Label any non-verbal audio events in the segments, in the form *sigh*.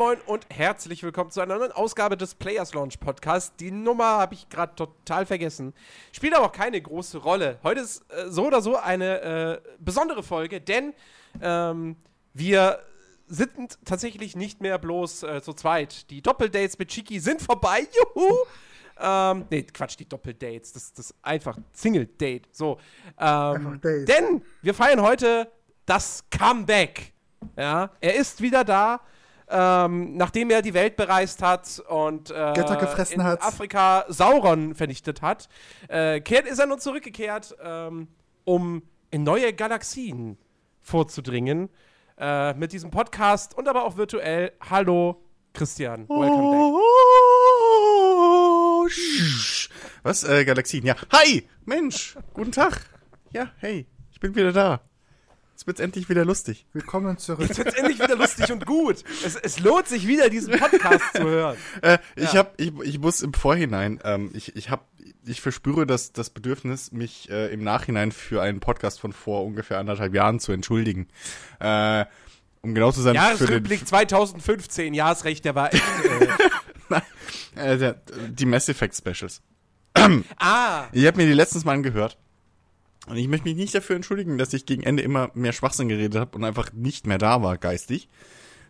Moin, und herzlich willkommen zu einer neuen Ausgabe des Players Launch Podcast. Die Nummer habe ich gerade total vergessen. Spielt aber auch keine große Rolle. Heute ist äh, so oder so eine äh, besondere Folge, denn ähm, wir sind tatsächlich nicht mehr bloß äh, zu zweit. Die Doppeldates mit Chiki sind vorbei. Juhu! *laughs* Ähm, nee, Quatsch, die Doppeldates. Das, das ist einfach Single-Date. So. Ähm, denn wir feiern heute das Comeback. Ja, er ist wieder da. Ähm, nachdem er die Welt bereist hat und äh, in hat. Afrika Sauron vernichtet hat, äh, kehrt, ist er nun zurückgekehrt, ähm, um in neue Galaxien vorzudringen. Äh, mit diesem Podcast und aber auch virtuell. Hallo, Christian. Welcome back. Was? Äh, Galaxien, ja. Hi! Mensch! Guten Tag! Ja, hey, ich bin wieder da. Jetzt wird's endlich wieder lustig. Willkommen zurück. Jetzt wird's endlich wieder lustig und gut. Es, es lohnt sich wieder, diesen Podcast zu hören. *laughs* Äh, ich ja. hab, ich, ich muss im Vorhinein, ähm, ich, ich hab, ich verspüre das, das Bedürfnis, mich äh, im Nachhinein für einen Podcast von vor ungefähr anderthalb Jahren zu entschuldigen. Äh, um genau zu sein. Jahresrückblick 2015, Jahresrecht, der war echt. *laughs* Äh, der, die Mass Effect Specials. ah. Ich habe mir die letztens mal angehört. Und ich möchte mich nicht dafür entschuldigen, dass ich gegen Ende immer mehr Schwachsinn geredet habe und einfach nicht mehr da war, geistig.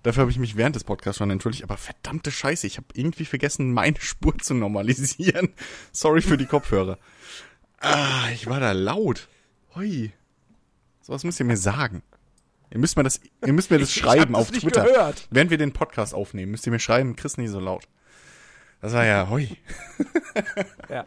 Dafür habe ich mich während des Podcasts schon entschuldigt. Aber verdammte Scheiße, ich habe irgendwie vergessen, meine *laughs* Spur zu normalisieren. Sorry für die Kopfhörer. Ah, ich war da laut. Hui. was müsst ihr mir sagen. Ihr müsst mir das, ihr müsst mir das ich, schreiben ich auf Twitter. Gehört. Während wir den Podcast aufnehmen, müsst ihr mir schreiben, Chris nicht so laut. Das war ja hui. ja.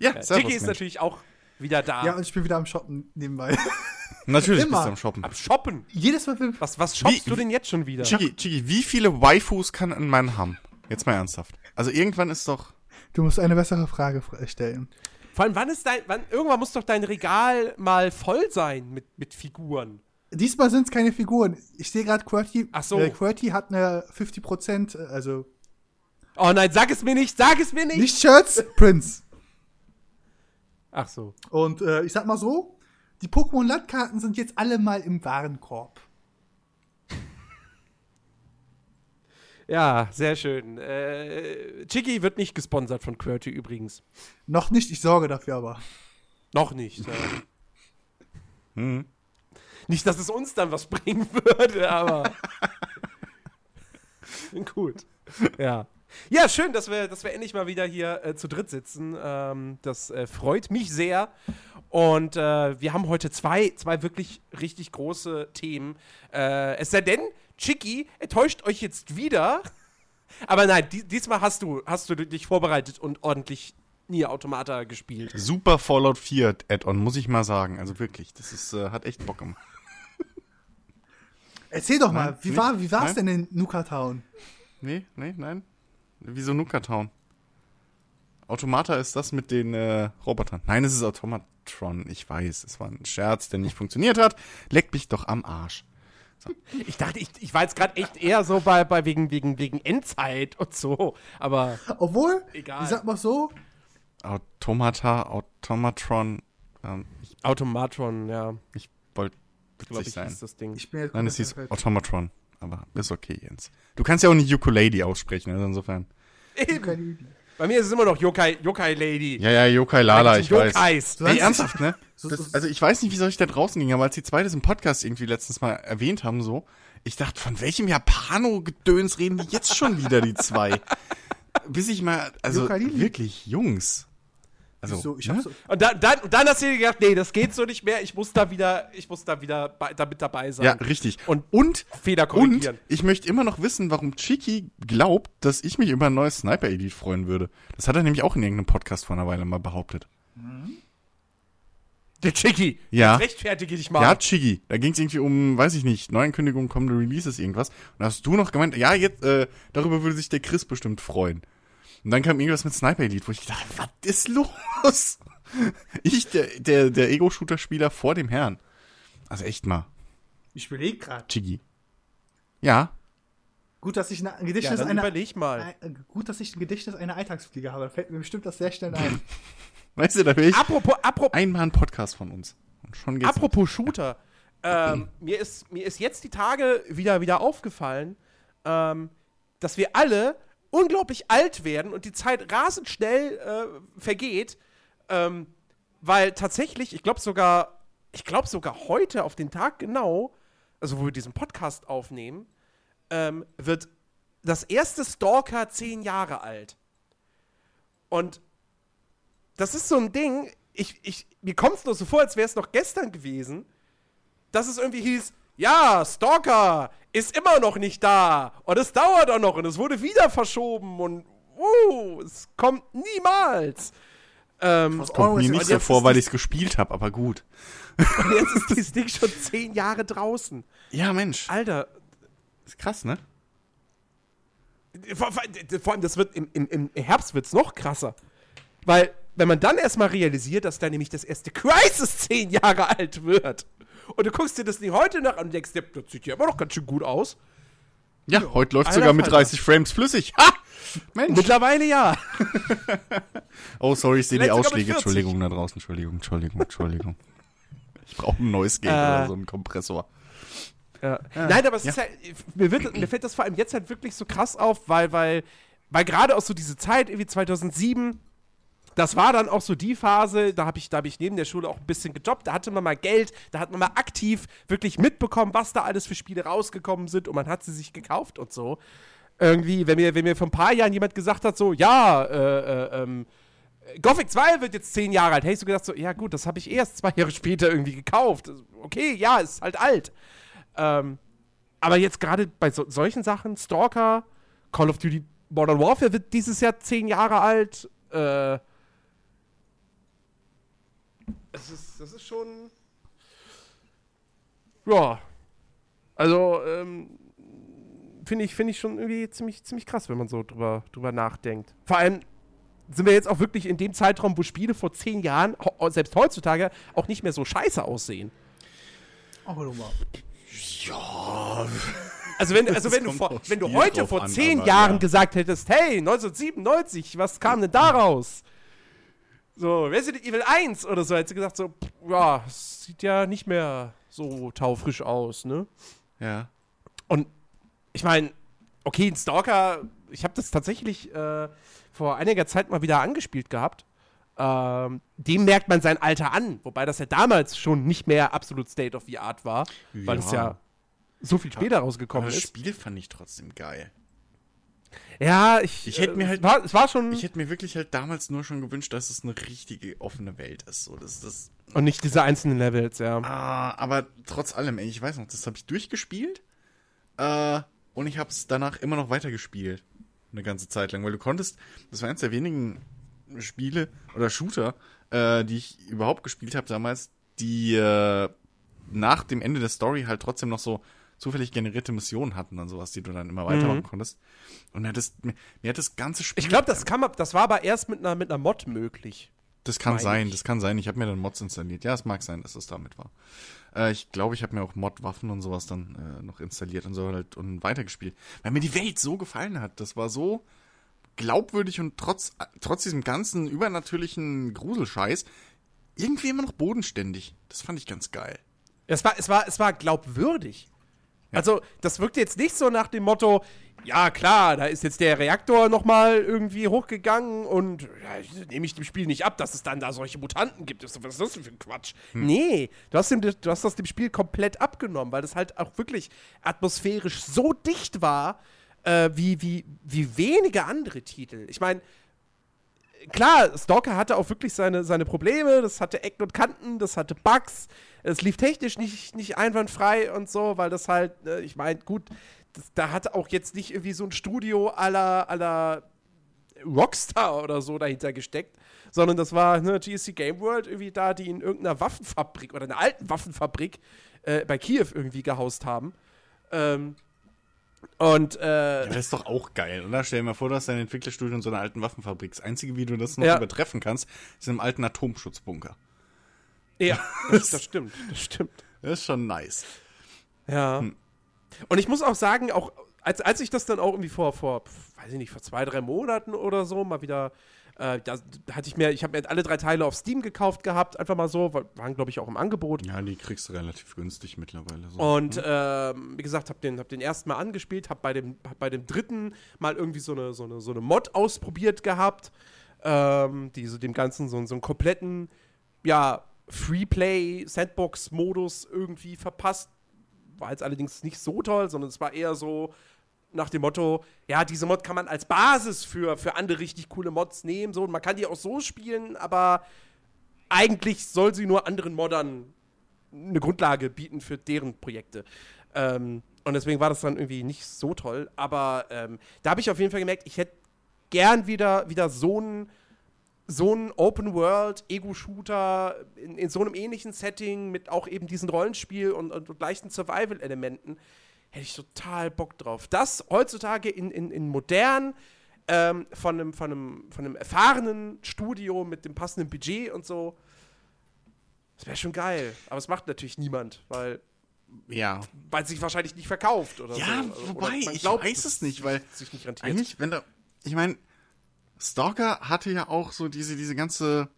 Ja, ja Tiki ist natürlich auch wieder da. Ja, und ich bin wieder am Shoppen nebenbei. *laughs* Natürlich Immer. bist du am Shoppen. Am Shoppen? Jedes Mal. Was, was shoppst wie, du denn jetzt schon wieder? Chigi, Chigi, wie viele Waifus kann ein Mann haben? Jetzt mal ernsthaft. Also irgendwann ist doch. Du musst eine bessere Frage stellen. Vor allem, wann ist dein, wann, irgendwann muss doch dein Regal mal voll sein mit, mit Figuren. Diesmal sind es keine Figuren. Ich sehe gerade, QWERTY, Ach so. äh, QWERTY hat eine 50%, äh, also. Oh nein, sag es mir nicht, sag es mir nicht! Nicht Shirts, Prince. Ach so. Und äh, ich sag mal so, die Pokémon-Landkarten sind jetzt alle mal im Warenkorb. *laughs* Ja, sehr schön. Äh, Chiki wird nicht gesponsert von QWERTY übrigens. Noch nicht, ich sorge dafür aber. Noch nicht. Ja. *laughs* hm. Nicht, dass es uns dann was bringen *laughs* würde, aber. gut. Ja. Ja, schön, dass wir, dass wir endlich mal wieder hier äh, zu dritt sitzen. Ähm, das äh, freut mich sehr. Und äh, wir haben heute zwei, zwei wirklich richtig große Themen. Äh, es sei denn, Chicky enttäuscht euch jetzt wieder. Aber nein, die, diesmal hast du, hast du dich vorbereitet und ordentlich Nier Automata gespielt. Super Fallout 4 Add-on, muss ich mal sagen. Also wirklich, das ist, äh, hat echt Bock gemacht. Erzähl doch mal, nein, wie, war, wie war es denn in Nuka Town? Nee, nee, nein. Wieso Nuka Town? Automata ist das mit den äh, Robotern. Nein, es ist Automatron. Ich weiß, es war ein Scherz, der nicht funktioniert hat. Leck mich doch am Arsch. So. *laughs* Ich dachte, ich, ich war jetzt gerade echt eher so bei, bei wegen, wegen, wegen Endzeit und so, aber. Obwohl, egal. ich sag mal so. Automata, Automatron. Ähm, ich, Automatron, ja. Ich wollte witzig sein. das Ding. Nein, es hieß Automatron aber ist okay, Jens. Du kannst ja auch nicht Ukulele aussprechen, also insofern. Eben. Bei mir ist es immer noch Yokai, Yokai Lady. Ja, ja, Yokai Lala, ich Yokais. weiß. Ey, ernsthaft, ne? *laughs* Das, also ich weiß nicht, wie soll ich da draußen ging, aber als die zwei das im Podcast irgendwie letztens mal erwähnt haben, so, ich dachte, von welchem Japano-Gedöns reden die jetzt schon wieder, die zwei? *laughs* Bis ich mal, also wirklich, Jungs. Also, so, ich ne? so und dann, dann, dann hast du dir gedacht, nee, das geht so nicht mehr, ich muss da wieder, ich muss da wieder bei, damit dabei sein. Ja, richtig. Und, und Fehler korrigieren. Und ich möchte immer noch wissen, warum Chiki glaubt, dass ich mich über ein neues Sniper Elite freuen würde. Das hat er nämlich auch in irgendeinem Podcast vor einer Weile mal behauptet. Mhm. Der Chiki. Ja. rechtfertige dich mal. Ja, Chiki. Da ging es irgendwie um, weiß ich nicht, Neuankündigungen, kommende Releases, irgendwas. Und da hast du noch gemeint, ja, jetzt, äh, darüber würde sich der Chris bestimmt freuen. Und dann kam irgendwas mit Sniper Elite, wo ich dachte, was ist los? Ich, der, der, der Ego-Shooter-Spieler vor dem Herrn. Also echt mal. Ich überlege gerade. Chigi. Ja. Gut, dass ich ein Gedächtnis ja, einer. mal. Ein, äh, gut, dass ich ein Gedächtnis einer Alltagsfliege habe. Da fällt mir bestimmt das sehr schnell ein. *laughs* weißt du, da will ich apropos, apropos, einmal ein Podcast von uns. Und schon geht's apropos mit. Shooter. ähm, *clears throat* mir, ist, mir ist jetzt die Tage wieder, wieder aufgefallen, ähm, dass wir alle unglaublich alt werden und die Zeit rasend schnell äh, vergeht. Ähm, weil tatsächlich, ich glaube sogar, ich glaube sogar heute auf den Tag genau, also wo wir diesen Podcast aufnehmen, ähm, wird das erste Stalker zehn Jahre alt. Und das ist so ein Ding, ich, ich, mir kommt es nur so vor, als wäre es noch gestern gewesen, dass es irgendwie hieß, ja, Stalker ist immer noch nicht da und es dauert auch noch und es wurde wieder verschoben und uh, es kommt niemals. Ähm, das kommt mir nicht so vor, weil ich es gespielt habe, aber gut. Und jetzt ist dieses Ding schon zehn Jahre draußen. Ja, Mensch. Alter. Ist krass, ne? Vor, vor allem, das wird im, im, im Herbst wird es noch krasser. Weil, wenn man dann erstmal realisiert, dass da nämlich das erste Crisis zehn Jahre alt wird. Und du guckst dir das Ding heute nach und denkst, das sieht ja immer noch ganz schön gut aus. Ja, ja heute läuft sogar mit 30 Frames flüssig. Ha! Mensch. Mittlerweile ja. *laughs* oh, sorry, ich sehe die Ausschläge. Entschuldigung da draußen. Entschuldigung, Entschuldigung, Entschuldigung. ich brauche ein neues Game äh, oder so einen Kompressor. Ja. Ja. Nein, aber es ist halt, mir, wird, mir fällt das vor allem jetzt halt wirklich so krass auf, weil, weil, weil gerade auch so diese Zeit, irgendwie 2007, das war dann auch so die Phase, da habe ich, hab ich neben der Schule auch ein bisschen gejobbt, da hatte man mal Geld, da hat man mal aktiv wirklich mitbekommen, was da alles für Spiele rausgekommen sind und man hat sie sich gekauft und so. Irgendwie, wenn mir, wenn mir vor ein paar Jahren jemand gesagt hat, so, ja, äh, äh, ähm, Gothic 2 wird jetzt zehn Jahre alt, hätte ich so gedacht, so, ja gut, das habe ich erst zwei Jahre später irgendwie gekauft. Okay, ja, ist halt alt. Ähm, aber jetzt gerade bei so, solchen Sachen, Stalker, Call of Duty Modern Warfare wird dieses Jahr zehn Jahre alt. Äh, das ist, das ist schon. Ja. Also, ähm, finde ich, find ich schon irgendwie ziemlich, ziemlich krass, wenn man so drüber, drüber nachdenkt. Vor allem sind wir jetzt auch wirklich in dem Zeitraum, wo Spiele vor zehn Jahren, selbst heutzutage, auch nicht mehr so scheiße aussehen. Aber du mal. Ja. Also wenn, also wenn du, vor, wenn du heute vor zehn an, Jahren ja. gesagt hättest, hey, 1997, was kam denn daraus? So, Resident Evil 1 oder so, hättest du gesagt, so, ja, sieht ja nicht mehr so taufrisch aus, ne? Ja. Und ich meine, okay, ein Stalker, ich habe das tatsächlich äh, vor einiger Zeit mal wieder angespielt gehabt. Ähm, dem merkt man sein Alter an, wobei das ja damals schon nicht mehr absolut State of the Art war, ja. weil es ja so viel später rausgekommen ist. Das Spiel fand ich trotzdem geil. Ja, ich. Ich hätte mir äh, halt. War, es war schon. Ich hätte mir wirklich halt damals nur schon gewünscht, dass es eine richtige offene Welt ist. So, das, das, Und nicht diese einzelnen Levels, ja. Ah, aber trotz allem, ey, ich weiß noch, das habe ich durchgespielt. Äh, und ich habe es danach immer noch weitergespielt. Eine ganze Zeit lang, weil du konntest. Das war eins der wenigen Spiele oder Shooter, äh, die ich überhaupt gespielt habe damals, die äh, nach dem Ende der Story halt trotzdem noch so zufällig generierte Missionen hatten und sowas, die du dann immer weitermachen mhm. konntest. Und mir hat das, mir, mir hat das ganze Spiel. Ich glaube, das kam das war aber erst mit einer, mit einer Mod möglich. Das kann sein, ich. das kann sein. Ich habe mir dann Mods installiert. Ja, es mag sein, dass das damit war. Äh, ich glaube, ich habe mir auch Mod-Waffen und sowas dann äh, noch installiert und so halt und weitergespielt. Weil mir die Welt so gefallen hat. Das war so glaubwürdig und trotz, trotz diesem ganzen übernatürlichen Gruselscheiß irgendwie immer noch bodenständig. Das fand ich ganz geil. Es war, es war, es war glaubwürdig. Ja. Also, das wirkte jetzt nicht so nach dem Motto, ja klar, da ist jetzt der Reaktor nochmal irgendwie hochgegangen und ja, nehme ich dem Spiel nicht ab, dass es dann da solche Mutanten gibt. Was ist das denn für ein Quatsch? Hm. Nee, du hast, dem, du hast das dem Spiel komplett abgenommen, weil das halt auch wirklich atmosphärisch so dicht war, äh, wie, wie, wie wenige andere Titel. Ich meine, klar, Stalker hatte auch wirklich seine, seine Probleme, das hatte Ecken und Kanten, das hatte Bugs, es lief technisch nicht, nicht einwandfrei und so, weil das halt, äh, ich meine, gut, das, da hat auch jetzt nicht irgendwie so ein Studio aller aller Rockstar oder so dahinter gesteckt, sondern das war ne, GSC Game World irgendwie da, die in irgendeiner Waffenfabrik oder einer alten Waffenfabrik äh, bei Kiew irgendwie gehaust haben. Ähm, und, äh. Ja, das ist doch auch geil, oder? Stell dir mal vor, du hast dein Entwicklerstudio in so einer alten Waffenfabrik. Das einzige, wie du das noch ja. übertreffen kannst, ist in einem alten Atomschutzbunker. Ja, *laughs* das, das stimmt, das stimmt. Das ist schon nice. Ja. Hm. Und ich muss auch sagen, auch als, als ich das dann auch irgendwie vor, vor, weiß ich nicht, vor zwei, drei Monaten oder so mal wieder Äh, da hatte ich mir, ich habe mir alle drei Teile auf Steam gekauft gehabt, einfach mal so, waren glaube ich auch im Angebot. Ja, die kriegst du relativ günstig mittlerweile. So. Und ähm, wie gesagt, habe den, hab den ersten Mal angespielt, habe bei dem, hab bei dem dritten mal irgendwie so eine, so eine, so eine Mod ausprobiert gehabt, ähm, die so dem Ganzen so, so einen kompletten, ja, Freeplay-Sandbox-Modus irgendwie verpasst. War jetzt allerdings nicht so toll, sondern es war eher so nach dem Motto, ja, diese Mod kann man als Basis für, für andere richtig coole Mods nehmen, so, man kann die auch so spielen, aber eigentlich soll sie nur anderen Moddern eine Grundlage bieten für deren Projekte. Ähm, und deswegen war das dann irgendwie nicht so toll. Aber ähm, da habe ich auf jeden Fall gemerkt, ich hätte gern wieder, wieder so einen so einen Open-World-Ego-Shooter in, in so einem ähnlichen Setting mit auch eben diesen Rollenspiel und, und, und leichten Survival-Elementen. Hätte ich total Bock drauf. Das heutzutage in, in, in modern, ähm, von, einem, von, einem, von einem erfahrenen Studio mit dem passenden Budget und so. Das wäre schon geil. Aber es macht natürlich niemand, weil ja. weil es sich wahrscheinlich nicht verkauft oder Ja, so. Also, wobei, ich glaubt, weiß es nicht, weil sich nicht rentiert. Eigentlich, wenn da, ich meine, Stalker hatte ja auch so diese, diese ganze,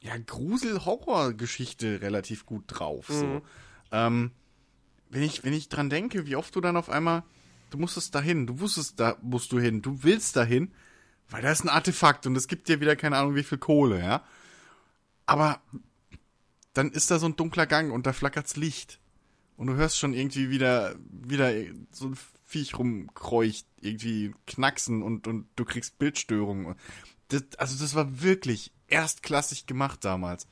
ja, Grusel-Horror-Geschichte relativ gut drauf, so. Ähm, wenn ich, wenn ich dran denke, wie oft du dann auf einmal, du musstest dahin, du wusstest, da musst du hin, du willst dahin, weil da ist ein Artefakt und es gibt dir wieder keine Ahnung wie viel Kohle, ja. Aber dann ist da so ein dunkler Gang und da flackert's Licht. Und du hörst schon irgendwie wieder, wieder so ein Viech rumkreucht, irgendwie knacksen und, und du kriegst Bildstörungen. Das, also das war wirklich erstklassig gemacht damals.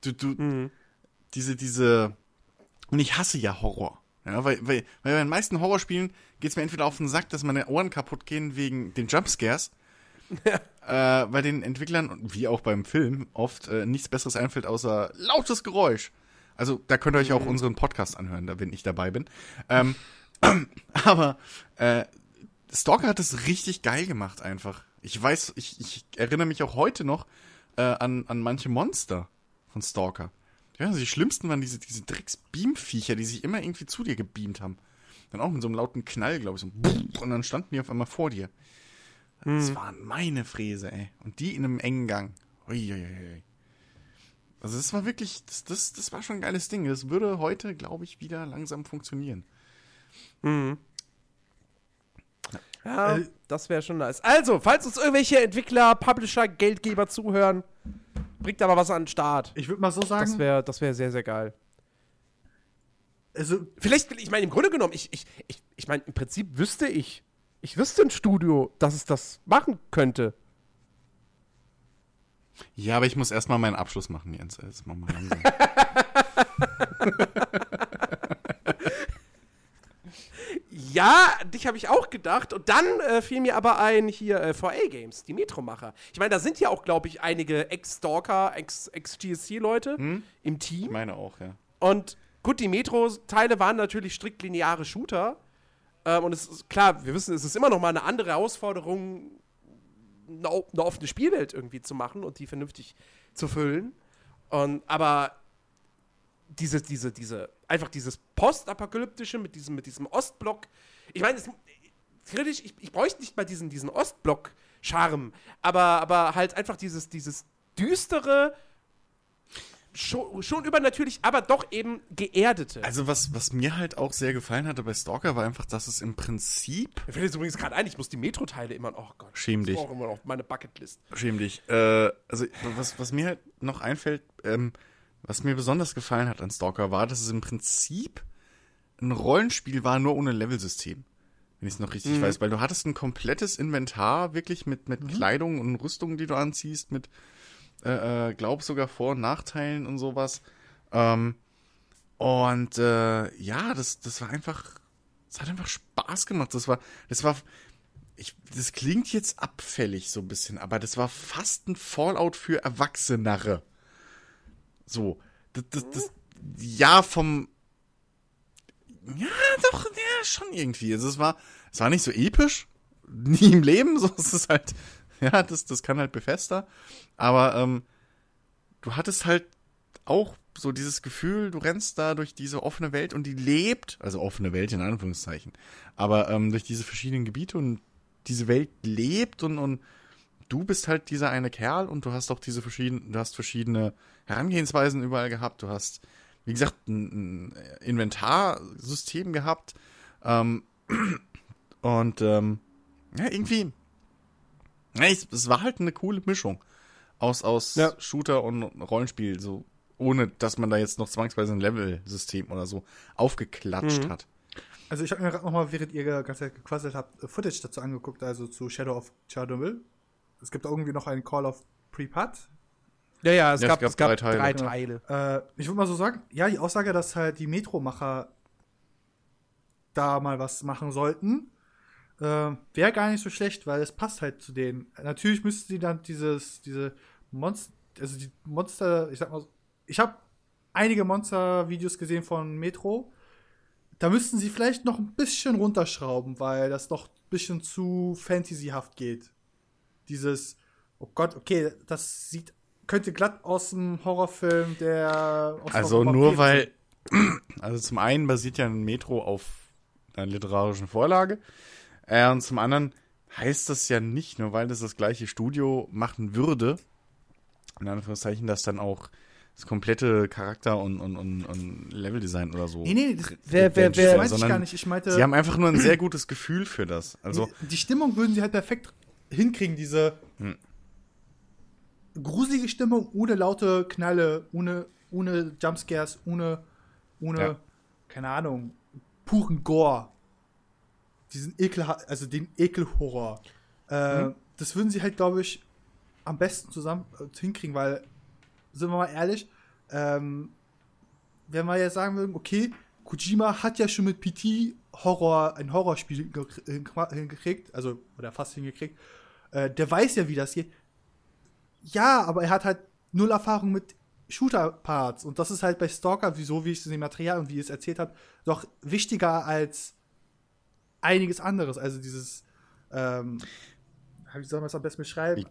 Du, du, diese, diese, und ich hasse ja Horror. Ja, weil, weil, weil bei den meisten Horrorspielen geht's mir entweder auf den Sack, dass meine Ohren kaputt gehen wegen den Jumpscares, *laughs* äh, bei den Entwicklern, wie auch beim Film, oft äh, nichts Besseres einfällt außer lautes Geräusch. Also da könnt ihr euch auch unseren Podcast anhören, da wenn ich dabei bin. Ähm, *clears throat* aber äh, Stalker hat es richtig geil gemacht einfach. Ich weiß, ich, ich erinnere mich auch heute noch äh, an, an manche Monster von Stalker. Ja, also die schlimmsten waren diese, diese Drecks-Beamviecher, die sich immer irgendwie zu dir gebeamt haben. Dann auch mit so einem lauten Knall, glaube ich, so und dann standen die auf einmal vor dir. Das waren meine Fräse, ey. Und die in einem engen Gang. Uiuiui. Also das war wirklich, das, das, das war schon ein geiles Ding. Das würde heute, glaube ich, wieder langsam funktionieren. Ja, Äh, das wäre schon nice. Also, falls uns irgendwelche Entwickler, Publisher, Geldgeber zuhören, bringt aber was an den Start. Ich würde mal so Das sagen, wäre das wär sehr, sehr geil. also Vielleicht, ich meine, im Grunde genommen, ich, ich, ich, ich meine, im Prinzip wüsste ich, ich wüsste ein Studio, dass es das machen könnte. Ja, aber ich muss erstmal meinen Abschluss machen, Jens. Jetzt machen wir langsam. *laughs* Ja, dich habe ich auch gedacht. Und dann äh, fiel mir aber ein, hier äh, VA Games, die Metro-Macher. Ich meine, da sind ja auch, glaube ich, einige Ex-Stalker, Ex-GSC-Leute im Team. Ich meine auch, ja. Und gut, die Metro-Teile waren natürlich strikt lineare Shooter. Ähm, und es ist klar, wir wissen, es ist immer noch mal eine andere Herausforderung, eine, eine offene Spielwelt irgendwie zu machen und die vernünftig zu füllen. Und, aber diese, diese, diese, einfach dieses Postapokalyptische mit diesem, mit diesem Ostblock. Ich meine, es- theoretisch, ich, ich bräuchte nicht mal diesen, diesen Ostblock-Charme, aber, aber halt einfach dieses, dieses düstere, schon, schon übernatürlich, aber doch eben geerdete. Also was, was mir halt auch sehr gefallen hatte bei Stalker war einfach, dass es im Prinzip Mir fällt jetzt übrigens gerade ein, ich muss die Metro-Teile immer, oh Gott, Schäm das dich. ist auch immer noch meine Bucketlist. Schäm dich. Äh, also, was, was mir halt noch einfällt, ähm, was mir besonders gefallen hat an Stalker, war, dass es im Prinzip ein Rollenspiel war, nur ohne Levelsystem. Wenn ich es noch richtig weiß. Weil du hattest ein komplettes Inventar, wirklich mit, mit Kleidung und Rüstungen, die du anziehst, mit, äh, äh, glaub sogar Vor- und Nachteilen und sowas. Ähm, und äh, ja, das, das war einfach, es hat einfach Spaß gemacht. Das war, das war, ich, das klingt jetzt abfällig so ein bisschen, aber das war fast ein Fallout für Erwachsenere. So, das, das, das ja vom, ja doch, ja schon irgendwie. Also es war, es war nicht so episch, *laughs* nie im Leben. So es ist halt, ja, das, das kann halt Bethesda. Aber ähm, du hattest halt auch so dieses Gefühl, du rennst da durch diese offene Welt und die lebt, also offene Welt in Anführungszeichen, aber ähm, durch diese verschiedenen Gebiete und diese Welt lebt und, und du bist halt dieser eine Kerl und du hast auch diese verschiedenen, du hast verschiedene Herangehensweisen überall gehabt. Du hast, wie gesagt, ein, ein Inventarsystem gehabt. Ähm, *clears throat* und ähm, ja, irgendwie. Ja, ich, es war halt eine coole Mischung aus, aus Ja. Shooter und Rollenspiel, so ohne dass man da jetzt noch zwangsweise ein Level-System oder so aufgeklatscht Mhm. hat. Also ich habe mir gerade nochmal, während ihr die ganze Zeit gequasselt habt, äh, Footage dazu angeguckt, also zu Shadow of Chernobyl. Es gibt irgendwie noch einen Call of Prepat. Ja, ja, es, Ja, es gab, es gab drei Teile. drei Genau. Teile. Äh, ich würde mal so sagen, ja, die Aussage, dass halt die Metro-Macher da mal was machen sollten, äh, wäre gar nicht so schlecht, weil es passt halt zu denen. Natürlich müssten sie dann dieses, diese Monster, also die Monster, ich sag mal, so- ich habe einige Monster-Videos gesehen von Metro. Da müssten sie vielleicht noch ein bisschen runterschrauben, weil das noch ein bisschen zu fantasyhaft geht. Dieses, oh Gott, okay, das sieht, könnte glatt aus dem Horrorfilm der. aus Also nur weil, also zum einen basiert ja ein Metro auf einer literarischen Vorlage. Äh, und zum anderen heißt das ja nicht, nur weil das das gleiche Studio machen würde, in Anführungszeichen, dass dann auch das komplette Charakter- und, und, und, und Leveldesign oder so. Nee, nee, das, Wer- wer- wer- meinte ich gar nicht. Ich meinte, Sie haben einfach nur ein sehr gutes Gefühl für das. Also, die Stimmung würden sie halt perfekt hinkriegen, diese Hm. gruselige Stimmung ohne laute Knalle, ohne, ohne Jumpscares, ohne, ohne, Ja. keine Ahnung, puren Gore. Diesen Ekel, also den Ekelhorror. Äh, Hm. Das würden sie halt, glaube ich, am besten zusammen äh, hinkriegen, weil, sind wir mal ehrlich, ähm, wenn wir jetzt sagen würden, okay, Kojima hat ja schon mit PT Horror, ein Horrorspiel hingekriegt, also, oder fast hingekriegt, äh, der weiß ja, wie das geht. Ja, aber er hat halt null Erfahrung mit Shooter-Parts und das ist halt bei Stalker, wieso, wie ich es in dem Material und wie ich es erzählt habe, doch wichtiger als einiges anderes. Also dieses, ähm, wie soll man es am besten beschreiben? Ich-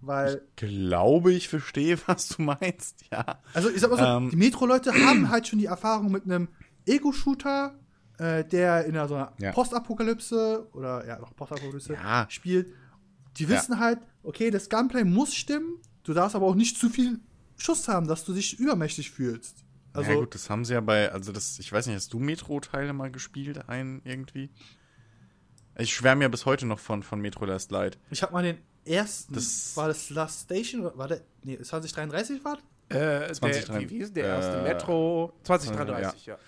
Weil glaube ich verstehe, *laughs* was du meinst, ja. Also ich sag mal so, Ähm. die Metro-Leute haben halt schon die Erfahrung mit einem Ego-Shooter, äh, der in einer so einer Ja. Postapokalypse oder ja, doch Postapokalypse Ja. spielt. Die wissen halt, okay, das Gunplay muss stimmen, du darfst aber auch nicht zu viel Schuss haben, dass du dich übermächtig fühlst. Also ja gut, das haben sie ja bei, also das, ich weiß nicht, hast du Metro-Teile mal gespielt, einen irgendwie? Ich schwärme ja bis heute noch von, von Metro Last Light. ich habe mal den ersten, Das- war das Last Station, war der, nee, 2033 war das? Äh, 20, der, wie, wie ist der erste? äh, Metro 2033, ja.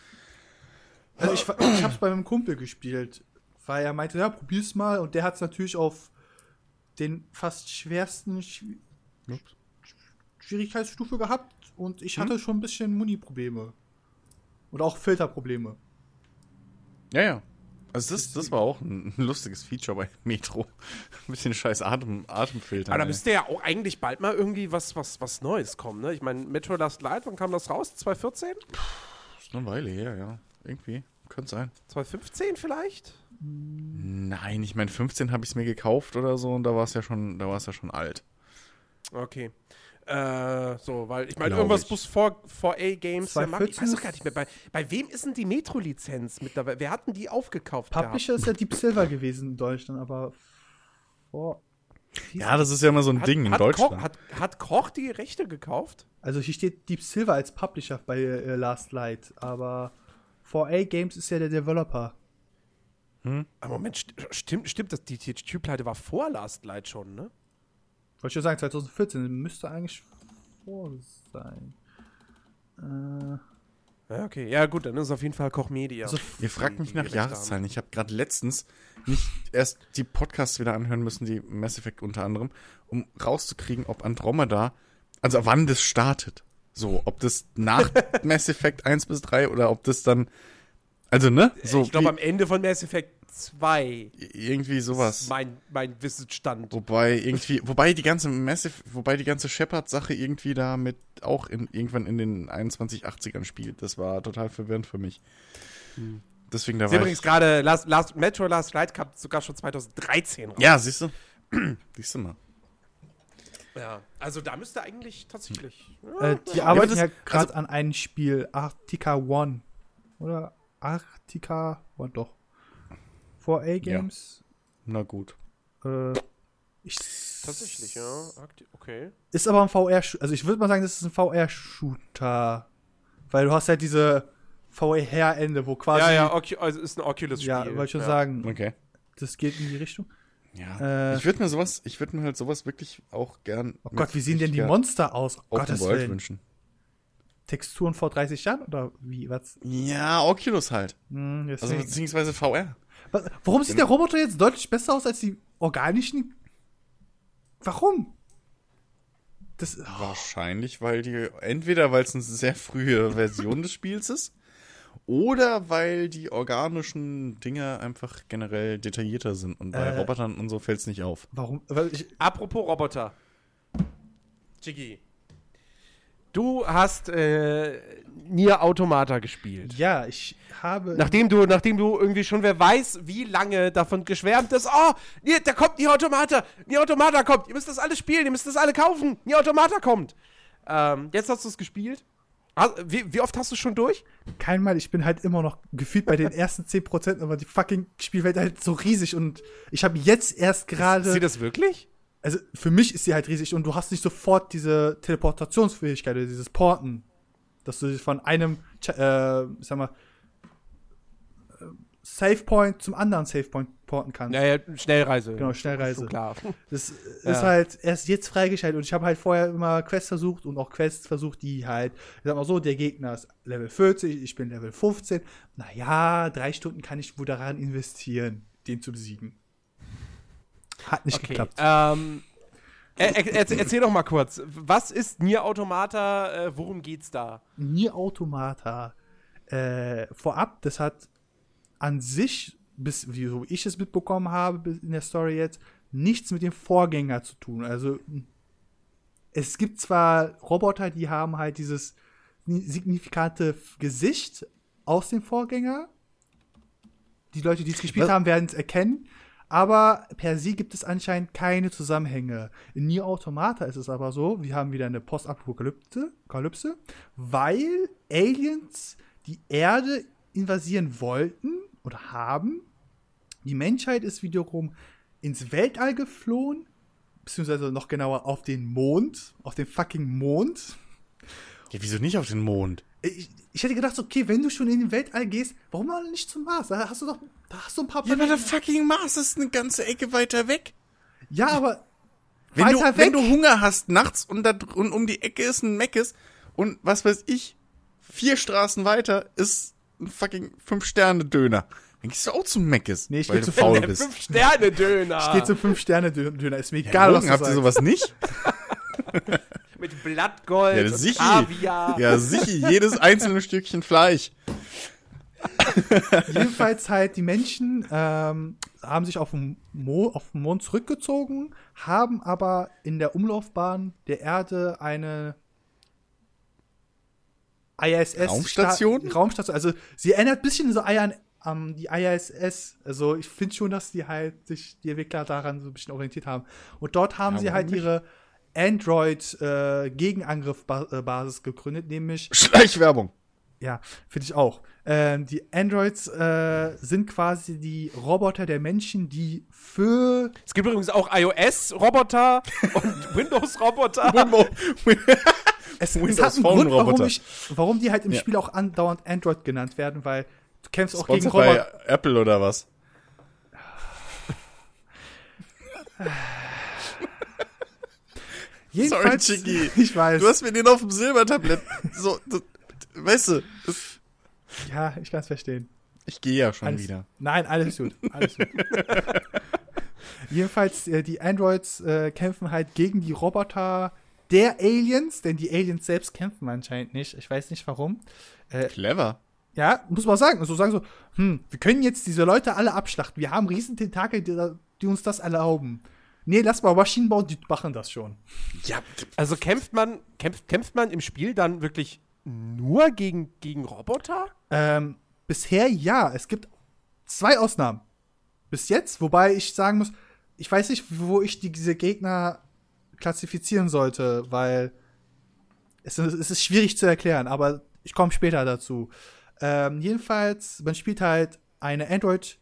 Also ich, ich hab's bei meinem Kumpel gespielt, weil er meinte, ja, probier's mal. Und der hat's natürlich auf den fast schwersten Schwi- Ups. Schwierigkeitsstufe gehabt. Und Hm? ich hatte schon ein bisschen Muni-Probleme. Und auch Filterprobleme. Ja, ja. Also das, das war auch ein lustiges Feature bei Metro. Ein bisschen scheiß Atem, Atemfilter. Aber da müsste ja auch eigentlich bald mal irgendwie was, was, was Neues kommen, ne? Ich meine, Metro Last Light, wann kam das raus? 2014? ist eine Weile her, ja. Irgendwie. Könnte sein. 2015 vielleicht? Nein, ich meine, 15 habe ich es mir gekauft oder so und da war es ja schon, da war es ja schon alt. Okay. Äh, so, weil ich meine, irgendwas ich. muss vor, vor A-Games ja machen. Ich 2014 weiß doch gar nicht mehr, bei, bei wem ist denn die Metro-Lizenz mittlerweile? Wer hat denn die aufgekauft Publisher ist ja Deep Silver gewesen in Deutschland, aber vor. Ja, das ist ja immer so ein gehabt? Ding in hat Deutschland. Koch, hat, hat Koch die Rechte gekauft? Also hier steht Deep Silver als Publisher bei äh, Last Light, aber 4A Games ist ja der Developer. Aber Moment, st stimmt, stimmt, das, die, Tube-Pleite war vor Last Light schon, ne? Wollte ich schon sagen, 2014 müsste eigentlich vor sein. Äh, Ja, okay. Ja, gut, dann ist es auf jeden Fall Koch Media. Also, Ihr fragt mich nach Jahreszahlen. Ich habe gerade letztens nicht erst die Podcasts wieder anhören müssen, die Mass Effect unter anderem, um rauszukriegen, ob Andromeda, also wann das startet. So, ob das nach *laughs* Mass Effect 1 bis 3 oder ob das dann, also ne, so ich glaube, am Ende von Mass Effect 2 irgendwie sowas. mein, mein Wissensstand. Wobei irgendwie, wobei die ganze Massive, wobei die ganze Shepard-Sache irgendwie da mit auch in, irgendwann in den 2180ern spielt. Das war total verwirrend für mich. Deswegen da war übrigens gerade Last, Last, Metro Last Light kam sogar schon 2013 raus. Ja, siehst du? *clears throat* siehst du mal. Ja, also da müsste eigentlich tatsächlich. äh, die Ja, arbeiten ja gerade also- an einem Spiel, Arctica One. Oder Arctica One, doch. 4A Games. Na gut. Äh, ich Tatsächlich, ja. Okay. Ist aber ein VR, also ich würde mal sagen, das ist ein VR-Shooter. Weil du hast halt diese VR-Ende, wo quasi. Ja, ja, Ocu also ist ein Oculus-Spiel. Ja, wollte ich schon ja. sagen, Okay. das geht in die Richtung. Ja. Äh, ich würde mir sowas, ich würde mir halt sowas wirklich auch gern. Oh Gott, wie sehen denn die Monster aus? Oh, Gottes World Willen. wünschen? Texturen vor 30 Jahren oder wie? Was? Ja, Oculus halt. Hm, Also beziehungsweise VR. Was- Warum sieht der Roboter jetzt deutlich besser aus als die organischen? Warum? Das, Wahrscheinlich, weil die, entweder weil es eine sehr frühe Version des Spiels ist, oder weil die organischen Dinge einfach generell detaillierter sind. Und bei Äh. Robotern und so fällt es nicht auf. warum? Weil ich, Apropos Roboter. Jiggy. Du hast äh, Nier Automata gespielt. ja, ich habe. Nachdem du, nachdem du irgendwie schon wer weiß, wie lange davon geschwärmt ist, oh, Nier, da kommt Nier Automata, Nier Automata kommt, ihr müsst das alles spielen, ihr müsst das alle kaufen, Nier Automata kommt. Ähm, jetzt hast du es gespielt. Ah, Wie, wie oft hast du schon durch? kein Mal, ich bin halt immer noch gefühlt bei den ersten 10%, aber die fucking Spielwelt halt so riesig und ich habe jetzt erst gerade. Sieht das wirklich? Also für mich ist sie halt riesig und du hast nicht sofort diese Teleportationsfähigkeit oder dieses Porten, dass du dich von einem, äh, sag mal, äh, Save Point zum anderen Save Point porten kannst. Naja, Schnellreise. Genau, Schnellreise. Klar. Das Ja. ist halt erst jetzt freigeschaltet und ich habe halt vorher immer Quests versucht und auch Quests versucht, die halt, ich sag mal so, der Gegner ist Level 40, ich bin Level 15. Naja, drei Stunden kann ich wohl daran investieren, den zu besiegen. Hat nicht Okay. geklappt. Ähm, er, er, erzähl, erzähl doch mal kurz, was ist Nier Automata, äh, worum geht's da? Nier Automata äh, vorab, das hat an sich, bis wie so ich es mitbekommen habe in der Story jetzt, nichts mit dem Vorgänger zu tun. Also es gibt zwar Roboter, die haben halt dieses signifikante Gesicht aus dem Vorgänger. Die Leute, die es gespielt Was? haben, werden es erkennen. Aber per se gibt es anscheinend keine Zusammenhänge. In Nier Automata ist es aber so, wir haben wieder eine Postapokalypse, Kalypse, weil Aliens die Erde invasieren wollten oder haben. Die Menschheit ist wiederum ins Weltall geflohen, beziehungsweise noch genauer auf den Mond, auf den fucking Mond. Ja, wieso nicht auf den Mond? Ich, ich hätte gedacht, okay, wenn du schon in den Weltall gehst, warum mal nicht zum Mars? Da hast du doch, da hast du ein paar Ja, aber der Planeten. fucking Mars ist eine ganze Ecke weiter weg. Ja, aber Wenn du, weiter wenn weg. du Hunger hast nachts und, da, und um die Ecke ist ein Meckes und was weiß ich, vier Straßen weiter ist ein fucking Fünf-Sterne-Döner. Dann gehst du auch zum Meckes, Nee, ich weil geh du zu faul bist. Fünf-Sterne-Döner. ich gehe zum Fünf-Sterne-Döner. Ist mir Ja, egal, was Logan, du habt ihr sowas nicht? *laughs* Mit Blattgold, Ja, und sicher. Kaviar. Ja, sicher, jedes einzelne Stückchen Fleisch. *laughs* Jedenfalls halt, die Menschen ähm, haben sich auf den, Mo auf den Mond zurückgezogen, haben aber in der Umlaufbahn der Erde eine ISS Raumstation? Sta- Raumstation. Also sie erinnert ein bisschen so an ähm, die ISS. Also ich finde schon, dass die halt sich die Entwickler daran so ein bisschen orientiert haben. Und dort haben Ja, sie halt nicht? ihre Android-Gegenangriff-Basis gegründet, nämlich *laughs* Schleichwerbung. ja, finde ich auch. Ähm, die Androids äh, sind quasi die Roboter der Menschen, die für. Es gibt übrigens auch iOS-Roboter *laughs* und Windows-Roboter. *laughs* Es, es Windows hat einen Grund, warum, ich, warum die halt im Ja. Spiel auch andauernd Android genannt werden, weil du kämpfst auch gegen Sponsored bei Roboter. Apple oder was? *laughs* Jedenfalls, Sorry, Chicky. ich weiß. Du hast mir den auf dem Silbertablett. So, so weißt du, ja, ich kann es verstehen. ich gehe ja schon Alles, wieder. Nein, alles gut. Alles gut. *laughs* Jedenfalls, äh, die Androids äh, kämpfen halt gegen die Roboter der Aliens, denn die Aliens selbst kämpfen anscheinend nicht. Ich weiß nicht warum. Clever. Ja, muss man sagen. Also sagen so, hm, wir können jetzt diese Leute alle abschlachten. Wir haben riesen Tentakel, die, die uns das erlauben. Nee, lass mal Maschinen bauen, die machen das schon. Ja, Also kämpft man, kämpft, kämpft man im Spiel dann wirklich nur gegen, gegen Roboter? Ähm, bisher ja. Es gibt zwei Ausnahmen. Bis jetzt, wobei ich sagen muss, ich weiß nicht, wo ich die, diese Gegner klassifizieren sollte, weil es, es ist schwierig zu erklären, aber ich komme später dazu. Ähm, jedenfalls, man spielt halt eine Android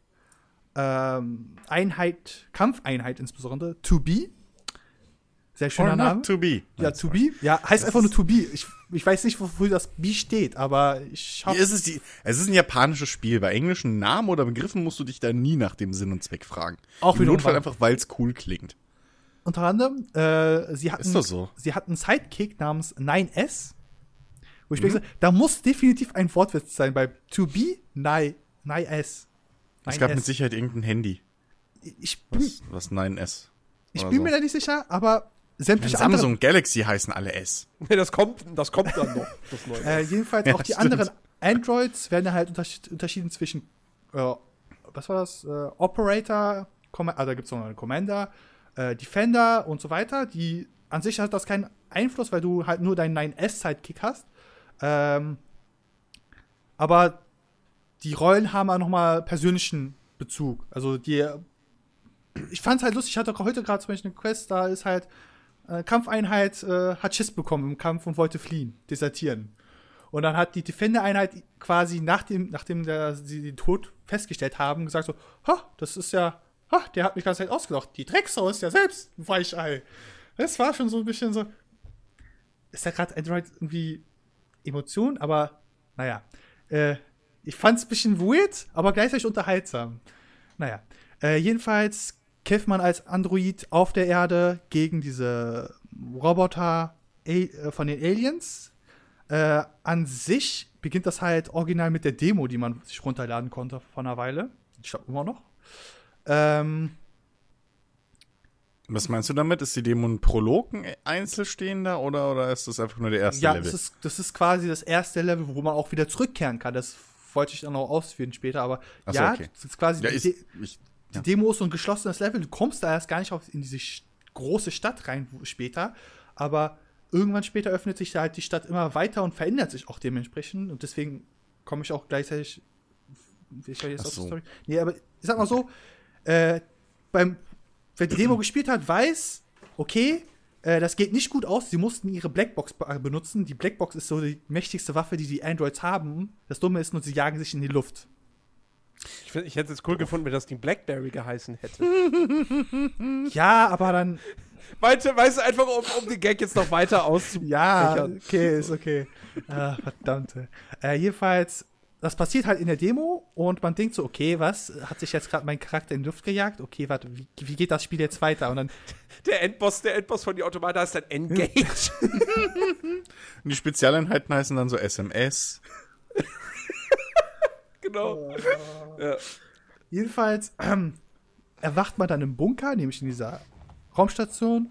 ähm, Einheit, Kampfeinheit insbesondere, 2B. Sehr schöner Or Name. to be. Ja, to be. Ja, heißt einfach nur to be. Ich, ich weiß nicht, wofür das B steht, aber ich hab, Es ist, die, es ist ein japanisches Spiel. Bei englischen Namen oder Begriffen musst du dich da nie nach dem Sinn und Zweck fragen. Auch Im Notfall einfach, weil es cool klingt. unter anderem, äh, sie hatten, das so? sie hatten einen Sidekick namens 9S. Wo ich Mhm. mir gesagt da muss definitiv ein Wortwitz sein bei to be, 9, 9S. Es gab mit 9S. Sicherheit irgendein Handy. Ich bin, Was, was 9S. ich bin so. mir da nicht sicher, aber sämtliche Samsung andere, Galaxy heißen alle S. *laughs* Nee, das kommt, das kommt dann noch. Das Neue. äh, jedenfalls Ja, auch die stimmt. anderen Androids werden halt unterschied, unterschieden zwischen, äh, was war das, äh, Operator, Com ah, da gibt es noch einen Commander, äh, Defender und so weiter. Die an sich hat das keinen Einfluss, weil du halt nur deinen 9S-Sidekick hast. Ähm, aber die Rollen haben auch nochmal persönlichen Bezug. Also die, ich fand es halt lustig, ich hatte heute gerade zum Beispiel eine Quest, da ist halt äh, Kampfeinheit, äh, hat Schiss bekommen im Kampf und wollte fliehen, desertieren. Und dann hat die Defender-Einheit quasi nachdem, nachdem der, sie den Tod festgestellt haben, gesagt so, ha, das ist ja, ha, der hat mich ganz Zeit ausgedacht. Die Drecksau ist ja selbst ein Weichei. Das war schon so ein bisschen so, ist ja gerade Android irgendwie Emotion, aber naja. Äh, ich fand es ein bisschen weird, aber gleichzeitig unterhaltsam. Naja. Äh, jedenfalls kämpft man als Android auf der Erde gegen diese Roboter äh, von den Aliens. Äh, an sich beginnt das halt original mit der Demo, die man sich runterladen konnte vor einer Weile. Ich glaube immer noch. Ähm, Was meinst du damit? Ist die Demo ein Prolog, ein Einzelstehender oder, oder ist das einfach nur der erste ja, Level? das ist, das ist quasi das erste Level, wo man auch wieder zurückkehren kann. Das wollte ich dann noch ausführen später, aber so, ja, okay. das ist quasi ja, die, ich, die ja. Demo ist so ein geschlossenes Level. Du kommst da erst gar nicht auf, in diese große Stadt rein später, aber irgendwann später öffnet sich da halt die Stadt immer weiter und verändert sich auch dementsprechend und deswegen komme ich auch gleichzeitig. Ich jetzt Ach auf die so. Story. Nee, aber ich sag mal so, äh, beim, wer die Demo gespielt hat, weiß, okay, äh, das geht nicht gut aus. Sie mussten ihre Blackbox be- benutzen. Die Blackbox ist so die mächtigste Waffe, die die Androids haben. Das Dumme ist nur, sie jagen sich in die Luft. Ich, find, ich hätte es cool gefunden, wenn das Ding Blackberry geheißen hätte. *laughs* Ja, aber dann Weite, weißt du, einfach um, um den Gag jetzt noch weiter auszubauen. Ja, okay, ist okay. ah, verdammte. Äh, jedenfalls, das passiert halt in der Demo und man denkt so, okay, was? Hat sich jetzt gerade mein Charakter in die Luft gejagt? Okay, warte, wie, wie geht das Spiel jetzt weiter? Und dann, *laughs* Der Endboss, der Endboss von die Automata heißt dann Engage. *laughs* Und die Spezialeinheiten heißen dann so SMS. *laughs* genau. Ja. jedenfalls ähm, *clears throat* erwacht man dann im Bunker, nämlich in dieser Raumstation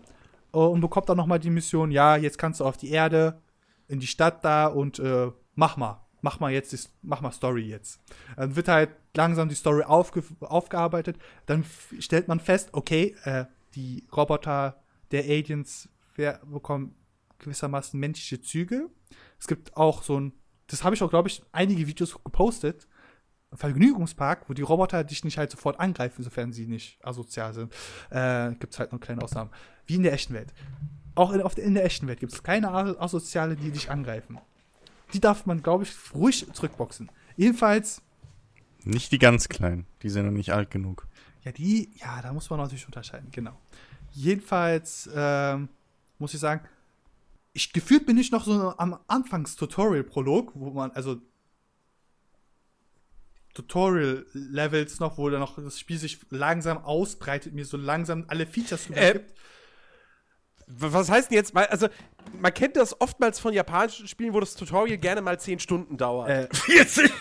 äh, und bekommt dann nochmal die Mission, ja, jetzt kannst du auf die Erde, in die Stadt da und äh, mach mal. Mach mal jetzt, die, mach mal Story jetzt. Dann wird halt langsam die Story aufge, aufgearbeitet. Dann stellt man fest, okay, äh, die Roboter der Aliens bekommen gewissermaßen menschliche Züge. Es gibt auch so ein, das habe ich auch, glaube ich, einige Videos gepostet. Vergnügungspark, wo die Roboter dich nicht halt sofort angreifen, sofern sie nicht asozial sind. Äh, gibt es halt noch kleine Ausnahmen. Wie in der echten Welt. Auch in, in der echten Welt gibt es keine As- Asoziale, die dich angreifen. Die darf man, glaube ich, ruhig zurückboxen. Jedenfalls, Nicht die ganz kleinen. Die sind noch nicht alt genug. ja, die, ja, da muss man natürlich unterscheiden, genau. Jedenfalls, ähm, muss ich sagen, ich gefühlt bin ich noch so am Anfangs-Tutorial-Prolog, wo man, also Tutorial-Levels noch, wo dann noch das Spiel sich langsam ausbreitet, mir so langsam alle Features Äh, übergibt. W- Was heißt denn jetzt also man kennt das oftmals von japanischen Spielen, wo das Tutorial gerne mal 10 Stunden dauert. Äh, 40!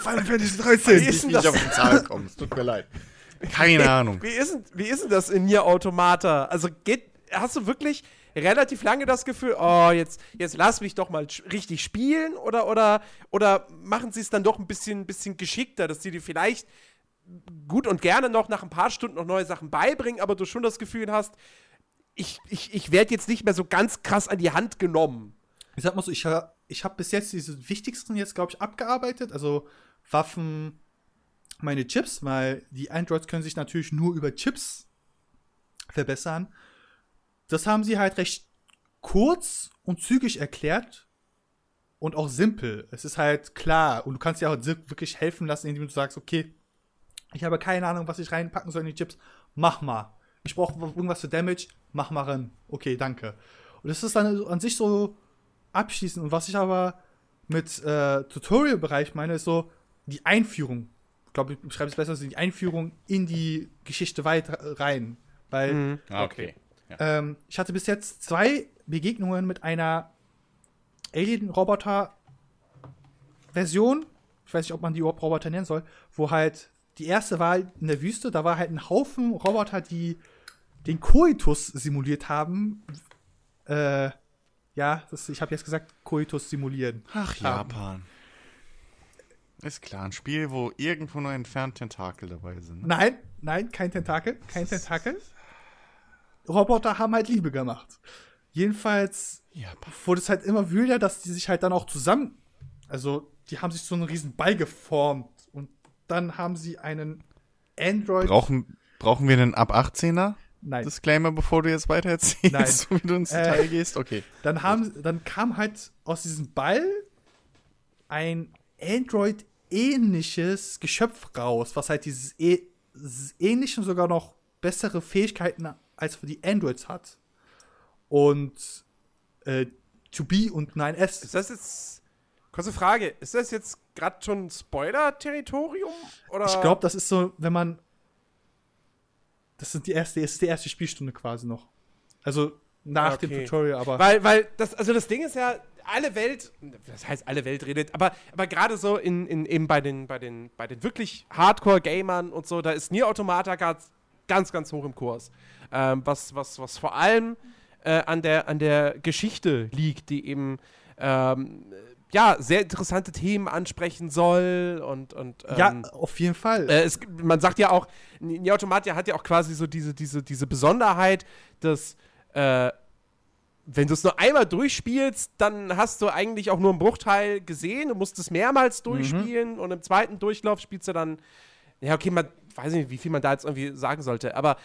Final Fantasy Wie 13. ist denn Nicht das? auf die Zahl kommen. Es tut mir leid. Keine Ahnung. Wie ist, denn, wie ist denn das in Nier Automata? Also geht, hast du wirklich relativ lange das Gefühl, oh, jetzt, jetzt lass mich doch mal richtig spielen? Oder, oder, oder machen sie es dann doch ein bisschen, bisschen geschickter, dass sie dir vielleicht gut und gerne noch nach ein paar Stunden noch neue Sachen beibringen, aber du schon das Gefühl hast, ich, ich, ich werde jetzt nicht mehr so ganz krass an die Hand genommen. Ich sag mal so, ich, ich habe bis jetzt diese wichtigsten jetzt, glaube ich, abgearbeitet. Also Waffen, meine Chips, weil die Androids können sich natürlich nur über Chips verbessern. Das haben sie halt recht kurz und zügig erklärt und auch simpel. Es ist halt klar und du kannst dir auch wirklich helfen lassen, indem du sagst, okay, ich habe keine Ahnung, was ich reinpacken soll in die Chips, mach mal. Ich brauche irgendwas für Damage, mach mal rein. Okay, danke. Und das ist dann an sich so abschließend. Und was ich aber mit äh, Tutorial-Bereich meine, ist so die Einführung. Ich glaube, ich schreibe es besser, also die Einführung in die Geschichte weiter rein. Weil Mhm. Ah, okay. ähm, ich hatte bis jetzt zwei Begegnungen mit einer Alien-Roboter-Version. Ich weiß nicht, ob man die überhaupt Roboter nennen soll, wo halt die erste war in der Wüste, da war halt ein Haufen Roboter, die den Koitus simuliert haben. Äh, ja, das, ich habe jetzt gesagt, Koitus simulieren. Ach, haben. Japan. Ist klar, ein Spiel, wo irgendwo nur entfernt Tentakel dabei sind. ne? Nein, nein, kein Tentakel, kein Tentakel. Roboter haben halt Liebe gemacht. Jedenfalls Japan. wurde es halt immer wüder, dass die sich halt dann auch zusammen, also die haben sich so einen riesen Ball geformt und dann haben sie einen Android. Brauchen, brauchen wir einen ab 18er? Nein. Disclaimer, bevor du jetzt weiter erzählst, Nein. *laughs* so wie du ins Äh, Detail gehst? Okay. Dann haben, dann kam halt aus diesem Ball ein Android-ähnliches Geschöpf raus, was halt dieses, äh, dieses ähnliche und sogar noch bessere Fähigkeiten als für die Androids hat. Und äh, 2B und 9S. Ist das jetzt. Kurze Frage, ist das jetzt gerade schon Spoiler-Territorium? Ich glaube, das ist so, wenn man. Das sind die erste, das ist die erste Spielstunde quasi noch. Also nach dem Okay. Tutorial, aber. Weil, weil das, also das Ding ist ja, alle Welt, das heißt alle Welt redet, aber, aber gerade so in, in, eben bei den, bei den, bei den wirklich Hardcore-Gamern und so, da ist Nier Automata ganz, ganz, ganz hoch im Kurs. Ähm, was, was, was vor allem äh, an, der, an der Geschichte liegt, die eben ähm, ja, sehr interessante Themen ansprechen soll und, und ähm, ja, auf jeden Fall. äh, es, man sagt ja auch, Nier Automata hat ja auch quasi so diese, diese, diese Besonderheit, dass äh, wenn du es nur einmal durchspielst, dann hast du eigentlich auch nur einen Bruchteil gesehen. Du musst es mehrmals durchspielen und im zweiten Durchlauf spielst du dann. Ja, okay, man weiß nicht, wie viel man da jetzt irgendwie sagen sollte, aber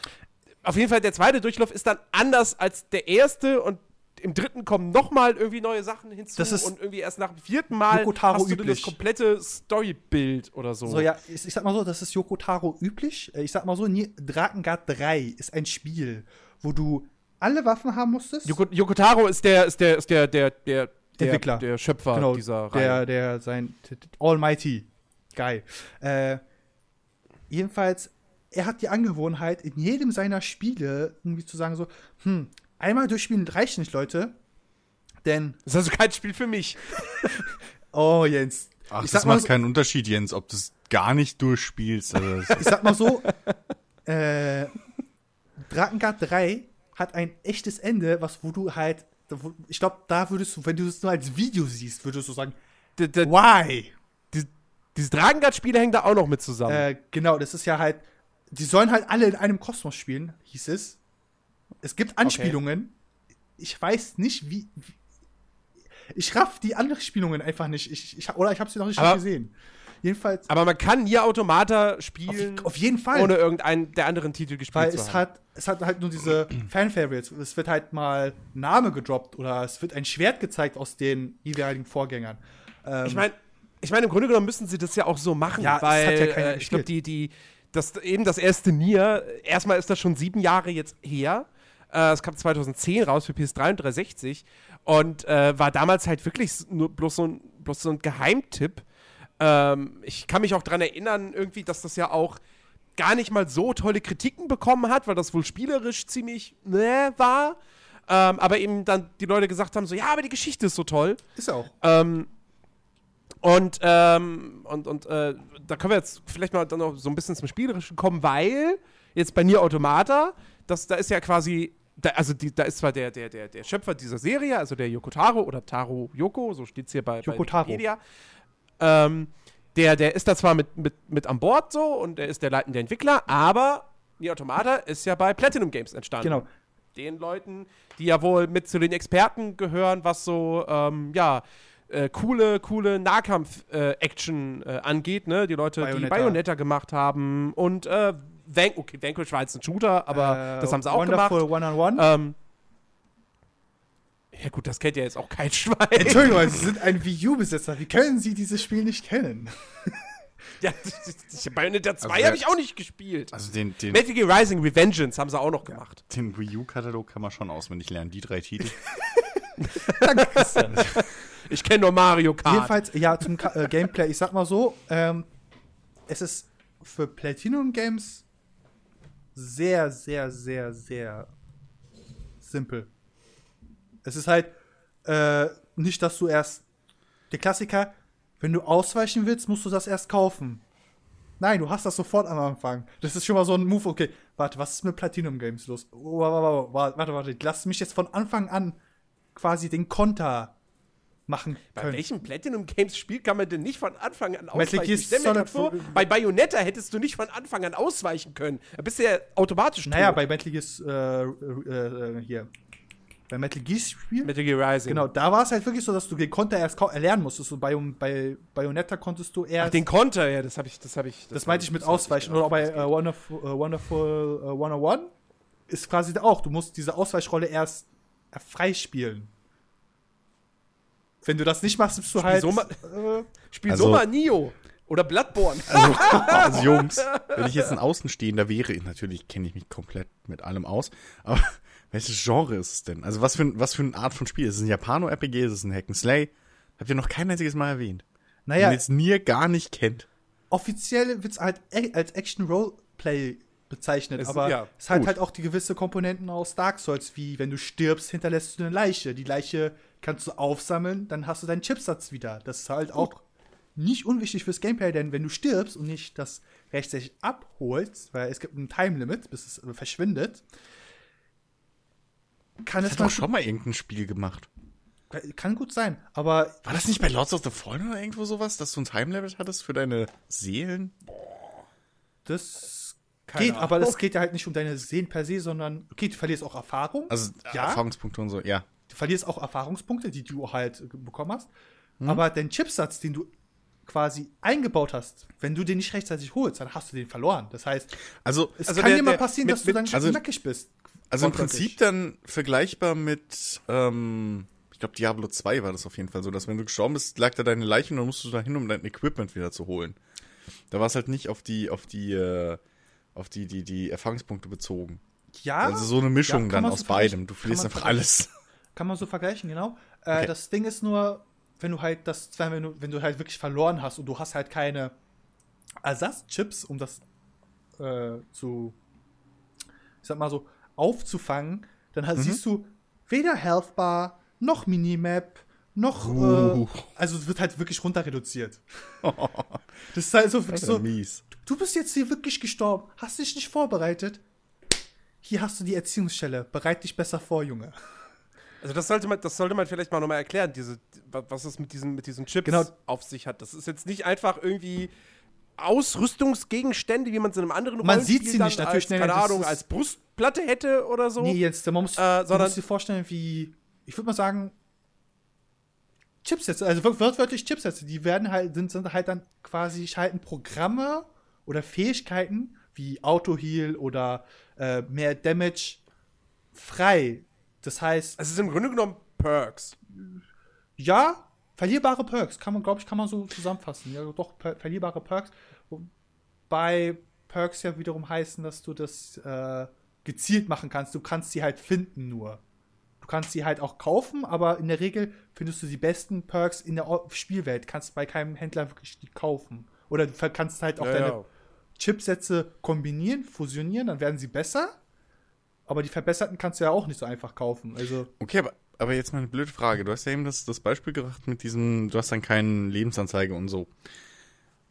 auf jeden Fall der zweite Durchlauf ist dann anders als der erste und im dritten kommen nochmal irgendwie neue Sachen hinzu Das ist und irgendwie erst nach dem vierten Mal Yoko Taro hast du dann das üblich. komplette Storybild oder so. So, ja, ich, ich sag mal so, das ist Yoko Taro üblich. Äh, Ich sag mal so, Drakengard 3 ist ein Spiel, wo du alle Waffen haben musstest. Yoko, Yoko Taro ist der, ist der, ist der, der, der, der, Entwickler. der Schöpfer genau, dieser der, Reihe. der, sein t- t- Almighty Guy. Äh, jedenfalls, er hat die Angewohnheit, in jedem seiner Spiele irgendwie zu sagen so, hm, einmal durchspielen reicht nicht, Leute. Denn, Das ist also kein Spiel für mich. *laughs* oh Jens, Ach, ich das macht so- keinen Unterschied, Jens, ob du es gar nicht durchspielst. Also ich sag mal so, *laughs* äh, Drakengard 3 hat ein echtes Ende, was wo du halt, ich glaube, da würdest du, wenn du es nur als Video siehst, würdest du sagen, D why? die, diese Dragengard-Spiele hängen da auch noch mit zusammen. Äh, genau, das ist ja halt, die sollen halt alle in einem Kosmos spielen, hieß es. Es gibt Anspielungen. Ich weiß nicht, wie, wie ich raff die Anspielungen einfach nicht. Ich, ich, oder ich habe sie noch nicht Aber- gesehen. Jedenfalls, Aber man kann Nier Automata spielen, auf, auf jeden Fall. ohne irgendeinen der anderen Titel gespielt Weil zu es haben. hat, es hat halt nur diese *clears throat* Fan-Favorites. Es wird halt mal ein Name gedroppt oder es wird ein Schwert gezeigt aus den jeweiligen Vorgängern. Ähm, Ich meine, ich mein, im Grunde genommen müssen sie das ja auch so machen, Ja, es weil hat ja äh, ich glaube, die, die, das, eben das erste Nier, erstmal ist das schon sieben Jahre jetzt her. Äh, es kam 2010 raus für PS3 und 360 und äh, war damals halt wirklich nur bloß so ein, bloß so ein Geheimtipp. Ähm, ich kann mich auch daran erinnern, irgendwie, dass das ja auch gar nicht mal so tolle Kritiken bekommen hat, weil das wohl spielerisch ziemlich ne war. Ähm, aber eben dann die Leute gesagt haben: so, ja, aber die Geschichte ist so toll. ist auch. Ähm, und, ähm, und, und äh, da können wir jetzt vielleicht mal dann noch so ein bisschen zum Spielerischen kommen, weil jetzt bei Nier Automata, das, da ist ja quasi, da, also die, da ist zwar der, der, der, der Schöpfer dieser Serie, also der Yoko Taro oder Taro Yoko, so steht es hier bei, Yoko bei Taro. Wikipedia. Ähm, der, der ist da zwar mit, mit, mit an Bord so und er ist der leitende Entwickler, aber Nier Automata ist ja bei Platinum Games entstanden Genau. den Leuten, die ja wohl mit zu den Experten gehören, was so, ähm, ja, äh, coole, coole Nahkampf-Action äh, angeht, ne? Die Leute, die Bayonetta. Bayonetta gemacht haben und äh, Van okay, Vanquish war jetzt ein Shooter, aber Äh, das haben sie auch Wonderful gemacht. One-on-One. Ähm, ja gut, das kennt ja jetzt auch kein *laughs* Schwein. Entschuldigung, Sie sind ein Wii U-Besitzer. Wie können Sie dieses Spiel nicht kennen? *laughs* Ja, Bayonetta 2 wer- habe ich auch nicht gespielt. Also den, den, Metal Gear Rising Revengeance haben sie auch noch gemacht. den Wii U-Katalog kann man schon auswendig lernen. Die drei Titel. *laughs* Danke, Christian. Ich kenne nur Mario Kart. Jedenfalls, ja, zum Ka äh, Gameplay, ich sag mal so, ähm, es ist für Platinum Games sehr, sehr, sehr, sehr simpel. Es ist halt äh, nicht, dass du erst der Klassiker, wenn du ausweichen willst, musst du das erst kaufen. Nein, du hast das sofort am Anfang. Das ist schon mal so ein Move, okay, warte, was ist mit Platinum Games los? Warte, warte, warte, warte, lass mich jetzt von Anfang an quasi den Konter machen Bei können. welchem Platinum Games Spiel kann man denn nicht von Anfang an ausweichen? Ich stell mir vor, bei Bayonetta hättest du nicht von Anfang an ausweichen können. Da bist du ja automatisch Naja, tot. bei Metal Gear äh, äh, hier. Bei Metal Gear Spiel. Metal Gear Rising. Genau, da war es halt wirklich so, dass du den Konter erst erlernen musstest. Und bei, bei Bayonetta konntest du erst. Ach, den Konter, ja, das habe ich, das habe ich. das meinte ich mit das Ausweichen. genau Oder auch bei äh, Wonderful, äh, Wonderful äh, 101 ist quasi auch. Du musst diese Ausweichrolle erst äh, freispielen. Wenn du das nicht machst, bist du Spiel halt. so mal- äh, Spiel Also- so mal Nio. Oder Bloodborne. Also, *laughs* also Jungs, wenn ich jetzt ein Außenstehender wäre, natürlich kenne ich mich komplett mit allem aus, aber *laughs* welches Genre ist es denn? Also was für, ein- was für eine Art von Spiel? Ist es ein Japano-RPG? Ist es ein Hack'n'Slay? Habt ihr noch kein einziges Mal erwähnt. Wenn naja, ihr jetzt Nier gar nicht kennt. offiziell wird es halt e- als Action-Roleplay bezeichnet, Es- aber ja, es hat gut. halt auch die gewisse Komponenten aus Dark Souls, wie wenn du stirbst, hinterlässt du eine Leiche. Die Leiche kannst du aufsammeln, dann hast du deinen Chipsatz wieder. Das ist halt auch nicht unwichtig fürs Gameplay, denn wenn du stirbst und nicht das rechtzeitig abholst, weil es gibt ein Time-Limit, bis es äh, verschwindet, kann Das es mal doch schon mal irgendein Spiel gemacht. kann gut sein, aber War das nicht bei Lords of the Fallen oder irgendwo sowas, dass du ein Time-Limit hattest für deine Seelen? das Keine geht, aber Ahnung. das geht ja halt nicht um deine Seelen per se, sondern okay, du verlierst auch Erfahrung. Also Ja. Erfahrungspunkte und so, ja. Du verlierst auch Erfahrungspunkte, die du halt äh, bekommen hast. Mhm. Aber den Chipsatz, den du quasi eingebaut hast, wenn du den nicht rechtzeitig holst, dann hast du den verloren. Das heißt, Also, es Also kann der- dir mal der- passieren, mit- dass du mit- dann also- nackig bist. also im. Prinzip dann vergleichbar mit, ähm, ich glaube Diablo 2 war das auf jeden Fall so, dass wenn du gestorben bist, lag da deine Leiche und dann musst du da hin, um dein Equipment wieder zu holen. Da war es halt nicht auf die, auf die, äh, auf die, die, die Erfahrungspunkte bezogen. Ja, Also so eine Mischung Ja, dann aus beidem. Du verlierst einfach alles. Kann man so vergleichen, genau. Äh, Okay. Das Ding ist nur, wenn du halt das, wenn du, wenn du halt wirklich verloren hast und du hast halt keine Ersatzchips, um das äh, zu, ich sag mal so, aufzufangen, dann Mhm. halt siehst du weder Health Bar, noch Minimap, noch, Uh. äh, also es wird halt wirklich runter reduziert. *laughs* das ist halt so, wirklich so mies. du bist jetzt hier wirklich gestorben, hast dich nicht vorbereitet. Hier hast du die Erziehungsstelle, bereit dich besser vor, Junge. Also das sollte man, das sollte man vielleicht mal nochmal erklären, diese, wa- was es mit diesen, mit diesen Chips Genau. auf sich hat. Das ist jetzt nicht einfach irgendwie Ausrüstungsgegenstände, wie man es in einem anderen Man Rollenspiel sieht sie nicht, natürlich, als, nee, keine Ahnung, als Brustplatte hätte oder so. Nee, jetzt, man muss, Äh, man sondern- muss dir vorstellen, wie, ich würde mal sagen, Chipsätze, also wör- wörtlich Chipsätze, die werden halt, sind, sind halt dann quasi, schalten Programme oder Fähigkeiten wie Auto-Heal oder äh, mehr Damage frei. Das heißt, Es ist im Grunde genommen Perks. ja, verlierbare Perks, kann man, glaube ich, kann man so zusammenfassen. Ja, doch, per verlierbare Perks. Wobei Perks ja wiederum heißen, dass du das äh, gezielt machen kannst. Du kannst sie halt finden nur. Du kannst sie halt auch kaufen, aber in der Regel findest du die besten Perks in der O- Spielwelt. Kannst bei keinem Händler wirklich die kaufen. Oder du kannst halt auch Ja, deine ja. Chipsätze kombinieren, fusionieren, dann werden sie besser. Aber die verbesserten kannst du ja auch nicht so einfach kaufen. Also, Okay, aber, aber jetzt mal eine blöde Frage. Du hast ja eben das, das Beispiel gebracht mit diesem, du hast dann keine Lebensanzeige und so.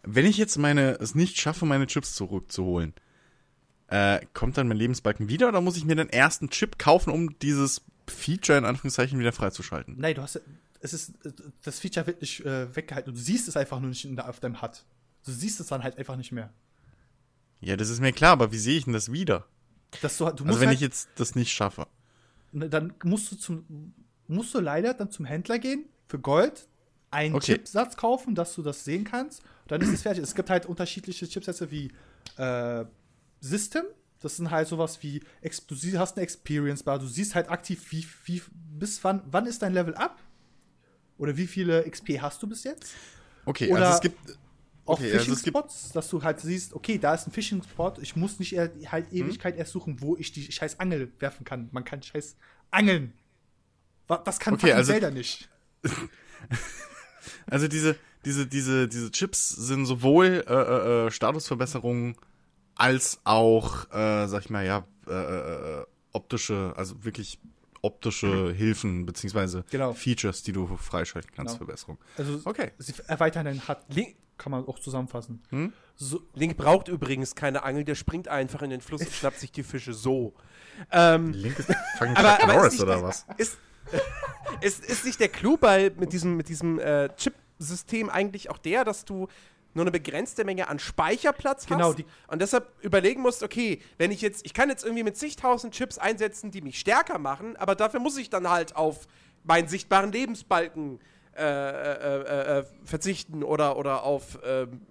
Wenn ich jetzt meine, es nicht schaffe, meine Chips zurückzuholen, äh, kommt dann mein Lebensbalken wieder oder muss ich mir den ersten Chip kaufen, um dieses Feature in Anführungszeichen wieder freizuschalten? Nein, du hast es ist das Feature wird nicht äh, weggehalten. Du siehst es einfach nur nicht in auf deinem HUD. Du siehst es dann halt einfach nicht mehr. Ja, das ist mir klar, aber wie sehe ich denn das wieder? Dass du, du Also wenn halt, ich jetzt das nicht schaffe. dann musst du zum musst du leider dann zum Händler gehen für Gold, einen Okay. Chipsatz kaufen, dass du das sehen kannst. Dann ist es fertig. Es gibt halt unterschiedliche Chipsätze wie äh, System. Das sind halt sowas wie, du hast eine Experience Bar, du siehst halt aktiv, wie, wie, bis wann, wann ist dein Level up? Oder wie viele XP hast du bis jetzt? Okay, Oder- also es gibt, Auch Okay, also es gibt- Fishing-Spots, dass du halt siehst, okay, da ist ein Fishing-Spot, ich muss nicht eher, halt Mhm. Ewigkeit erst suchen, wo ich die scheiß Angel werfen kann. Man kann scheiß angeln. Das kann Okay, also- Zelda nicht. *laughs* Also diese, diese, diese, diese Chips sind sowohl äh, äh, äh, Statusverbesserungen als auch, äh, sag ich mal, ja, äh, äh, äh, optische, also wirklich optische *clears throat* Hilfen beziehungsweise Genau. Features, die du freischalten kannst, Genau. Verbesserung. Also Okay. sie erweitern den HUD, Link, kann man auch zusammenfassen. Hm? So, Link braucht übrigens keine Angel, der springt einfach in den Fluss und schnappt sich die Fische so. Ähm, Link ist fucking aber, aber Norris ist, nicht, oder was? Ist, *laughs* ist, ist nicht der Clou bei mit diesem, mit diesem äh, Chip-System eigentlich auch der, dass du nur eine begrenzte Menge an Speicherplatz Genau, hast die- und deshalb überlegen musst, okay, wenn ich jetzt, ich kann jetzt irgendwie mit zigtausend Chips einsetzen, die mich stärker machen, aber dafür muss ich dann halt auf meinen sichtbaren Lebensbalken äh, äh, äh, äh, verzichten oder, oder auf ähm,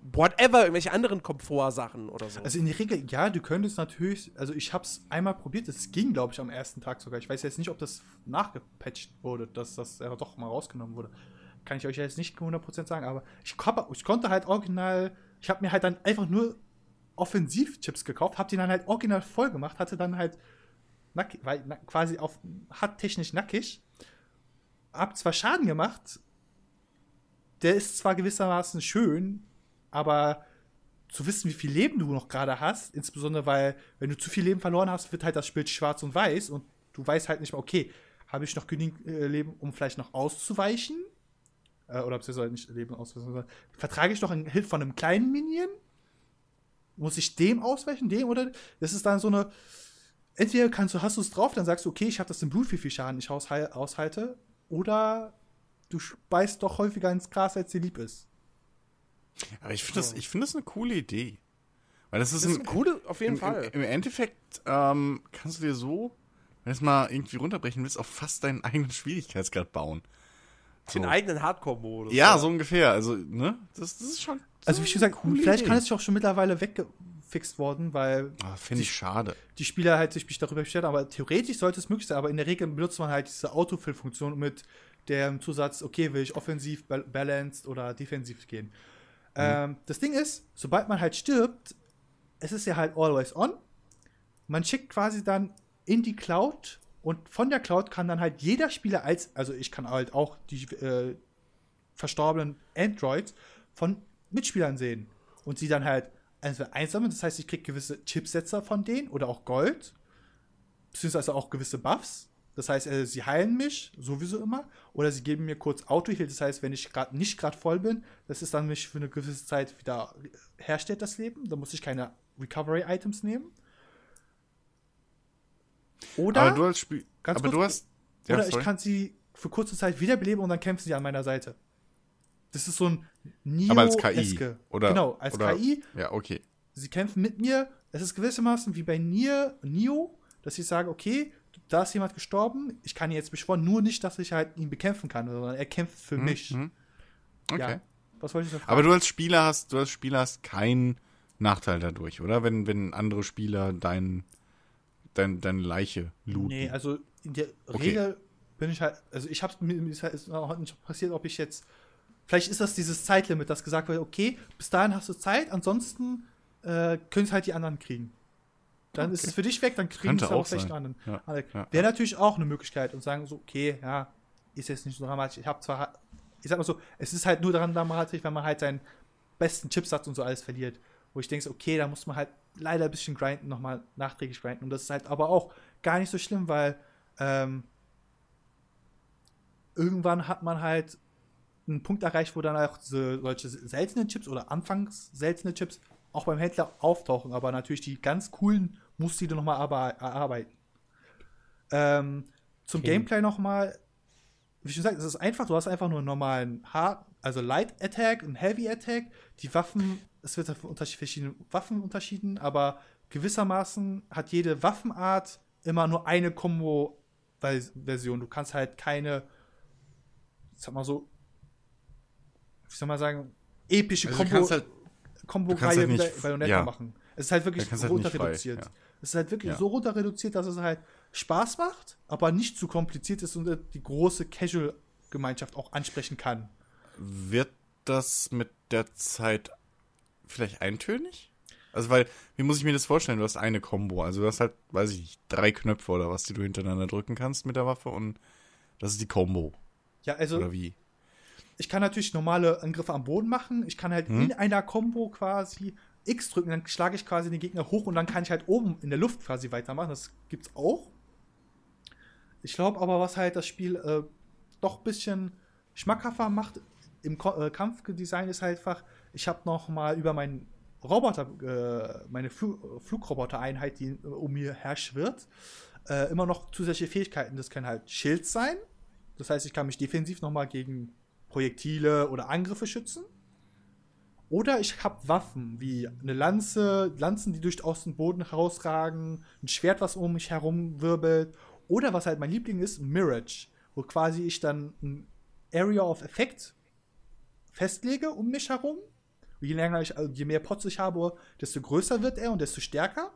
whatever, irgendwelche anderen Komfortsachen oder so. Also in der Regel, ja, du könntest natürlich, also ich habe es einmal probiert, es ging, glaube ich, am ersten Tag sogar. Ich weiß jetzt nicht, ob das nachgepatcht wurde, dass das äh, doch mal rausgenommen wurde. Kann ich euch jetzt nicht 100% sagen, aber ich, ich konnte halt original, ich habe mir halt dann einfach nur Offensivchips gekauft, habe die dann halt original voll gemacht, hatte dann halt nackig, weil, na, quasi auf, hat technisch nackig, hab zwar Schaden gemacht, der ist zwar gewissermaßen schön, aber zu wissen, wie viel Leben du noch gerade hast, insbesondere weil, wenn du zu viel Leben verloren hast, wird halt das Bild schwarz und weiß und du weißt halt nicht mehr, okay, habe ich noch genügend äh, Leben, um vielleicht noch auszuweichen? Äh, oder beziehungsweise nicht Leben ausweichen, sondern vertrage ich noch einen Hit von einem kleinen Minion? Muss ich dem ausweichen, dem oder? Das ist dann so eine. Entweder kannst du, hast du es drauf, dann sagst du, okay, ich habe das im Blut, wie viel Schaden ich aushal- aushalte, oder du beißt doch häufiger ins Gras, als dir lieb ist. Aber ich finde das, ich finde das eine coole Idee. Weil das ist, das ist im, ein coole, auf jeden im, Fall. Im, Im Endeffekt ähm, kannst du dir so, wenn du es mal irgendwie runterbrechen willst, auch fast deinen eigenen Schwierigkeitsgrad bauen. Den eigenen Hardcore-Modus. Ja, so ungefähr. Also, ne? Das, das ist schon. Also, wie gesagt, coole vielleicht Idee. kann es ja auch schon mittlerweile weggefixt worden, weil Ah, Finde ich schade. die Spieler halt sich darüber beschweren, aber theoretisch sollte es möglich sein, aber in der Regel benutzt man halt diese Autofill-Funktion mit dem Zusatz, okay, will ich offensiv, bal- balanced oder defensiv gehen. Ähm, das Ding ist, sobald man halt stirbt, es ist ja halt always on. Man schickt quasi dann in die Cloud und von der Cloud kann dann halt jeder Spieler als, also ich kann halt auch die äh, verstorbenen Androids von Mitspielern sehen und sie dann halt entweder einsammeln, das heißt, ich kriege gewisse Chipsetzer von denen oder auch Gold, beziehungsweise auch gewisse Buffs. Das heißt, äh, sie heilen mich sowieso immer oder sie geben mir kurz Auto-Heal. Das heißt, wenn ich gerade nicht gerade voll bin, das ist dann mich für eine gewisse Zeit wieder herstellt das Leben. Da muss ich keine Recovery-Items nehmen. Oder, aber du als Spiel. Aber kurz, du hast. Ja, oder ich sorry. kann sie für kurze Zeit wiederbeleben und dann kämpfen sie an meiner Seite. Das ist so ein Neo aber als KI. Oder, Genau, als oder, KI. Ja, okay. Sie kämpfen mit mir. Es ist gewissermaßen wie bei Nier, Neo, dass ich sage, okay, da ist jemand gestorben, ich kann ihn jetzt beschworen, nur nicht, dass ich halt ihn bekämpfen kann, sondern er kämpft für mich. Mhm. Okay. Ja. Was wollte ich noch fragen? Aber du als Spieler hast, du als Spieler hast keinen Nachteil dadurch, oder? Wenn, wenn andere Spieler dein, dein, deine Leiche looten. Nee, also in der Okay. Regel bin ich halt, also ich hab's mir mir ist halt noch nicht passiert, ob ich jetzt, vielleicht ist das dieses Zeitlimit, das gesagt wird, okay, bis dahin hast du Zeit, ansonsten äh, können es halt die anderen kriegen. Dann ist Okay. es für dich weg, dann kriegen Könnte es auch vielleicht einen anderen. Ja, ja, Wäre natürlich auch eine Möglichkeit und sagen so, okay, ja, ist jetzt nicht so dramatisch. Ich habe zwar, ich sag mal so, es ist halt nur daran dramatisch, wenn man halt seinen besten Chipsatz und so alles verliert. Wo ich denke, okay, da muss man halt leider ein bisschen grinden, nochmal nachträglich grinden. Und das ist halt aber auch gar nicht so schlimm, weil ähm, irgendwann hat man halt einen Punkt erreicht, wo dann auch diese, solche seltenen Chips oder anfangs seltene Chips auch beim Händler auftauchen, aber natürlich die ganz coolen musst du dir nochmal erarbeiten. Ähm, zum Okay. Gameplay nochmal, wie schon gesagt, es ist einfach, du hast einfach nur einen normalen Hard, also Light Attack und Heavy Attack. Die Waffen, es wird verschiedene Waffen unterschieden, aber gewissermaßen hat jede Waffenart immer nur eine Combo-Version. Du kannst halt keine, ich sag mal so, wie soll man sagen, epische Also kannst halt, Combo-Reihe kannst halt mit Bayonetta ja. machen. Es ist halt wirklich halt runter reduziert. ja. Es ist halt wirklich Ja. so runter reduziert, dass es halt Spaß macht, aber nicht zu kompliziert ist und die große Casual-Gemeinschaft auch ansprechen kann. wird das mit der Zeit vielleicht eintönig? Also, weil, wie muss ich mir das vorstellen? Du hast eine Combo. Also, du hast halt, weiß ich nicht, drei Knöpfe oder was, die du hintereinander drücken kannst mit der Waffe und das ist die Combo. Ja, also Oder wie? Ich kann natürlich normale Angriffe am Boden machen. Ich kann halt Hm. in einer Combo quasi X drücken, dann schlage ich quasi den Gegner hoch und dann kann ich halt oben in der Luft quasi weitermachen. Das gibt's auch. Ich glaube aber, was halt das Spiel äh, doch ein bisschen schmackhafter macht im Ko äh, Kampfdesign ist halt einfach, ich habe noch mal über meinen Roboter, äh, meine Flu Flugroboter-Einheit, die äh, um mir her schwirrt, äh, immer noch zusätzliche Fähigkeiten. Das können halt Schild sein. Das heißt, ich kann mich defensiv noch mal gegen Projektile oder Angriffe schützen. Oder ich habe Waffen wie eine Lanze, Lanzen, die durch aus dem Boden herausragen, ein Schwert, was um mich herum wirbelt. Oder was halt mein Liebling ist, Mirage, wo quasi ich dann ein Area of Effect festlege um mich herum. Je länger ich, also je mehr Pots ich habe, desto größer wird er und desto stärker.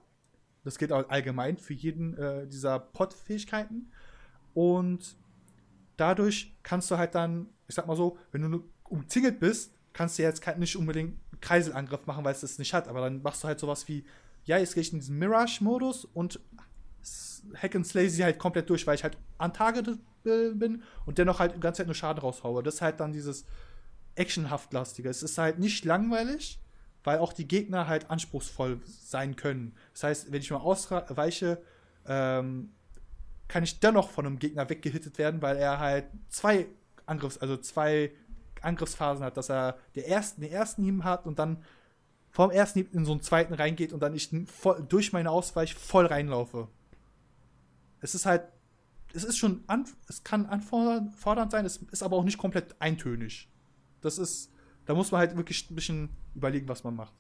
Das gilt auch allgemein für jeden äh, dieser Pot-Fähigkeiten. Und dadurch kannst du halt dann, ich sag mal so, wenn du umzingelt bist, kannst du jetzt nicht unbedingt einen Kreiselangriff machen, weil es das nicht hat. Aber dann machst du halt sowas wie, ja, jetzt gehe ich in diesen Mirage-Modus und Hack and Slay sie halt komplett durch, weil ich halt an Tage bin und dennoch halt die ganze Zeit nur Schaden raushaue. Das ist halt dann dieses actionhaft-lastige. Es ist halt nicht langweilig, weil auch die Gegner halt anspruchsvoll sein können. Das heißt, wenn ich mal ausweiche, ähm, kann ich dennoch von einem Gegner weggehittet werden, weil er halt zwei Angriffs, also zwei Angriffsphasen hat, dass er der ersten, den ersten Hieb hat und dann vom ersten Hieb in so einen zweiten reingeht und dann ich voll, durch meine Ausweich voll reinlaufe. Es ist halt, es ist schon, an, es kann anfordernd fordernd sein, es ist aber auch nicht komplett eintönig. Das ist, da muss man halt wirklich ein bisschen überlegen, was man macht.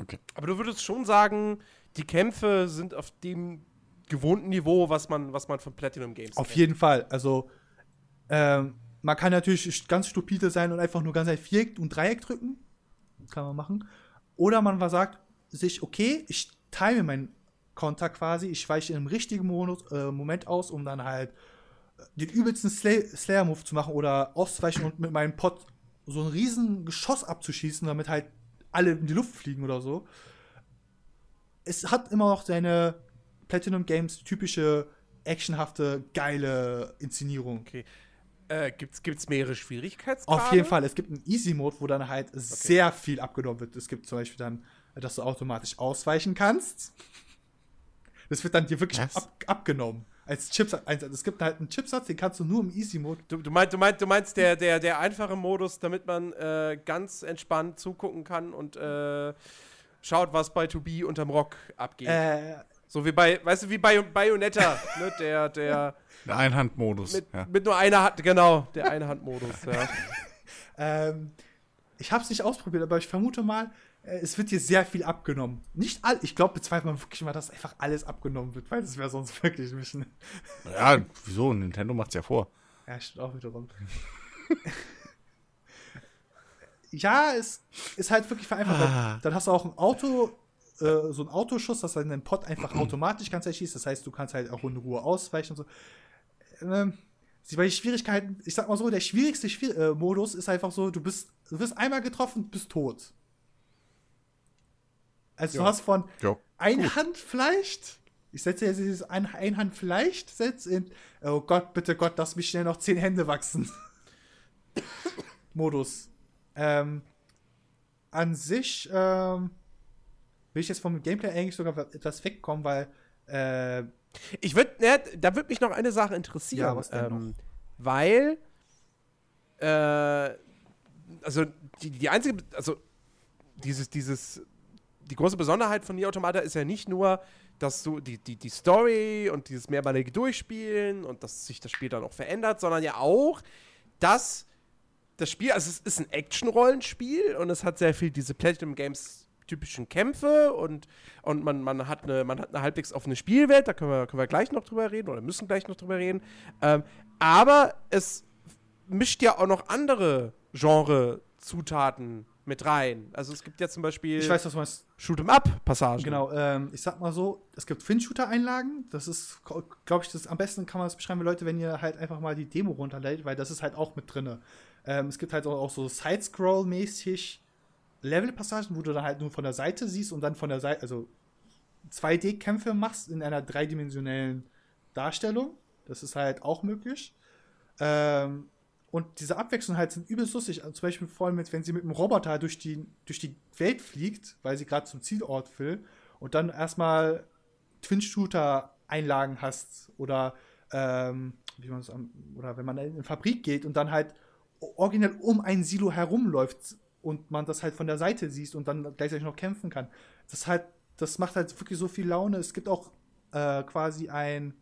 Okay. Aber du würdest schon sagen, die Kämpfe sind auf dem gewohnten Niveau, was man, was man von Platinum Games Auf kennt. jeden Fall. Also, ähm, man kann natürlich ganz stupide sein und einfach nur ganz einfach Viereck und Dreieck drücken. Kann man machen. Oder man sagt sich, okay, ich time meinen Konter quasi, ich weiche im richtigen Modus, äh, Moment aus, um dann halt äh, den übelsten Slay Slayer-Move zu machen oder auszuweichen und mit meinem Pot so ein riesen Geschoss abzuschießen, damit halt alle in die Luft fliegen oder so. Es hat immer noch seine Platinum Games typische actionhafte, geile Inszenierung. Okay. Äh, gibt's, gibt's mehrere Schwierigkeitsgrade? Auf jeden Fall. Es gibt einen Easy-Mode, wo dann halt sehr viel abgenommen wird. Es gibt zum Beispiel dann, dass du automatisch ausweichen kannst. Das wird dann dir wirklich ab, abgenommen. Als Chipsatz. Es gibt halt einen Chipsatz, den kannst du nur im Easy-Mode. Du, du, meinst, du, meinst, du meinst der, der, der einfache Modus, damit man äh, ganz entspannt zugucken kann und äh, schaut, was bei To Be unterm Rock abgeht. Äh, So wie bei, weißt du, wie bei Bayonetta, ne? Der, der *laughs* Der Einhandmodus. mit, ja. mit nur einer Hand, genau, der Einhandmodus, ja. *laughs* ähm, ich habe es nicht ausprobiert, aber ich vermute mal, äh, es wird hier sehr viel abgenommen. Nicht all, ich glaube, bezweifelt man wirklich mal, dass einfach alles abgenommen wird, weil das wäre sonst wirklich ein bisschen. ja, wieso? Nintendo macht's ja vor. Ja, stimmt auch wiederum. *laughs* ja, es ist halt wirklich vereinfacht. Ah. Dann hast du auch ein Auto, äh, so ein Autoschuss, das halt den Pot einfach *clears throat* automatisch kannst erschießen. Das heißt, du kannst halt auch in Ruhe ausweichen und so. Ähm, die Schwierigkeiten, ich sag mal so, der schwierigste Schwier äh, Modus ist einfach so, du bist, du wirst einmal getroffen, bist tot. Also Ja. du hast von Ja. ein Hand vielleicht. Ich setze jetzt dieses ein, ein Hand vielleicht setz in. Oh Gott, bitte Gott, lass mich schnell noch zehn Hände wachsen. *laughs* Modus. Ähm, an sich ähm, will ich jetzt vom Gameplay eigentlich sogar etwas wegkommen, weil äh, Ich würde, ne, da würde mich noch eine Sache interessieren. Ja, ähm, Weil, äh, also die, die einzige, also dieses, dieses, die große Besonderheit von Nier Automata ist ja nicht nur, dass du die, die, die Story und dieses mehrmalige Durchspielen und dass sich das Spiel dann auch verändert, sondern ja auch, dass das Spiel, also es ist ein Action-Rollenspiel und es hat sehr viel diese Platinum Games typischen Kämpfe und, und man, man, hat eine, man hat eine halbwegs offene Spielwelt, da können wir, können wir gleich noch drüber reden oder müssen gleich noch drüber reden. Ähm, aber es mischt ja auch noch andere Genre-Zutaten mit rein. Also es gibt ja zum Beispiel ich weiß, was du meinst. Shoot'em-up-Passagen. Genau, ähm, ich sag mal so, es gibt Fin-Shooter-Einlagen. Das ist, glaube ich, das am besten kann man das beschreiben, Leute, wenn ihr halt einfach mal die Demo runterlädt, weil das ist halt auch mit drinne. Ähm, es gibt halt auch, auch so Side-Scroll-mäßig Level-Passagen, wo du dann halt nur von der Seite siehst und dann von der Seite, also 2D-Kämpfe machst in einer dreidimensionellen Darstellung. Das ist halt auch möglich. Ähm, und diese Abwechslung halt sind übelst lustig. Also zum Beispiel vor allem, wenn sie mit dem Roboter durch die, durch die Welt fliegt, weil sie gerade zum Zielort will und dann erstmal Twin-Shooter-Einlagen hast oder ähm, wie man es oder wenn man in eine Fabrik geht und dann halt originell um ein Silo herumläuft und man das halt von der Seite sieht und dann gleichzeitig noch kämpfen kann. Das halt, das macht halt wirklich so viel Laune. Es gibt auch äh, quasi ein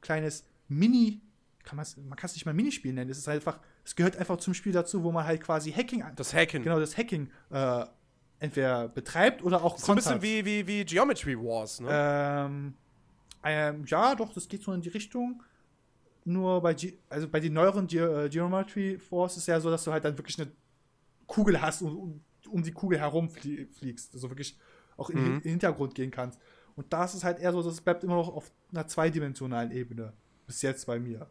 kleines Mini, kann man kann es nicht mal Minispiel nennen. Es ist halt einfach, es gehört einfach zum Spiel dazu, wo man halt quasi Hacking, Das Hacken. genau das Hacking äh, entweder betreibt oder auch So ein bisschen wie, wie, wie Geometry Wars, ne? Ähm, ähm, ja, doch, das geht so in die Richtung. Nur bei, Ge also bei den neueren Ge äh, Geometry Force ist ja so, dass du halt dann wirklich eine Kugel hast und um, um die Kugel herum flie fliegst. Also wirklich auch in Mhm. in den Hintergrund gehen kannst. Und da ist es halt eher so, das bleibt immer noch auf einer zweidimensionalen Ebene. Bis jetzt bei mir.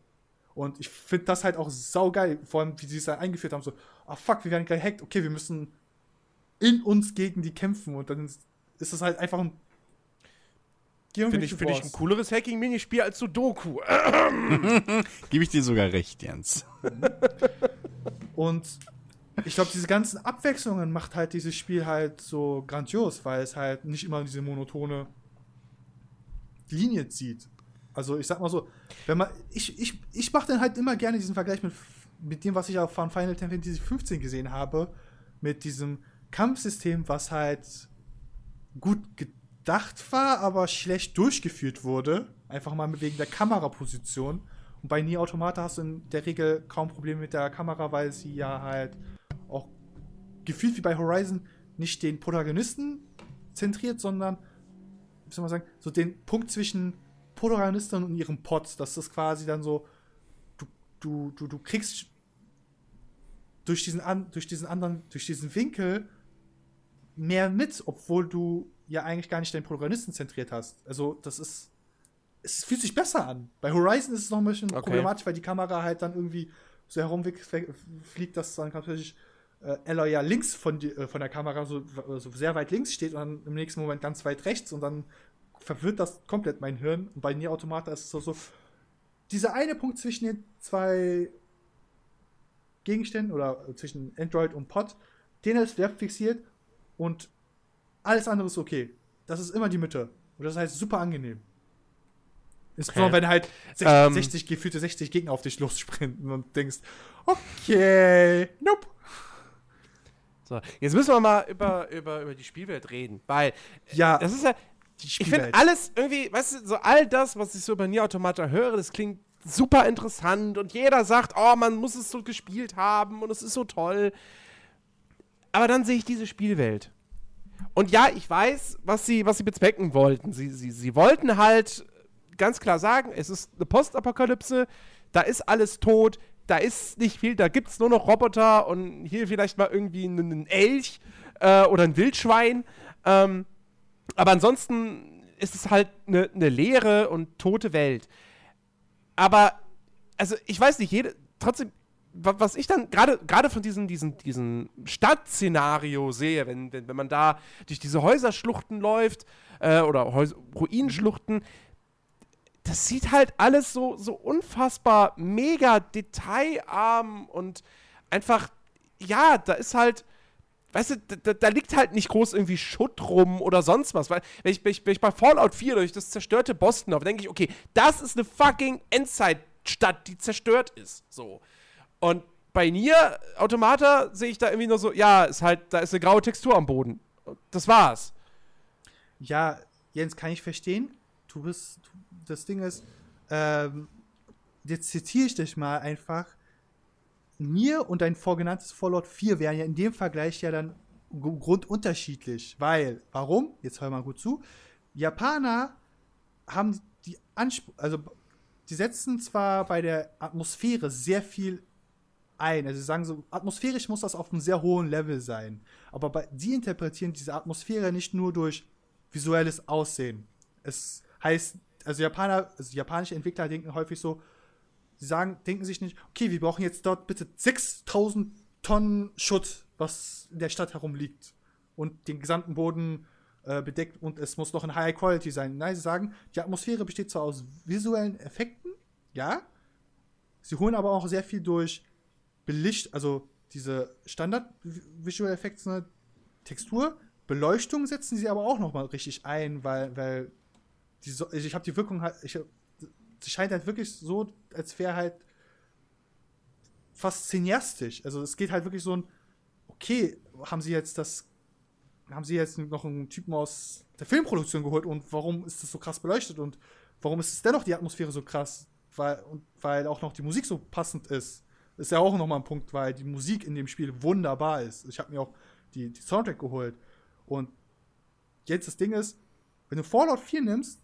Und ich finde das halt auch saugeil, vor allem wie sie es dann eingeführt haben, so, ah fuck, wir werden gehackt, okay, wir müssen in uns gegen die kämpfen und dann ist es halt einfach ein Finde ich, find ich ein cooleres Hacking-Minispiel als Sudoku. *laughs* *laughs* Gebe ich dir sogar recht, Jens. Und ich glaube, diese ganzen Abwechslungen macht halt dieses Spiel halt so grandios, weil es halt nicht immer diese monotone Linie zieht. Also ich sag mal so, wenn man, ich, ich, ich mache dann halt immer gerne diesen Vergleich mit, mit dem, was ich auch von Final Fantasy 15 gesehen habe, mit diesem Kampfsystem, was halt gut gedacht war, aber schlecht durchgeführt wurde. Einfach mal wegen der Kameraposition. Und bei Nier Automata hast du in der Regel kaum Probleme mit der Kamera, weil sie ja halt gefühlt wie bei Horizon nicht den Protagonisten zentriert, sondern, wie soll man sagen, so den Punkt zwischen Protagonistin und ihrem Pot. Das ist quasi dann so, du, du, du, du kriegst durch diesen, an, durch diesen anderen, durch diesen Winkel mehr mit, obwohl du ja eigentlich gar nicht deinen Protagonisten zentriert hast. Also, das ist. Es fühlt sich besser an. Bei Horizon ist es noch ein bisschen Okay. problematisch, weil die Kamera halt dann irgendwie so herumfliegt, dass dann natürlich äh, Aloy ja links von, die, äh, von der Kamera so, so sehr weit links steht und dann im nächsten Moment ganz weit rechts und dann verwirrt das komplett mein Hirn. Und bei Nier Automata ist es so, so dieser eine Punkt zwischen den zwei Gegenständen oder äh, zwischen Android und Pod, den ist der fixiert und alles andere ist okay. Das ist immer die Mitte. Und das heißt super angenehm. Insbesondere wenn halt 60, Ähm. 60, gefühlte 60 Gegner auf dich lossprinten und denkst, okay, nope. So, jetzt müssen wir mal über, über, über die Spielwelt reden, weil Ja, das ist ja, ich finde alles irgendwie, weißt du, so all das, was ich so über Nier Automata höre, das klingt super interessant und jeder sagt, oh, man muss es so gespielt haben und es ist so toll. Aber dann sehe ich diese Spielwelt. Und ja, ich weiß, was sie, was sie bezwecken wollten. Sie, sie, sie wollten halt ganz klar sagen, es ist eine Postapokalypse, da ist alles tot, da ist nicht viel, da gibt es nur noch Roboter und hier vielleicht mal irgendwie einen, Elch äh, oder ein Wildschwein. Ähm, aber ansonsten ist es halt eine ne leere und tote Welt. Aber, also ich weiß nicht, jede, trotzdem, wa- was ich dann gerade von diesem diesen, diesen Stadtszenario sehe, wenn, wenn, wenn man da durch diese Häuserschluchten läuft äh, oder Häus Ruinenschluchten, das sieht halt alles so, so unfassbar mega detailarm und einfach, ja, da ist halt, weißt du, da- da, liegt halt nicht groß irgendwie Schutt rum oder sonst was. Weil, wenn ich, wenn ich, wenn ich bei Fallout 4 durch das zerstörte Boston laufe, denke ich, okay, das ist eine fucking Endzeit-Stadt, die zerstört ist. So. Und bei Nier Automata sehe ich da irgendwie nur so, ja, ist halt, da ist eine graue Textur am Boden. Das war's. Ja, Jens, kann ich verstehen. Du bist, das Ding ist, ähm, jetzt zitiere ich dich mal einfach. Mir und dein vorgenanntes Fallout 4 wären ja in dem Vergleich ja dann grundunterschiedlich. Weil, warum? Jetzt hör mal gut zu. Japaner haben die Anspruch, also die setzen zwar bei der Atmosphäre sehr viel ein. Also sie sagen so, atmosphärisch muss das auf einem sehr hohen Level sein. Aber die interpretieren diese Atmosphäre nicht nur durch visuelles Aussehen. Es heißt, also Japaner, also japanische Entwickler denken häufig so, Sie sagen, denken sich nicht, okay, wir brauchen jetzt dort bitte 6000 Tonnen Schutt, was in der Stadt herumliegt und den gesamten Boden äh, bedeckt und es muss noch in High Quality sein. Nein, sie sagen, die Atmosphäre besteht zwar aus visuellen Effekten, ja, sie holen aber auch sehr viel durch Belicht, also diese Standard Visual Effects, ne, Textur, Beleuchtung setzen sie aber auch noch mal richtig ein, weil, weil die ich habe die Wirkung halt, ich, sie scheint halt wirklich so, als wäre halt fast cineastisch. Also es geht halt wirklich so ein, okay, haben sie jetzt das, haben sie jetzt noch einen Typen aus der Filmproduktion geholt und warum ist das so krass beleuchtet und warum ist es dennoch die Atmosphäre so krass? Weil, und weil auch noch die Musik so passend ist. Ist ja auch nochmal ein Punkt, weil die Musik in dem Spiel wunderbar ist. Ich habe mir auch die, die Soundtrack geholt. Und jetzt das Ding ist, wenn du Fallout 4 nimmst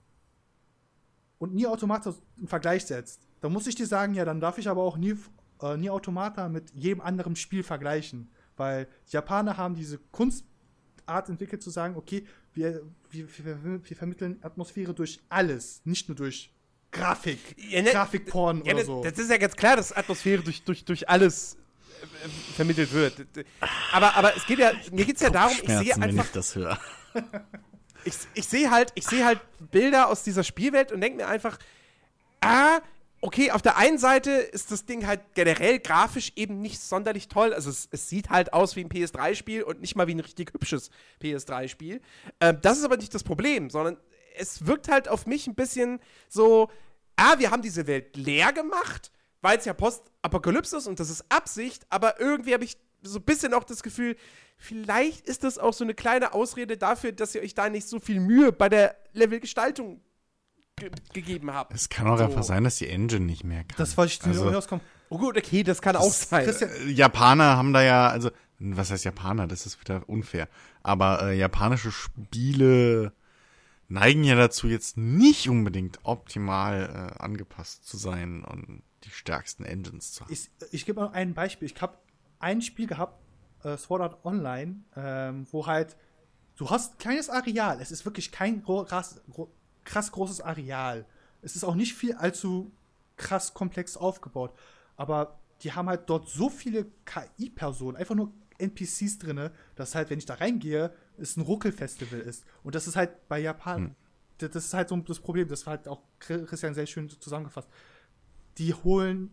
und nie Automata im Vergleich setzt, dann muss ich dir sagen, ja, dann darf ich aber auch nie, äh, nie Automata mit jedem anderen Spiel vergleichen. Weil die Japaner haben diese Kunstart entwickelt zu sagen, okay, wir, wir, wir, wir vermitteln Atmosphäre durch alles, nicht nur durch Grafik, Ja, ne- Grafikporn Ja, oder das, so. das ist ja ganz klar, dass Atmosphäre durch, durch, durch alles äh, vermittelt wird. Aber, aber es geht ja, mir geht es ja darum, ich sehe Schmerzen, wenn einfach ich das höre. *laughs* ich, ich sehe halt, ich halt Bilder aus dieser Spielwelt und denke mir einfach, ah, okay, auf der einen Seite ist das Ding halt generell grafisch eben nicht sonderlich toll. Also es, es sieht halt aus wie ein PS3-Spiel und nicht mal wie ein richtig hübsches PS3-Spiel. Ähm, das ist aber nicht das Problem, sondern es wirkt halt auf mich ein bisschen so, ah, wir haben diese Welt leer gemacht, weil es ja Postapokalypse ist und das ist Absicht, aber irgendwie habe ich so ein bisschen auch das Gefühl, vielleicht ist das auch so eine kleine Ausrede dafür, dass ihr euch da nicht so viel Mühe bei der Levelgestaltung ge gegeben habt. Es kann auch So. einfach sein, dass die Engine nicht mehr kann. das wollte ich also, rauskommen. Oh gut, okay, das kann auch sein. Christian, äh, Japaner haben da ja, also, was heißt Japaner? Das ist wieder unfair. Aber äh, japanische Spiele neigen ja dazu, jetzt nicht unbedingt optimal äh, angepasst zu sein und die stärksten Engines zu haben. ich, ich gebe mal ein Beispiel. Ich habe ein Spiel gehabt, äh, Sword Art Online, ähm, wo halt du hast ein kleines Areal. Es ist wirklich kein krass, krass großes Areal. Es ist auch nicht viel allzu krass komplex aufgebaut. Aber die haben halt dort so viele KI-Personen, einfach nur NPCs drinne, dass halt, wenn ich da reingehe, es ein Ruckelfestival ist. Und das ist halt bei Japan. Das das ist halt so das Problem. Das war halt auch Christian sehr schön zusammengefasst die holen,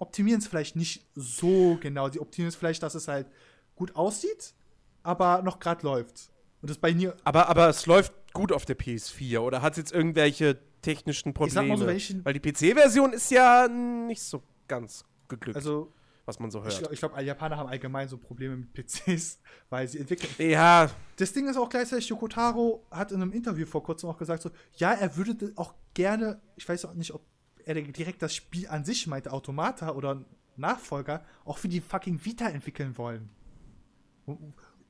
optimieren es vielleicht nicht so genau. Die optimieren es vielleicht, dass es halt gut aussieht, aber noch gerade läuft. Und das bei mir, Aber, aber es läuft gut auf der PS4 oder hat es jetzt irgendwelche technischen Ich sag Probleme? mal so, Weil die PC-Version ist ja nicht so ganz geglückt, also was man so hört. glaub- ich glaube, Japaner haben allgemein so Probleme mit PCs, *laughs* weil sie entwickeln. ja, Das Ding ist auch gleichzeitig, Yoko Taro hat in einem Interview vor kurzem auch gesagt, so, ja, er würde auch gerne, ich weiß auch nicht, ob er direkt das Spiel an sich meinte, Automata oder Nachfolger, auch für die fucking Vita entwickeln wollen.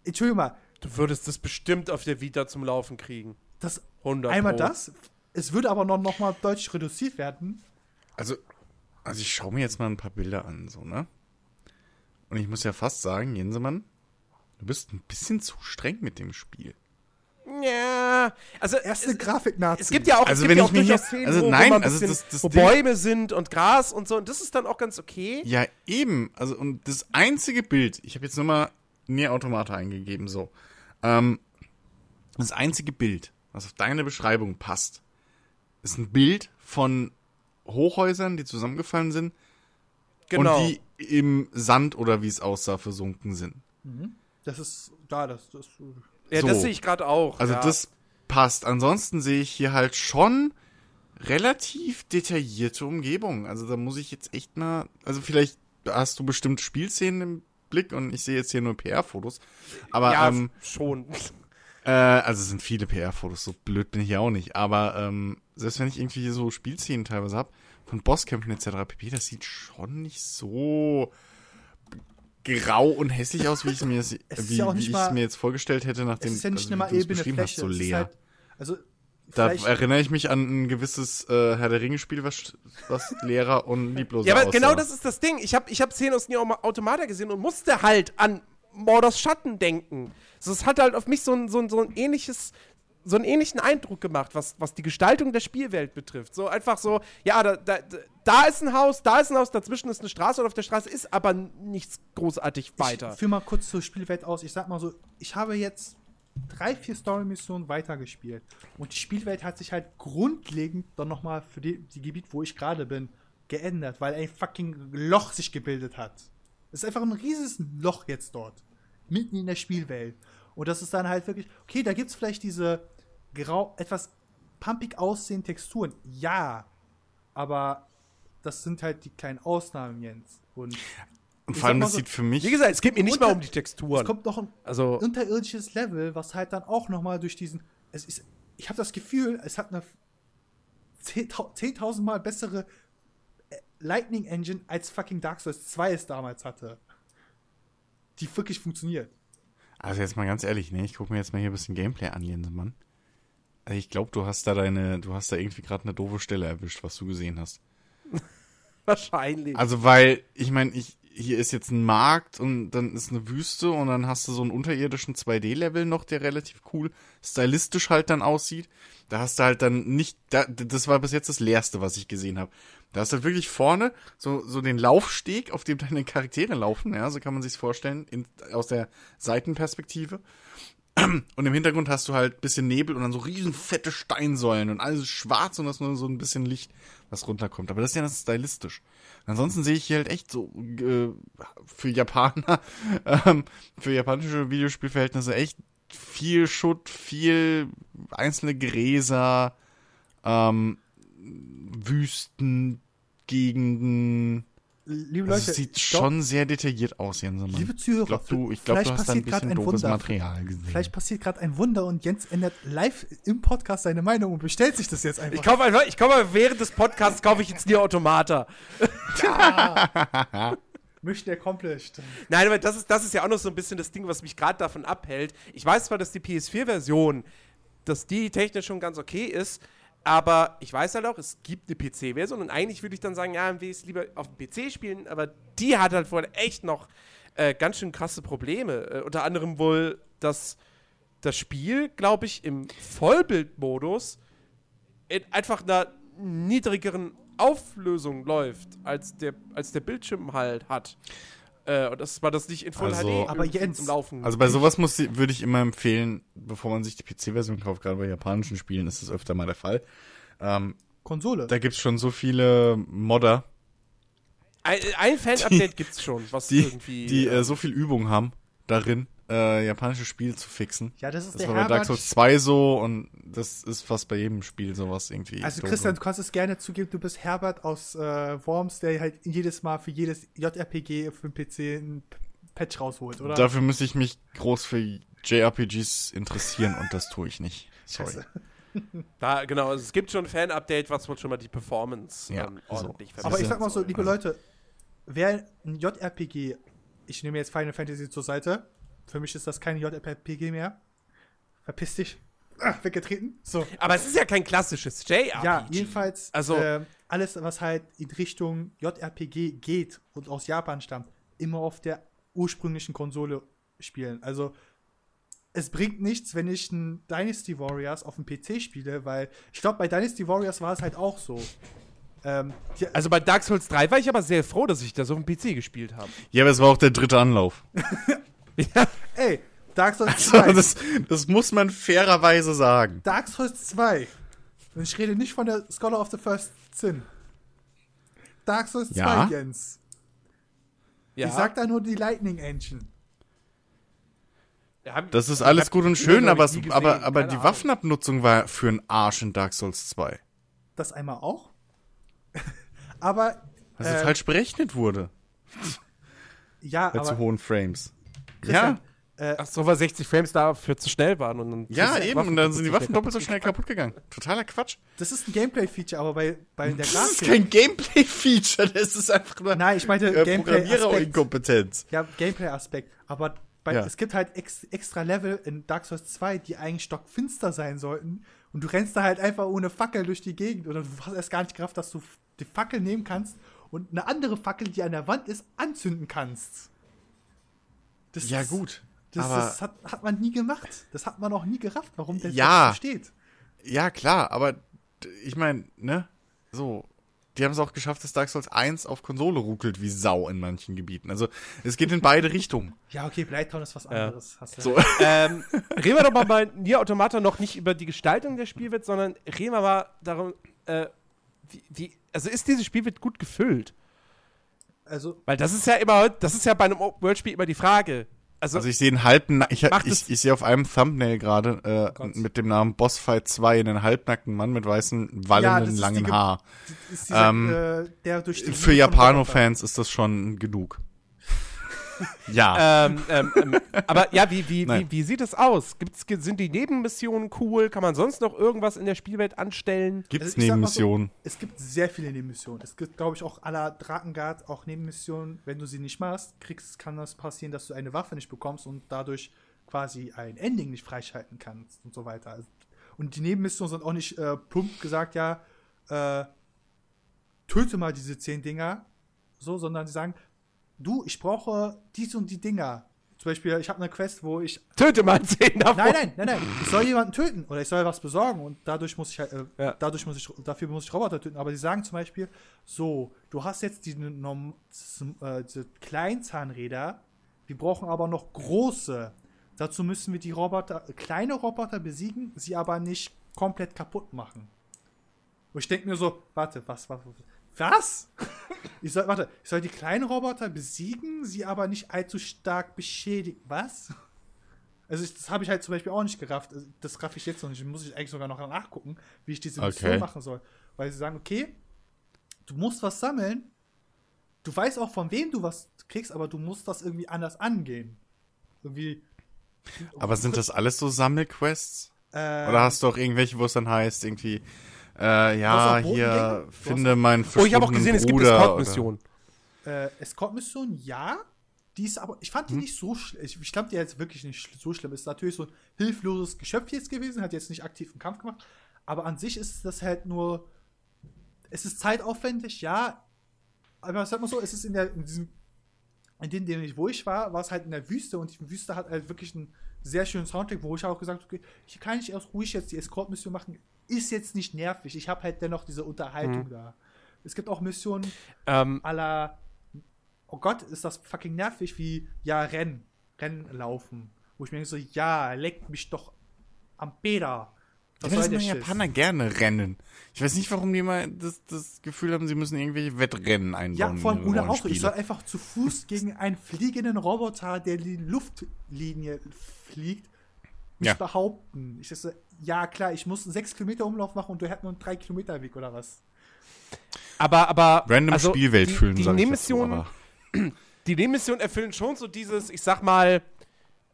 Entschuldigung mal, du würdest das bestimmt auf der Vita zum Laufen kriegen. das 100 Einmal Pro. das. Es würde aber noch, noch mal deutlich reduziert werden. Also, also ich schaue mir jetzt mal ein paar Bilder an, so, ne? Und ich muss ja fast sagen, Jensemann, du bist ein bisschen zu streng mit dem Spiel. Ja, also Erste es, Grafik-Nazi. es gibt ja auch, Also es gibt wenn ja ich auch durchaus Szenen, also wo, nein, wo, also bisschen, das- das wo Ding- Bäume sind und Gras und so und das ist dann auch ganz okay. Ja, eben. Also, und das einzige Bild, ich habe jetzt nur mal Nier Automata eingegeben, so. Ähm, das einzige Bild, was auf deine Beschreibung passt, ist ein Bild von Hochhäusern, die zusammengefallen sind Genau. und die im Sand oder wie es aussah versunken sind. Das ist, da, das, das. Ja, so. das sehe ich gerade auch. Also ja. das passt. Ansonsten sehe ich hier halt schon relativ detaillierte Umgebung. Also da muss ich jetzt echt mal, also vielleicht hast du bestimmt Spielszenen im Blick und ich sehe jetzt hier nur PR-Fotos. Aber ja, ähm, schon. äh, also es sind viele PR-Fotos, so blöd bin ich ja auch nicht. Aber ähm, selbst wenn ich irgendwie hier so Spielszenen teilweise habe, von Bosskämpfen etc. pp, das sieht schon nicht so grau und hässlich aus, wie ich es mir, Es wie, ja wie mal- es mir jetzt vorgestellt hätte, Es nachdem ist ja nicht also, wie du es ebene beschrieben Fläche. hast, so es leer. halt, also, Da erinnere ich mich an ein gewisses äh, Herr der Ringe-Spiel, was, was leerer und liebloser Ja, aber aussah. genau das ist das Ding. Ich habe ich hab Szenen aus Nier Automata gesehen und musste halt an Mordors Schatten denken. So, es hat halt auf mich so ein, so ein, so ein ähnliches so einen ähnlichen Eindruck gemacht, was, was die Gestaltung der Spielwelt betrifft. So einfach so, ja, da, da, da ist ein Haus, da ist ein Haus, dazwischen ist eine Straße und auf der Straße ist aber nichts großartig weiter. Ich führe mal kurz zur Spielwelt aus. Ich sag mal so, ich habe jetzt drei, vier Story-Missionen weitergespielt. Und die Spielwelt hat sich halt grundlegend dann nochmal für die, die Gebiet, wo ich gerade bin, geändert, weil ein fucking Loch sich gebildet hat. Es ist einfach ein riesiges Loch jetzt dort. Mitten in der Spielwelt. Und das ist dann halt wirklich, okay, da gibt es vielleicht diese grau, etwas pumpig aussehenden Texturen. Ja. Aber das sind halt die kleinen Ausnahmen, Jens. Und Und vor allem, das so- sieht für mich. Wie gesagt, es geht mir nicht mal um die es Texturen. kommt noch ein Also, unterirdisches Level, was halt dann auch noch mal durch diesen. Es ist, ich habe das Gefühl, es hat eine 10.000 10.000 Mal bessere äh, Lightning Engine als fucking Dark Souls 2 es damals hatte. Die wirklich funktioniert. Also jetzt mal ganz ehrlich, ne, ich gucke mir jetzt mal hier ein bisschen Gameplay an, Jensemann. Also ich glaube, du hast da deine, du hast da irgendwie gerade eine doofe Stelle erwischt, was du gesehen hast. *laughs* wahrscheinlich. Also weil, ich meine, ich, hier ist jetzt ein Markt und dann ist eine Wüste und dann hast du so einen unterirdischen 2D-Level noch, der relativ cool stylistisch halt dann aussieht. Da hast du halt dann nicht, da, das war bis jetzt das leerste, was ich gesehen habe. Da hast du halt wirklich vorne so, so den Laufsteg, auf dem deine Charaktere laufen, ja, so kann man sich's vorstellen, in, aus der Seitenperspektive. Und im Hintergrund hast du halt bisschen Nebel und dann so riesen fette Steinsäulen und alles schwarz und das nur so ein bisschen Licht, was runterkommt. Aber das ist ja das stylistisch. Ansonsten sehe ich hier halt echt so äh, für Japaner, *laughs* ähm, für japanische Videospielverhältnisse echt viel Schutt, viel einzelne Gräser, ähm, Wüsten, Gegenden. Liebe Das Leute, sieht ich glaub, schon sehr detailliert aus, Jensemann. liebe Zuhörer, ich glaube, du, ich glaub, vielleicht du hast da ein bisschen ein doofes Wunder. Material gesehen. Vielleicht passiert gerade ein Wunder und Jens ändert live im Podcast seine Meinung und bestellt sich das jetzt einfach. ich kaufe einfach, ich kaufe während des Podcasts kaufe ich jetzt Nier Automata. *laughs* *laughs* Mission accomplished. Nein, aber das ist, das ist ja auch noch so ein bisschen das Ding, was mich gerade davon abhält. Ich weiß zwar, dass die PS4-Version, dass die technisch schon ganz okay ist, aber ich weiß halt auch, es gibt eine PC-Version und eigentlich würde ich dann sagen, ja, will ich es lieber auf dem PC spielen, aber die hat halt wohl echt noch äh, ganz schön krasse Probleme. Äh, unter anderem wohl, dass das Spiel, glaube ich, im Vollbildmodus in einfach einer niedrigeren Auflösung läuft, als der, als der Bildschirm halt hat. Äh, und das war das nicht in Full Also- HD Aber Jens, zum Laufen. Also bei sowas muss, würde ich immer empfehlen, bevor man sich die PC-Version kauft, gerade bei japanischen Spielen ist das öfter mal der Fall. Ähm, Konsole. da gibt's schon so viele Modder, ein, ein Fan-Update gibt's schon, was die, irgendwie. die äh, äh, so viel Übung haben darin, äh, japanische Spiele zu fixen. ja, das ist Das der war bei Dark Herbert. Souls 2 so und das ist fast bei jedem Spiel sowas irgendwie. Also. Christian, du kannst es gerne zugeben, du bist Herbert aus äh, Worms, der halt jedes Mal für jedes JRPG für den PC ein Patch rausholt, oder? Dafür müsste ich mich groß für JRPGs interessieren und das tue ich nicht. *laughs* Sorry. Scheiße. da, genau, also es gibt schon ein Fan-Update, was wohl schon mal die Performance Ja, ähm, so. ordentlich Aber ich sag mal so, so, liebe Leute, wer ein JRPG, ich nehme jetzt Final Fantasy zur Seite, für mich ist das kein JRPG mehr. Verpiss dich. Ah, weggetreten. So. Aber es ist ja kein klassisches JRPG. Ja, jedenfalls Also- ähm, alles, was halt in Richtung JRPG geht und aus Japan stammt, immer auf der ursprünglichen Konsole spielen. Also es bringt nichts, wenn ich ein Dynasty Warriors auf dem PC spiele, weil ich glaube, bei Dynasty Warriors war es halt auch so. Ähm, die, Also bei Dark Souls 3 war ich aber sehr froh, dass ich das auf dem PC gespielt habe. Ja, aber es war auch der dritte Anlauf. *laughs* *laughs* ja. ey, Dark Souls So, 2. das, das muss man fairerweise sagen. Dark Souls 2. Und ich rede nicht von der Scholar of the First Sin. Dark Souls 2, Ja? Jens. ja. Ich sag da nur die Lightning Engine. Das ist alles gut und schön, aber, es, aber, aber die Ahnung. Waffenabnutzung war für einen Arsch in Dark Souls 2. Das einmal auch. *laughs* aber, Weil sie Äh, falsch berechnet wurde. ja, Bei zu aber. hohen Frames. Christian, äh, Ach so, weil 60 Frames dafür zu schnell waren. Und dann Ja, sind ja, die eben. Und dann sind die Waffen doppelt so schnell kaputt gegangen. Totaler Quatsch. das ist ein Gameplay-Feature, aber bei, bei der Das ist Grafik. kein Gameplay-Feature, das ist einfach nur Nein, ich meinte äh, Gameplay-Aspekt. Programmierer-Inkompetenz. Ja, Gameplay-Aspekt. Aber bei, Ja. es gibt halt ex, extra Level in Dark Souls 2, die eigentlich stockfinster sein sollten. Und du rennst da halt einfach ohne Fackel durch die Gegend. Und du hast erst gar nicht Kraft, dass du die Fackel nehmen kannst und eine andere Fackel, die an der Wand ist, anzünden kannst. Das Ja, gut. Das, Aber- das hat, hat man nie gemacht. Das hat man auch nie gerafft, warum der Ja. so steht. Ja, klar, aber ich meine, ne? So. Die haben es auch geschafft, dass Dark Souls 1 auf Konsole ruckelt wie Sau in manchen Gebieten. Also, es geht in beide Richtungen. Ja, okay, Blighttown ist was anderes. Hast du So. *laughs* ähm, reden wir doch mal bei Nier Automata noch nicht über die Gestaltung der Spielwelt, sondern reden wir mal darum, äh, wie, wie, also ist diese Spielwelt gut gefüllt? Also, Weil das ist ja immer, das ist ja bei einem Open-World-Spiel immer die Frage. Also, Also ich sehe einen halben, ich, ich, ich sehe auf einem Thumbnail gerade äh, Gott. mit dem Namen Bossfight 2 einen halbnackten Mann mit weißen, Ja, wallenden, ist langen die Haar. ist dieser, Ähm, äh, der durch die Für Japano-Fans ist das schon genug. *laughs* ja. ähm, ähm, ähm, aber ja, wie, wie, wie, wie sieht es aus? Gibt's, sind die Nebenmissionen cool? Kann man sonst noch irgendwas in der Spielwelt anstellen? Gibt's also ich sag mal so, Nebenmissionen? Es gibt sehr viele Nebenmissionen. Es gibt, glaube ich, auch à la Drakengard auch Nebenmissionen. Wenn du sie nicht machst, kriegst, kann das passieren, dass du eine Waffe nicht bekommst und dadurch quasi ein Ending nicht freischalten kannst und so weiter. Also- Und die Nebenmissionen sind auch nicht äh, plump gesagt, ja, äh, töte mal diese zehn Dinger, so, sondern sie sagen, du, ich brauche dies und die Dinger. Zum Beispiel, ich habe eine Quest, wo ich Töte mal zehn davon. Nein, nein, nein, nein. Ich soll jemanden töten oder ich soll was besorgen und dadurch muss ich halt, äh, Ja. dadurch muss ich, dafür muss ich Roboter töten. Aber sie sagen zum Beispiel, so, du hast jetzt zum- äh, diese kleinen Zahnräder, wir brauchen aber noch große. Dazu müssen wir die Roboter, kleine Roboter besiegen, sie aber nicht komplett kaputt machen. Und ich denke mir so, warte, was, was, was? Was? *laughs* Ich soll, warte, ich soll die kleinen Roboter besiegen, sie aber nicht allzu stark beschädigen. Was? Also ich, das habe ich halt zum Beispiel auch nicht gerafft. Also Das raff ich jetzt noch nicht. Muss ich eigentlich sogar noch nachgucken, wie ich diese Mission Okay. machen soll. Weil sie sagen, okay, du musst was sammeln. Du weißt auch, von wem du was kriegst, aber du musst das irgendwie anders angehen. Irgendwie. Aber sind das alles so Sammelquests? Äh, Oder hast du auch irgendwelche, wo es dann heißt, irgendwie, äh, ja, hier, finde meinen Oh, ich habe auch gesehen, es gibt Escort-Missionen. Äh, Escort-Mission, ja. Die ist aber, ich fand die nicht so schlimm. Ich, ich glaube, die jetzt wirklich nicht so schlimm. Ist natürlich so ein hilfloses Geschöpf jetzt gewesen, hat jetzt nicht aktiv einen Kampf gemacht. Aber an sich ist das halt nur. Es ist zeitaufwendig, ja. Aber sag mal so, es ist in, der, in diesem. In dem, dem ich, wo ich war, war es halt in der Wüste und die Wüste hat halt wirklich einen sehr schönen Soundtrack, wo ich auch gesagt habe, okay, hier kann ich erst ruhig jetzt die Escort-Mission machen. Ist jetzt nicht nervig. Ich habe halt dennoch diese Unterhaltung Mhm. da. Es gibt auch Missionen, Ähm, la, oh Gott, ist das fucking nervig, wie, ja, Rennen, Rennen laufen. Wo ich mir denke so, ja, leckt mich doch am Peter. Was Das soll? Japaner gerne rennen. Ich weiß nicht, warum die mal das, das Gefühl haben, sie müssen irgendwelche Wettrennen einbauen. Ja, vor allem ihre Auto. Ich soll einfach zu Fuß gegen einen fliegenden Roboter, der die Luftlinie fliegt, mich Ja. behaupten. Ich so, ja, klar, ich muss einen 6 Kilometer Umlauf machen und du hättest nur einen 3 Kilometer Weg oder was? aber, aber. Random also, Spielwelt die, füllen, die sag ich dazu, *clears throat* die Nebenmissionen erfüllen schon so dieses, ich sag mal,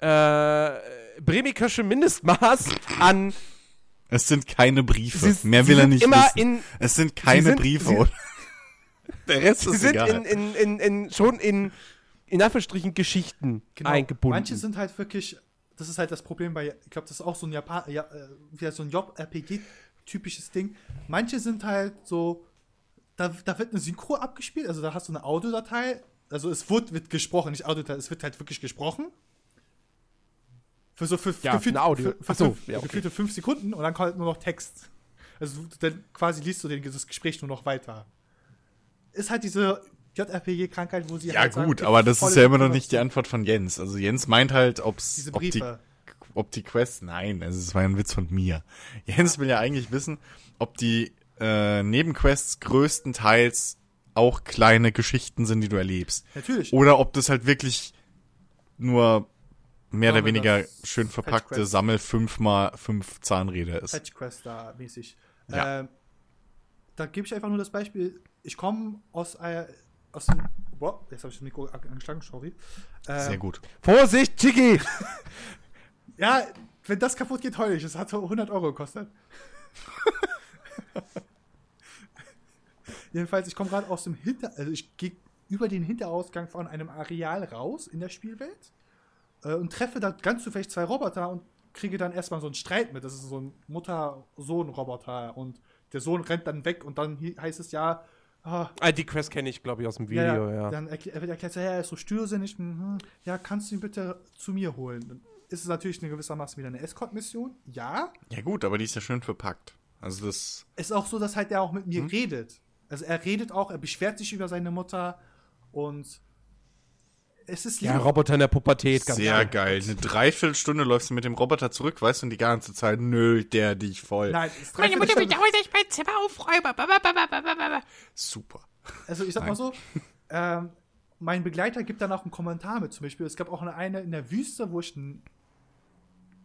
äh, Bremikische Mindestmaß an. Es sind keine Briefe. Sie- Mehr will er sind nicht immer wissen. in- es sind keine sind- Briefe. sie- oder? Der Rest Sie ist sind egal. in, in, in, in, schon in, in Anführungsstrichen, Geschichten eingebunden. Genau. Manche sind halt wirklich, das ist halt das Problem bei, ich glaube, das ist auch so ein Japan, ja, äh, wieder so ein JRPG-typisches Ding. Manche sind halt so, da, da wird eine Synchro abgespielt, also da hast du eine Audiodatei, also es wird, wird gesprochen, nicht Audiodatei, es wird halt wirklich gesprochen. Für so für, Ja, gefühlt- eine Audio. für, für, so, fünf, ja, okay. gefühlte fünf Sekunden und dann kommt halt nur noch Text. Also dann quasi liest du den, das Gespräch nur noch weiter. Ist halt diese JRPG-Krankheit, wo sie ja halt sagen, gut, okay, aber das ist ja immer noch nicht die Antwort von Jens. Also Jens meint halt, ob's, Diese ob die, ob die Quest, nein, also es war ja ein Witz von mir. Jens will ja eigentlich wissen, ob die äh, Nebenquests größtenteils auch kleine Geschichten sind, die du erlebst. Natürlich. Oder ob das halt wirklich nur mehr oder weniger schön verpackte Fetch-Quest. Sammel fünf mal fünf Zahnräder ist. Fetch Quest da mäßig. Ja. Ähm, da gebe ich einfach nur das Beispiel. Ich komme aus, äh, aus dem. Boah, jetzt habe ich das Mikro an- angeschlagen, sorry. Ähm, Sehr gut. Vorsicht, Chiki! *laughs* Ja, wenn das kaputt geht, heul ich. Es hat so 100 Euro gekostet. *laughs* Jedenfalls, ich komme gerade aus dem Hinter... Also ich gehe über den Hinterausgang von einem Areal raus in der Spielwelt äh, und treffe da ganz zufällig zwei Roboter und kriege dann erstmal so einen Streit mit. Das ist so ein Mutter-Sohn-Roboter und der Sohn rennt dann weg und dann heißt es ja, ah, Ah, die Quest kenne ich, glaube ich, aus dem Video, ja, ja. Dann erkl er erklärt, so, ja, er ist so stürsinnig. Mhm. Ja, kannst du ihn bitte zu mir holen? Dann ist es natürlich eine gewissermaßen wieder eine Escort-Mission. Ja. Ja gut, aber die ist ja schön verpackt. Also das. Es ist auch so, dass halt er auch mit mir redet. Also er redet auch, er beschwert sich über seine Mutter und es ist Ja, lieb. Roboter in der Pubertät, ganz Sehr klar. geil. Eine Dreiviertelstunde läufst du mit dem Roboter zurück, weißt du, und die ganze Zeit, nö, der dich voll. Nein, es ist Meine Mutter bedauert, dass ich mein Zimmer aufräume. Super. Also ich sag mal Nein. so, ähm, mein Begleiter gibt dann auch einen Kommentar mit. Zum Beispiel, es gab auch eine, eine in der Wüste, wo ich einen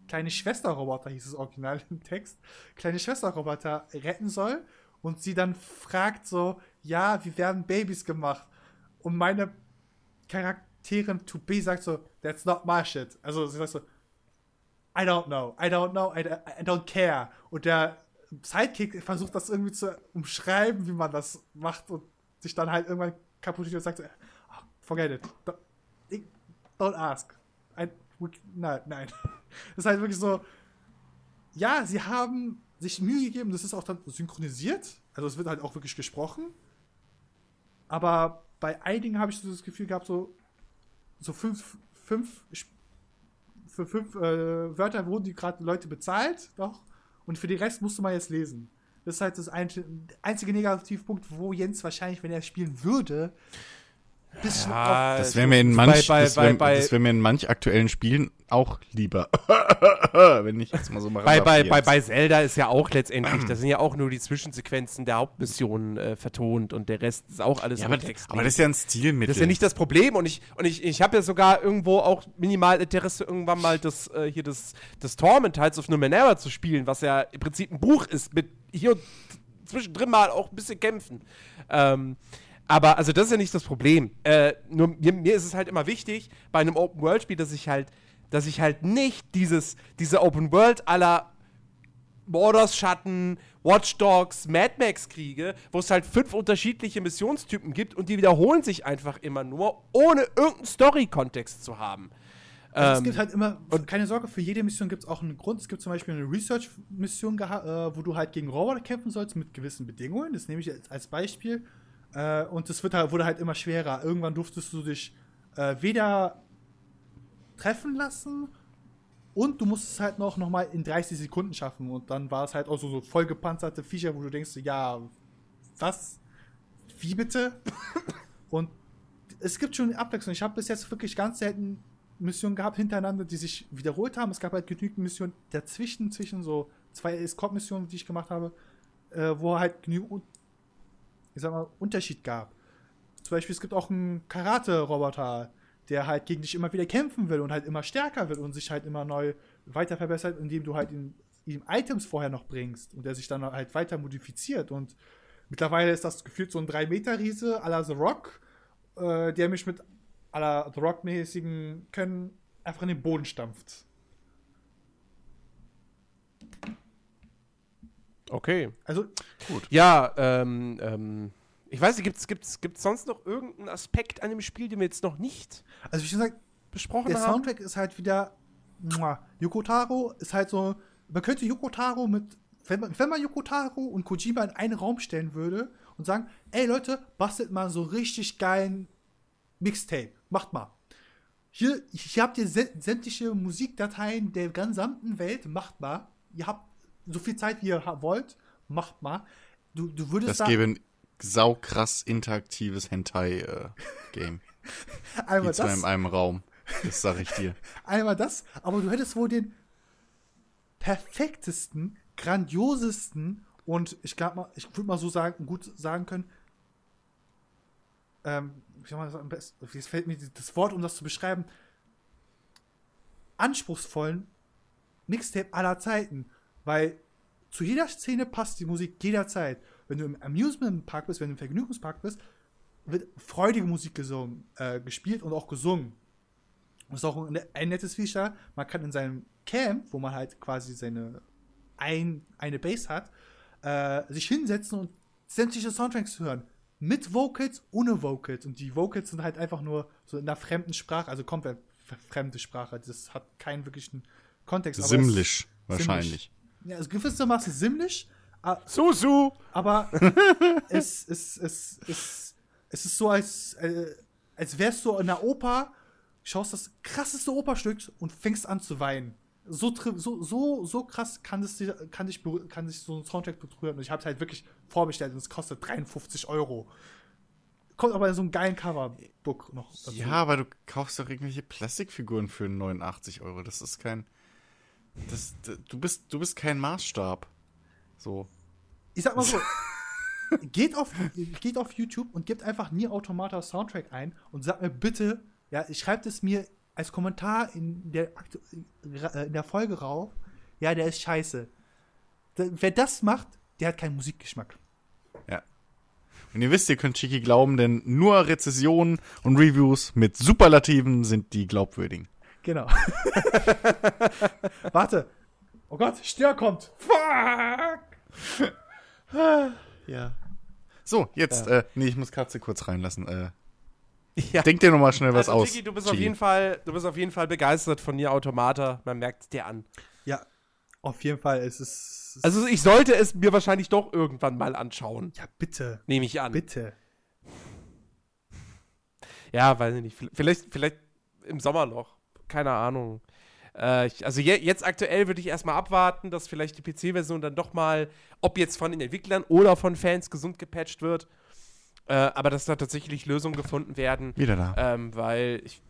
kleine Schwesterroboter, hieß es original im Text, kleine Schwesterroboter retten soll und sie dann fragt so, ja, wie werden Babys gemacht? Und meine Charakterin to be sagt so, that's not my shit. Also sie sagt so, I don't know, I don't know, I, I don't care. Und der Sidekick versucht das irgendwie zu umschreiben, wie man das macht und sich dann halt irgendwann kaputt und sagt so, "Ah, forget it, don't, don't ask. I, nein, nein. *laughs* Das ist halt wirklich so, ja, sie haben sich Mühe gegeben, das ist auch dann synchronisiert, also es wird halt auch wirklich gesprochen, aber bei einigen habe ich so das Gefühl gehabt, so, so fünf, fünf, für fünf äh, Wörter wurden die gerade Leute bezahlt, doch, und für den Rest musste man jetzt lesen. Das ist halt das ein, einzige Negativpunkt, wo Jens wahrscheinlich, wenn er spielen würde, bisschen Ja, Das wäre mir in manch, bei- wär, bei- mir in manch aktuellen Spielen auch lieber. *laughs* Wenn ich jetzt mal so mal Bei, bei, bei, bei Zelda ist ja auch letztendlich, da sind ja auch nur die Zwischensequenzen der Hauptmissionen äh, vertont und der Rest ist auch alles ja, aber, Text. aber das ist ja ein Stilmittel. Das ist ja nicht das Problem und ich und ich, ich habe ja sogar irgendwo auch minimal Interesse irgendwann mal das äh, hier das das Torment Tides of Numenera zu spielen, was ja im Prinzip ein Buch ist mit hier und zwischendrin mal auch ein bisschen kämpfen. Ähm, aber also das ist ja nicht das Problem. Äh, nur mir, mir ist es halt immer wichtig bei einem Open World Spiel, dass ich halt dass ich halt nicht dieses diese Open World aller Borders Schatten, Watch Dogs, Mad Max kriege, wo es halt fünf unterschiedliche Missionstypen gibt und die wiederholen sich einfach immer nur, ohne irgendeinen Story-Kontext zu haben. Also es Ähm, gibt halt immer, keine Sorge, für jede Mission gibt es auch einen Grund. Es gibt zum Beispiel eine Research-Mission, äh, wo du halt gegen Roboter kämpfen sollst mit gewissen Bedingungen. Das nehme ich jetzt als Beispiel. Äh, und wird halt, wurde halt immer schwerer. Irgendwann durftest du dich äh, weder treffen lassen und du musst es halt noch, noch mal in 30 Sekunden schaffen. Und dann war es halt auch so, so vollgepanzerte Viecher, wo du denkst, ja, was? Wie bitte? *laughs* und es gibt schon Abwechslung. Ich habe bis jetzt wirklich ganz selten Missionen gehabt hintereinander, die sich wiederholt haben. Es gab halt genügend Missionen dazwischen, zwischen so zwei Escort-Missionen, die ich gemacht habe, äh, wo halt genügend, ich sag mal, Unterschied gab. Zum Beispiel, es gibt auch einen Karate-Roboter, der halt gegen dich immer wieder kämpfen will und halt immer stärker wird und sich halt immer neu weiter verbessert, indem du halt ihm, ihm Items vorher noch bringst und der sich dann halt weiter modifiziert. Und mittlerweile ist das gefühlt so ein 3-Meter-Riese à la The Rock, äh, der mich mit à la The Rock-mäßigen Können einfach in den Boden stampft. Okay. Also, Ja, ähm, ähm, ich weiß nicht, gibt's, gibt's, gibt's sonst noch irgendeinen Aspekt an dem Spiel, den wir jetzt noch nicht also wie schon gesagt, besprochen der haben? Soundtrack ist halt wieder. Muah. Yoko Taro ist halt so. Man könnte Yoko Taro mit. Wenn man, wenn man Yoko Taro und Kojima in einen Raum stellen würde und sagen: Ey Leute, bastelt mal so richtig geilen Mixtape. Macht mal. Hier, hier habt ihr sä- sämtliche Musikdateien der gesamten Welt. Macht mal. Ihr habt so viel Zeit, wie ihr wollt. Macht mal. Du, du würdest Das da gäbe ein saukrass interaktives Hentai-Game. *laughs* einmal Die zwei das, in einem Raum. Das sag ich dir. *laughs* einmal das, aber du hättest wohl den perfektesten, grandiosesten und ich glaube mal, ich würde mal so sagen, gut sagen können, ähm, wie soll man das am besten, jetzt fällt mir das Wort, um das zu beschreiben, anspruchsvollen Mixtape aller Zeiten, weil zu jeder Szene passt die Musik jederzeit. Wenn du im Amusement Park bist, wenn du im Vergnügungspark bist, wird freudige Musik gesungen, äh, gespielt und auch gesungen. Das ist auch ein, ein nettes Feature. Man kann in seinem Camp, wo man halt quasi seine ein, eine Base hat, äh, sich hinsetzen und sämtliche Soundtracks hören. Mit Vocals, ohne Vocals. Und die Vocals sind halt einfach nur so in einer fremden Sprache, also komplett fremde Sprache. Das hat keinen wirklichen Kontext. Simlisch, wahrscheinlich. Ja, also gewissermaßen simlisch, Susu! Aber *laughs* es, es, es, es, es ist so, als, äh, als wärst du in der Oper, schaust das krasseste Operstück und fängst an zu weinen. So, so, so, so krass kann, dich, kann, dich, kann sich so ein Soundtrack berühren. Und ich habe es halt wirklich vorbestellt und es kostet 53 Euro. Kommt aber in so einem geilen Coverbook noch dazu. Ja, aber du kaufst doch irgendwelche Plastikfiguren für 89 Euro. Das ist kein. Das, du, bist, du bist kein Maßstab. So. Ich sag mal so, *laughs* geht, auf, geht auf YouTube und gebt einfach Nier Automata Soundtrack ein und sagt mir bitte, ja, schreibt es mir als Kommentar in der, äh, in der Folge rauf, ja, der ist scheiße. Wer das macht, der hat keinen Musikgeschmack. Ja. Und ihr wisst, ihr könnt Chiki glauben, denn nur Rezessionen und Reviews mit Superlativen sind die glaubwürdigen. Genau. *laughs* Warte. Oh Gott, Stör kommt. Fuck! Ja. So, jetzt, äh, nee, ich muss Katze kurz reinlassen. Äh, Ja. denk dir noch mal schnell was also, aus. Chiki, du bist auf jeden Fall, du bist auf jeden Fall begeistert von Nier Automata. Man merkt es dir an. Ja, auf jeden Fall. Es ist. Also ich sollte es mir wahrscheinlich doch irgendwann mal anschauen. ja, bitte. Nehme ich an. Bitte. Ja, weiß ich nicht. Vielleicht, vielleicht im Sommer noch. Keine Ahnung. Äh, ich, also je, jetzt aktuell würde ich erstmal abwarten, dass vielleicht die PC-Version dann doch mal, ob jetzt von den Entwicklern oder von Fans gesund gepatcht wird. Äh, aber dass da tatsächlich Lösungen gefunden werden. Wieder da. Ähm, weil ich,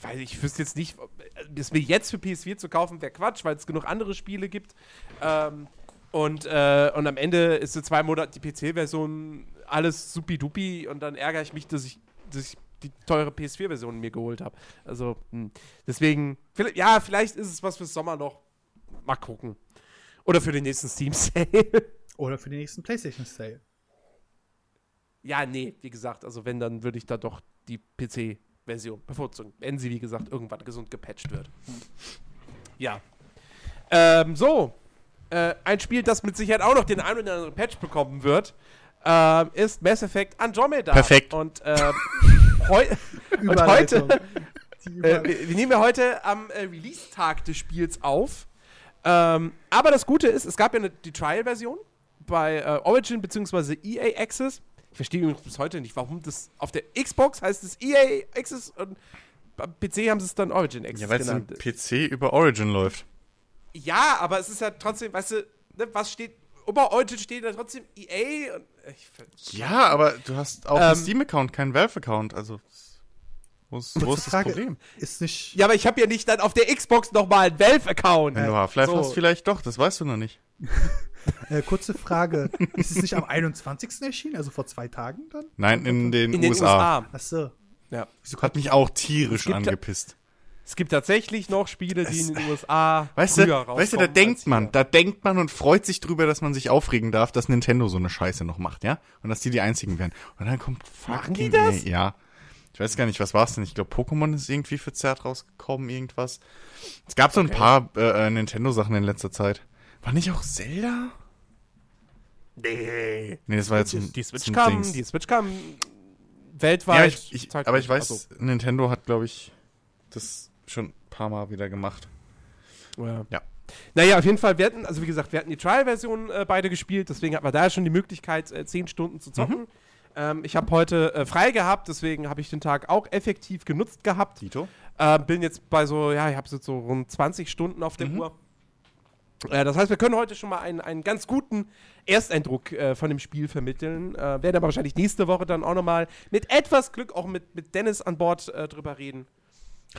weil ich wüsste jetzt nicht, ob- es mir jetzt für PS4 zu kaufen, wäre Quatsch, weil es genug andere Spiele gibt. Ähm, und, äh, und am Ende ist in zwei Monaten die PC-Version alles supi-dupi und dann ärgere ich mich, dass ich, dass ich die teure PS4-Version mir geholt habe. Also, hm. deswegen, vielleicht, ja, vielleicht ist es was fürs Sommer noch. Mal gucken. Oder für den nächsten Steam-Sale. *laughs* Oder für den nächsten PlayStation Sale. ja, nee, wie gesagt, also wenn, dann würde ich da doch die PC-Version bevorzugen. Wenn sie, wie gesagt, irgendwann gesund gepatcht wird. *laughs* Ja. Ähm, so. Äh, ein Spiel, das mit Sicherheit auch noch den einen oder anderen Patch bekommen wird, ähm, ist Mass Effect Andromeda. Perfekt. Und, ähm, *laughs* heu und heute, Die äh, wir, wir nehmen ja heute am äh, Release-Tag des Spiels auf. Ähm, aber das Gute ist, es gab ja eine, die Trial-Version bei äh, Origin bzw. EA Access. Ich verstehe übrigens bis heute nicht, warum das auf der Xbox heißt es EA Access und beim PC haben sie es dann Origin Access Ja, weil es im genannt. PC über Origin läuft. Ja, aber es ist ja trotzdem, weißt du, ne, was steht, über Origin steht da trotzdem EA und ich, ver- Ja, aber du hast auch Ähm, einen Steam-Account, keinen Valve-Account. Also, wo ist, wo ist das Frage. Problem? ist nicht. Ja, aber ich habe ja nicht dann auf der Xbox nochmal einen Valve-Account. Wenn du Half-Life so. hast, vielleicht doch, das weißt du noch nicht. *laughs* Äh, kurze Frage. ist es nicht am 21. erschienen? Also vor zwei Tagen dann? Nein, in den, In den USA. USA. Achso. Ja. Hat mich auch tierisch angepisst. Es gibt tatsächlich noch Spiele, die in den USA Weißt früher du, rauskommen. weißt du, da denkt man, da denkt man und freut sich drüber, dass man sich aufregen darf, dass Nintendo so eine Scheiße noch macht, ja? Und dass die die einzigen werden. Und dann kommt Machen die fucking das? Ja. Ich weiß gar nicht, was war's denn? Ich glaube, Pokémon ist irgendwie verzerrt rausgekommen, irgendwas. Es gab so ein paar äh, äh, Nintendo-Sachen in letzter Zeit. War nicht auch Zelda? Nee. Nee, das war jetzt ein, Die Switch kam, Dings. die Switch kam weltweit. Ja, ich, ich, aber ich weiß, Also, Nintendo hat, glaube ich, das schon ein paar Mal wieder gemacht. ja. Ja. Naja, auf jeden Fall, wir hatten, also wie gesagt, wir hatten die Trial-Version äh, beide gespielt, deswegen hatten wir da schon die Möglichkeit, äh, 10 Stunden zu zocken. Mhm. Ähm, ich habe heute äh, frei gehabt, deswegen habe ich den Tag auch effektiv genutzt gehabt. Tito? Äh, bin jetzt bei so, ja, ich habe jetzt so rund 20 Stunden auf der Mhm. Uhr. Äh, das heißt, wir können heute schon mal einen, einen ganz guten Ersteindruck äh, von dem Spiel vermitteln. Äh, werden aber wahrscheinlich nächste Woche dann auch nochmal mit etwas Glück auch mit, mit Dennis an Bord drüber reden.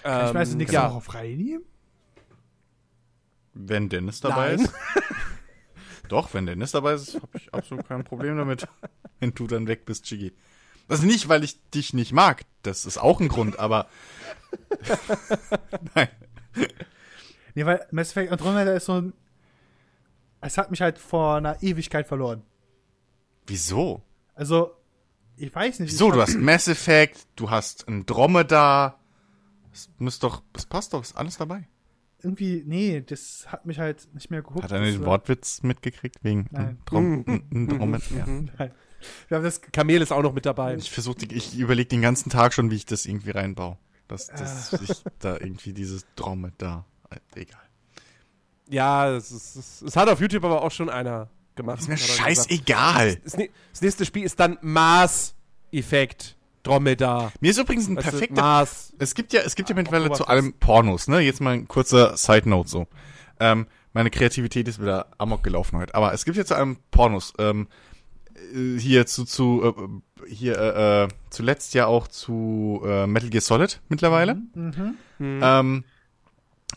Kann ich also Ähm, nächste ja. Woche frei nehmen? Wenn Dennis dabei Nein. ist. *laughs* Doch, wenn Dennis dabei ist, habe ich absolut kein Problem damit, wenn du dann weg bist, Chigi. Also nicht, weil ich dich nicht mag, das ist auch ein Grund, aber *laughs* nein. Nee, weil Mass Effect Andromeda ist so ein. Es hat mich halt vor einer Ewigkeit verloren. Wieso? Also, ich weiß nicht. Wieso? Du hast Mass Effect, du hast ein Das muss doch, das passt doch, ist alles dabei. Irgendwie, nee, das hat mich halt nicht mehr gehuckt. Hat er Das den Wortwitz mitgekriegt wegen ein, ein Dromedar? Ja. Nein. Wir haben das. Kamel ist auch noch mit dabei. Ich versuche, ich überlege den ganzen Tag schon, wie ich das irgendwie reinbaue. Dass, dass Ah. ich da irgendwie dieses Dromedar, äh, egal. Ja, es, ist, es, es hat auf YouTube aber auch schon einer gemacht. Ist mir scheißegal. Das, nä- das nächste Spiel ist dann Mars Effect Dromedar. Mir ist übrigens ein perfekter Mars. Es gibt ja, es gibt ja mittlerweile zu allem Pornos, ne? Jetzt mal ein kurzer Side Note so. Ähm, meine Kreativität ist wieder amok gelaufen heute. Aber es gibt ja zu allem Pornos. Ähm, äh, hier zu, zu äh, hier äh, äh, zuletzt ja auch zu äh, Metal Gear Solid mittlerweile. Mhm. Ähm,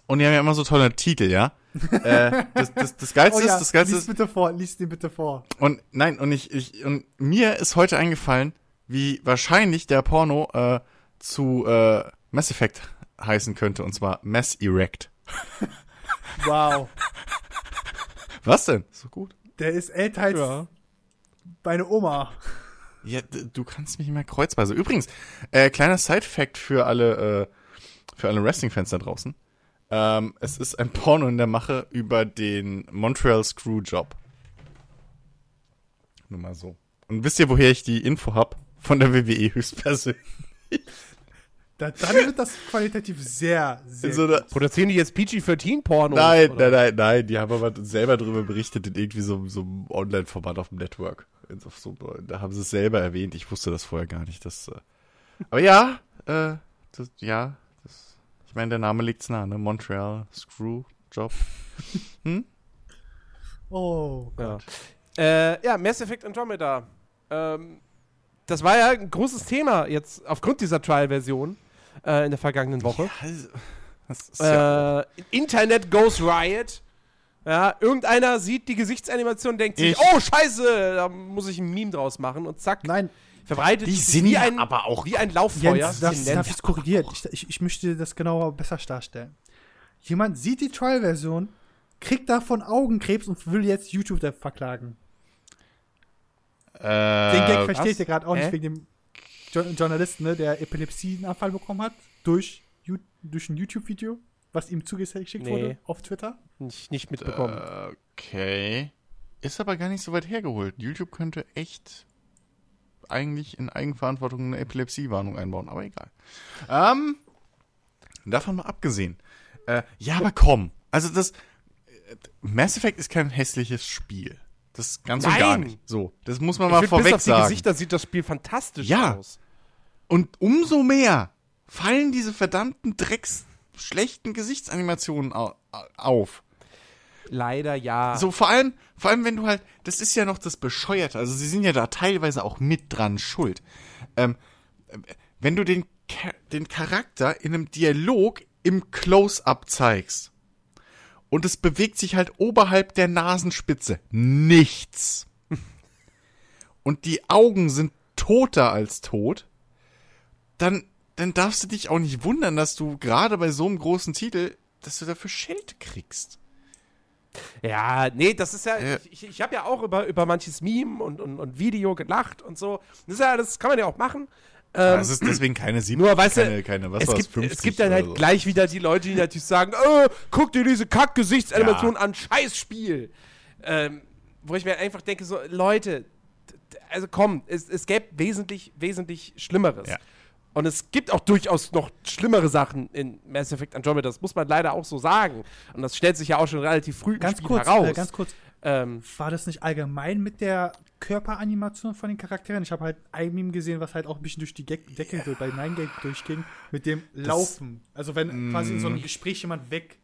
und die haben ja immer so tolle Titel, ja. *laughs* äh, das, das, das Geilste Oh ja, ist, das Geilste lies ist, bitte vor, lies den bitte vor. und nein, und ich, ich und mir ist heute eingefallen, wie wahrscheinlich der Porno äh, zu äh, Mass Effect heißen könnte, und zwar Mass Erect. *laughs* Wow. Was denn? So gut. Der ist älter als Ja. meine Oma. Ja, du kannst mich nicht mehr kreuzweise. Übrigens, äh, kleiner Side-Fact für alle, äh, für alle Wrestling-Fans da draußen. Ähm, es ist ein Porno in der Mache über den Montreal Screwjob. Nur mal so. Und wisst ihr, woher ich die Info hab? Von der WWE höchstpersönlich. Da, dann wird das qualitativ sehr, sehr so einer, Produzieren die jetzt PG-13-Pornos? Nein, oder? nein, nein, nein, die haben aber selber drüber berichtet in irgendwie so, so einem Online-Format auf dem Network. In so- so- Da haben sie es selber erwähnt. Ich wusste das vorher gar nicht. Das, äh, aber ja, äh, das, ja, das, ich meine, der Name liegt's nah, ne? Montreal Screw Job. *laughs* Oh. Ja. Äh, ja, Mass Effect Andromeda. Ähm, das war ja ein großes Thema jetzt aufgrund dieser Trial-Version äh, in der vergangenen Woche. Also, das ist ja, Äh, Internet goes riot. Ja, irgendeiner sieht die Gesichtsanimation, denkt sich, Ich. oh Scheiße, da muss ich ein Meme draus machen und zack, Nein, verbreitet Die sich sind wie ein, aber auch wie ein Lauffeuer. Jens, darf, Sie darf ich korrigiert? Ich, ich, möchte das genauer besser darstellen. Jemand sieht die Trial-Version, kriegt davon Augenkrebs und will jetzt YouTube verklagen. Äh, Den Gag versteht ihr gerade auch nicht wegen dem jo Journalisten, ne, der Epilepsieanfall bekommen hat durch, durch ein YouTube-Video, was ihm zugeschickt Nee. wurde auf Twitter. nicht, nicht mitbekommen. Äh, Okay. Ist aber gar nicht so weit hergeholt. YouTube könnte echt eigentlich in Eigenverantwortung eine Epilepsiewarnung einbauen, aber egal. Ähm, davon mal abgesehen. Äh, ja, aber komm. Also das äh, Mass Effect ist kein hässliches Spiel. Das ganz und gar Nein. nicht. So, das muss man Ich mal find, vorweg bis auf die sagen. Gesichter sieht das Spiel fantastisch Ja. aus. Und umso mehr fallen diese verdammten Drecks schlechten Gesichtsanimationen au auf. Leider ja. So, vor allem, vor allem, wenn du halt, das ist ja noch das Bescheuerte, also sie sind ja da teilweise auch mit dran schuld. Ähm, äh, wenn du den, den Charakter in einem Dialog im Close-Up zeigst und es bewegt sich halt oberhalb der Nasenspitze nichts *laughs* und die Augen sind toter als tot, dann, dann darfst du dich auch nicht wundern, dass du gerade bei so einem großen Titel, dass du dafür Schelte kriegst. Ja, nee, das ist ja, Ja. ich, ich habe ja auch über, über manches Meme und, und, und Video gelacht und so. Das ist ja, das kann man ja auch machen. Ähm, Das ist deswegen keine 70, nur, weißt keine, du, keine, was es, gibt, 50 es gibt dann halt so. gleich wieder die Leute, die natürlich sagen, oh, guck dir diese Kack-Gesichtsanimation an, Scheißspiel. Ähm, wo ich mir einfach denke, so, Leute, also komm, es, es gäbe wesentlich, wesentlich Schlimmeres. Ja. Und es gibt auch durchaus noch schlimmere Sachen in Mass Effect Andromeda, das muss man leider auch so sagen. Und das stellt sich ja auch schon relativ früh im Ganz Spiel kurz, heraus. äh, ganz kurz. Ähm, War das nicht allgemein mit der Körperanimation von den Charakteren? Ich habe halt ein Meme gesehen, was halt auch ein bisschen durch die Decke so bei Nine Gag durchging, mit dem Laufen. Also wenn quasi in so einem Gespräch jemand weg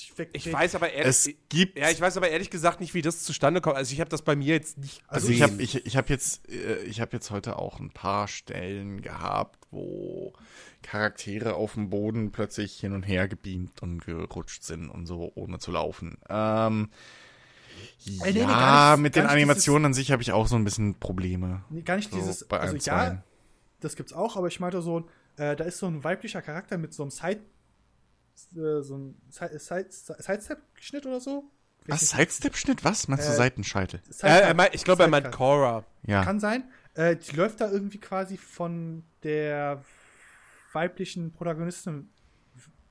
sich weg ich weiß aber ehrlich, Es gibt, ja, ich weiß aber ehrlich gesagt nicht, wie das zustande kommt. Also ich habe das bei mir jetzt nicht also gesehen. ich habe ich, ich hab jetzt, äh, ich habe jetzt heute auch ein paar Stellen gehabt, wo Charaktere auf dem Boden plötzlich hin und her gebeamt und gerutscht sind und so, ohne zu laufen. Ähm, Äh, nee, nee, ja, nicht- mit den Animationen an sich habe ich auch so ein bisschen Probleme. Nee, gar nicht So, dieses, bei also ja, das gibt's auch, aber ich meinte so, äh, da ist so ein weiblicher Charakter mit so einem Side, äh, so einem Side, Side, Sidestep-Schnitt oder so. Was? Sidestep-Schnitt? Was? Meinst du Äh, Seitenscheitel? äh, er meint, ich glaube, er meint. Cora. Ja. Kann sein. Äh, die läuft da irgendwie quasi von der weiblichen Protagonistin,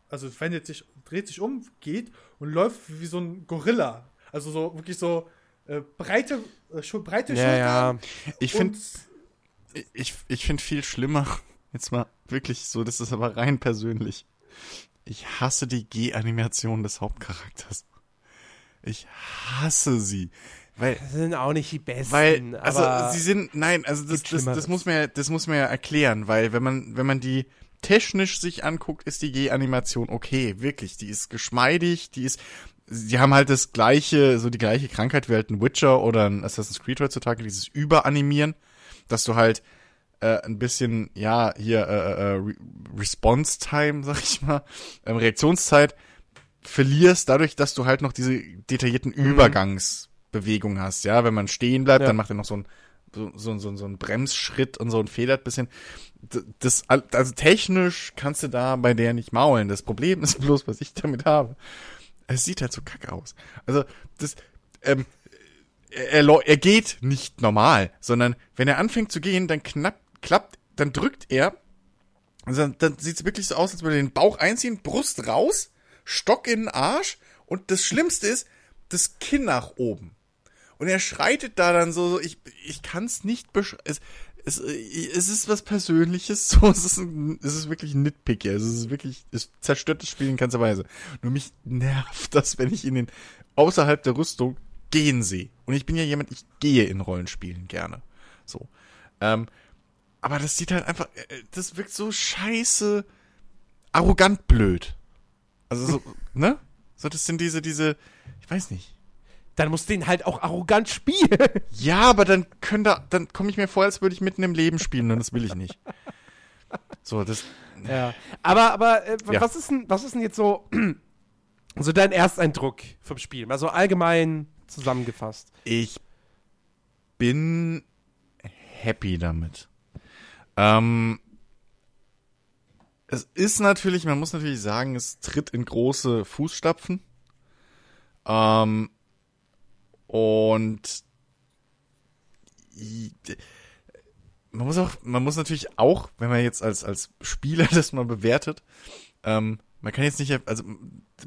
also wendet sich, dreht sich um, geht und läuft wie so ein Gorilla. Also so wirklich so äh, breite, äh, breite Ja, ja. Ich finde ich, ich finde viel schlimmer, *laughs* jetzt mal wirklich so, das ist aber rein persönlich. Ich hasse die G-Animation des Hauptcharakters. Ich hasse sie. Weil, Das sind auch nicht die besten. weil, also aber sie sind, nein, also das, das, das muss man ja, das muss man ja erklären, weil wenn man, wenn man die technisch sich anguckt, ist die G-Animation okay, wirklich, die ist geschmeidig, die ist, sie haben halt das gleiche, so die gleiche Krankheit wie halt ein Witcher oder ein Assassin's Creed heutzutage, dieses Überanimieren, dass du halt äh, ein bisschen, ja, hier, äh, äh, Re Response Time, *laughs* sag ich mal, ähm, Reaktionszeit verlierst, dadurch, dass du halt noch diese detaillierten Übergangsbewegungen hast, ja, wenn man stehen bleibt, Ja. dann macht er noch so ein so, so, so, so ein Bremsschritt und so ein federt bisschen. Das, also technisch kannst du da bei der nicht maulen. Das Problem ist bloß, was ich damit habe. Es sieht halt so kacke aus. Also, das, ähm, er, er, geht nicht normal, sondern wenn er anfängt zu gehen, dann knapp, klappt, dann drückt er, also dann, dann sieht es wirklich so aus, als würde er den Bauch einziehen, Brust raus, Stock in den Arsch und das Schlimmste ist, das Kinn nach oben. Und er schreitet da dann so, so ich, ich kann es nicht beschreiben. Es, es, es ist was Persönliches, *laughs* so, es ist, ein, es ist wirklich ein Nitpick, ja. Es ist wirklich, es zerstört das Spiel in ganzer Weise. Nur mich nervt *laughs* das, wenn ich in den, außerhalb der Rüstung gehen sehe. Und ich bin ja jemand, ich gehe in Rollenspielen gerne. So. Ähm, aber das sieht halt einfach, äh, das wirkt so scheiße, arrogant blöd. Also so, *laughs* ne? So, das sind diese, diese, ich weiß nicht. Dann musst du den halt auch arrogant spielen. *laughs* Ja, aber dann können da, dann komme ich mir vor, als würde ich mitten im Leben spielen und das will ich nicht. So, das, Ja. Aber, aber äh, Ja. was, ist denn, was ist denn jetzt so, *clears throat* so dein Ersteindruck vom Spiel? Mal so allgemein zusammengefasst. ich bin happy damit. Ähm, es ist natürlich, man muss natürlich sagen, es tritt in große Fußstapfen. Ähm, und man muss auch, man muss natürlich auch, wenn man jetzt als, als Spieler *laughs* das mal bewertet, ähm, man kann jetzt nicht, also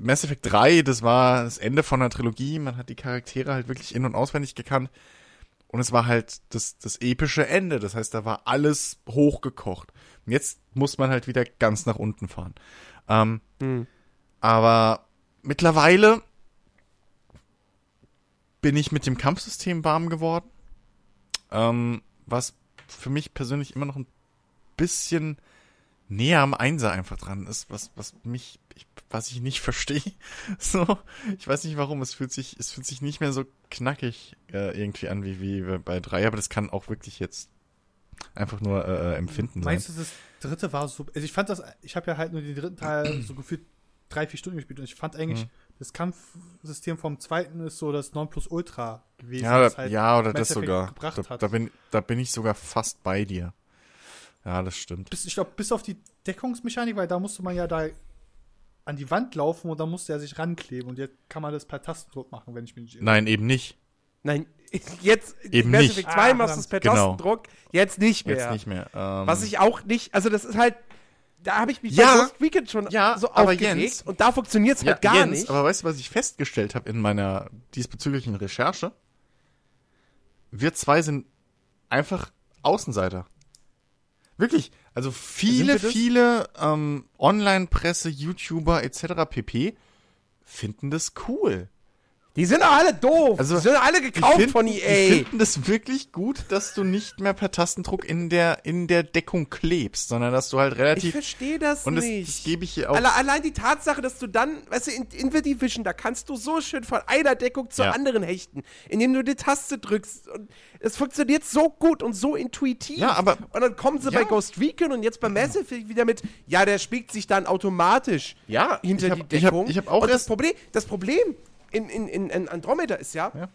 Mass Effect 3, das war das Ende von einer Trilogie, man hat die Charaktere halt wirklich in- und auswendig gekannt. Und es war halt das, das epische Ende. Das heißt, da war alles hochgekocht. Und jetzt muss man halt wieder ganz nach unten fahren. Ähm, Hm. aber mittlerweile bin ich mit dem Kampfsystem warm geworden. Ähm, was für mich persönlich immer noch ein bisschen näher am Einser einfach dran ist, was, was mich, ich, was ich nicht *laughs* verstehe. So, ich weiß nicht warum, es fühlt sich, es fühlt sich nicht mehr so knackig äh, irgendwie an wie, wie bei drei, aber das kann auch wirklich jetzt einfach nur äh, äh, empfinden sein. Meinst du, das dritte war so. Also ich fand das, ich habe ja halt nur den dritten Teil so gefühlt drei, vier Stunden gespielt und ich fand eigentlich, Mhm. Das Kampfsystem vom zweiten ist so das Nonplusultra gewesen. Ja, halt ja, oder das sogar. gebracht Da, hat. da, bin, da bin ich sogar fast bei dir. Ja, das stimmt. bis, ich glaube, bis auf die Deckungsmechanik, weil da musste man ja da an die Wand laufen und dann musste er sich rankleben und jetzt kann man das per Tastendruck machen, wenn ich mich nicht irre. Nein, eben nicht. Nein, *laughs* jetzt Eben nicht. Effect 2 Ah, machst du es per Genau. Tastendruck, jetzt nicht mehr. Jetzt nicht mehr. Ähm, Was ich auch nicht, also das ist halt, da habe ich mich Ja. bei Ghost Recon schon Ja, so aber aufgeregt Jens- und da funktioniert es ja, halt gar Jens, nicht. Aber weißt du, was ich festgestellt habe in meiner diesbezüglichen Recherche? Wir zwei sind einfach Außenseiter. Wirklich. Also viele, viele ähm, Online-Presse, YouTuber etc. pp. finden das cool. Die sind doch alle doof. Also, die sind alle gekauft find- von Die EA. finden das wirklich gut, dass du nicht mehr per Tastendruck in der, in der Deckung klebst, sondern dass du halt Ich relativ. verstehe das und das, nicht. das gebe ich hier auch. Alle, allein die Tatsache, dass du dann, weißt du, in, in The Division, da kannst du so schön von einer Deckung zur Ja. anderen hechten, indem du die Taste drückst. Und es funktioniert so gut und so intuitiv. Ja, aber- Und dann kommen sie Ja. bei Ghost Recon und jetzt bei Mass Effect wieder mit, ja, der spiegt sich dann automatisch Ja, hinter ich die hab- ich hab- Deckung. ich hab auch und das Problem, das Problem in, in, in, in Andromeda ist ja, Ja.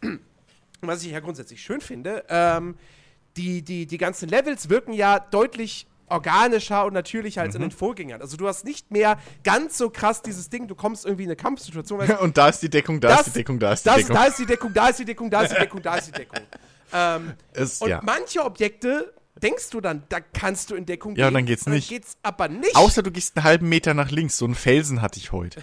was ich ja grundsätzlich schön finde, ähm, die, die, die ganzen Levels wirken ja deutlich organischer und natürlicher als in Mhm. den Vorgängern. Also du hast nicht mehr ganz so krass dieses Ding, du kommst irgendwie in eine Kampfsituation, weißt, und da ist die Deckung, da ist die Deckung, da ist die das, Deckung. Da ist die Deckung, da ist die Deckung, da ist die Deckung, da ist die *laughs* Deckung. Ähm, Es- und ja. manche Objekte denkst du dann, da kannst du in Deckung Ja, gehen. und dann geht's nicht. Dann geht's aber nicht. Außer du gehst einen halben Meter nach links. So einen Felsen hatte ich heute.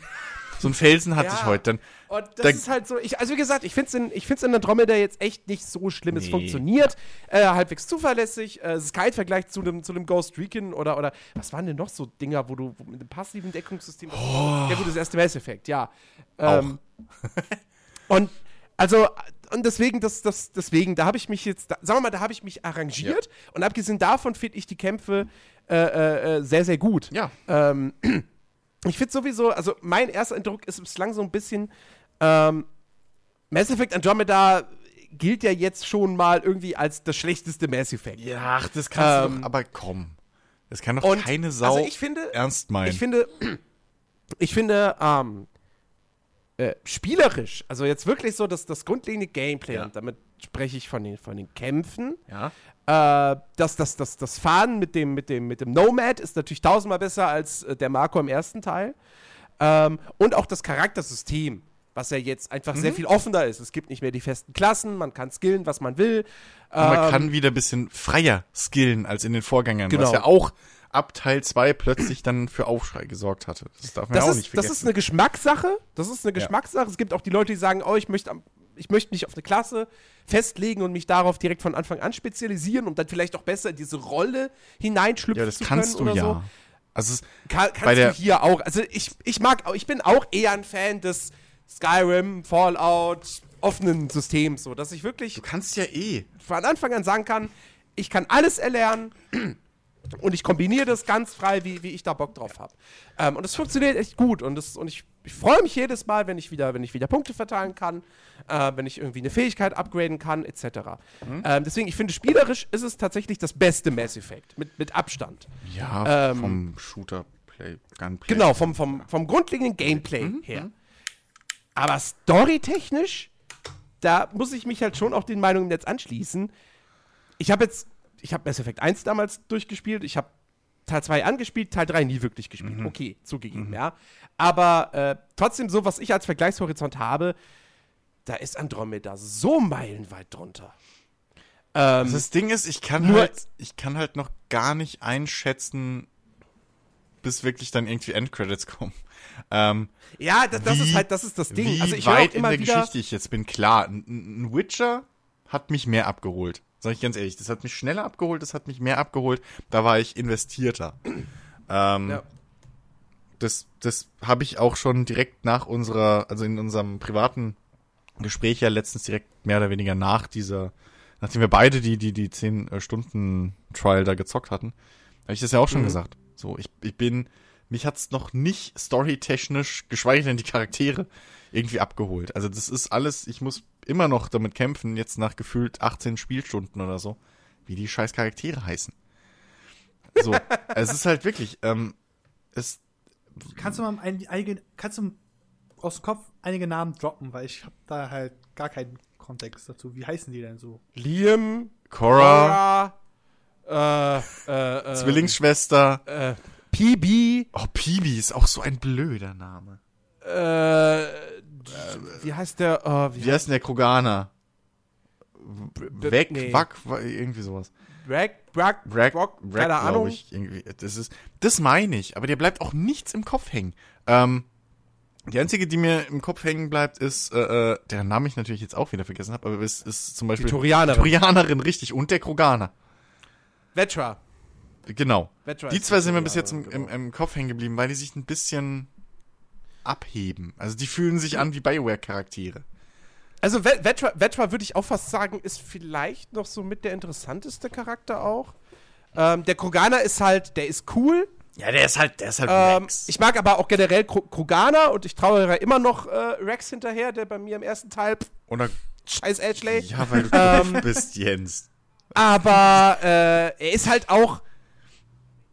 So einen Felsen hatte Ja. ich heute. Dann, Und das Da- ist halt so, ich, also wie gesagt, ich finde es in, ich find's in Andromeda jetzt echt nicht so schlimm. Es Nee. funktioniert, äh, halbwegs zuverlässig. Äh, es ist kein Vergleich zu einem zu Ghost Recon oder, oder was waren denn noch so Dinger, wo du wo mit einem passiven Deckungssystem. Ja, gut, das erste Mass Effect, ja. Ähm, und also, und deswegen, das, das, deswegen, da habe ich mich jetzt, da, sagen wir mal, da habe ich mich arrangiert. Und abgesehen davon finde ich die Kämpfe äh, äh, äh, sehr, sehr gut. Ja. Ähm, *clears throat* ich finde sowieso, also mein erster Eindruck ist bislang so ein bisschen, ähm, Mass Effect Andromeda gilt ja jetzt schon mal irgendwie als das schlechteste Mass Effect. Ja, ach, das kannst du Ähm, doch, aber komm. Das kann doch und- keine Sau also ich finde- ernst meinen. Ich finde, *clears throat* ich finde, ähm, äh, spielerisch, also jetzt wirklich so das, das grundlegende Gameplay, Ja. und damit spreche ich von den, von den Kämpfen, ja. äh, das, das, das, das Fahren mit dem, mit, dem, mit dem Nomad ist natürlich tausendmal besser als äh, der Marco im ersten Teil. Ähm, und auch das Charaktersystem, was ja jetzt einfach Mhm. sehr viel offener ist. Es gibt nicht mehr die festen Klassen, man kann skillen, was man will. Und man Ähm, kann wieder ein bisschen freier skillen als in den Vorgängern, was Genau. ja auch ab Teil 2 plötzlich dann für Aufschrei gesorgt hatte. Das darf man das, ja auch ist, nicht das vergessen. ist eine Geschmackssache. Das ist eine Geschmackssache. Es gibt auch die Leute, die sagen, oh, ich möchte, ich möchte mich auf eine Klasse festlegen und mich darauf direkt von Anfang an spezialisieren, um dann vielleicht auch besser in diese Rolle hineinschlüpfen ja, das zu kannst du können ja. so. Also Kann, kannst du hier auch. Also ich, ich mag, ich bin auch eher ein Fan des Skyrim, Fallout, offenen Systems, so dass ich wirklich du kannst ja eh. von Anfang an sagen kann, ich kann alles erlernen und ich kombiniere das ganz frei, wie, wie ich da Bock drauf habe. Ähm, und es funktioniert echt gut und, das, und ich, ich freue mich jedes Mal, wenn ich wieder, wenn ich wieder Punkte verteilen kann, äh, wenn ich irgendwie eine Fähigkeit upgraden kann, etc. Ähm, deswegen, ich finde, spielerisch ist es tatsächlich das beste Mass Effect, mit, mit Abstand. Ja, Ähm, vom Shooter-Play, Gunplay. Genau, vom, vom, vom grundlegenden Gameplay her. Aber storytechnisch, da muss ich mich halt schon auch den Meinungen jetzt anschließen. Ich habe jetzt, ich habe Mass Effect 1 damals durchgespielt, ich habe Teil 2 angespielt, Teil 3 nie wirklich gespielt. Okay, zugegeben, ja. Aber äh, trotzdem, so was ich als Vergleichshorizont habe, da ist Andromeda so meilenweit drunter. Ähm, Das Ding ist, ich kann halt, ich kann halt noch gar nicht einschätzen, bis wirklich dann irgendwie Endcredits kommen. Ähm, ja, das, das wie- ist halt, das ist das Ding. Wie also ich weit in der wieder, Geschichte ich jetzt bin, klar, ein, ein Witcher hat mich mehr abgeholt. Sag ich ganz ehrlich, das hat mich schneller abgeholt, das hat mich mehr abgeholt, da war ich investierter. Ähm, Ja. Das, das habe ich auch schon direkt nach unserer, also in unserem privaten Gespräch ja letztens direkt mehr oder weniger nach dieser, nachdem wir beide die, die, die 10 äh, da gezockt hatten, habe ich das ja auch schon Mhm. gesagt. So, ich, ich bin, mich hat's noch nicht storytechnisch, geschweige denn die Charaktere, irgendwie abgeholt. Also das ist alles, ich muss immer noch damit kämpfen, jetzt nach gefühlt 18 Spielstunden oder so, wie die scheiß Charaktere heißen. So, *laughs* es ist halt wirklich, ähm, es, Kannst du mal ein, einige, kannst du aus dem Kopf einige Namen droppen, weil ich habe da halt gar keinen Kontext dazu. Wie heißen die denn so? Liam, Cora, Cora, äh, äh, äh, Zwillingsschwester, äh, PB, oh, Pibi ist auch so ein blöder Name. äh, wie heißt der? Oh, wie Wie heißt denn der Kroganer? Weg, nee. Wack, wa- irgendwie sowas. Brack, Brack, Rack, Brock, Rack, keine Ahnung. Ich. Das ist, das meine ich, aber dir bleibt auch nichts im Kopf hängen. Ähm, die einzige, die mir im Kopf hängen bleibt, ist, äh, äh, deren Namen ich natürlich jetzt auch wieder vergessen habe, aber es ist zum Beispiel Turianerin. Turianerin, richtig, und der Kroganer. Vetra. Genau. Vetra Die zwei sind mir bis jetzt im, Turianerin, im, genau. im Kopf hängen geblieben, weil die sich ein bisschen abheben. Also die fühlen sich an wie Bioware-Charaktere. Also Ve- Vetra, Vetra würde ich auch fast sagen, ist vielleicht noch so mit der interessanteste Charakter auch. Ähm, der Kroganer ist halt, der ist cool. Ja, der ist halt, der ist halt Ähm, ich mag aber auch generell Kro Kroganer und ich traue ja immer noch äh, Rex hinterher, der bei mir im ersten Teil, Oder, scheiß Ashley. ja, weil du Ähm, *laughs* bist, Jens. Aber äh, er ist halt auch.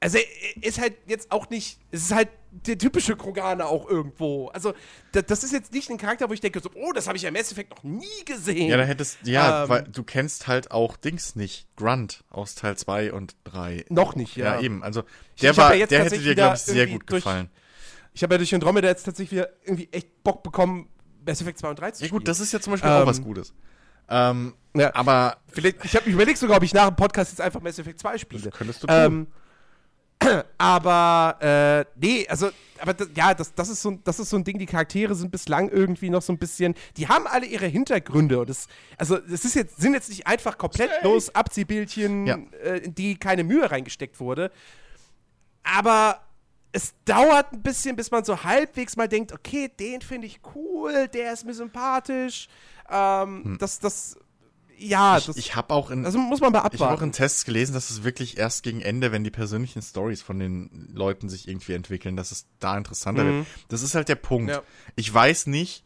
Also ist halt jetzt auch nicht. Es ist halt der typische Kroganer auch irgendwo. Also, da, das ist jetzt nicht ein Charakter, wo ich denke, so, oh, das habe ich ja im Mass Effect noch nie gesehen. Ja, da hättest, ja, Ähm, weil du kennst halt auch Dings nicht. Grunt aus Teil 2 und 3. noch nicht, Ja, ja. eben. Also, Ich- der ich hab war, ja der hätte dir, glaube ich, sehr gut durch- gefallen. Ich habe ja durch Andromeda jetzt tatsächlich wieder irgendwie echt Bock bekommen, Mass Effect 2 und 3 zu Ja, gut, das ist ja zum Beispiel Ähm, auch was Gutes. Ähm, Ja. aber Vielleicht, ich habe mich überlegt sogar, ob ich nach dem Podcast jetzt einfach Mass Effect 2 spiele. könntest du tun. Ähm, *clears throat* aber, äh, nee, also, aber das, ja, das, das, ist so, ein- das ist so ein Ding, die Charaktere sind bislang irgendwie noch so ein bisschen, die haben alle ihre Hintergründe und das, also, das ist jetzt, sind jetzt nicht einfach komplett los Abziehbildchen, Ja. äh, in die keine Mühe reingesteckt wurde, aber es dauert ein bisschen, bis man so halbwegs mal denkt, okay, den finde ich cool, der ist mir sympathisch. Ähm, Das, das, ja, ich das, ich habe auch in also muss man mal ich habe auch in Tests gelesen, dass es wirklich erst gegen Ende, wenn die persönlichen Stories von den Leuten sich irgendwie entwickeln, dass es da interessanter Mhm. wird. Das ist halt der Punkt. Ja. Ich weiß nicht,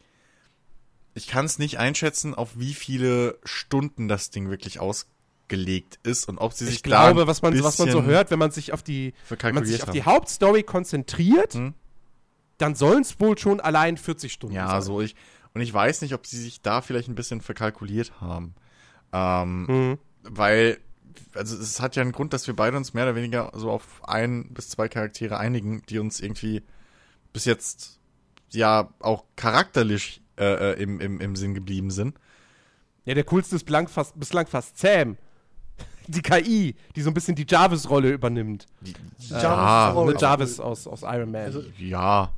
ich kann es nicht einschätzen, auf wie viele Stunden das Ding wirklich ausgelegt ist und ob sie sich Ich glaube, was man, was man so hört, wenn man sich auf die, wenn man sich auf die. Hauptstory konzentriert, Hm? dann sollen es wohl schon allein 40 Stunden Ja, sein. so ich. Und ich weiß nicht, ob sie sich da vielleicht ein bisschen verkalkuliert haben. Ähm, Mhm. weil, also es hat ja einen Grund, dass wir beide uns mehr oder weniger so auf ein bis zwei Charaktere einigen, die uns irgendwie bis jetzt ja auch charakterlich äh, äh, im, im, im Sinn geblieben sind. Ja, der coolste ist bislang fast, bislang fast Sam. *laughs* Die KI, die so ein bisschen die Jarvis-Rolle übernimmt. Die, Jarvis ja, ist auch- Eine aber- Jarvis aus, aus Iron Man. Also, ja.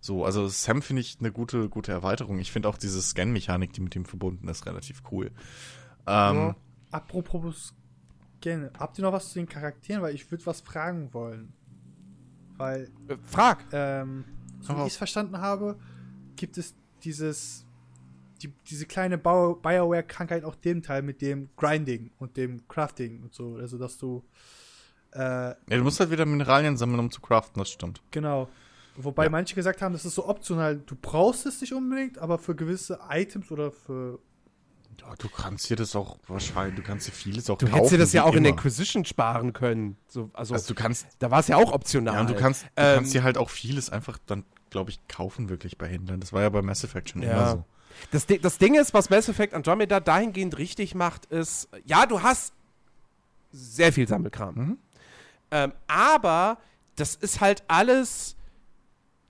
So, also Sam finde ich eine gute, gute Erweiterung. Ich finde auch diese Scan-Mechanik, die mit ihm verbunden ist, relativ cool. Ähm, Apropos gerne. Habt ihr noch was zu den Charakteren? Weil ich würde was fragen wollen. Weil, Äh, Frag. ähm, so wie ich es verstanden habe, gibt es dieses, die, diese kleine Bio- Bioware-Krankheit auch dem Teil mit dem Grinding und dem Crafting und so. Also, dass du, äh, ja, du musst halt wieder Mineralien sammeln, um zu craften, das stimmt. genau. Wobei Ja. manche gesagt haben, das ist so optional. Du brauchst es nicht unbedingt, aber für gewisse Items oder für Ja, du kannst dir das auch wahrscheinlich, du kannst dir vieles auch Du kaufen. hättest dir das ja auch in immer. Inquisition sparen können. So, also, Also du kannst, da war es ja auch optional. ja, und du kannst, du Ähm, kannst dir halt auch vieles einfach dann, glaube ich, kaufen wirklich bei Händlern. Das war ja bei Mass Effect schon Ja. immer so. Das, das Ding ist, was Mass Effect Andromeda dahingehend richtig macht, ist, ja, du hast sehr viel Sammelkram. Mhm. Ähm, aber das ist halt alles,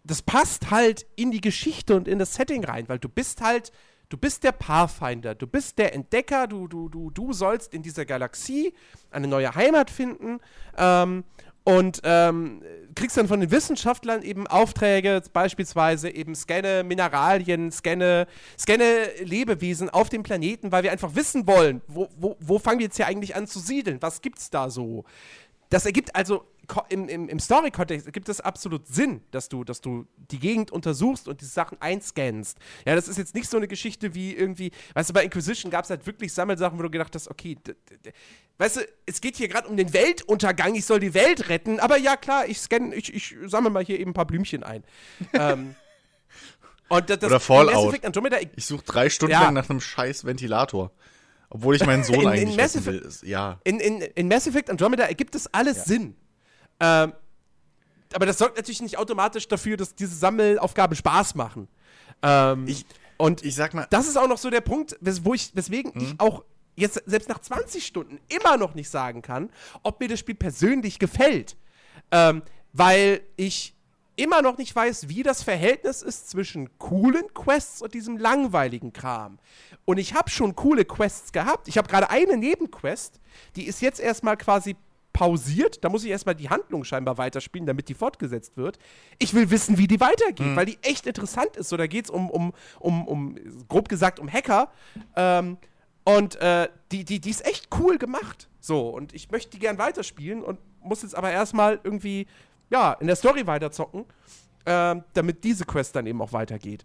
das passt halt in die Geschichte und in das Setting rein, weil du bist halt, du bist der Pathfinder, du bist der Entdecker, du, du, du, du sollst in dieser Galaxie eine neue Heimat finden. Ähm, und ähm, kriegst dann von den Wissenschaftlern eben Aufträge, beispielsweise eben scanne Mineralien, scanne, scanne Lebewesen auf dem Planeten, weil wir einfach wissen wollen, wo, wo, wo fangen wir jetzt hier eigentlich an zu siedeln? Was gibt's da so? Das ergibt also im, im, im Story-Kontext ergibt es absolut Sinn, dass du, dass du die Gegend untersuchst und die Sachen einscannst. Ja, das ist jetzt nicht so eine Geschichte wie irgendwie, weißt du, bei Inquisition gab es halt wirklich Sammelsachen, wo du gedacht hast, okay, weißt du, es geht hier gerade um den Weltuntergang, ich soll die Welt retten, aber ja klar, ich scanne, ich, ich sammle mal hier eben ein paar Blümchen ein. *laughs* ähm, und das, das Oder Fallout. Ich suche drei Stunden Ja. lang nach einem scheiß Ventilator. Obwohl ich meinen Sohn In- in eigentlich Mass retten will. Ist- Ja. in, in, in Mass Effect Andromeda ergibt es alles Sinn. Ähm, aber das sorgt natürlich nicht automatisch dafür, dass diese Sammelaufgaben Spaß machen. Ähm, Ich- und Ich sag mal, das ist auch noch so der Punkt, wes wo ich, weswegen Mhm. ich auch jetzt selbst nach 20 Stunden immer noch nicht sagen kann, ob mir das Spiel persönlich gefällt. Ähm, weil ich immer noch nicht weiß, wie das Verhältnis ist zwischen coolen Quests und diesem langweiligen Kram. Und ich habe schon coole Quests gehabt. Ich habe gerade eine Nebenquest, die ist jetzt erstmal quasi pausiert. Da muss ich erstmal die Handlung scheinbar weiterspielen, damit die fortgesetzt wird. Ich will wissen, wie die weitergeht, weil die echt interessant ist. So, da geht es um, um, um, um, grob gesagt, um Hacker. Ähm, und äh, die, die, die ist echt cool gemacht. So, und ich möchte die gern weiterspielen und muss jetzt aber erstmal irgendwie, ja, in der Story weiterzocken, ähm, damit diese Quest dann eben auch weitergeht.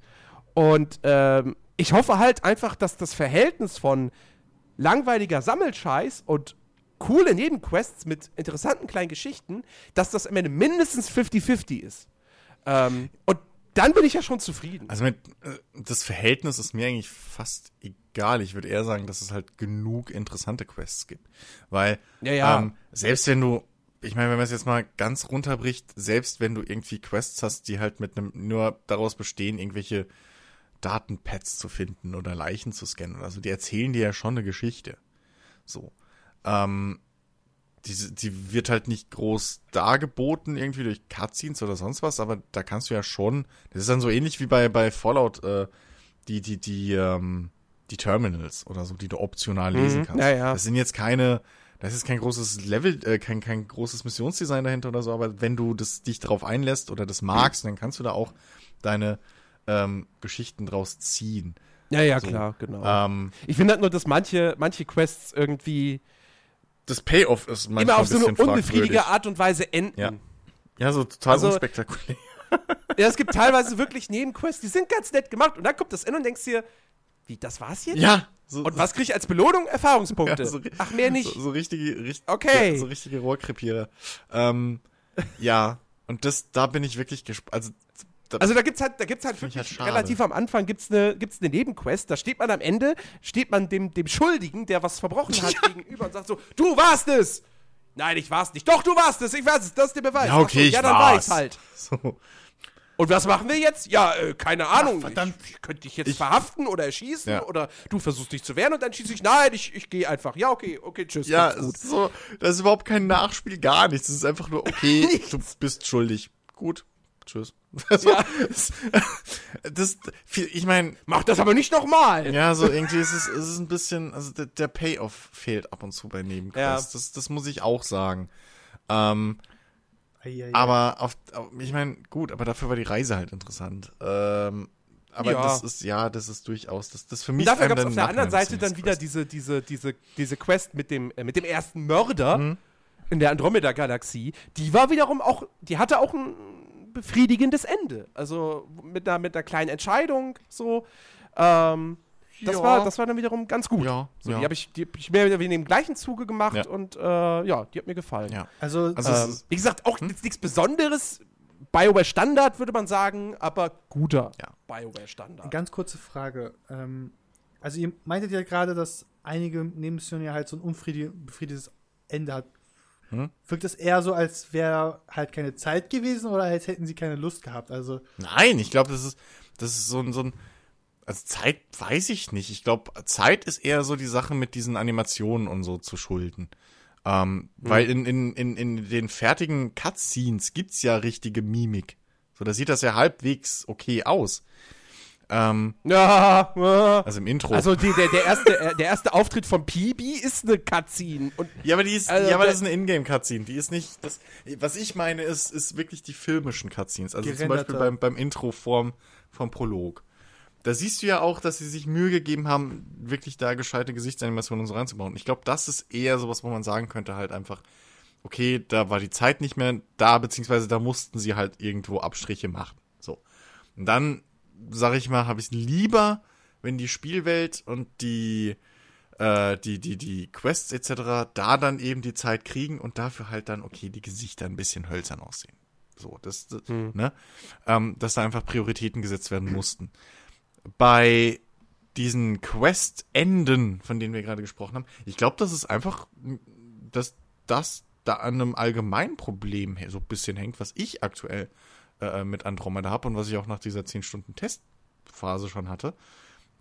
Und ähm, ich hoffe halt einfach, dass das Verhältnis von langweiliger Sammelscheiß und coole Nebenquests mit interessanten kleinen Geschichten, dass das am Ende mindestens 50-50 ist. Ähm, und dann bin ich ja schon zufrieden. also mit, äh, das Verhältnis ist mir eigentlich fast egal. Ich würde eher sagen, dass es halt genug interessante Quests gibt. Weil, Ja, ja. Ähm, selbst wenn du, ich meine, wenn man es jetzt mal ganz runterbricht, selbst wenn du irgendwie Quests hast, die halt mit einem, nur daraus bestehen, irgendwelche Datenpads zu finden oder Leichen zu scannen oder so, die erzählen dir ja schon eine Geschichte. So. Ähm, die, die wird halt nicht groß dargeboten, irgendwie durch Cutscenes oder sonst was, aber da kannst du ja schon, das ist dann so ähnlich wie bei, bei Fallout, äh, die, die, die, ähm, die Terminals oder so, die du optional lesen Mhm, kannst. ja, ja. Das sind jetzt keine, das ist kein großes Level, äh, kein, kein großes Missionsdesign dahinter oder so, aber wenn du das, dich darauf einlässt oder das magst, dann kannst du da auch deine ähm, Geschichten draus ziehen. Ja, ja, so. klar, genau. Ähm, ich finde halt nur, dass manche, manche Quests irgendwie das Payoff ist manchmal immer auf so ein eine fragwürdig. Art und Weise enden. Ja. Ja, so total Also- unspektakulär. Ja, es gibt teilweise wirklich Nebenquests, die sind ganz nett gemacht. Und dann kommt das Ende und denkst dir, wie, das war's jetzt? Ja. So, Und was krieg ich als Belohnung? Erfahrungspunkte. *laughs* Ja, so Ach, mehr nicht. So, so richtige, richt, Okay. ja, so richtige Rohrkrepierer. Ähm, *laughs* ja, und das, da bin ich wirklich gespannt. Also, da, Also da gibt's halt, da gibt's halt wirklich halt relativ am Anfang gibt's eine, gibt's eine Nebenquest. Da steht man am Ende, steht man dem, dem Schuldigen, der was verbrochen hat, *laughs* gegenüber und sagt so, du warst es! Nein, ich war's nicht. Doch, du warst es, ich weiß es, das ist der Beweis. ja, Ach so, okay, ich Ja, dann war war's. ich's halt. So. Und was machen wir jetzt? Ja, äh, keine Ahnung. verdammt. Ich, ich könnte dich jetzt verhaften oder erschießen Ja. oder du versuchst dich zu wehren und dann schieße ich, nein, ich, ich gehe einfach. Ja, okay, okay, tschüss. Ja, es gut. so, das ist überhaupt kein Nachspiel, gar nichts. Es ist einfach nur, okay, *laughs* du bist schuldig. Gut, tschüss. *laughs* Also, Ja. das, das, ich meine, Mach das aber nicht nochmal. ja, so irgendwie ist es, es ist ein bisschen, also der, der Payoff fehlt ab und zu bei Nebenquests. Ja. Das, das muss ich auch sagen. Ähm, Eieiei. aber auf, ich meine, gut, aber dafür war die Reise halt interessant. Ähm, aber Ja. das ist, ja, das ist durchaus, das, das für mich Und dafür gab es auf der anderen Seite dann wieder die diese, diese, diese, diese Quest mit dem, äh, mit dem ersten Mörder Mhm. in der Andromeda-Galaxie. Die war wiederum auch, die hatte auch ein befriedigendes Ende. Also mit einer, mit einer kleinen Entscheidung so. Ähm, das, Ja. war, das war dann wiederum ganz gut. Ja, So, ja. Die habe ich, die hab ich mehr oder weniger im gleichen Zuge gemacht Ja. und äh, ja, die hat mir gefallen. Ja. Also, Also Ähm, wie gesagt, auch Hm? jetzt nichts Besonderes. BioWare Standard würde man sagen, aber guter Ja. BioWare Standard. ganz kurze Frage. Ähm, also ihr meintet ja gerade, dass einige Nebenmissionen ja halt so ein unbefriedigendes Ende hat. Hm? Wirkt es eher so, als wäre halt keine Zeit gewesen oder als hätten sie keine Lust gehabt? Also, Nein, ich glaube, das ist, das ist so ein, so ein, also Zeit weiß ich nicht. Ich glaube, Zeit ist eher so die Sache mit diesen Animationen und so zu schulden. Ähm, Weil in, in, in, in den fertigen Cutscenes gibt's ja richtige Mimik. So, da sieht das ja halbwegs okay aus. Ähm, Ja, *laughs* ja. also im Intro. Also die, der, der, erste, *laughs* der erste Auftritt von Pibi ist eine Cutscene. Und ja, aber die ist, Also ja, aber das ist eine Ingame-Cutscene. Die ist nicht, das, was ich meine, ist, ist wirklich die filmischen Cutscenes. Also zum Gerenderte. Beispiel beim, beim Intro vorm, vom Prolog. Da siehst du ja auch, dass sie sich Mühe gegeben haben, wirklich da gescheite Gesichtsanimationen und so reinzubauen. Ich glaube, das ist eher sowas, wo man sagen könnte, halt einfach, okay, da war die Zeit nicht mehr da, beziehungsweise da mussten sie halt irgendwo Abstriche machen. So. Und dann, sag ich mal, habe ich lieber, wenn die Spielwelt und die, äh, die, die, die Quests etc. da dann eben die Zeit kriegen und dafür halt dann, okay, die Gesichter ein bisschen hölzern aussehen. So, das, das ne? Ähm, dass da einfach Prioritäten gesetzt werden mussten. Bei diesen Quest-Enden, von denen wir gerade gesprochen haben, ich glaube, das ist einfach, dass das da an einem allgemeinen Problem her- so ein bisschen hängt, was ich aktuell äh, mit Andromeda habe und was ich auch nach dieser 10 Stunden Testphase schon hatte,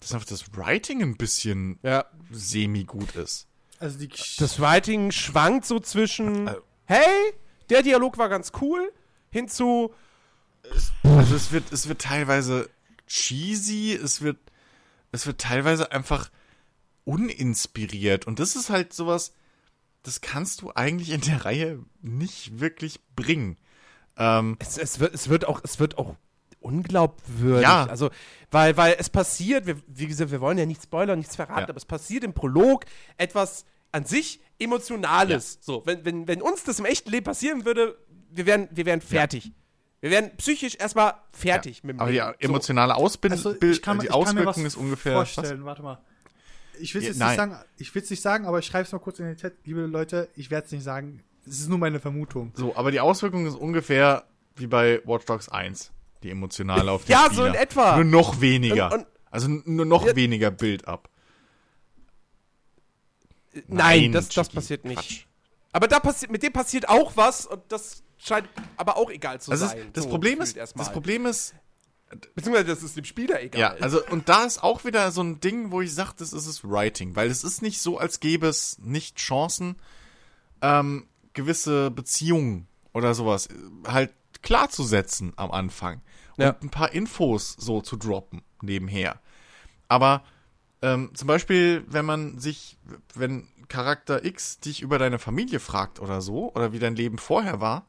dass einfach das Writing ein bisschen ja, semi-gut ist. also die das Writing schwankt so zwischen, Äh. hey, der Dialog war ganz cool, hinzu, Also es wird, es wird teilweise cheesy, es wird, es wird teilweise einfach uninspiriert. Und das ist halt sowas, das kannst du eigentlich in der Reihe nicht wirklich bringen. Ähm, es, es, wird, es wird auch, es wird auch unglaubwürdig. Ja. Also, weil, weil es passiert, wir, wie gesagt, wir wollen ja nicht spoilern, nichts verraten, Ja. aber es passiert im Prolog etwas an sich Emotionales. So, wenn, wenn, wenn uns das im echten Leben passieren würde, wir wären, wir wären fertig. Wir wären psychisch erstmal fertig mit dem aber die Leben. emotionale Ausbild Also, Bild- ich kann, mir- die ich kann mir was Auswirkung ist ungefähr. vorstellen. Warte mal. Ich will es Ja, nicht sagen, ich will es nicht sagen, aber ich schreibe es mal kurz in den Chat. Liebe Leute, ich werde es nicht sagen. Es ist nur meine Vermutung. So, aber die Auswirkung ist ungefähr wie bei Watch Dogs 1. Die emotionale auf *laughs* den Ja, Spieler. so in etwa. Nur noch weniger. Und- und- also nur noch Ja. weniger Build-up. Nein, Nein, das, das passiert nicht. Quatsch. Aber da passiert, mit dem passiert auch was und das scheint aber auch egal zu Also sein. es, das so Problem ist, das Problem ist, Beziehungsweise das ist dem Spieler egal. Ja, also und da ist auch wieder so ein Ding, wo ich sage, das ist es Writing, weil es ist nicht so, als gäbe es nicht Chancen, ähm, gewisse Beziehungen oder sowas äh, halt klarzusetzen am Anfang und Ja. ein paar Infos so zu droppen nebenher. Aber ähm, zum Beispiel, wenn man sich, wenn Charakter X dich über deine Familie fragt oder so, oder wie dein Leben vorher war,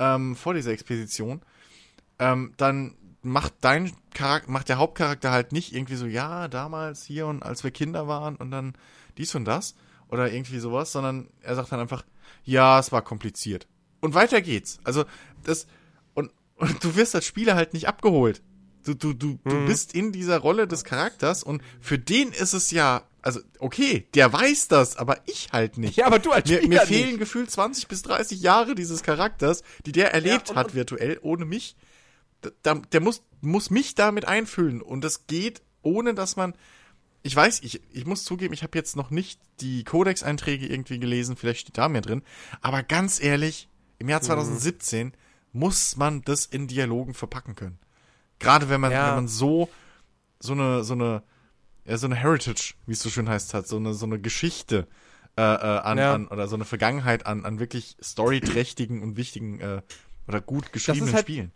ähm, vor dieser Expedition, ähm, dann macht dein Charakter, macht der Hauptcharakter halt nicht irgendwie so, ja, damals hier und als wir Kinder waren und dann dies und das oder irgendwie sowas, sondern er sagt dann einfach, ja, es war kompliziert. Und weiter geht's. Also das, und, und du wirst als Spieler halt nicht abgeholt. Du, du, du, Mhm. du bist in dieser Rolle des Charakters und für den ist es ja, also, okay, der weiß das, aber ich halt nicht. Ja, aber du als Mir, Spieler mir nicht. fehlen gefühlt 20 bis 30 Jahre dieses Charakters, die der erlebt und- hat virtuell ohne mich. Da- der muss, muss mich damit einfüllen und das geht, ohne dass man. Ich weiß, ich, ich muss zugeben, ich habe jetzt noch nicht die Codex-Einträge irgendwie gelesen, vielleicht steht da mehr drin. Aber ganz ehrlich, im Mhm. Jahr 2017 muss man das in Dialogen verpacken können. Gerade wenn man, Ja. wenn man so, so eine, so eine, ja, so eine Heritage, wie es so schön heißt, hat, so eine, so eine Geschichte äh, äh, an, Ja. an, oder so eine Vergangenheit an, an wirklich storyträchtigen und wichtigen äh, oder gut geschriebenen halt- Spielen.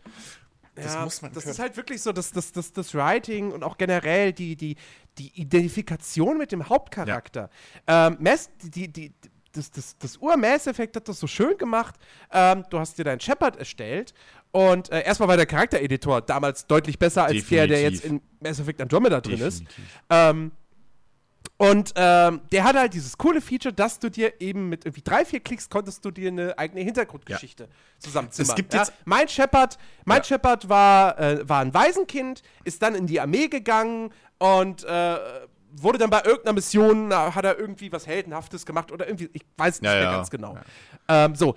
Das ja, muss man das können. ist halt wirklich so, das, das, das, das Writing und auch generell die, die, die Identifikation mit dem Hauptcharakter. Ähm, Mass, die, die, die, das, das, das Ur-Mass Effect hat das so schön gemacht. Ähm, du hast dir deinen Shepard erstellt und äh, erstmal war der Charaktereditor damals deutlich besser als der, der jetzt Definitiv. in Mass Effect Andromeda drin ist. Definitiv. Ähm, und ähm, der hat halt dieses coole Feature, dass du dir eben mit irgendwie drei, vier Klicks konntest du dir eine eigene Hintergrundgeschichte zusammenzimmern. Es gibt ja? jetzt- mein Shepard, mein Ja. Shepard war, äh, war ein Waisenkind, ist dann in die Armee gegangen und äh, wurde dann bei irgendeiner Mission, äh, hat er irgendwie was Heldenhaftes gemacht oder irgendwie, ich weiß nicht Ja, mehr ja. ganz genau. Ähm, so.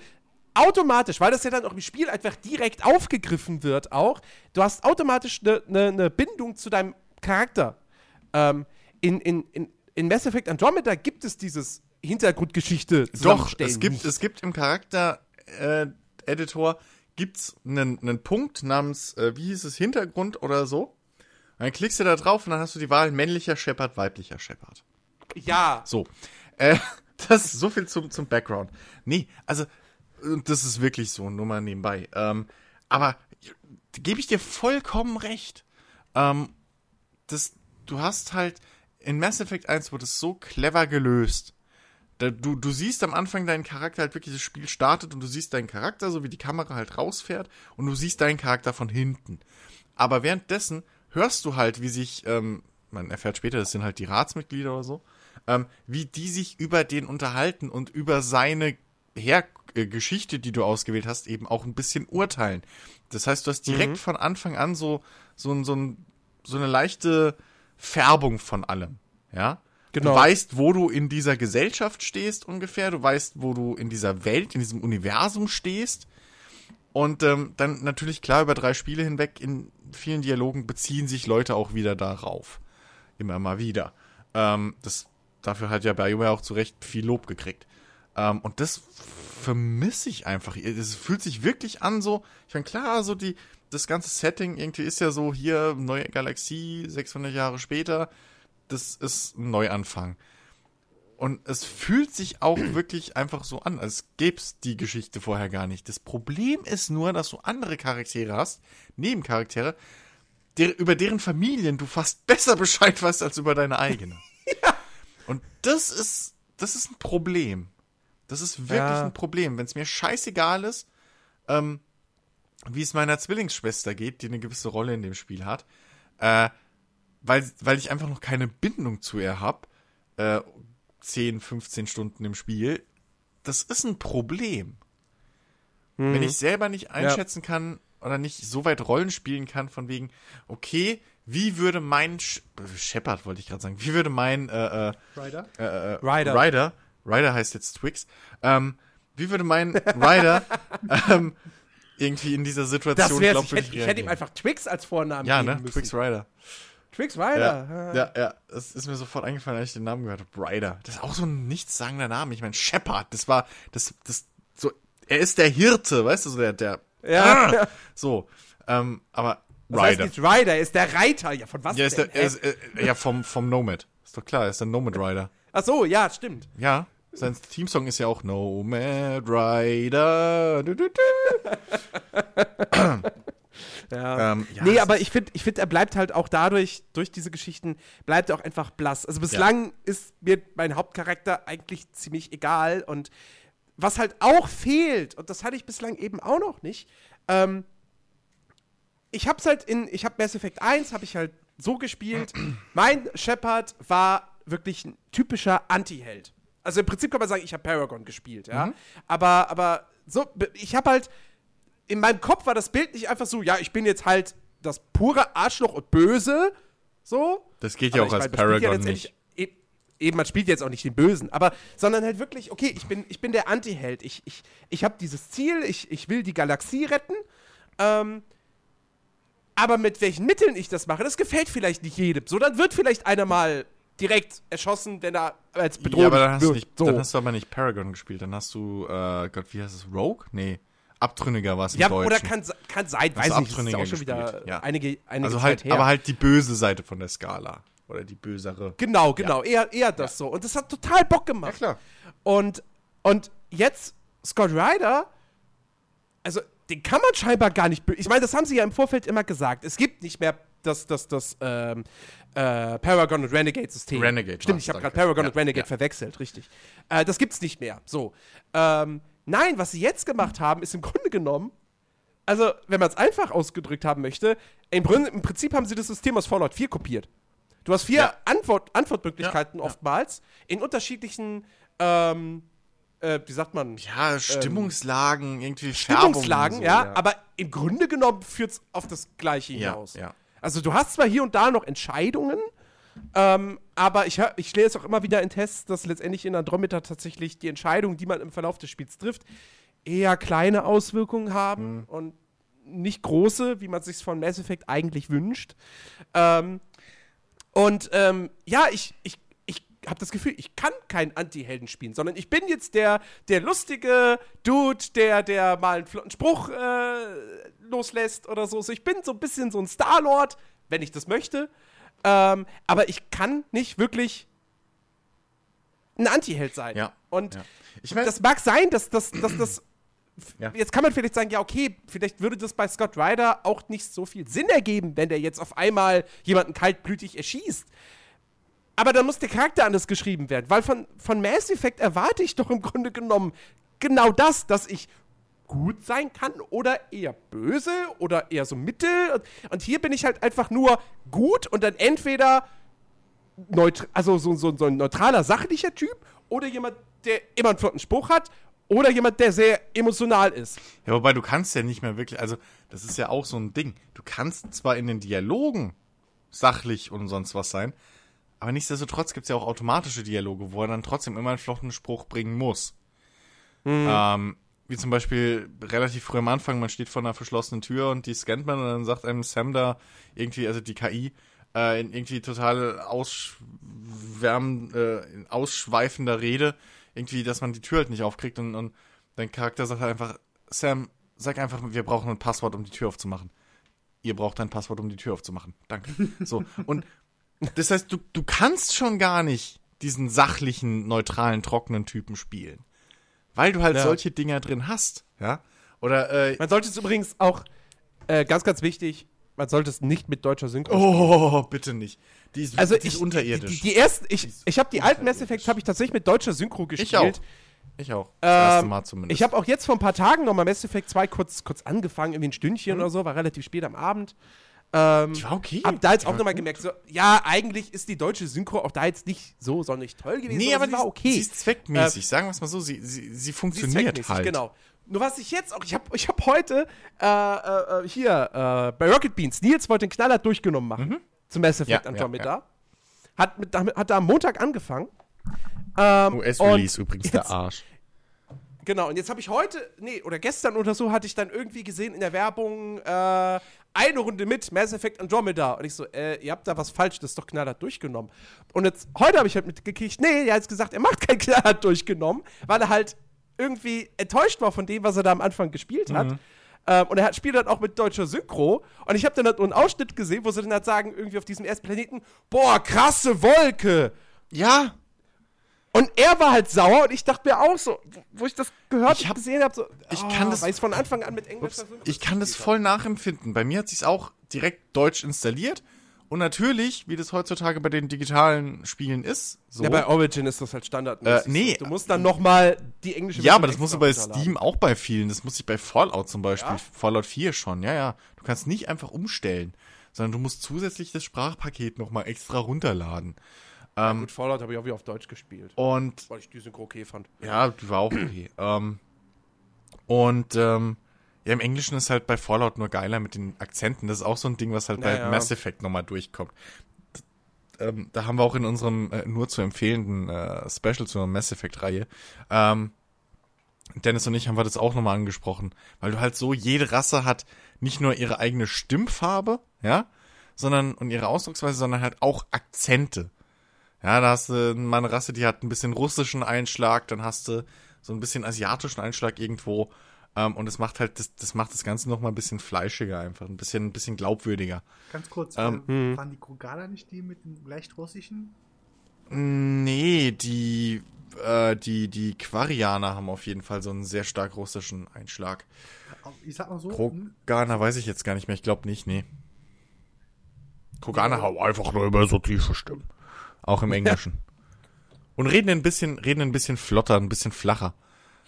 Automatisch, weil das ja dann auch im Spiel einfach direkt aufgegriffen wird, auch, du hast automatisch eine ne, ne Bindung zu deinem Charakter. Ähm, in, in, in, in Mass Effect Andromeda gibt es dieses Hintergrundgeschichte Doch, es gibt, nicht. es gibt im Charakter-Editor gibt's einen, einen Punkt namens, äh, wie hieß es, Hintergrund oder so. Dann klickst du da drauf und dann hast du die Wahl männlicher Shepard, weiblicher Shepard. Ja, So. Äh, *laughs* das ist so viel zum, zum Background. Nee, also, äh, das ist wirklich so, nur mal nebenbei. Ähm, aber gebe ich dir vollkommen recht. Ähm, das, du hast halt, in Mass Effect 1 wurde es so clever gelöst. Da, du, du siehst am Anfang deinen Charakter halt wirklich, das Spiel startet und du siehst deinen Charakter, so wie die Kamera halt rausfährt und du siehst deinen Charakter von hinten. Aber währenddessen hörst du halt, wie sich, ähm, man erfährt später, das sind halt die Ratsmitglieder oder so, ähm, wie die sich über den unterhalten und über seine Her äh, Geschichte, die du ausgewählt hast, eben auch ein bisschen urteilen. Das heißt, du hast direkt von Anfang an so, so, ein- so, ein, so eine leichte Färbung von allem. Ja? Genau. Du weißt, wo du in dieser Gesellschaft stehst ungefähr. Du weißt, wo du in dieser Welt, in diesem Universum stehst. Und ähm, dann natürlich klar über drei Spiele hinweg in vielen Dialogen beziehen sich Leute auch wieder darauf. Immer mal wieder. Ähm, das, dafür hat ja BioWare auch zu Recht viel Lob gekriegt. Ähm, und das vermisse ich einfach. Es fühlt sich wirklich an so, ich meine, klar, so die, das ganze Setting irgendwie ist ja so hier, neue Galaxie, 600 Jahre später. Das ist ein Neuanfang. Und es fühlt sich auch wirklich einfach so an, als gäbe es die Geschichte vorher gar nicht. Das Problem ist nur, dass du andere Charaktere hast, Nebencharaktere, der, über deren Familien du fast besser Bescheid weißt als über deine eigene. *laughs* Und das ist, das ist ein Problem. Das ist wirklich Ja. ein Problem. Wenn es mir scheißegal ist, ähm, wie es meiner Zwillingsschwester geht, die eine gewisse Rolle in dem Spiel hat, äh, weil, weil ich einfach noch keine Bindung zu ihr habe, äh, 10, 15 Stunden im Spiel, das ist ein Problem. Wenn ich selber nicht einschätzen kann oder nicht so weit Rollen spielen kann, von wegen, okay, wie würde mein Sh Shepard, wollte ich gerade sagen, wie würde mein äh, äh, Ryder? äh, äh, Ryder. Ryder, Ryder heißt jetzt Twix, ähm, wie würde mein Ryder *laughs* ähm, irgendwie in dieser Situation das wäre ich, glaubwürdig hätte, ich hätte ihm einfach Twix als Vornamen Ja, geben ne? müssen. Twix Ryder. Twix Ja, Ryder. ja, ja, das ist mir sofort eingefallen, als ich den Namen gehört habe. Ryder. Das ist auch so ein nichtssagender Name. Ich meine, Shepard, das war, das, das, so, er ist der Hirte, weißt du, so der, der, Ja. Ah, so, ähm, aber Das heißt Ryder. nicht Ryder, er ist der Reiter. Ja, von was Ja, ist denn? der, er ist, äh, ja, vom, vom Nomad. Ist doch klar, er ist der Nomad Rider. Ach so, ja, stimmt. Ja, sein Teamsong ist ja auch Nomad Rider. Du, du, du. *laughs* *clears throat* *laughs* Ja. Ähm, ja, nee, aber ich finde, ich find, er bleibt halt auch dadurch, durch diese Geschichten, bleibt er auch einfach blass. Also bislang ist mir mein Hauptcharakter eigentlich ziemlich egal. Und was halt auch fehlt, und das hatte ich bislang eben auch noch nicht, ähm, ich hab's halt in, ich hab Mass Effect 1, habe ich halt so gespielt. *clears throat* mein Shepard war wirklich ein typischer Anti-Held. Also im Prinzip kann man sagen, ich habe Paragon gespielt, ja. Aber, aber so, ich habe halt in meinem Kopf war das Bild nicht einfach so, ja, ich bin jetzt halt das pure Arschloch und böse, so. Das geht ja Aber auch als ja Paragon letztendlich- nicht. e- Eben, man spielt jetzt auch nicht den Bösen, aber sondern halt wirklich, okay, ich bin, ich bin der Anti-Held. Ich, ich, ich habe dieses Ziel, ich, ich will die Galaxie retten. Ähm, aber mit welchen Mitteln ich das mache, das gefällt vielleicht nicht jedem. So, dann wird vielleicht einer mal direkt erschossen, wenn er als Bedrohung Ja, aber dann hast, du wird. nicht, so. dann hast du aber nicht Paragon gespielt. Dann hast du, äh, Gott, wie heißt es? Rogue? Nee. Abtrünniger war es im ja, Deutschen. oder kann, kann sein, weiß nicht, das ist auch schon wieder ja. einige, einige also Zeit halt, her. aber halt die böse Seite von der Skala. Oder die bösere. Genau, genau, eher, eher das so. Und das hat total Bock gemacht. klar. Und, und jetzt Scott Ryder, also den kann man scheinbar gar nicht. Ich meine, das haben sie ja im Vorfeld immer gesagt. Es gibt nicht mehr das, das, das ähm, äh, Paragon und Renegade-System. Renegade Stimmt, ich habe gerade. Paragon Ja, und Renegade ja. verwechselt, richtig. Äh, das gibt's nicht mehr. So. Ähm, nein, was sie jetzt gemacht haben, ist im Grunde genommen, also, wenn man es einfach ausgedrückt haben möchte, im, im Prinzip haben sie das System aus Fallout 4 kopiert. Du hast vier Ja. Antwort, Antwortmöglichkeiten Ja, ja. oftmals in unterschiedlichen, ähm, äh, wie sagt man? Ja, Stimmungslagen, irgendwie Stimmungslagen, Färbungen ja, so, aber im Grunde genommen führt es auf das Gleiche hinaus. Also du hast zwar hier und da noch Entscheidungen, ähm, aber ich, hör- ich lese auch immer wieder in Tests, dass letztendlich in Andromeda tatsächlich die Entscheidungen, die man im Verlauf des Spiels trifft, eher kleine Auswirkungen haben Mhm. und nicht große, wie man sich von Mass Effect eigentlich wünscht. Ähm, und ähm, ja, ich, ich, ich habe das Gefühl, ich kann keinen Anti-Helden spielen, sondern ich bin jetzt der, der lustige Dude, der, der mal einen flotten Spruch äh, loslässt oder so. so. Ich bin so ein bisschen so ein Star-Lord, wenn ich das möchte. Ähm, aber ich kann nicht wirklich ein Anti-Held sein. Ja. Und Ja. Ich meine, das mag sein, dass das, dass das. *clears throat* Ja. Jetzt kann man vielleicht sagen, ja, okay, vielleicht würde das bei Scott Ryder auch nicht so viel Sinn ergeben, wenn der jetzt auf einmal jemanden kaltblütig erschießt. Aber dann muss der Charakter anders geschrieben werden, weil von, von Mass Effect erwarte ich doch im Grunde genommen genau das, dass ich gut sein kann oder eher böse oder eher so mittel. Und, hier bin ich halt einfach nur gut und dann entweder also so, so, so ein neutraler, sachlicher Typ oder jemand, der immer einen flotten Spruch hat oder jemand, der sehr emotional ist. Ja, wobei du kannst ja nicht mehr wirklich, also das ist ja auch so ein Ding. Du kannst zwar in den Dialogen sachlich und sonst was sein, aber nichtsdestotrotz gibt es ja auch automatische Dialoge, wo er dann trotzdem immer einen flotten Spruch bringen muss. Ähm, wie zum Beispiel relativ früh am Anfang, man steht vor einer verschlossenen Tür und die scannt man und dann sagt einem Sam da irgendwie, also die KI, äh, in irgendwie total ausschwärmen, äh, ausschweifender Rede, irgendwie, dass man die Tür halt nicht aufkriegt und, und dein Charakter sagt halt einfach, Sam, sag einfach, wir brauchen ein Passwort, um die Tür aufzumachen. Ihr braucht ein Passwort, um die Tür aufzumachen. Danke. So. Und das heißt, du, du kannst schon gar nicht diesen sachlichen, neutralen, trockenen Typen spielen. Weil du halt Ja. solche Dinger drin hast. Ja. Oder, äh, Man sollte es übrigens auch, äh, ganz, ganz wichtig, man sollte es nicht mit deutscher Synchro spielen. oh, bitte nicht. Die ist, Also die ist ich, unterirdisch. Die, die ersten, ich, ist ich habe die alten Mass. Effects habe ich tatsächlich mit deutscher Synchro gespielt. ich auch. Ich auch. Das erste Ähm, Mal zumindest. Ich habe auch jetzt vor ein paar Tagen nochmal Mass Effect 2 kurz, kurz angefangen, irgendwie ein Stündchen Mhm. oder so, war relativ spät am Abend. Ähm, Die war okay. Hab da jetzt Die auch nochmal gemerkt, so, ja, eigentlich ist die deutsche Synchro auch da jetzt nicht so sonnig toll gewesen. Nee, aber sie war okay. sie ist zweckmäßig. Sagen wir es mal so, sie, sie, sie Sie funktioniert zweckmäßig, halt. Genau. Nur was ich jetzt auch, ich habe ich hab heute äh, äh, äh, hier äh, bei Rocket Beans, Nils wollte den Knaller durchgenommen machen zum Mass Effect Ja, ja, Andromeda. Hat, mit, damit- hat da am Montag angefangen. Ähm, US-Release übrigens, jetzt- der Arsch. Genau, und jetzt habe ich heute, nee, oder gestern oder so, hatte ich dann irgendwie gesehen in der Werbung äh, eine Runde mit Mass Effect Andromeda. Und ich so, äh, ihr habt da was falsch, das ist doch knallhart durchgenommen. Und jetzt, heute habe ich halt mitgekriegt, nee, er hat jetzt gesagt, er macht kein *laughs* knallhart durchgenommen, weil er halt irgendwie enttäuscht war von dem, was er da am Anfang gespielt hat. Ähm, und er hat, spielt dann auch mit deutscher Synchro. Und ich habe dann halt nur einen Ausschnitt gesehen, wo sie dann halt sagen, irgendwie auf diesem ersten Planeten, boah, krasse Wolke. Ja, Und er war halt sauer und ich dachte mir auch so, wo ich das gehört Ich hab- gesehen habe, so, ich ah, kann das- weil ich von Anfang an mit Englisch Ups, ich kann das voll nachempfinden. Bei mir hat sich's auch direkt deutsch installiert. Und natürlich, wie das heutzutage bei den digitalen Spielen ist, so. Ja, bei Origin ist das halt standardmäßig. Äh, nee. Du musst dann noch mal die englische Ja, Version aber das musst du bei. Steam auch bei vielen. Das muss ich bei Fallout zum Beispiel. Ja? Fallout 4 schon, ja, ja. Du kannst nicht einfach umstellen, sondern du musst zusätzlich das Sprachpaket nochmal extra runterladen. Gut, Fallout habe ich auch wieder auf Deutsch gespielt, Und weil ich die Synchro okay fand. Ja, die war auch okay. ähm, und ähm, Ja, im Englischen ist halt bei Fallout nur geiler mit den Akzenten. Das ist auch so ein Ding, was halt bei Naja. Mass Effect nochmal durchkommt. Ähm, da haben wir auch in unserem äh, nur zu empfehlenden äh, Special zur Mass Effect-Reihe, ähm, Dennis und ich haben wir das auch nochmal angesprochen, weil du halt so, jede Rasse hat nicht nur ihre eigene Stimmfarbe, ja, sondern und ihre Ausdrucksweise, sondern halt auch Akzente. Ja, da hast du mal eine Rasse, die hat ein bisschen russischen Einschlag, dann hast du so ein bisschen asiatischen Einschlag irgendwo. Ähm, und das macht halt, das, das macht das Ganze noch mal ein bisschen fleischiger einfach, ein bisschen, ein bisschen glaubwürdiger. Ganz kurz, Ähm, äh, waren die Krogana nicht die mit dem leicht russischen? Nee, die, äh, die, die Quarianer haben auf jeden Fall so einen sehr stark russischen Einschlag. Ich sag mal so, hm, Kroganer weiß ich jetzt gar nicht mehr, ich glaube nicht, nee. Kroganer haben einfach nur immer so tiefe Stimmen. Auch im *laughs* Englischen. Und reden ein bisschen, reden ein bisschen flotter, ein bisschen flacher.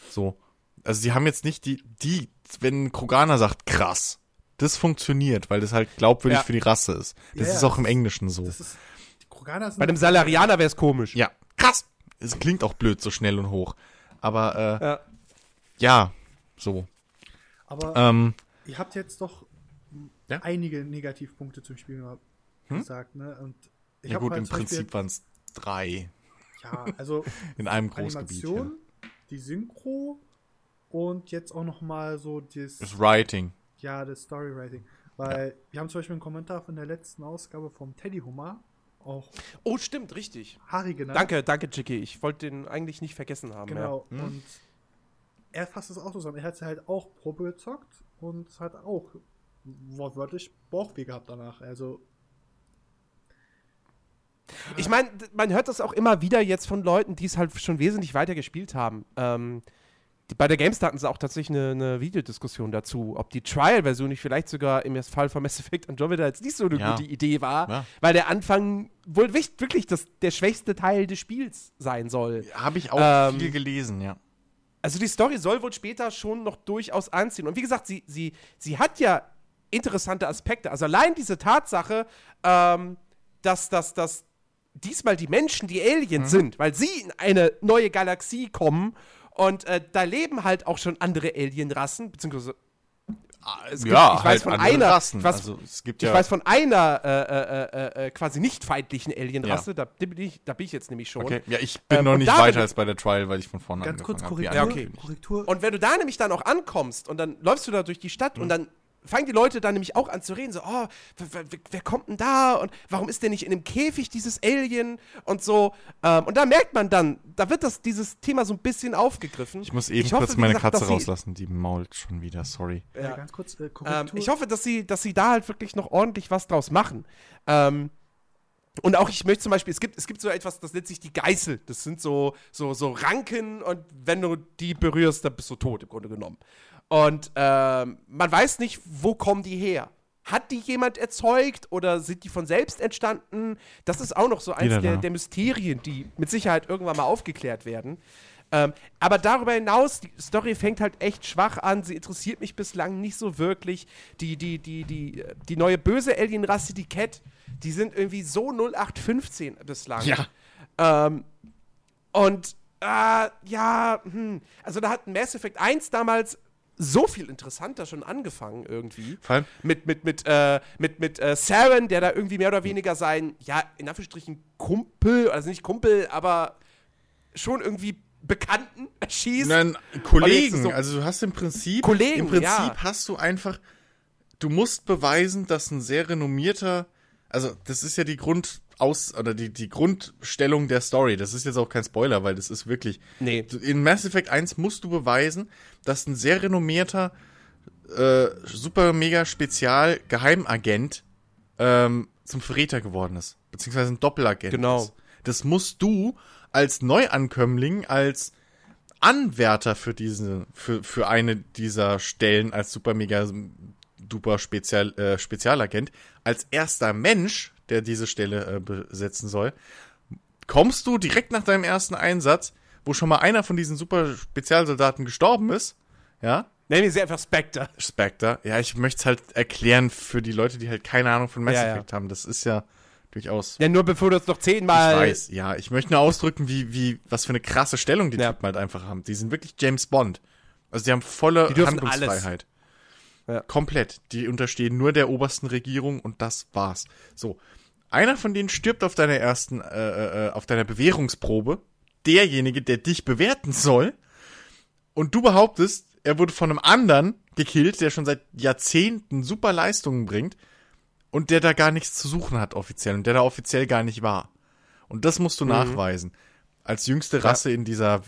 So. Also sie haben jetzt nicht die, die, wenn Kroganer sagt, krass. Das funktioniert, weil das halt glaubwürdig Ja. für die Rasse ist. Das Ja, ist auch im Englischen so. das ist, die Krogana sind Bei einem Salarianer wäre es komisch. Ja, krass. Es klingt auch blöd, so schnell und hoch. Aber, äh, Ja. ja, so. aber Ähm, ihr habt jetzt doch Ja? einige Negativpunkte zum Spiel mal Hm? gesagt, ne? Und ich ja gut, halt im Prinzip waren es drei Ja, also *laughs* in einem Großgebiet. Ja. Animation, die Synchro und jetzt auch noch mal so das, Das Writing. ja, das Storywriting. Weil wir haben zum Beispiel einen Kommentar von der letzten Ausgabe vom Teddy Hummer, auch Oh, stimmt, richtig. Harry genannt. Danke, danke, Chicky. Ich wollte den eigentlich nicht vergessen haben. Genau. Hm? Und er fasst es auch zusammen. Er hat es halt auch Probe gezockt und hat auch wortwörtlich Bauchweh gehabt danach. Also, Ich meine, man hört das auch immer wieder jetzt von Leuten, die es halt schon wesentlich weiter gespielt haben. Ähm, die, bei der GameStar hatten sie auch tatsächlich eine, eine Videodiskussion dazu, ob die Trial-Version nicht vielleicht sogar im Fall von Mass Effect Andromeda jetzt nicht so eine Ja. gute Idee war, Ja. weil der Anfang wohl wirklich das, der schwächste Teil des Spiels sein soll. Habe ich auch Ähm, viel gelesen, ja. Also die Story soll wohl später schon noch durchaus anziehen. Und wie gesagt, sie, sie, sie hat ja interessante Aspekte. Also allein diese Tatsache, ähm, dass, dass, dass diesmal die Menschen die Aliens sind, weil sie in eine neue Galaxie kommen und äh, da leben halt auch schon andere Alienrassen, beziehungsweise es gibt- ja, ich weiß halt von einer, Rassen. ich weiß, also es gibt ich ja weiß von einer äh, äh, äh, äh, quasi nicht feindlichen Alienrasse, Ja. da, bin ich, da bin ich jetzt nämlich schon. Okay. Ja, ich bin Ähm, noch nicht weiter als bei der Trial, weil ich von vorne ganz kurz angefangen habe. Korrektur. Ja, okay. Korrektur. Und wenn du da nämlich dann auch ankommst und dann läufst du da durch die Stadt Mhm. und dann fangen die Leute dann nämlich auch an zu reden, so, oh, wer, kommt denn da und warum ist der nicht in einem Käfig, dieses Alien und so. Ähm, und da merkt man dann, da wird das, dieses Thema so ein bisschen aufgegriffen. Ich muss eben Ich hoffe, kurz meine gesagt, Katze rauslassen, die mault schon wieder, sorry. ja. ganz kurz äh, Ähm, ich hoffe, dass sie, dass sie da halt wirklich noch ordentlich was draus machen. Ähm, und auch ich möchte zum Beispiel, es gibt, es gibt so etwas, das nennt sich die Geißel. Das sind so, so, so Ranken und wenn du die berührst, dann bist du tot im Grunde genommen. Und ähm, man weiß nicht, wo kommen die her. Hat die jemand erzeugt oder sind die von selbst entstanden? Das ist auch noch so eins der, der Mysterien, die mit Sicherheit irgendwann mal aufgeklärt werden. Ähm, aber darüber hinaus, die Story fängt halt echt schwach an. Sie interessiert mich bislang nicht so wirklich. Die, die, die, die, die neue böse Alien-Rasse, die Cat, die sind irgendwie so 0815 bislang. Ja. Ähm, und äh, ja, hm. also da hat Mass Effect 1 damals so viel interessanter schon angefangen irgendwie. Vor allem, Mit, mit, mit, äh, mit, mit äh, Saren, der da irgendwie mehr oder weniger sein, ja, in Anführungsstrichen Kumpel, also nicht Kumpel, aber schon irgendwie Bekannten erschießt. Nein, Kollegen, so- also du hast im Prinzip, Kollegen, im Prinzip ja. hast du einfach, du musst beweisen, dass ein sehr renommierter, also das ist ja die Grundaus, oder die, die Grundstellung der Story, das ist jetzt auch kein Spoiler, weil das ist wirklich, Nee. In Mass Effect 1 musst du beweisen, dass ein sehr renommierter, äh, super mega Spezial Geheimagent ähm, zum Verräter geworden ist, beziehungsweise ein Doppelagent Genau. ist. Das musst du als Neuankömmling, als Anwärter für diese, für, für eine dieser Stellen als super mega duper Spezial, äh, Spezialagent, als erster Mensch, der diese Stelle äh, besetzen soll, kommst du direkt nach deinem ersten Einsatz, wo schon mal einer von diesen super Spezialsoldaten gestorben ist, ja, Nennen sie einfach Spectre. Spectre. Ja, ich möchte es halt erklären für die Leute, die halt keine Ahnung von Mass Ja, ja. Effect haben. Das ist ja durchaus Ja, nur bevor du es noch ich zehnmal. weiß, ja. Ich möchte nur ausdrücken, wie, wie, was für eine krasse Stellung die Ja. Typen halt einfach haben. Die sind wirklich James Bond. Also die haben volle Die Handlungsfreiheit. Ja. Komplett. Die unterstehen nur der obersten Regierung und das war's. So. Einer von denen stirbt auf deiner ersten, äh, äh, auf deiner Bewährungsprobe. Derjenige, der dich bewerten soll. Und du behauptest, er wurde von einem anderen gekillt, der schon seit Jahrzehnten super Leistungen bringt und der da gar nichts zu suchen hat offiziell und der da offiziell gar nicht war. Und das musst du Mhm. nachweisen. Als jüngste Rasse in dieser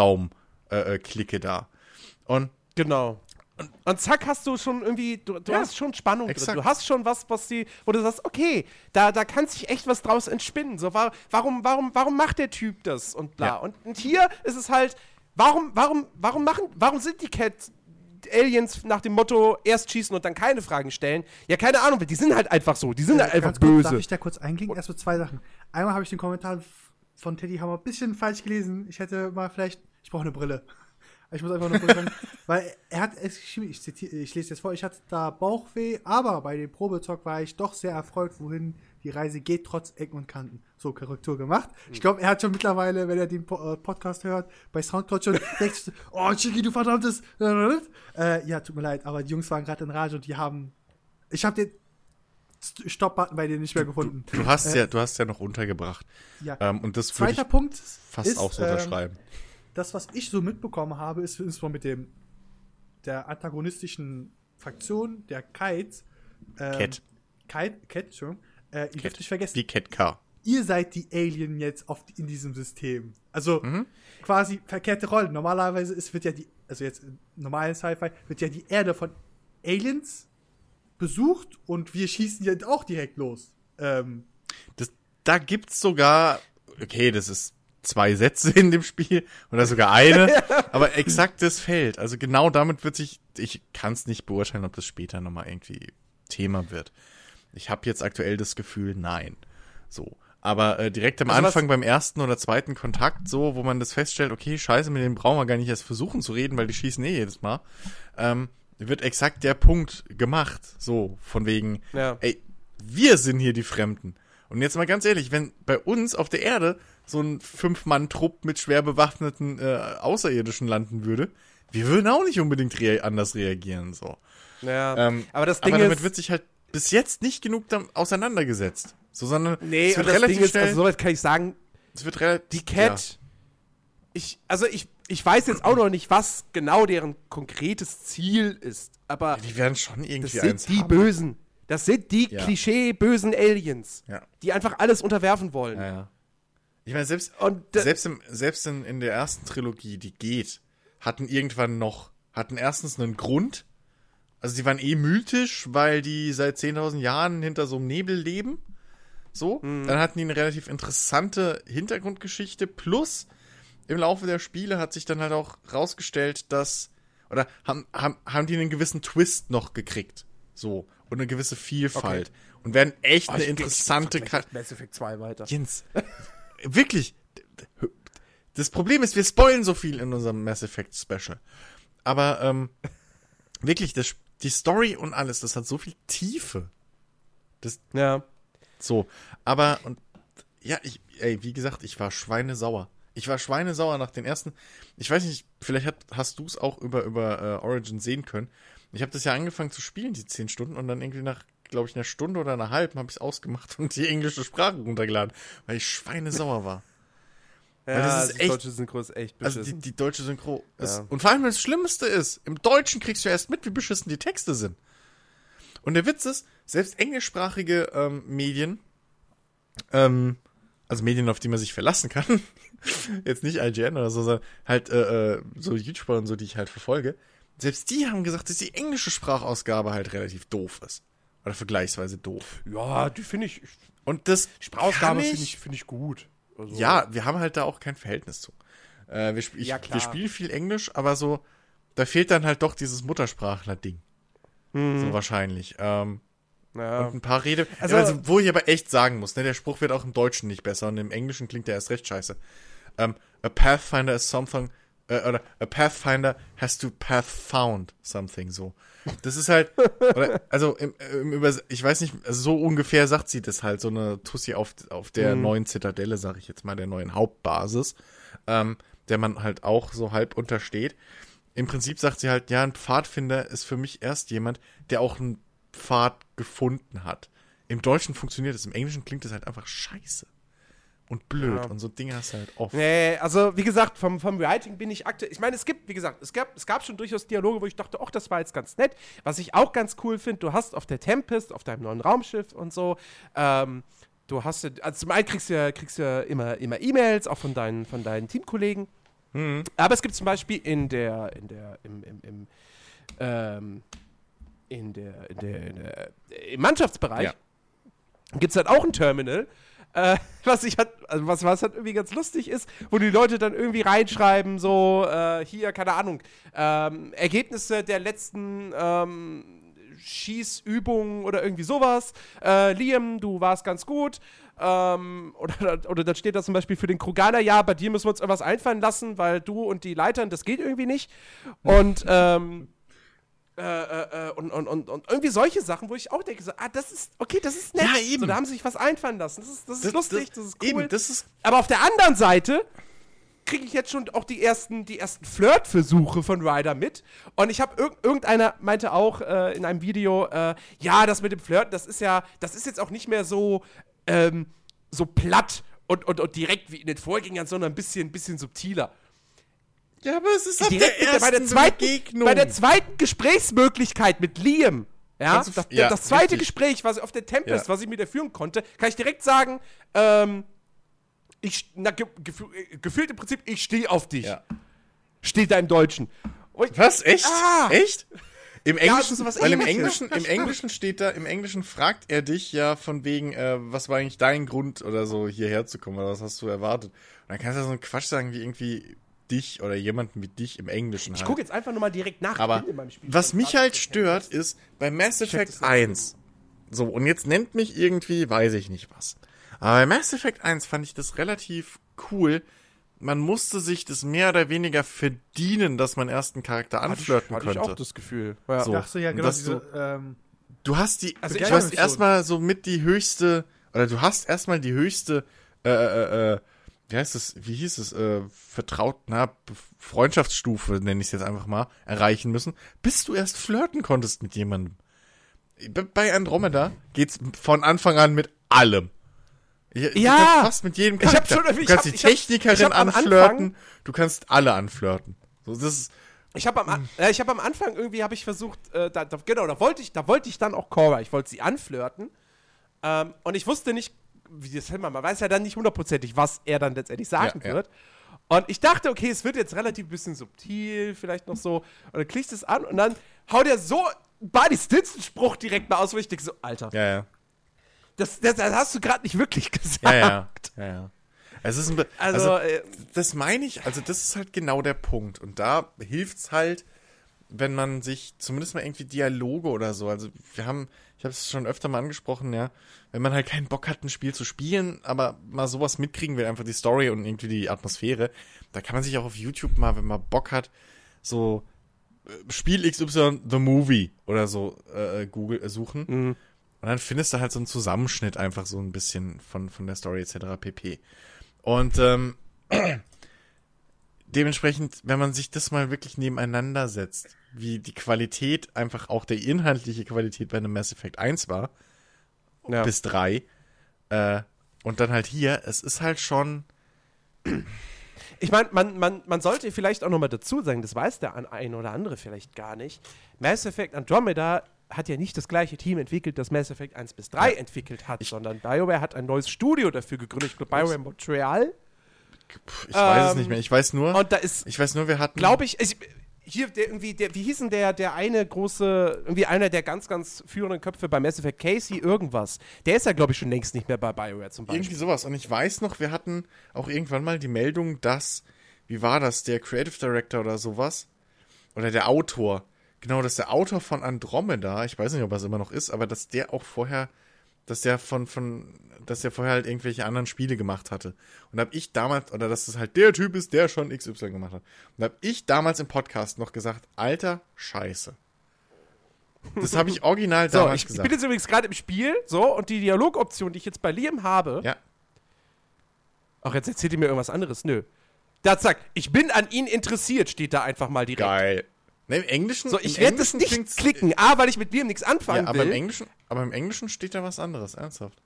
Weltraum-Clique da. Und Genau. Und zack hast du schon irgendwie, du, du Ja, hast schon Spannung drin. exakt. Du hast schon was, was die, wo du sagst, okay, da, da kann sich echt was draus entspinnen. So, wa- warum, warum, warum macht der Typ das und bla. Ja. Und, und hier ist es halt, warum, warum, warum machen, warum sind die Cat Aliens nach dem Motto erst schießen und dann keine Fragen stellen? Ja, keine Ahnung, die sind halt einfach so, die sind halt einfach Ganz kurz, Darf böse. ich da kurz einklicken? Erstmal zwei Sachen. Einmal habe ich den Kommentar von Teddy Hammer ein bisschen falsch gelesen. Ich hätte mal vielleicht, ich brauche eine Brille. Ich muss einfach eine Brille sagen, *laughs* weil er hat, ich, zitiere, ich lese jetzt vor, ich hatte da Bauchweh, aber bei dem Probetalk war ich doch sehr erfreut, wohin die Reise geht, trotz Ecken und Kanten. So, Korrektur gemacht. Ich glaube, er hat schon mittlerweile, wenn er den äh, Podcast hört, bei Soundcloud schon *laughs* denkt, oh, Chiki, du verdammtes. Äh, ja, tut mir leid, aber die Jungs waren gerade in Rage und die haben, ich habe den St- Stopp-Button bei denen nicht mehr gefunden. du hast Äh, ja, du hast ja noch untergebracht. Ja. Ähm, und das Zweiter ich Punkt fast ist, auch so ähm, unterschreiben. Das, was ich so mitbekommen habe, ist insbesondere mit dem der antagonistischen Fraktion, der Kites. Ähm, Cat. Kite, Cat, Entschuldigung. Äh, ihr dürft nicht vergessen, Wie Cat Car. ihr seid die Alien jetzt auf, in diesem System. Also Mhm. quasi verkehrte Rollen. Normalerweise ist, wird ja die, also jetzt im normalen Sci-Fi, wird ja die Erde von Aliens besucht und wir schießen ja auch direkt los. Ähm, Das, da gibt's sogar, okay, das ist zwei Sätze in dem Spiel oder sogar eine, *laughs* aber exaktes Feld. Also genau damit wird sich, ich kann es nicht beurteilen, ob das später nochmal irgendwie Thema wird. Ich habe jetzt aktuell das Gefühl, nein. So. Aber äh, direkt am Also Anfang beim ersten oder zweiten Kontakt, so, wo man das feststellt, okay, scheiße, mit dem brauchen wir gar nicht erst versuchen zu reden, weil die schießen eh jedes Mal, ähm, wird exakt der Punkt gemacht. So, von wegen, Ja. ey, wir sind hier die Fremden. Und jetzt mal ganz ehrlich, wenn bei uns auf der Erde so ein Fünf-Mann-Trupp mit schwer bewaffneten äh, Außerirdischen landen würde, wir würden auch nicht unbedingt rea anders reagieren. So. Ja. Ähm, aber das Ding aber damit ist, wird sich halt bis jetzt nicht genug auseinandergesetzt. So, sondern nee, es wird das relativ Ding ist, schnell. also soweit kann ich sagen, es wird relativ, Die Cat, ich, also ich, ich weiß jetzt auch noch nicht, was genau deren konkretes Ziel ist, aber Ja, die werden schon das irgendwie sind eins die haben. Bösen. Das sind die Ja. Klischee-bösen Aliens, Ja. die einfach alles unterwerfen wollen. Ja, ja. Ich meine, selbst, selbst, im, selbst in, in der ersten Trilogie, die geht, hatten irgendwann noch, hatten erstens einen Grund. Also die waren eh mythisch, weil die seit 10.000 Jahren hinter so einem Nebel leben. So. Dann hatten die eine relativ interessante Hintergrundgeschichte. Plus, im Laufe der Spiele hat sich dann halt auch rausgestellt, dass, oder haben, haben, haben die einen gewissen Twist noch gekriegt. So. Und eine gewisse Vielfalt. Und werden echt oh, eine interessante Ka- Mass Effect 2 weiter. Jens, *laughs* wirklich. Das Problem ist, wir spoilen so viel in unserem Mass Effect Special. Aber ähm, wirklich, das, die Story und alles, das hat so viel Tiefe. Ja. So, aber und ja, ich, ey, wie gesagt, ich war schweinesauer. Ich war schweinesauer nach den ersten. Ich weiß nicht, vielleicht hat, hast du es auch über über äh, Origin sehen können. Ich habe das ja angefangen zu spielen, die zehn Stunden, und dann irgendwie nach, glaube ich, einer Stunde oder einer halben habe ich es ausgemacht und die englische Sprache runtergeladen, weil ich schweinesauer war. Ja, das ist also die echt- deutsche Synchro ist echt Also die, beschissen. die deutsche Synchro ist. Ja. Und vor allem das Schlimmste ist, im Deutschen kriegst du erst mit, wie beschissen die Texte sind. Und der Witz ist, selbst englischsprachige ähm, Medien, ähm, also Medien, auf die man sich verlassen kann, *laughs* jetzt nicht IGN oder so, sondern halt äh, äh, so YouTuber und so, die ich halt verfolge, selbst die haben gesagt, dass die englische Sprachausgabe halt relativ doof ist. Oder vergleichsweise doof. ja, die finde ich, Und das Sprachausgabe finde ich, finde ich gut. Also, ja, wir haben halt da auch kein Verhältnis zu. Äh, wir, ich, Ja, klar. wir spielen viel Englisch, aber so, da fehlt dann halt doch dieses Muttersprachler-Ding. So wahrscheinlich. Ähm, ja. und ein paar Rede. Also- Also, also, wo ich aber echt sagen muss, ne, der Spruch wird auch im Deutschen nicht besser und im Englischen klingt der erst recht scheiße. Ähm, a Pathfinder is something, äh, oder a Pathfinder has to path found something, so. Das ist halt, oder, also im, im Übers ich weiß nicht, also so ungefähr sagt sie das halt, so eine Tussi auf, auf der neuen Zitadelle, sag ich jetzt mal, der neuen Hauptbasis, ähm, der man halt auch so halb untersteht. im Prinzip sagt sie halt, ja, ein Pfadfinder ist für mich erst jemand, der auch einen Pfad gefunden hat. Im Deutschen funktioniert es, im Englischen klingt es halt einfach scheiße. Und blöd. Ja. Und so Dinge hast du halt oft. Nee, also wie gesagt, vom, vom Writing bin ich aktuell. Ich meine, es gibt, wie gesagt, es gab, es gab schon durchaus Dialoge, wo ich dachte, ach, das war jetzt ganz nett. Was ich auch ganz cool finde, du hast auf der Tempest, auf deinem neuen Raumschiff und so, ähm, du hast, ja- also zum einen kriegst du ja, kriegst du ja immer immer E-Mails, auch von deinen, von deinen Teamkollegen. Mhm. Aber es gibt zum Beispiel in der, in der, im, im, im, ähm, in der, in der, in der im Mannschaftsbereich Ja. gibt es halt auch ein Terminal, äh, *laughs* was ich halt, also was, was halt irgendwie ganz lustig ist, wo die Leute dann irgendwie reinschreiben, so, äh, hier, keine Ahnung, ähm, Ergebnisse der letzten ähm, Schießübungen oder irgendwie sowas. Äh, Liam, du warst ganz gut. Ähm, oder, oder dann steht da zum Beispiel für den Kroganer, ja, bei dir müssen wir uns irgendwas einfallen lassen, weil du und die Leitern, das geht irgendwie nicht. Und, ähm, äh, äh, äh, und, und, und, und irgendwie solche Sachen, wo ich auch denke, so, ah, das ist, okay, das ist nett. Ja, eben. So, da haben sie sich was einfallen lassen. Das ist, das ist lustig, das, ist cool. Eben, das ist Aber auf der anderen Seite kriege ich jetzt schon auch die ersten, die ersten Flirtversuche von Ryder mit. Und ich habe irg irgendeiner meinte auch äh, in einem Video, äh, ja, das mit dem Flirten, das ist ja, das ist jetzt auch nicht mehr so, ähm, so platt und, und, und direkt wie in den Vorgängern, sondern ein bisschen, bisschen subtiler. Ja, aber es ist Direkt der, bei, der zweiten, bei der zweiten Gesprächsmöglichkeit mit Liam, ja, das, ja, das zweite richtig. Gespräch, was auf der Tempest, Ja. was ich mit der führen konnte, kann ich direkt sagen, ähm, ich, na, ge äh, gefühlt im Prinzip, ich stehe auf dich. Ja. Steht da im Deutschen. Ich, Was? Echt? Ah! Echt? Im Englischen, was weil im. Englischen, im Englischen steht da, im Englischen fragt er dich ja von wegen, äh, was war eigentlich dein Grund oder so hierher zu kommen oder was hast du erwartet? Und dann kannst du ja so einen Quatsch sagen wie irgendwie dich oder jemanden wie dich im Englischen ich halt. gucke jetzt einfach nur mal direkt nach. ich Aber bin in meinem Spiel was mich halt stört, ist bei Mass Effect das 1. So, und jetzt nennt mich irgendwie, weiß ich nicht was. Aber bei Mass Effect 1 fand ich das relativ cool. Man musste sich das mehr oder weniger verdienen, dass man erst einen Charakter Hatte ich, anflirten hatte ich könnte. auch das Gefühl. Ja. So. Ach so, ja, genau. Diese, so- ähm, Du hast die, Also du ich- hast erstmal so mit die höchste, oder du hast erstmal die höchste, äh, äh, äh, wie heißt es, wie hieß es, äh, vertraut, na, Freundschaftsstufe, nenne ich es jetzt einfach mal, erreichen müssen, bis du erst flirten konntest mit jemandem. Be- Bei Andromeda geht's von Anfang an mit allem. Ja, du Ja. kannst fast mit jedem Ich hab Charakter. schon- du ich kannst hab- die ich hab- Technikerin ich hab am anflirten, Anfang- du kannst alle anflirten. So, das ist, Ich habe am, äh, ich hab am Anfang irgendwie habe ich versucht, äh, da, da, genau, da wollte ich, da wollte ich dann auch Cora, ich wollte sie anflirten. Ähm, und ich wusste nicht, wie das man, man weiß ja dann nicht hundertprozentig, was er dann letztendlich sagen Ja, ja. wird. Und ich dachte, okay, es wird jetzt relativ bisschen subtil, vielleicht noch so. Und dann klickst es an und dann haut er so einen Buddy Stinson-Spruch direkt mal aus, wo ich denke so, Alter, ja, ja. das, das, das hast du gerade nicht wirklich gesagt. Ja, ja. ja, ja. Es ist ein, Also, also äh, das meine ich, also das ist halt genau der Punkt. Und da hilft's halt, wenn man sich zumindest mal irgendwie Dialoge oder so, also wir haben, ich habe es schon öfter mal angesprochen, ja, wenn man halt keinen Bock hat, ein Spiel zu spielen, aber mal sowas mitkriegen will, einfach die Story und irgendwie die Atmosphäre, da kann man sich auch auf YouTube mal, wenn man Bock hat, so äh, Spiel XY The Movie oder so äh, Google äh, suchen. Und dann findest du halt so einen Zusammenschnitt einfach so ein bisschen von, von der Story etc. pp. Und ähm, *clears throat* dementsprechend, wenn man sich das mal wirklich nebeneinander setzt, wie die Qualität, einfach auch der inhaltliche Qualität bei einem Mass Effect 1 war, ja. bis 3, äh, und dann halt hier, es ist halt schon, Ich meine, man, man, man sollte vielleicht auch noch mal dazu sagen, das weiß der ein oder andere vielleicht gar nicht. Mass Effect Andromeda hat ja nicht das gleiche Team entwickelt, das Mass Effect 1 bis 3 entwickelt hat, sondern BioWare hat ein neues Studio dafür gegründet. Ich glaube, BioWare Montreal. ich weiß es Ähm, nicht mehr, ich weiß nur, Und da ist, ich weiß nur, wir hatten, glaube ich, ich, hier der irgendwie, der, wie hieß denn der, der eine große, irgendwie einer der ganz, ganz führenden Köpfe bei Mass Effect, Casey irgendwas. Der ist ja, glaube ich, schon längst nicht mehr bei BioWare zum Beispiel. Irgendwie sowas. Und ich weiß noch, wir hatten auch irgendwann mal die Meldung, dass, wie war das, der Creative Director oder sowas, oder der Autor, genau, dass der Autor von Andromeda, ich weiß nicht, ob er es immer noch ist, aber dass der auch vorher, dass der von, von, dass der vorher halt irgendwelche anderen Spiele gemacht hatte. Und da hab ich damals, oder dass das halt der Typ ist, der schon XY gemacht hat. Und da hab ich damals im Podcast noch gesagt, alter Scheiße. Das habe ich original So, damals ich, ich gesagt. bin jetzt übrigens gerade im Spiel, so, und die Dialogoption, die ich jetzt bei Liam habe, ja. Ach, jetzt erzählt ihr mir irgendwas anderes. Nö. Da sagt, ich bin an ihn interessiert, steht da einfach mal direkt. Geil. Ne, Im Englischen. So, ich im werde das nicht klicken. A, weil ich mit Liam nichts anfangen Ja, aber im will. Englischen, aber im Englischen steht da was anderes, ernsthaft.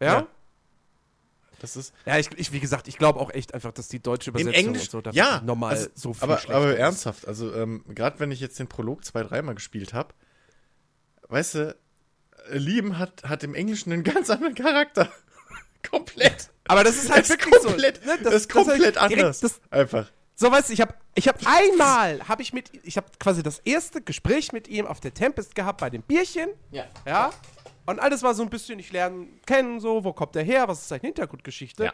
ja? ja. ja? Das ist ich, ich, wie gesagt, ich glaube auch echt einfach, dass die deutsche im Übersetzung Englisch. und so dafür ja, normal also, so viel aber, aber ernsthaft, also ähm, gerade wenn ich jetzt den Prolog zwei, dreimal gespielt habe, weißt du, Liam hat, hat im Englischen einen ganz anderen Charakter. *laughs* komplett. Aber das ist halt Das wirklich komplett, so. ne? das, ist komplett hab ich direkt- anders. Das, Einfach. So, weißt du, ich habe ich hab einmal, habe ich mit, ich habe quasi das erste Gespräch mit ihm auf der Tempest gehabt bei dem Bierchen. Ja. Ja. Und alles war so ein bisschen, ich lerne kennen, so, wo kommt er her, was ist seine Hintergrundgeschichte. Ja.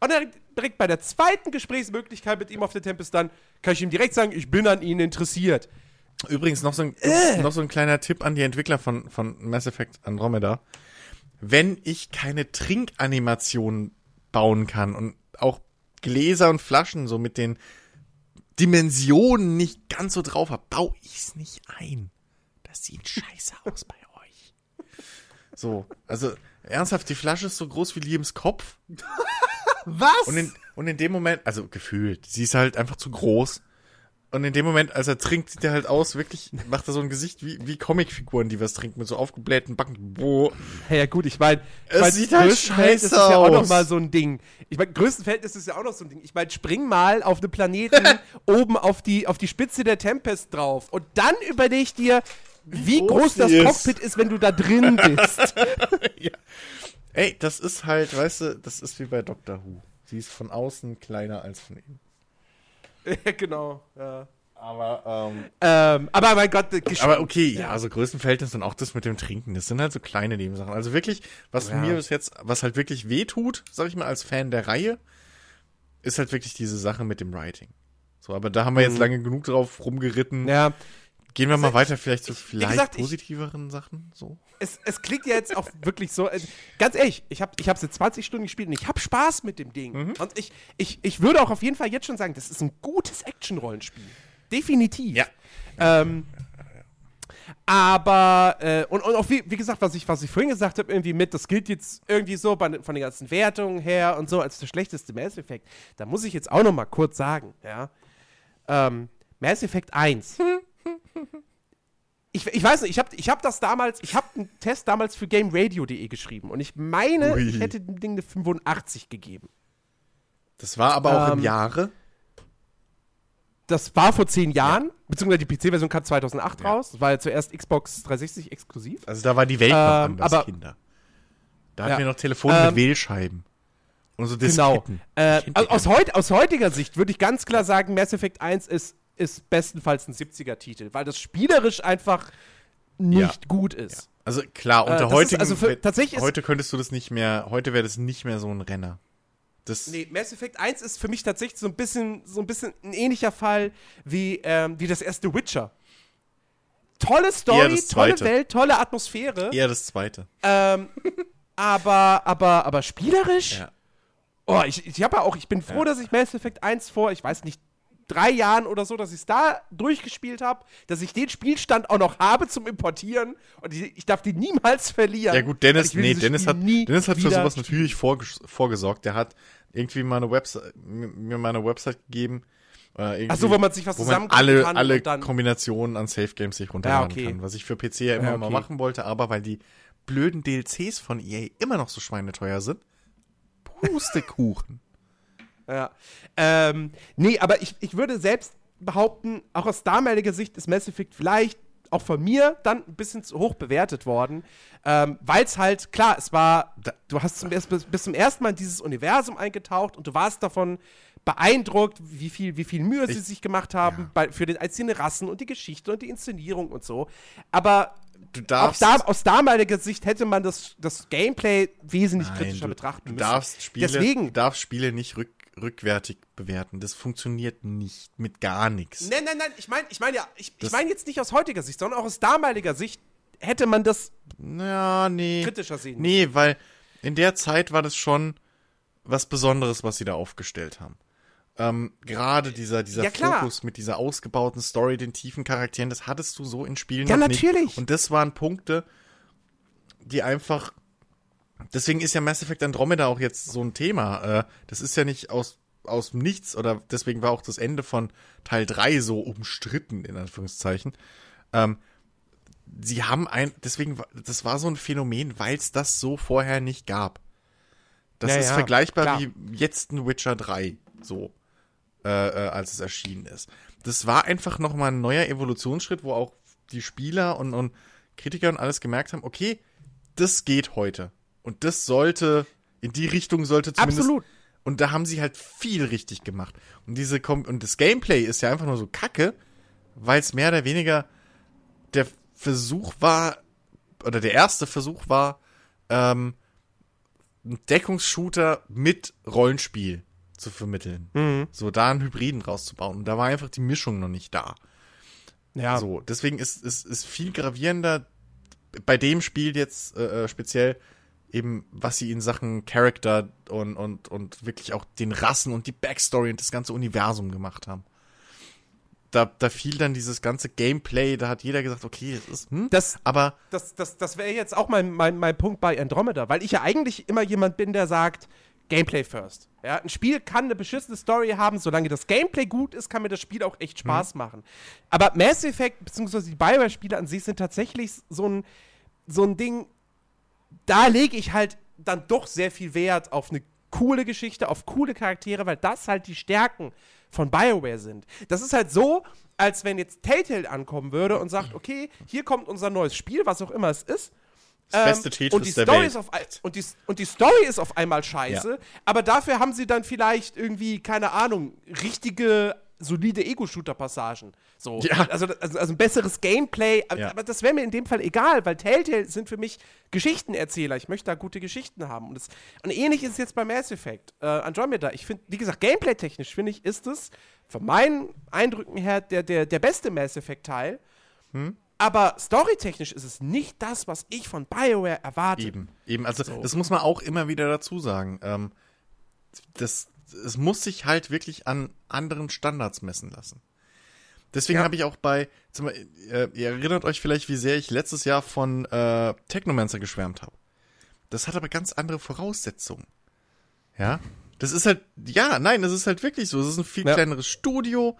Und dann direkt bei der zweiten Gesprächsmöglichkeit mit ihm auf der Tempest dann, kann ich ihm direkt sagen, ich bin an ihn interessiert. Übrigens noch so ein, Äh. noch so ein kleiner Tipp an die Entwickler von, von Mass Effect Andromeda. Wenn ich keine Trinkanimation bauen kann und auch Gläser und Flaschen so mit den Dimensionen nicht ganz so drauf habe, baue ich's nicht ein. Das sieht *laughs* scheiße aus bei euch. So, also ernsthaft, die Flasche ist so groß wie Liams Kopf. *laughs* Was? Und in, und in dem Moment, also gefühlt, sie ist halt einfach zu groß. Und in dem Moment, als er trinkt, sieht er halt aus, wirklich, macht er so ein Gesicht wie, wie Comicfiguren, die was trinken, mit so aufgeblähten Backen. Boah. Ja, ja gut, ich meine, ich Es mein, sieht halt scheiße ist ja auch noch aus. mal so ein Ding. Ich meine, Größenverhältnis ist ja auch noch so ein Ding. Ich meine, spring mal auf einem Planeten *laughs* oben auf die, auf die Spitze der Tempest drauf und dann überleg dir, wie, groß groß, die das ist. Cockpit ist, wenn du da drin *laughs* bist. Ey, das ist halt, weißt du, das ist wie bei Doctor Who. Sie ist von außen kleiner als von innen. Ja, *laughs* genau. Ja. Aber, ähm, Ähm, aber mein Gott, aber okay, ja, also Größenverhältnis und auch das mit dem Trinken, das sind halt so kleine Nebensachen. Also wirklich, was Ja. mir bis jetzt, was halt wirklich wehtut, sag ich mal, als Fan der Reihe, ist halt wirklich diese Sache mit dem Writing. So, aber da haben wir jetzt lange genug drauf rumgeritten. Mhm. ja, Gehen wir mal weiter vielleicht zu ich- vielleicht gesagt, ich- positiveren Sachen, so. es, es klingt ja jetzt auch wirklich so. Also, ganz ehrlich, ich habe ich hab's jetzt 20 Stunden gespielt und ich habe Spaß mit dem Ding. Mhm. Und ich, ich, ich würde auch auf jeden Fall jetzt schon sagen, das ist ein gutes Action-Rollenspiel. Definitiv. Ja. Ähm, aber, äh, und, und auch wie, wie gesagt, was ich, was ich vorhin gesagt habe, irgendwie mit, das gilt jetzt irgendwie so bei, von den ganzen Wertungen her und so als der schlechteste Mass Effect. Da muss ich jetzt auch noch mal kurz sagen, ja. Ähm, Mass Effect 1. *laughs* Ich, ich weiß nicht, ich habe ich hab das damals, ich habe einen Test damals für GameRadio.de geschrieben und ich meine, Ui. ich hätte dem Ding eine 85 gegeben. Das war aber auch Ähm, im Jahre. Das war vor zehn Jahren, beziehungsweise die PC-Version kam 2008 raus. Das war ja zuerst Xbox 360 exklusiv. Also da war die Welt noch ähm, anders, aber- Kinder. Da hatten Ja. wir noch Telefone Ähm, mit Wählscheiben. Und so Genau. Disketten. Äh, kenn die aus, heut, aus heutiger Sicht würde ich ganz klar sagen, Mass Effect 1 ist, ist bestenfalls ein 70er-Titel, weil das spielerisch einfach nicht gut ist. Also klar, Äh, unter ist heutigen, also für- tatsächlich heute könntest du das nicht mehr, heute wäre das nicht mehr so ein Renner. Das, Nee, Mass Effect 1 ist für mich tatsächlich so ein bisschen, so ein, bisschen ein ähnlicher Fall wie, ähm, wie das erste Witcher. Tolle Story, tolle. Welt, tolle Atmosphäre. eher das zweite. Ähm, aber, aber, aber spielerisch? Ja. Oh, ich, ich habe ja auch, ich bin froh, dass ich Mass Effect 1 vor, ich weiß nicht, drei Jahren oder so, dass ich es da durchgespielt habe, dass ich den Spielstand auch noch habe zum Importieren und ich, ich darf den niemals verlieren. Ja gut, Dennis, nee, Dennis hat, nie Dennis hat für sowas natürlich vorges- vorgesorgt. Der hat irgendwie mal eine Website, mir mal eine Website gegeben. Äh, Ach so, wo man sich was zusammenklicken alle, kann alle Kombinationen an Safe Games sich runterladen Ja, okay. kann. Was ich für PC ja immer Ja, mal okay. machen wollte, aber weil die blöden DLCs von EA immer noch so schweineteuer sind. Pustekuchen. Ja. Ähm, nee, aber ich, ich würde selbst behaupten, auch aus damaliger Sicht ist Mass Effect vielleicht auch von mir dann ein bisschen zu hoch bewertet worden, ähm, weil es halt, klar, es war, du hast zum, bis, zum ersten Mal in dieses Universum eingetaucht und du warst davon beeindruckt, wie viel, wie viel Mühe sie sich gemacht haben bei, für den einzelnen Rassen und die Geschichte und die Inszenierung und so. Aber Du da, aus damaliger Sicht hätte man das, das Gameplay wesentlich Nein, kritischer du, betrachten du müssen. darfst Spiele, Deswegen, du darfst Spiele nicht rück, rückwärtig bewerten. Das funktioniert nicht mit gar nichts. Nein, nein, nein, ich meine ich mein ja, ich, ich meine jetzt nicht aus heutiger Sicht, sondern auch aus damaliger Sicht hätte man das Ja, nee. kritischer sehen. Nee, weil in der Zeit war das schon was Besonderes, was sie da aufgestellt haben. Ähm, Gerade dieser, dieser Ja. Fokus mit dieser ausgebauten Story, den tiefen Charakteren, das hattest du so in Spielen Ja, noch natürlich. nicht. Und das waren Punkte, die einfach. Deswegen ist ja Mass Effect Andromeda auch jetzt so ein Thema. Äh, das ist ja nicht aus aus Nichts oder deswegen war auch das Ende von Teil 3 so umstritten, in Anführungszeichen. Ähm, sie haben ein, deswegen, war- das war so ein Phänomen, weil es das so vorher nicht gab. Das Ja, ist vergleichbar klar. wie jetzt ein Witcher 3, so, äh, äh, als es erschienen ist. Das war einfach nochmal ein neuer Evolutionsschritt, wo auch die Spieler und, und Kritiker und alles gemerkt haben, okay, das geht heute. Und das sollte, in die Richtung sollte zumindest. Absolut. Und da haben sie halt viel richtig gemacht. Und diese Kom und das Gameplay ist ja einfach nur so kacke, weil es mehr oder weniger der Versuch war, oder der erste Versuch war, ähm, einen Deckungsshooter mit Rollenspiel zu vermitteln. Mhm. So, da einen Hybriden rauszubauen. Und da war einfach die Mischung noch nicht da. Ja. So, deswegen ist ist, ist viel gravierender bei dem Spiel jetzt äh, äh, speziell eben, was sie in Sachen Character und, und, und wirklich auch den Rassen und die Backstory und das ganze Universum gemacht haben. Da, da fiel dann dieses ganze Gameplay, da hat jeder gesagt, okay, es ist, hm, Das, aber das, das, das wäre jetzt auch mein, mein, mein Punkt bei Andromeda, weil ich ja eigentlich immer jemand bin, der sagt, Gameplay first. Ja, ein Spiel kann eine beschissene Story haben, solange das Gameplay gut ist, kann mir das Spiel auch echt Spaß machen. Aber Mass Effect, beziehungsweise die Bioware-Spiele an sich sind tatsächlich so ein, so ein Ding, da lege ich halt dann doch sehr viel Wert auf eine coole Geschichte, auf coole Charaktere, weil das halt die Stärken von BioWare sind. Das ist halt so, als wenn jetzt Telltale ankommen würde und sagt, okay, hier kommt unser neues Spiel, was auch immer es ist. das beste Ähm, Tetris und die der Story Welt. Ist auf, und, die, und die Story ist auf einmal scheiße, aber dafür haben sie dann vielleicht irgendwie, keine Ahnung, richtige, solide Ego-Shooter-Passagen. So. Ja. Also, also, also ein besseres Gameplay, aber, Ja. aber das wäre mir in dem Fall egal, weil Telltale sind für mich Geschichtenerzähler. Ich möchte da gute Geschichten haben. Und, das, und ähnlich ist es jetzt bei Mass Effect. Äh, Andromeda, ich finde, wie gesagt, gameplay-technisch finde ich, ist es von meinen Eindrücken her der, der, der beste Mass Effect-Teil. Hm? Aber storytechnisch ist es nicht das, was ich von BioWare erwarte. Eben, eben, also das muss man auch immer wieder dazu sagen. Ähm, das, es muss sich halt wirklich an anderen Standards messen lassen. Deswegen Ja. habe ich auch bei, zum äh, ihr erinnert euch vielleicht, wie sehr ich letztes Jahr von äh, Technomancer geschwärmt habe. Das hat aber ganz andere Voraussetzungen. Ja, das ist halt, ja, nein, das ist halt wirklich so. Es ist ein viel Ja. kleineres Studio.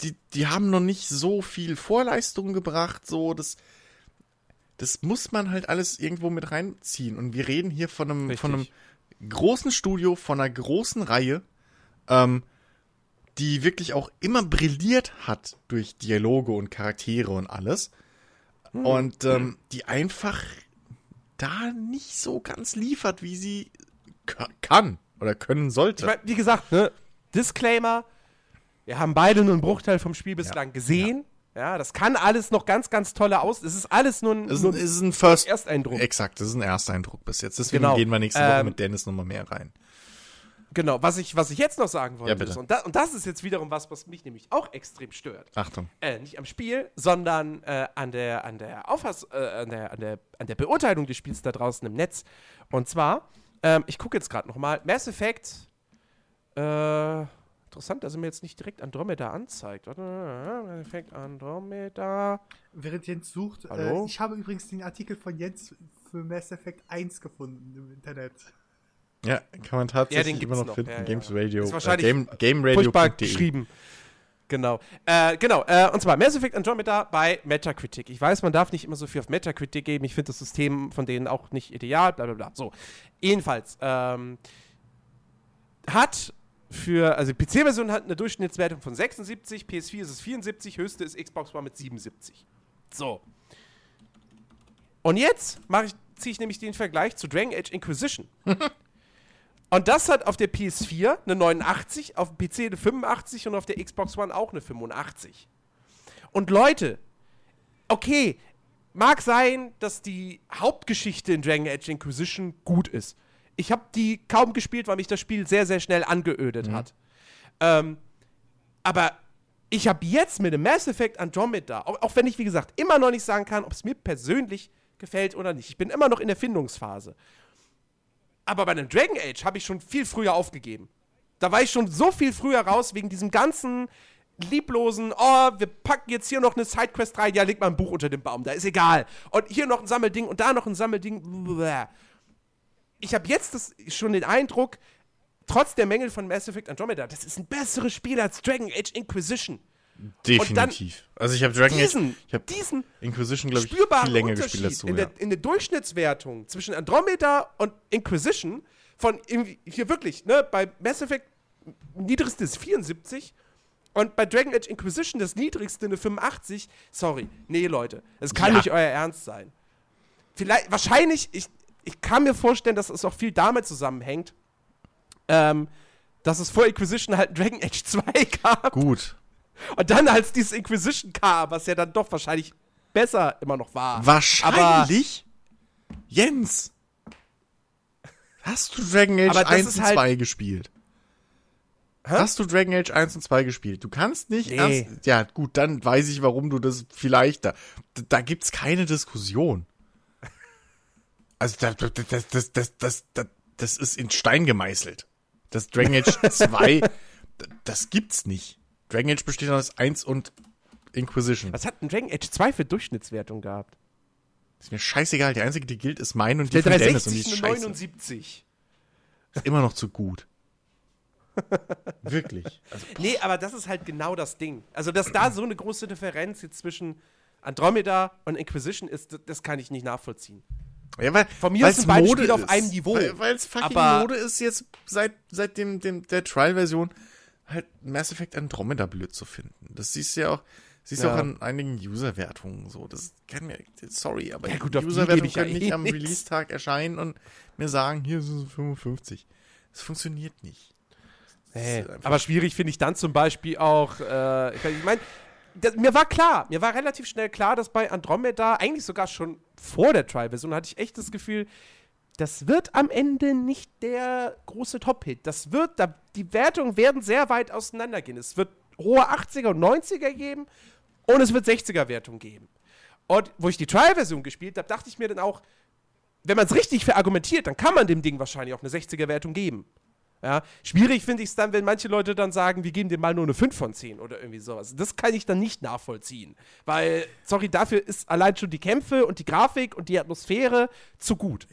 Die, die haben noch nicht so viel Vorleistungen gebracht, so, das, das muss man halt alles irgendwo mit reinziehen. Und wir reden hier von einem, von einem Richtig. Großen Studio, von einer großen Reihe, ähm, die wirklich auch immer brilliert hat durch Dialoge und Charaktere und alles. Und ähm, die einfach da nicht so ganz liefert, wie sie ka- kann oder können sollte. Ich mein, wie gesagt, ne, Disclaimer, wir haben beide nur einen Bruchteil vom Spiel bislang gesehen. Ja. Das kann alles noch ganz, ganz tolle aus. Es ist alles nur ein, es ist, nur ein- ist ein First Ersteindruck. Exakt, das ist ein Ersteindruck bis jetzt. Deswegen Genau. gehen wir nächste Woche Ähm, mit Dennis nochmal mehr rein. Genau, was ich, was ich jetzt noch sagen wollte, Ja, ist, und, da, und das ist jetzt wiederum was, was mich nämlich auch extrem stört. Achtung. Äh, nicht am Spiel, sondern äh, an, der, an, der Auffass äh, an, der, an, der, an der Beurteilung des Spiels da draußen im Netz. Und zwar, ähm, ich gucke jetzt gerade nochmal, Mass Effect, äh, interessant, dass er mir jetzt nicht direkt Andromeda anzeigt. Warte, Mass Effect Andromeda. Während Jens sucht, Hallo? äh, ich habe übrigens den Artikel von Jens für Mass Effect 1 gefunden im Internet. Ja, kann man Ja, tatsächlich den immer noch, noch. finden. Ja, ja. Games Radio. Ist wahrscheinlich äh, Game, Furchtbar GameRadio.de. geschrieben. Genau. Äh, genau. Äh, und zwar Mass Effect Andromeda bei Metacritic. Ich weiß, man darf nicht immer so viel auf Metacritic geben. Ich finde das System von denen auch nicht ideal. Bla bla bla. So. Jedenfalls. Ähm, hat für, also die PC-Version hat eine Durchschnittswertung von 76, PS4 ist es 74, höchste ist Xbox One mit 77. So. Und jetzt ziehe ich nämlich den Vergleich zu Dragon Age Inquisition. *laughs* Und das hat auf der PS4 eine 89, auf dem PC eine 85 und auf der Xbox One auch eine 85. Und Leute, okay, mag sein, dass die Hauptgeschichte in Dragon Age Inquisition gut ist. Ich habe die kaum gespielt, weil mich das Spiel sehr, sehr schnell angeödet hat. Ähm, aber ich habe jetzt mit dem Mass Effect Andromeda, auch, auch wenn ich, wie gesagt, immer noch nicht sagen kann, ob es mir persönlich gefällt oder nicht. Ich bin immer noch in der Findungsphase. Aber bei einem Dragon Age habe ich schon viel früher aufgegeben. Da war ich schon so viel früher raus wegen diesem ganzen lieblosen, oh, wir packen jetzt hier noch eine Sidequest rein, ja, leg mal ein Buch unter den Baum, da ist egal. Und hier noch ein Sammelding und da noch ein Sammelding. Bläh. Ich habe jetzt das, schon den Eindruck, trotz der Mängel von Mass Effect Andromeda, das ist ein besseres Spiel als Dragon Age Inquisition. Definitiv. also ich habe Dragon Diesen, Age, ich habe diesen Inquisition, glaube ich, viel länger gespielt als du. in, Ja. der, in der Durchschnittswertung zwischen Andromeda und Inquisition von hier wirklich, ne, bei Mass Effect niedrigste ist 74 und bei Dragon Age Inquisition das niedrigste eine 85. Sorry, nee, Leute, es kann Ja. nicht euer Ernst sein. Vielleicht, wahrscheinlich, ich, ich kann mir vorstellen, dass es auch viel damit zusammenhängt, ähm, dass es vor Inquisition halt Dragon Age *laughs* 2 gab Gut. und dann als dieses Inquisition kam, was ja dann doch wahrscheinlich besser immer noch war. Wahrscheinlich? Jens! Hast du Dragon Age Aber das 1 ist und halt- 2 gespielt? Hast du Dragon Age 1 und 2 gespielt? Du kannst nicht Nee. ernst. Ja, gut, dann weiß ich, warum du das vielleicht da. Da gibt's keine Diskussion. Also, da- da- das, das, das, das, das, das ist in Stein gemeißelt. Das Dragon Age *laughs* 2, d- das gibt's nicht. Dragon Age besteht aus 1 und Inquisition. Was hat ein Dragon Age 2 für Durchschnittswertung gehabt? Ist mir scheißegal. Die einzige, die gilt, ist mein und die Der von Dennis und die 360 ist scheiße. 79. Ist immer noch zu gut. *laughs* Wirklich. Also, Nee, aber das ist halt genau das Ding. Also, dass da so eine große Differenz jetzt zwischen Andromeda und Inquisition ist, das- das kann ich nicht nachvollziehen. Ja, weil, Von mir sind beide Mode Spiele auf ist. einem Niveau. Weil es fucking Aber- Mode ist jetzt seit, seit dem, dem, der Trial-Version halt Mass Effect Andromeda blöd zu finden. Das siehst du ja auch, siehst du Ja. auch an einigen User-Wertungen so. Das kann mir, sorry, aber Ja, gut, auf die User-Wertungen ja können eh nicht am nix. Release-Tag erscheinen und mir sagen, hier sind es 55. Das funktioniert nicht. Das ist einfach- aber schwierig finde ich dann zum Beispiel auch, äh, ich meine, mir war klar, mir war relativ schnell klar, dass bei Andromeda, eigentlich sogar schon vor der Trial-Version, hatte ich echt das Gefühl, das wird am Ende nicht der große Top-Hit. Das wird, da, die Wertungen werden sehr weit auseinandergehen. Es wird hohe 80er und 90er geben und es wird 60er-Wertungen geben. Und wo ich die Trial-Version gespielt habe, dachte ich mir dann auch, wenn man es richtig verargumentiert, dann kann man dem Ding wahrscheinlich auch eine 60er-Wertung geben. Ja, schwierig finde ich es dann, wenn manche Leute dann sagen, wir geben dem mal nur eine 5 von 10 oder irgendwie sowas. Das kann ich dann nicht nachvollziehen. Weil, sorry, dafür ist allein schon die Kämpfe und die Grafik und die Atmosphäre zu gut.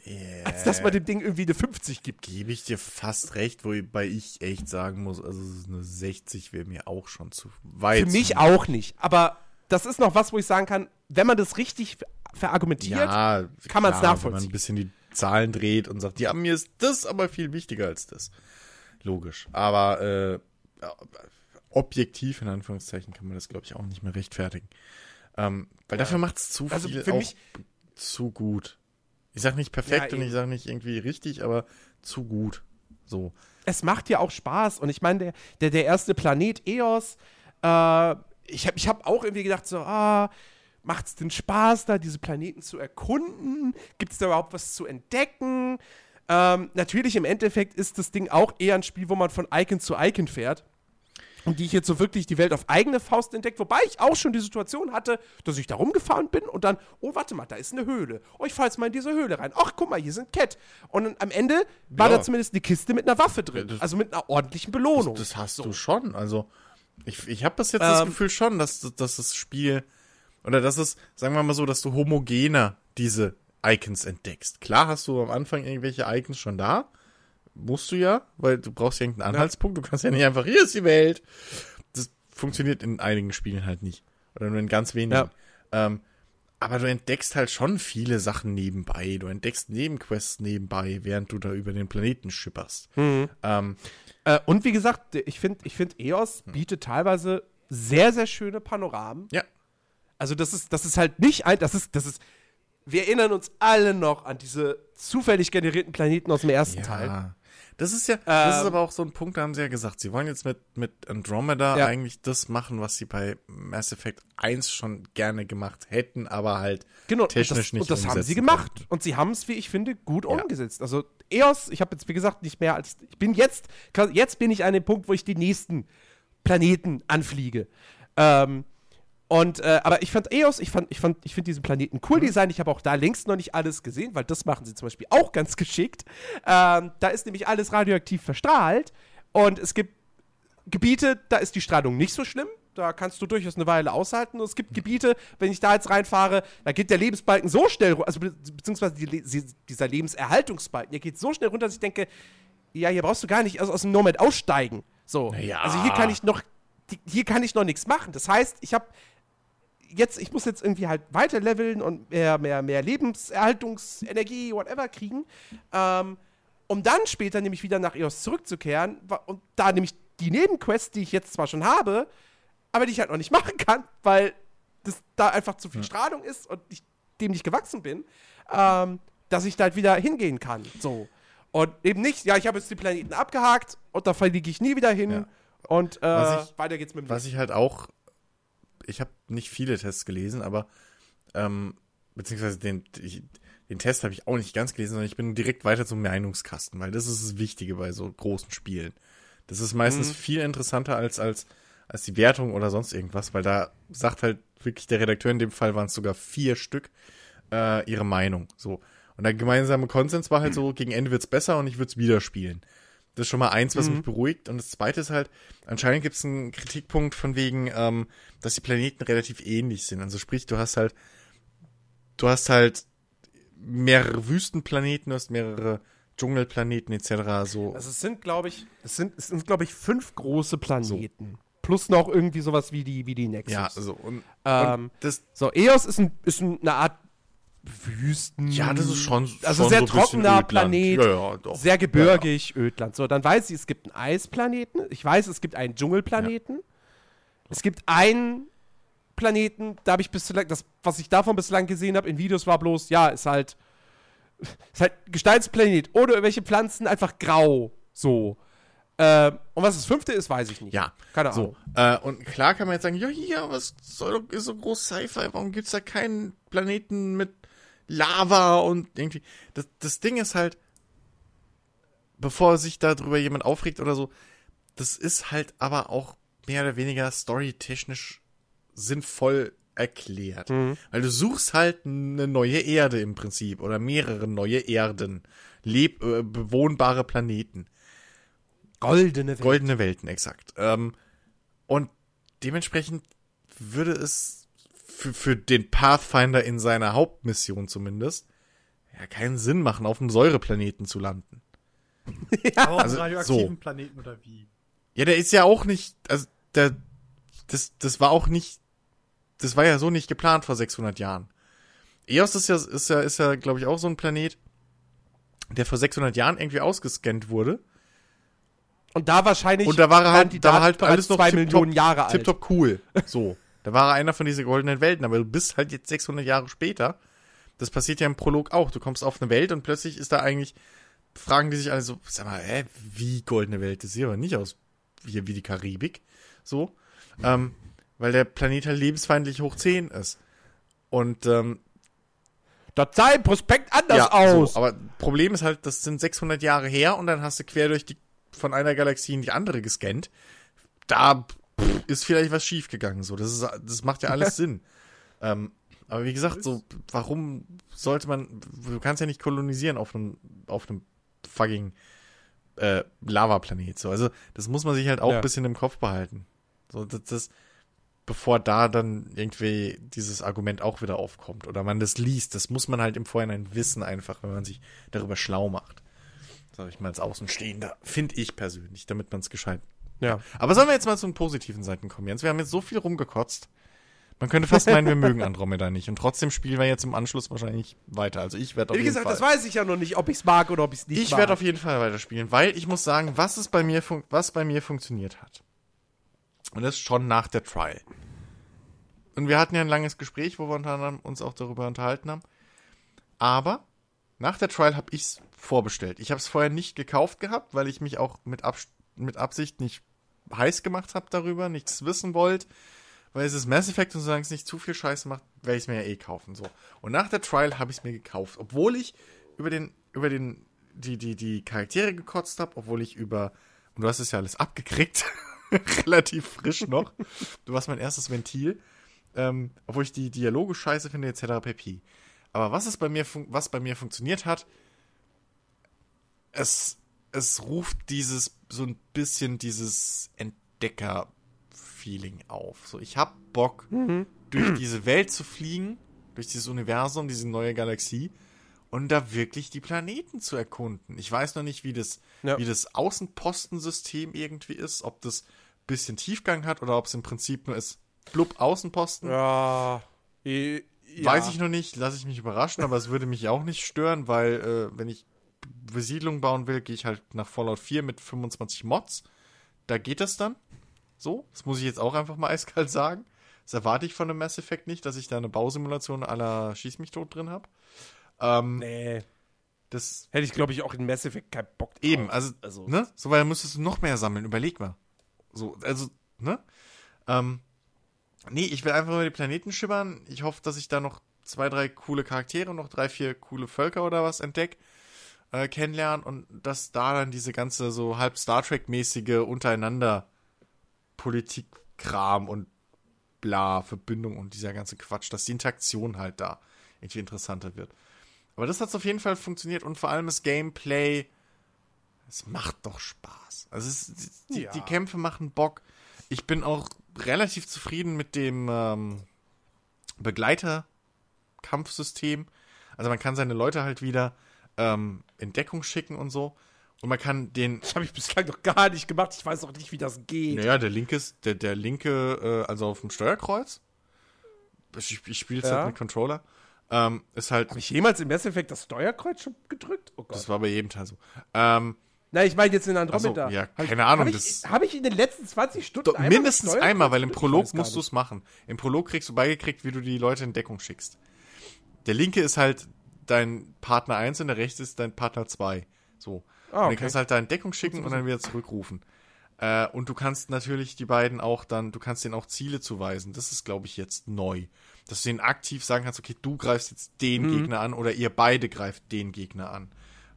Als dass man dem Ding irgendwie eine 50 gibt. Gebe ich dir fast recht, wobei ich echt sagen muss, also es eine 60 wäre mir auch schon zu weit. Für mich auch nicht. Aber das ist noch was, wo ich sagen kann, wenn man das richtig ver- verargumentiert, ja, kann man's klar, Wenn man nachvollziehen. ein bisschen die Zahlen dreht und sagt, ja, mir ist das aber viel wichtiger als das. Logisch. Aber äh, ja, objektiv, in Anführungszeichen, kann man das, glaube ich, auch nicht mehr rechtfertigen. Ähm, weil dafür macht es zu Also viel für auch mich- zu gut. Ich sag nicht perfekt Ja, und ich eben. sag nicht irgendwie richtig, aber zu gut. So. es macht ja auch Spaß. Und ich meine, der, der, der erste Planet Eos, äh, ich habe ich hab auch irgendwie gedacht, so, ah, macht es denn Spaß, da diese Planeten zu erkunden? Gibt es da überhaupt was zu entdecken? Ähm, natürlich, im Endeffekt ist das Ding auch eher ein Spiel, wo man von Icon zu Icon fährt. Und die ich jetzt so wirklich die Welt auf eigene Faust entdeckt, wobei ich auch schon die Situation hatte, dass ich da rumgefahren bin und dann, oh, warte mal, da ist eine Höhle. Oh, ich fahr jetzt mal in diese Höhle rein. Ach, guck mal, hier sind Cat. Und am Ende war Ja. da zumindest eine Kiste mit einer Waffe drin. das- also mit einer ordentlichen Belohnung. Das hast So. du schon. Also, ich, ich habe das jetzt das Ähm. Gefühl schon, dass, dass das Spiel, oder dass es, sagen wir mal so, dass du homogener diese Icons entdeckst. Klar hast du am Anfang irgendwelche Icons schon da. Musst du ja, weil du brauchst ja irgendeinen Anhaltspunkt. Du kannst ja nicht einfach, hier ist die Welt. Das funktioniert in einigen Spielen halt nicht. Oder nur in ganz wenigen. Ähm, aber du entdeckst halt schon viele Sachen nebenbei. Du entdeckst Nebenquests nebenbei, während du da über den Planeten schipperst. Mhm. Ähm, Äh, und wie gesagt, ich finde, ich find, EOS bietet teilweise sehr, sehr schöne Panoramen. ja, Also das ist, das ist halt nicht ein, das ist, das ist, wir erinnern uns alle noch an diese zufällig generierten Planeten aus dem ersten Teil. Das ist ja, das ist Ähm, aber auch so ein Punkt, da haben sie ja gesagt, sie wollen jetzt mit, mit Andromeda Ja. eigentlich das machen, was sie bei Mass Effect 1 schon gerne gemacht hätten, aber halt Genau, technisch und das, nicht und das haben sie gemacht. konnten. Und sie haben es, wie ich finde, gut Ja. umgesetzt. Also EOS, ich habe jetzt, wie gesagt, nicht mehr als, ich bin jetzt, jetzt bin ich an dem Punkt, wo ich die nächsten Planeten anfliege. Ähm, und, äh, aber ich fand EOS, ich fand, ich fand, ich finde diesen Planeten Mhm. cool design. Ich habe auch da längst noch nicht alles gesehen, weil das machen sie zum Beispiel auch ganz geschickt. Ähm, da ist nämlich alles radioaktiv verstrahlt und es gibt Gebiete, da ist die Strahlung nicht so schlimm. Da kannst du durchaus eine Weile aushalten. Und es gibt Gebiete, wenn ich da jetzt reinfahre, da geht der Lebensbalken so schnell runter, also be beziehungsweise die, dieser Lebenserhaltungsbalken, der geht so schnell runter, dass ich denke, ja, hier brauchst du gar nicht aus, aus dem Nomad aussteigen. So. Naja. Also hier kann ich noch, hier kann ich noch nichts machen. Das heißt, ich habe jetzt, ich muss jetzt irgendwie halt weiter leveln und mehr, mehr, mehr Lebenserhaltungsenergie, whatever kriegen, ähm, um dann später nämlich wieder nach EOS zurückzukehren und da nämlich die Nebenquests, die ich jetzt zwar schon habe, aber die ich halt noch nicht *laughs* machen kann, weil das da einfach zu viel Strahlung ist und ich dem nicht gewachsen bin, ähm, dass ich da halt wieder hingehen kann. So. Und eben nicht, ja, ich habe jetzt die Planeten abgehakt und da fliege ich nie wieder hin Ja. und äh, ich- weiter geht's mit dem Was ich halt auch, ich habe nicht viele Tests gelesen, aber ähm, beziehungsweise den, ich, den Test habe ich auch nicht ganz gelesen, sondern ich bin direkt weiter zum Meinungskasten, weil das ist das Wichtige bei so großen Spielen. Das ist meistens viel interessanter als, als, als die Wertung oder sonst irgendwas, weil da sagt halt wirklich der Redakteur, in dem Fall waren es sogar vier Stück, äh, ihre Meinung. So. Und der gemeinsame Konsens war halt so, gegen Ende wird's besser und ich würde es wieder spielen. Das ist schon mal eins, was mich beruhigt. Und das zweite ist halt, anscheinend gibt es einen Kritikpunkt von wegen, ähm, dass die Planeten relativ ähnlich sind. Also sprich, du hast halt, du hast halt mehrere Wüstenplaneten, du hast mehrere Dschungelplaneten etc. So. Also es sind, glaube ich, es sind, es sind, glaube ich, fünf große Planeten. Plus noch irgendwie sowas wie die, wie die Nexus. ja, also und, Ähm, und das, So, Eos ist, ein, ist eine Art Wüsten. ja, das ist schon, Also schon sehr so trockener. Planet. Ja, ja. Sehr gebirgig, Ödland. So, dann weiß ich, es gibt einen Eisplaneten. Ich weiß, es gibt einen Dschungelplaneten. Es gibt einen Planeten, da habe ich bislang, das, was ich davon bislang gesehen habe in Videos, war bloß, ja, ist halt, *laughs* ist halt Gesteinsplanet. Ohne irgendwelche Pflanzen, einfach grau. So. Ähm, und was das fünfte ist, weiß ich nicht. Ja, Keine Ahnung. so. Äh, und klar kann man jetzt sagen, ja, hier, was soll doch, ist so groß Sci-Fi, warum gibt's da keinen Planeten mit Lava und irgendwie. Das, das Ding ist halt, bevor sich darüber jemand aufregt oder so, das ist halt aber auch mehr oder weniger storytechnisch sinnvoll erklärt. Weil du suchst halt eine neue Erde im Prinzip oder mehrere neue Erden, leb äh, bewohnbare Planeten. Goldene Welt. Goldene Welten, exakt. Ähm, und dementsprechend würde es für, für den Pathfinder in seiner Hauptmission zumindest ja keinen Sinn machen, auf einem Säureplaneten zu landen. *laughs* Aber auf also einem radioaktiven so. Planeten oder wie? Ja, der ist ja auch nicht, also der, das, das war auch nicht, das war ja so nicht geplant vor 600 Jahren. Eos ist ja, ist ja, ist ja, glaube ich, auch so ein Planet, der vor 600 Jahren irgendwie ausgescannt wurde. Und da wahrscheinlich. Und da war halt, die da war Daten halt alles noch zwei Millionen Jahre alt. Tipptopp cool. So. *laughs* Da war er einer von diesen goldenen Welten, aber du bist halt jetzt 600 Jahre später. Das passiert ja im Prolog auch. Du kommst auf eine Welt und plötzlich ist da eigentlich, fragen die sich alle so, sag mal, hä, wie goldene Welt? Das sieht aber nicht aus wie, wie die Karibik. So. Ähm, weil der Planet halt lebensfeindlich hoch 10 ist. Und ähm, Das sah im Prospekt anders ja, aus. So, aber Problem ist halt, das sind 600 Jahre her und dann hast du quer durch die von einer Galaxie in die andere gescannt. Da pff, ist vielleicht was schief gegangen. So, das ist, das macht ja alles *laughs* Sinn. Ähm, aber wie gesagt, so warum sollte man? Du kannst ja nicht kolonisieren auf einem auf einem fucking äh, Lavaplanet. So, also das muss man sich halt auch Ja. ein bisschen im Kopf behalten. So, das, das bevor da dann irgendwie dieses Argument auch wieder aufkommt oder man das liest. Das muss man halt im Vorhinein wissen, einfach, wenn man sich darüber schlau macht. Sag ich mal als Außenstehender, finde ich persönlich, damit man es gescheit. Ja. Aber sollen wir jetzt mal zu den positiven Seiten kommen, Jens? Wir haben jetzt so viel rumgekotzt. Man könnte fast meinen, wir *laughs* mögen Andromeda nicht. Und trotzdem spielen wir jetzt im Anschluss wahrscheinlich weiter. Also ich werde auf Wie jeden gesagt, Fall. das weiß ich ja noch nicht, ob ich es mag oder ob ich es nicht Ich mag. werde auf jeden Fall weiterspielen, weil ich muss sagen, was es bei mir was bei mir funktioniert hat. Und das schon nach der Trial. Und wir hatten ja ein langes Gespräch, wo wir uns auch darüber unterhalten haben. Aber nach der Trial habe ich es vorbestellt. Ich habe es vorher nicht gekauft gehabt, weil ich mich auch mit, Abs mit Absicht nicht heiß gemacht habe darüber, nichts wissen wollte. Weil es ist Mass Effect und solange es nicht zu viel Scheiße macht, werde ich es mir ja eh kaufen. So. Und nach der Trial habe ich es mir gekauft. Obwohl ich über den, über den, die, die, die Charaktere gekotzt habe, obwohl ich über, und du hast es ja alles abgekriegt, *laughs* relativ frisch noch. Du warst mein erstes Ventil. Ähm, obwohl ich die Dialoge scheiße finde, etc. pp. Aber was es bei mir, was bei mir funktioniert hat, es, es ruft dieses, so ein bisschen dieses Entdecker-Feeling auf. So, ich hab Bock, durch diese Welt zu fliegen, durch dieses Universum, diese neue Galaxie und da wirklich die Planeten zu erkunden. Ich weiß noch nicht, wie das, Ja. wie das Außenpostensystem irgendwie ist, ob das ein bisschen Tiefgang hat oder ob es im Prinzip nur ist, blub, Außenposten. Ja. ja. Weiß ich noch nicht, lasse ich mich überraschen, aber es würde mich auch nicht stören, weil äh, wenn ich Besiedlung bauen will, gehe ich halt nach Fallout 4 mit 25 Mods. Da geht das dann. So, das muss ich jetzt auch einfach mal *laughs* eiskalt sagen. Das erwarte ich von einem Mass Effect nicht, dass ich da eine Bausimulation aller Schieß mich tot drin habe. Ähm, Nee. Das Hätte ich, glaube ich, auch in Mass Effect keinen Bock drauf. Eben, also, Also- ne? So, weil dann müsstest du noch mehr sammeln, überleg mal. So, also, ne? Ähm, nee, ich will einfach über die Planeten schimmern. Ich hoffe, dass ich da noch zwei, drei coole Charaktere, noch drei, vier coole Völker oder was entdeck, äh, kennenlernen und dass da dann diese ganze so halb Star Trek-mäßige untereinander Politikkram und bla, Verbindung und dieser ganze Quatsch, dass die Interaktion halt da irgendwie interessanter wird. Aber das hat auf jeden Fall funktioniert und vor allem das Gameplay, es macht doch Spaß. Also es, die, Ja. die Kämpfe machen Bock. Ich bin auch relativ zufrieden mit dem ähm, Begleiter-Kampfsystem. Also man kann seine Leute halt wieder ähm, in Deckung schicken und so. Und man kann den Das habe ich bislang noch gar nicht gemacht. Ich weiß auch nicht, wie das geht. naja, der linke ist, der, der linke, äh, also auf dem Steuerkreuz. Ich, ich spiele es Ja. halt mit Controller. Ähm, ist halt, Habe ich jemals im Mass Effect das Steuerkreuz schon gedrückt? Oh Gott. das war bei jedem Teil so. Ähm, Nein, ich meine jetzt in Andromeda. Ach so, ja, keine Ahnung, Habe das- ich, hab ich in den letzten 20 Stunden doch, einmal mindestens einmal, weil im Prolog musst du es machen. Im Prolog kriegst du beigekriegt, wie du die Leute in Deckung schickst. Der linke ist halt dein Partner 1 und der rechte ist dein Partner 2. So. Ah, Und okay. den kannst du halt da in Deckung schicken und dann wieder zurückrufen. Äh, und du kannst natürlich die beiden auch dann, du kannst denen auch Ziele zuweisen. Das ist, glaube ich, jetzt neu. Dass du denen aktiv sagen kannst, okay, du greifst jetzt den Mhm. Gegner an oder ihr beide greift den Gegner an.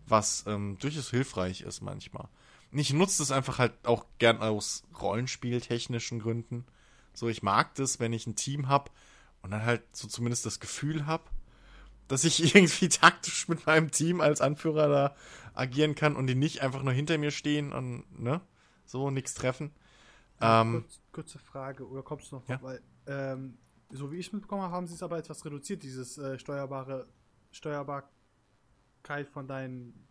Was ähm, durchaus hilfreich ist manchmal. Und ich nutze das einfach halt auch gern aus rollenspieltechnischen Gründen. So, ich mag das, wenn ich ein Team hab und dann halt so zumindest das Gefühl hab, dass ich *laughs* irgendwie taktisch mit meinem Team als Anführer da agieren kann und die nicht einfach nur hinter mir stehen und, ne, so nichts treffen. Ähm, Kurz, kurze Frage, oder kommst du noch? Ja. Weil, ähm, so wie ich mitbekommen habe, haben sie es aber etwas reduziert, dieses äh, steuerbare Steuerbarkeit von deinen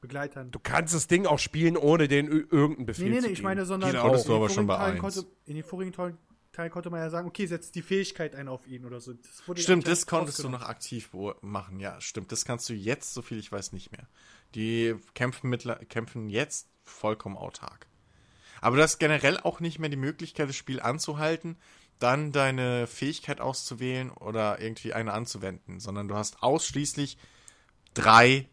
Begleitern. Du kannst das Ding auch spielen, ohne den ir- irgendeinen Befehl nee, nee, zu nee, ich geben. meine, sondern konntest in den vorigen Teilen konnte, in den vorigen Teilen Teilen konnte man ja sagen, okay, setz die Fähigkeit ein auf ihn oder so. Das wurde Stimmt, das konntest du noch aktiv machen, ja, stimmt. Das kannst du jetzt, so viel ich weiß, nicht mehr. Die kämpfen, mittler kämpfen jetzt vollkommen autark. Aber du hast generell auch nicht mehr die Möglichkeit, das Spiel anzuhalten, dann deine Fähigkeit auszuwählen oder irgendwie eine anzuwenden, sondern du hast ausschließlich drei,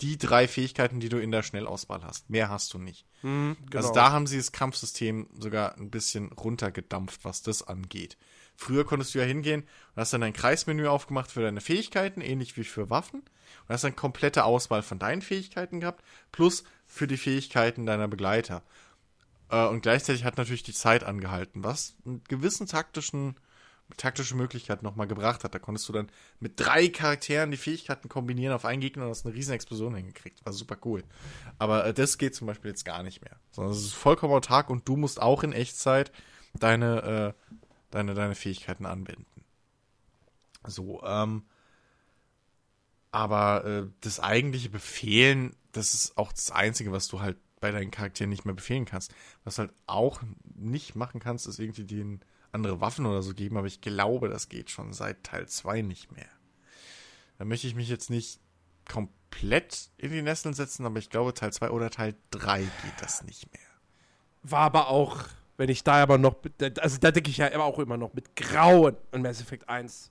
Die drei Fähigkeiten, die du in der Schnellauswahl hast. Mehr hast du nicht. Mhm, genau. Also da haben sie das Kampfsystem sogar ein bisschen runtergedampft, was das angeht. Früher konntest du ja hingehen und hast dann ein Kreismenü aufgemacht für deine Fähigkeiten, ähnlich wie für Waffen. Und hast dann komplette Auswahl von deinen Fähigkeiten gehabt, plus für die Fähigkeiten deiner Begleiter. Äh, und gleichzeitig hat natürlich die Zeit angehalten, was einen gewissen taktischen, taktische Möglichkeit nochmal gebracht hat. Da konntest du dann mit drei Charakteren die Fähigkeiten kombinieren auf einen Gegner und hast eine riesen Explosion hingekriegt. War super cool. Aber äh, das geht zum Beispiel jetzt gar nicht mehr. Sondern es ist vollkommen autark und du musst auch in Echtzeit deine, äh, deine, deine Fähigkeiten anwenden. So, ähm, aber äh, das eigentliche Befehlen, das ist auch das Einzige, was du halt bei deinen Charakteren nicht mehr befehlen kannst. Was halt auch nicht machen kannst, ist irgendwie denen andere Waffen oder so geben, aber ich glaube, das geht schon seit Teil 2 nicht mehr. Da möchte ich mich jetzt nicht komplett in die Nesseln setzen, aber ich glaube, Teil 2 oder Teil 3 geht das nicht mehr. War aber auch, wenn ich da aber noch, also da denke ich ja immer auch immer noch mit Grauen an Mass Effect 1.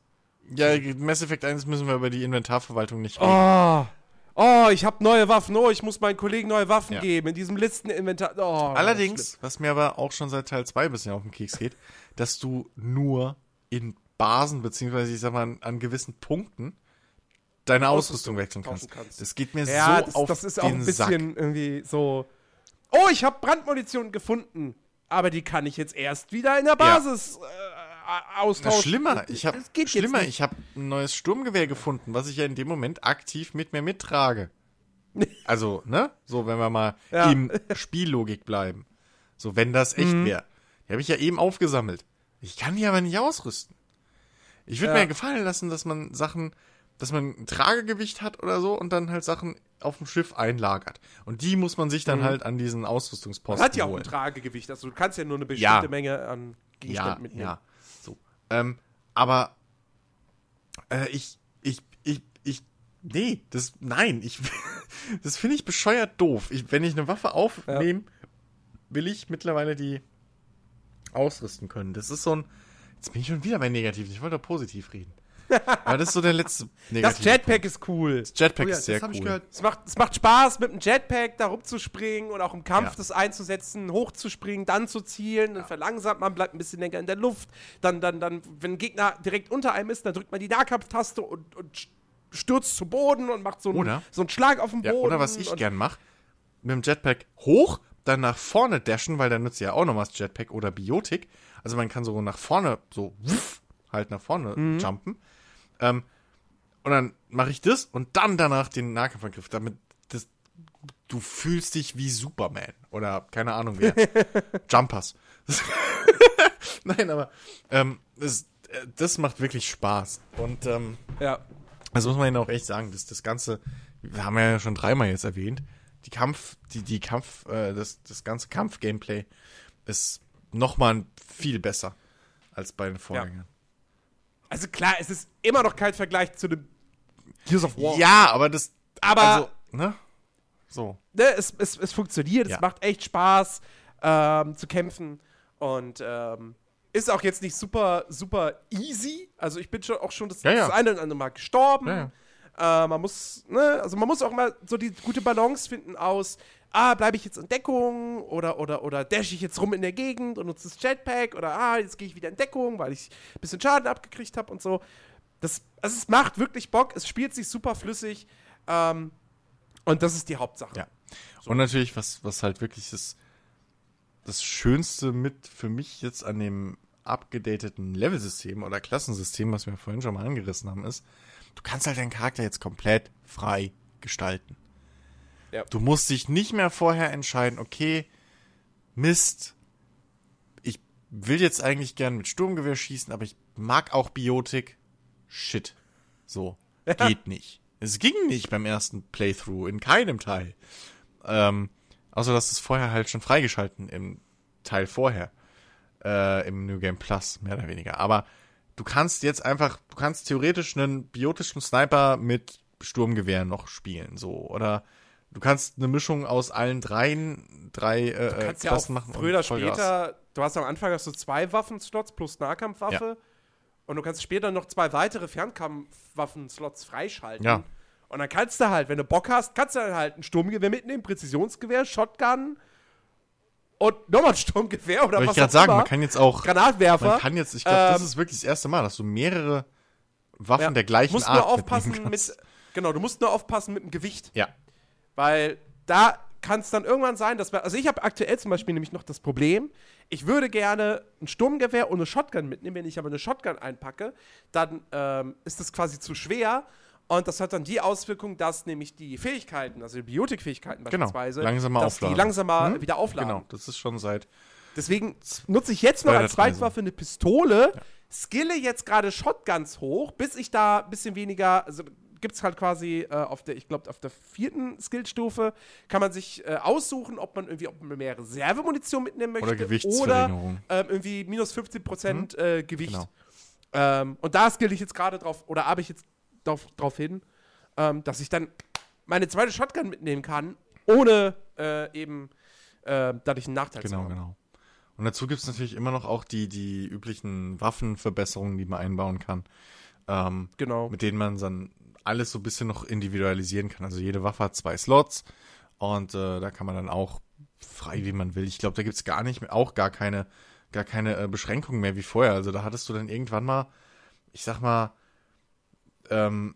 Ja, Mass Effect 1 müssen wir über die Inventarverwaltung nicht reden. Oh, oh, ich habe neue Waffen. Oh, ich muss meinen Kollegen neue Waffen Ja. geben in diesem Listeninventar. Oh, Allerdings, was mir aber auch schon seit Teil 2 bisschen auf den Keks geht, dass du nur in Basen, beziehungsweise ich sag mal an, an gewissen Punkten, deine Ausrüstung, Ausrüstung wechseln kannst. kannst. Das geht mir Ja, so das, auf das ist auch den ein Sack. bisschen irgendwie so. Oh, ich habe Brandmunition gefunden. Aber die kann ich jetzt erst wieder in der Basis Na, austauschen. schlimmer, ich habe schlimmer, ich habe ein neues Sturmgewehr gefunden, was ich ja in dem Moment aktiv mit mir mittrage. *laughs* Also, ne? So, wenn wir mal Ja. im Spiellogik bleiben. So, wenn das echt Mhm. wäre. Die habe ich ja eben aufgesammelt. Ich kann die aber nicht ausrüsten. Ich würde Ja. mir gefallen lassen, dass man Sachen, dass man ein Tragegewicht hat oder so und dann halt Sachen auf dem Schiff einlagert. Und die muss man sich dann Mhm. halt an diesen Ausrüstungsposten Das hat ja auch ein holen. Tragegewicht. Also du kannst ja nur eine bestimmte Ja. Menge an ja, Gegenständen mitnehmen. ja. Ähm, aber äh, ich, ich, ich, ich, nee, das, nein, ich, *laughs* das finde ich bescheuert doof. Ich, wenn ich eine Waffe aufnehme, will ich mittlerweile die ausrüsten können. Das ist so ein, jetzt bin ich schon wieder bei negativ. Ich wollte positiv reden. Aber das ist so der letzte Das negative Jetpack ist cool. Das Jetpack Oh ja, ist sehr das cool. ich gehört. Es macht, es macht Spaß, mit dem Jetpack da rumzuspringen und auch im Kampf Ja. das einzusetzen, hochzuspringen, dann zu zielen, dann verlangsamt man, bleibt ein bisschen länger in der Luft. Dann, dann, dann, wenn ein Gegner direkt unter einem ist, dann drückt man die Nahkampftaste und, und stürzt zu Boden und macht so einen, Oder? so einen Schlag auf den Ja, Boden. oder was ich gern mache, mit dem Jetpack hoch, dann nach vorne dashen, weil dann nutzt ja auch nochmal das Jetpack oder Biotik. Also man kann so nach vorne, so wuff, halt nach vorne Mhm. jumpen. Ähm, und dann mache ich das und dann danach den Nahkampfangriff, damit das, du fühlst dich wie Superman oder keine Ahnung wer. *laughs* Jumpers. *laughs* Nein, aber ähm, das, äh, das macht wirklich Spaß. Und ähm, Ja. also muss man ihnen auch echt sagen, dass das Ganze, wir haben ja schon dreimal jetzt erwähnt, die Kampf, die, die Kampf, äh, das, das ganze Kampf-Gameplay ist nochmal viel besser als bei den Vorgängern. Also klar, es ist immer noch kein Vergleich zu dem Gears of War. Ja, aber das, Aber- also, ne? So. ne, es, es, es funktioniert, Ja. es macht echt Spaß ähm, zu kämpfen und ähm, ist auch jetzt nicht super, super easy. Also ich bin schon auch schon das, Ja, ja. das eine oder andere Mal gestorben. Ja, Äh, man muss, ne, also man muss auch mal so die gute Balance finden aus, ah, bleibe ich jetzt in Deckung oder, oder, oder dash ich jetzt rum in der Gegend und nutze das Jetpack oder ah, jetzt gehe ich wieder in Deckung, weil ich ein bisschen Schaden abgekriegt habe und so. Das, also es macht wirklich Bock, es spielt sich super flüssig ähm, und das ist die Hauptsache. Ja. Und natürlich, was, was halt wirklich das, das Schönste mit für mich jetzt an dem abgedateten Level-System oder Klassensystem, was wir vorhin schon mal angerissen haben, ist, du kannst halt deinen Charakter jetzt komplett frei gestalten. Ja. Du musst dich nicht mehr vorher entscheiden, okay, Mist, ich will jetzt eigentlich gern mit Sturmgewehr schießen, aber ich mag auch Biotik. Shit. So. *laughs* Geht nicht. Es ging nicht beim ersten Playthrough, in keinem Teil. Ähm, außer dass es vorher halt schon freigeschalten im Teil vorher. Äh, Im New Game Plus, mehr oder weniger. Aber du kannst jetzt einfach, du kannst theoretisch einen biotischen Sniper mit Sturmgewehr noch spielen, so. Oder du kannst eine Mischung aus allen dreien, drei äh, Du kannst äh, ja auch machen. früher oder später, du hast am Anfang hast du zwei Waffenslots plus Nahkampfwaffe und du kannst später noch zwei weitere Fernkampfwaffenslots freischalten. Ja. Und dann kannst du halt, wenn du Bock hast, kannst du dann halt ein Sturmgewehr mitnehmen, Präzisionsgewehr, Shotgun und nochmal ein Sturmgewehr oder Wollte was ich gerade sagen, man kann jetzt auch, Granatwerfer. man kann jetzt, ich glaube, das Ähm, ist wirklich das erste Mal, dass du mehrere Waffen Ja. der gleichen musst Art nur aufpassen kannst. mit, genau, du musst nur aufpassen mit dem Gewicht. Ja. Weil da kann es dann irgendwann sein, dass wir. Also ich habe aktuell zum Beispiel nämlich noch das Problem, ich würde gerne ein Sturmgewehr und eine Shotgun mitnehmen. Wenn ich aber eine Shotgun einpacke, dann ähm, ist das quasi zu schwer. Und das hat dann die Auswirkung, dass nämlich die Fähigkeiten, also die Biotikfähigkeiten Genau, beispielsweise, langsamer dass aufladen. die langsamer Hm? wieder aufladen. Genau, das ist schon seit. Deswegen nutze ich jetzt noch als Zweitwaffe eine Pistole, skille jetzt gerade Shotguns hoch, bis ich da ein bisschen weniger, also gibt es halt quasi äh, auf der, ich glaube, auf der vierten Skillstufe kann man sich äh, aussuchen, ob man irgendwie, ob man mehr Reservemunition mitnehmen möchte Oder oder Gewichtsverringerung. ähm, irgendwie minus 15% äh, Gewicht. Genau. Ähm, und da skill ich jetzt gerade drauf, oder habe ich jetzt drauf, drauf hin, ähm, dass ich dann meine zweite Shotgun mitnehmen kann, ohne äh, eben äh, dadurch einen Nachteil zu Genau, haben. genau. Und dazu gibt es natürlich immer noch auch die, die üblichen Waffenverbesserungen, die man einbauen kann. Ähm, Genau. mit denen man dann alles so ein bisschen noch individualisieren kann. Also jede Waffe hat zwei Slots und äh, da kann man dann auch frei, wie man will. Ich glaube, da gibt's gar nicht mehr, auch gar keine, gar keine äh, Beschränkungen mehr wie vorher. Also da hattest du dann irgendwann mal, ich sag mal, ähm,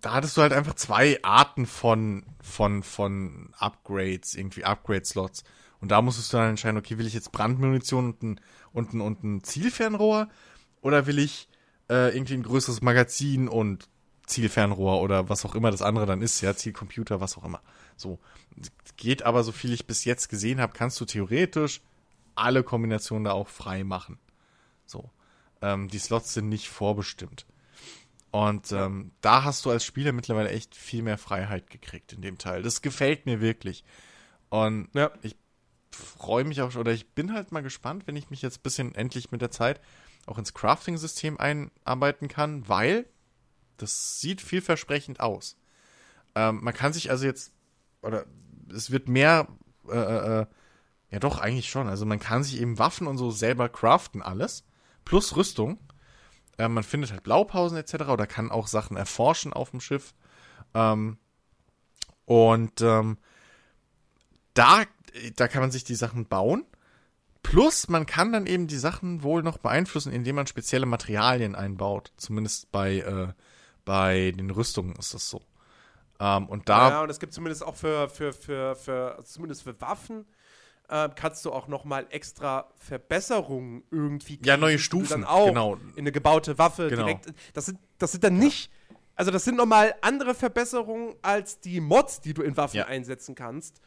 da hattest du halt einfach zwei Arten von, von, von Upgrades, irgendwie Upgrade-Slots. Und da musstest du dann entscheiden, okay, will ich jetzt Brandmunition und ein, und ein, und ein Zielfernrohr oder will ich äh, irgendwie ein größeres Magazin und Zielfernrohr oder was auch immer das andere dann ist, ja, Zielcomputer, was auch immer. So. Geht aber, so viel ich bis jetzt gesehen habe, kannst du theoretisch alle Kombinationen da auch frei machen. So. Ähm, die Slots sind nicht vorbestimmt. Und ähm, da hast du als Spieler mittlerweile echt viel mehr Freiheit gekriegt in dem Teil. Das gefällt mir wirklich. Und Ja. ich freue mich auch, oder ich bin halt mal gespannt, wenn ich mich jetzt ein bisschen endlich mit der Zeit auch ins Crafting-System einarbeiten kann, weil das sieht vielversprechend aus. Ähm, man kann sich also jetzt, oder es wird mehr, äh, äh, äh, ja doch, eigentlich schon. Also man kann sich eben Waffen und so selber craften, alles. Plus Rüstung. Äh, man findet halt Blaupausen etc. oder kann auch Sachen erforschen auf dem Schiff. Ähm, und ähm, da, da kann man sich die Sachen bauen. Plus, man kann dann eben die Sachen wohl noch beeinflussen, indem man spezielle Materialien einbaut. Zumindest bei, äh, bei den Rüstungen ist das so. Ähm, und da, Ja, und es gibt zumindest auch für, für, für, für zumindest für Waffen, äh, kannst du auch nochmal extra Verbesserungen irgendwie Ja, neue Stufen, dann auch genau. in eine gebaute Waffe Genau. direkt. Das sind, das sind dann nicht, also das sind nochmal andere Verbesserungen als die Mods, die du in Waffen Ja. einsetzen kannst.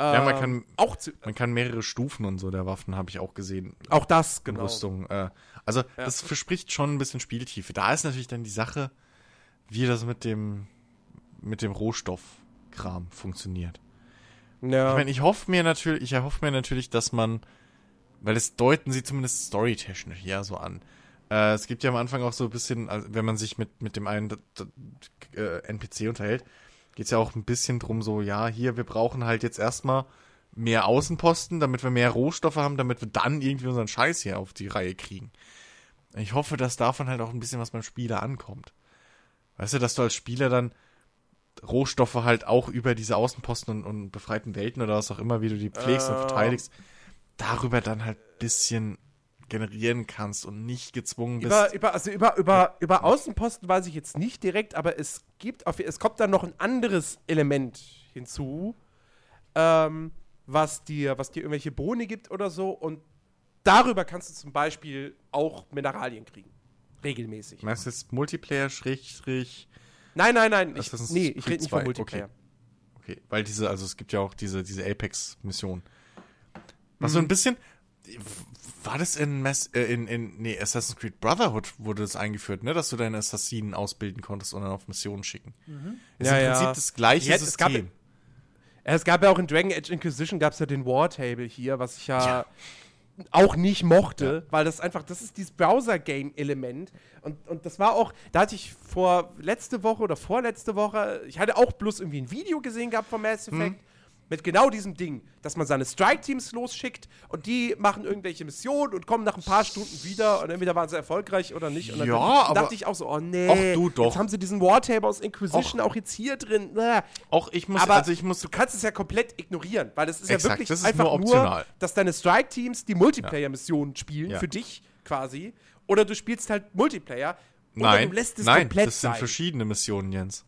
Ja, man Ähm, kann- auch, zu, man kann mehrere Stufen und so der Waffen, habe ich auch gesehen. auch das, genau. Rüstung. Äh, also das verspricht schon ein bisschen Spieltiefe. Da ist natürlich dann die Sache, wie das mit dem mit dem Rohstoffkram funktioniert. Ja. Ich meine, ich hoffe mir natürlich, ich erhoffe mir natürlich, dass man, weil das deuten sie zumindest storytechnisch ja so an. Äh, es gibt ja am Anfang auch so ein bisschen, also wenn man sich mit, mit dem einen äh, NPC unterhält, geht es ja auch ein bisschen drum, so, ja, hier, wir brauchen halt jetzt erstmal mehr Außenposten, damit wir mehr Rohstoffe haben, damit wir dann irgendwie unseren Scheiß hier auf die Reihe kriegen. Ich hoffe, dass davon halt auch ein bisschen was beim Spieler ankommt. Weißt du, dass du als Spieler dann Rohstoffe halt auch über diese Außenposten und, und befreiten Welten oder was auch immer, wie du die pflegst und Ah. verteidigst, darüber dann halt ein bisschen generieren kannst und nicht gezwungen bist. Über, über, also über, über, über Außenposten weiß ich jetzt nicht direkt, aber es gibt auf, es kommt dann noch ein anderes Element hinzu, ähm, was dir, was dir irgendwelche Boni gibt oder so und darüber kannst du zum Beispiel auch Mineralien kriegen. Regelmäßig. Meinst du jetzt Multiplayer, Schrägstrich, Nein, nein, nein. Ich, Assassin's nee, ich Creed rede nicht von 2, Multiplayer. okay, weil diese, also es gibt ja auch diese, diese Apex-Mission. Was Mhm. so ein bisschen, war das in, Mass, äh, in, in, nee, Assassin's Creed Brotherhood wurde das eingeführt, ne, dass du deine Assassinen ausbilden konntest und dann auf Missionen schicken. Ist Mhm. Ja, im ja. Prinzip das gleiche Ja, es gab- System. Es gab ja auch in Dragon Age Inquisition gab es ja den War Table hier, was ich ja, auch nicht mochte, weil das einfach, das ist dieses Browser-Game-Element. Und, und das war auch, da hatte ich vor letzte Woche oder vorletzte Woche, ich hatte auch bloß irgendwie ein Video gesehen gehabt von Mass Hm. Mit genau diesem Ding, dass man seine Strike-Teams losschickt und die machen irgendwelche Missionen und kommen nach ein paar Stunden wieder und entweder waren sie erfolgreich oder nicht. Und dann Ja, dachte aber- ich auch so, oh nee, Ach du doch. jetzt haben sie diesen War-Table aus Inquisition auch jetzt hier drin. Auch ich muss, Aber also ich muss, du kannst es ja komplett ignorieren, weil das ist ja Exakt, wirklich das ist einfach nur nur, optional. dass deine Strike-Teams die Multiplayer-Missionen spielen, Ja. für dich quasi. Oder du spielst halt Multiplayer. Oder nein, du lässt es nein, komplett das sind sein. verschiedene Missionen, Jens.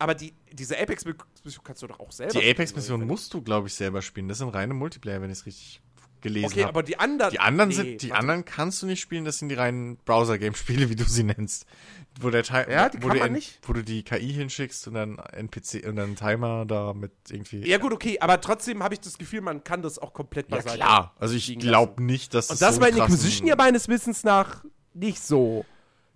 Aber die, diese Apex-Mission kannst du doch auch selber Die Apex-Mission musst du, glaube ich, selber spielen. Das sind reine Multiplayer, wenn ich es richtig gelesen Okay, habe. aber die anderen. Die anderen nee, sind, die warte. anderen kannst du nicht spielen, das sind die reinen Browser-Game-Spiele, wie du sie nennst. Wo der Ti- Ja, die wo kann du man nicht. Wo du die KI hinschickst und dann NPC und dann Timer da mit irgendwie. Ja, gut, okay, aber trotzdem habe ich das Gefühl, man kann das auch komplett Ja, beiseite klar. Also ich glaube nicht, dass Und das so war in einen krassen- Inquisition ja meines Wissens nach nicht so.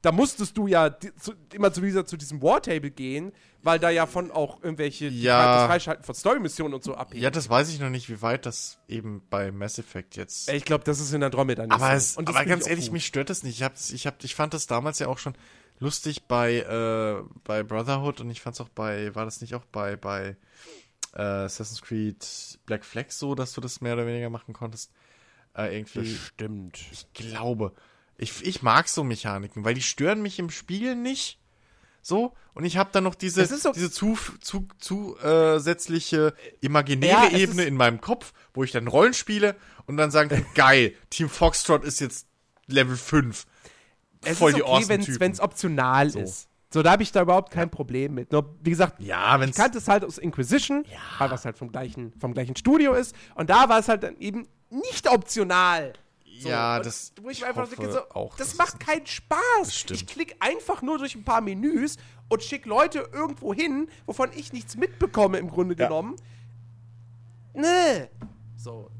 Da musstest du ja zu, immer zu, dieser, zu diesem War-Table gehen, weil da ja von auch irgendwelche Ja. Das Freischalten von Story-Missionen und so abhängt. Ja, das weiß ich noch nicht, wie weit das eben bei Mass Effect jetzt. Ich glaube, das ist in Andromeda nicht aber so. es, aber ganz ehrlich, gut. mich stört das nicht. Ich, hab's, ich, hab, ich fand das damals ja auch schon lustig bei, äh, bei Brotherhood und ich fand es auch bei, war das nicht auch bei, bei äh, Assassin's Creed Black Flag so, dass du das mehr oder weniger machen konntest? Äh, irgendwie. Stimmt. Ich glaube. Ich, ich mag so Mechaniken, weil die stören mich im Spiel nicht. So, und ich habe dann noch diese, Es so- diese zu, zu, zusätzliche imaginäre Ja, es Ebene in meinem Kopf, wo ich dann Rollen spiele und dann sagen, kann, *laughs* geil, Team Foxtrot ist jetzt Level 5. Es Voll ist die okay, awesome Typen. wenn's optional ist. So, da habe ich da überhaupt kein Problem mit. Nur, wie gesagt, Ja, ich kannte es halt aus Inquisition, weil was halt vom gleichen, vom gleichen Studio ist. Und da war es halt dann eben nicht optional. So, ja, das, Wo ich, ich einfach denke, so, auch, das macht keinen Spaß. Ich klicke einfach nur durch ein paar Menüs und schicke Leute irgendwo hin, wovon ich nichts mitbekomme im Grunde Ja. genommen. Nee. So.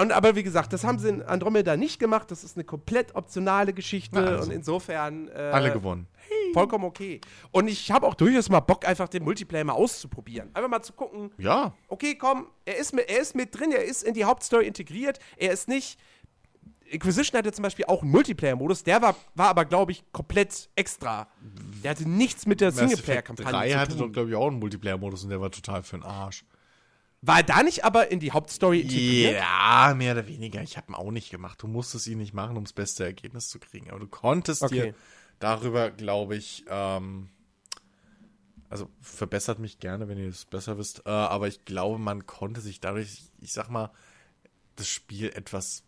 Und, aber wie gesagt, das haben sie in Andromeda nicht gemacht. Das ist eine komplett optionale Geschichte also. und insofern äh, Alle gewonnen. vollkommen okay. Und ich habe auch durchaus mal Bock, einfach den Multiplayer mal auszuprobieren. Einfach mal zu gucken, Ja, okay, komm, er ist, mit, er ist mit drin, er ist in die Hauptstory integriert, er ist nicht. Inquisition hatte zum Beispiel auch einen Multiplayer-Modus, der war, war aber, glaube ich, komplett extra. Der hatte nichts mit der Singleplayer-Kampagne 3 zu hatte tun. doch, glaube ich, auch einen Multiplayer-Modus und der war total für den Arsch. War er da nicht aber in die Hauptstory integriert? Ja, mehr oder weniger. Ich habe ihn auch nicht gemacht. Du musstest ihn nicht machen, um das beste Ergebnis zu kriegen. Aber du konntest Okay. dir darüber, glaube ich, ähm, also verbessert mich gerne, wenn ihr es besser wisst. Äh, aber ich glaube, man konnte sich dadurch, ich sag mal, das Spiel etwas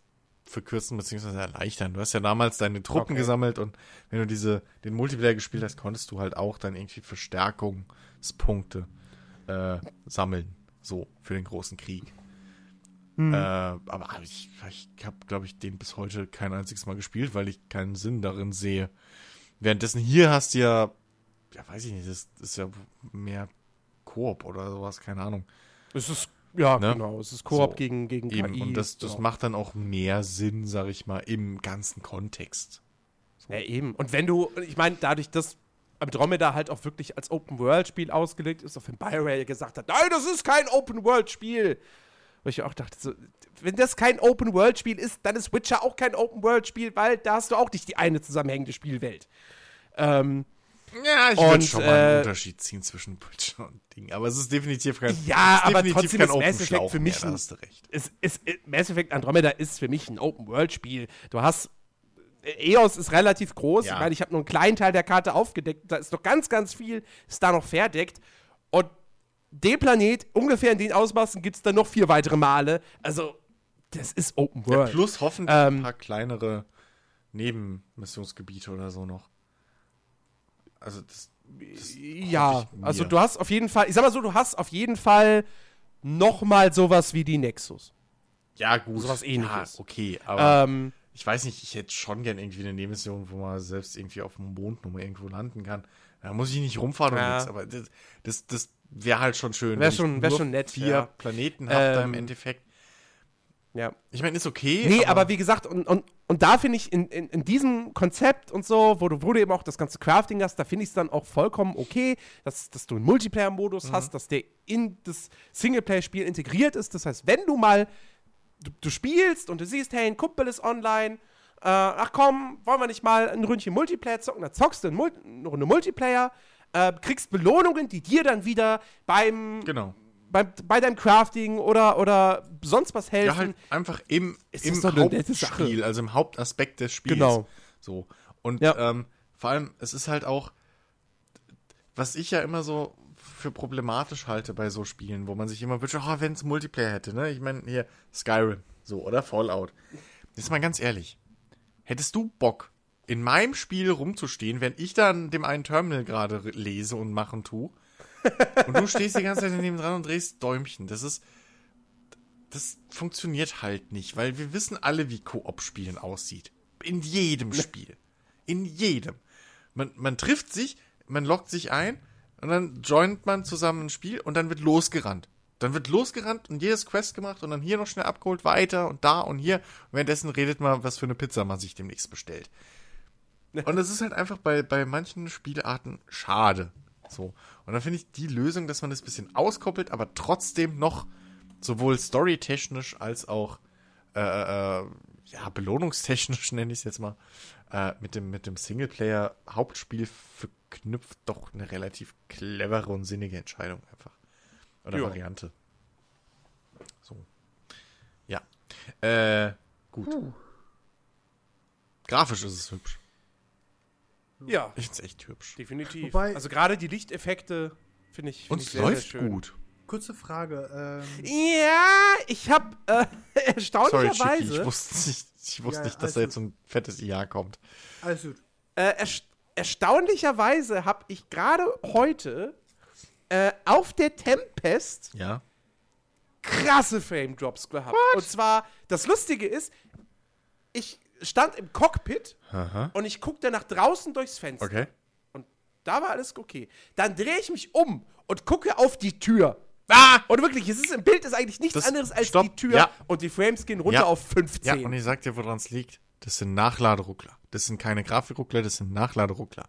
verkürzen bzw. erleichtern. Du hast ja damals deine Truppen Okay. gesammelt und wenn du diese den Multiplayer gespielt hast, konntest du halt auch dann irgendwie Verstärkungspunkte äh, sammeln. So, für den großen Krieg. Äh, aber ich, ich habe, glaube ich, den bis heute kein einziges Mal gespielt, weil ich keinen Sinn darin sehe. Währenddessen hier hast du ja, ja, weiß ich nicht, das ist ja mehr Koop oder sowas, keine Ahnung. Es ist, ja, Ne? genau, es ist Koop So, gegen, gegen Eben, KI. und das, das genau. macht dann auch mehr Sinn, sag ich mal, im ganzen Kontext. Ja, eben. Und wenn du, ich meine, dadurch, dass Andromeda halt auch wirklich als Open-World-Spiel ausgelegt ist, auf dem BioWare gesagt hat, nein, das ist kein Open-World-Spiel. Wo ich auch dachte, so, wenn das kein Open-World-Spiel ist, dann ist Witcher auch kein Open-World-Spiel, weil da hast du auch nicht die eine zusammenhängende Spielwelt. Ähm, Ja, ich würde schon mal einen äh, Unterschied ziehen zwischen Witcher und Ding. Aber es ist definitiv kein, Ja, ist aber trotzdem kein ist Mass Open Effect Schlauch für mich mehr, da ein- hast du recht. es, es, es, Mass Effect Andromeda ist für mich ein Open-World-Spiel. Du hast. äh, EOS ist relativ groß. Ja. Ich meine, ich habe nur einen kleinen Teil der Karte aufgedeckt. Da ist noch ganz, ganz viel, ist da noch verdeckt. Und den Planet, ungefähr in den Ausmaßen, gibt es dann noch vier weitere Male. Also, das ist Open Ja, World. plus hoffentlich Ähm, ein paar kleinere Nebenmissionsgebiete oder so noch. Also das, das ja, also du hast auf jeden Fall, ich sag mal so, du hast auf jeden Fall noch mal sowas wie die Nexus. ja gut, sowas Ähnliches. Ja, okay, aber Ähm, ich weiß nicht, ich hätte schon gern irgendwie eine Nebenmission, wo man selbst irgendwie auf dem Mond nochmal irgendwo landen kann. Da muss ich nicht rumfahren Ja. und nichts, aber das, das, das wäre halt schon schön. Wär wenn ich schon- wär schon nett, Vier ja. Planeten habe da im Ähm, Endeffekt. Ja. Ich meine, ist okay. Nee, aber, wie gesagt, und, und, und da finde ich in, in, in diesem Konzept und so, wo du, wo du eben auch das ganze Crafting hast, da finde ich es dann auch vollkommen okay, dass, dass du einen Multiplayer-Modus Mhm. hast, dass der in das Singleplayer-Spiel integriert ist. Das heißt, wenn du mal du, du spielst und du siehst, hey, ein Kumpel ist online, äh, ach komm, wollen wir nicht mal ein Ründchen Multiplayer zocken? Dann zockst du eine Runde Multiplayer, äh, kriegst Belohnungen, die dir dann wieder beim, Genau. Beim, bei deinem Crafting oder, oder sonst was helfen. Ja, halt einfach im, im Sache. Hauptspiel, also im Hauptaspekt des Spiels. Genau. So. Und Ja. ähm, vor allem, es ist halt auch, was ich ja immer so für problematisch halte bei so Spielen, wo man sich immer wünscht, oh, wenn es Multiplayer hätte, ne? Ich meine, hier Skyrim, so, oder Fallout. Jetzt mal ganz ehrlich. Hättest du Bock, in meinem Spiel rumzustehen, wenn ich dann dem einen Terminal gerade lese und machen tu, und du stehst die ganze Zeit daneben dran und drehst Däumchen. Das ist, das funktioniert halt nicht, weil wir wissen alle, wie Koop-Spielen aussieht. In jedem Spiel. In jedem. Man, man trifft sich, man loggt sich ein und dann joint man zusammen ein Spiel und dann wird losgerannt. Dann wird losgerannt und jedes Quest gemacht und dann hier noch schnell abgeholt, weiter und da und hier. Und währenddessen redet man, was für eine Pizza man sich demnächst bestellt. Und das ist halt einfach bei, bei manchen Spielarten schade. So. Und dann finde ich die Lösung, dass man das ein bisschen auskoppelt, aber trotzdem noch sowohl storytechnisch als auch äh, äh, ja, belohnungstechnisch, *laughs* nenne ich es jetzt mal, äh, mit dem, mit dem Singleplayer-Hauptspiel verknüpft doch eine relativ clevere und sinnige Entscheidung einfach. Oder Ja. Variante. So. Ja. Äh, gut. Grafisch ist es hübsch. Ja, Ich finde es echt hübsch. definitiv. Wobei- also gerade die Lichteffekte finde ich, find Und ich es sehr, läuft sehr schön. gut. Kurze Frage. Ähm, Ja, ich habe äh, *laughs* Sorry, Chicky, erstaunlicherweise ich wusste nicht, ich wusste Ja, nicht dass da jetzt so ein fettes IA kommt. alles gut. äh, erst erstaunlicherweise habe ich gerade heute äh, auf der Tempest Ja. krasse Frame Drops gehabt. Und zwar das Lustige ist, ich stand im Cockpit Aha. und ich guckte nach draußen durchs Fenster. Okay. Und da war alles okay. Dann drehe ich mich um und gucke auf die Tür. Ah! Und wirklich, es ist im Bild ist eigentlich nichts Das- anderes als stopp, die Tür ja. und die Frames gehen runter Ja. auf Ja, 15. und ich sag dir, woran es liegt. Das sind Nachladeruckler. Das sind keine Grafikruckler, das sind Nachladeruckler.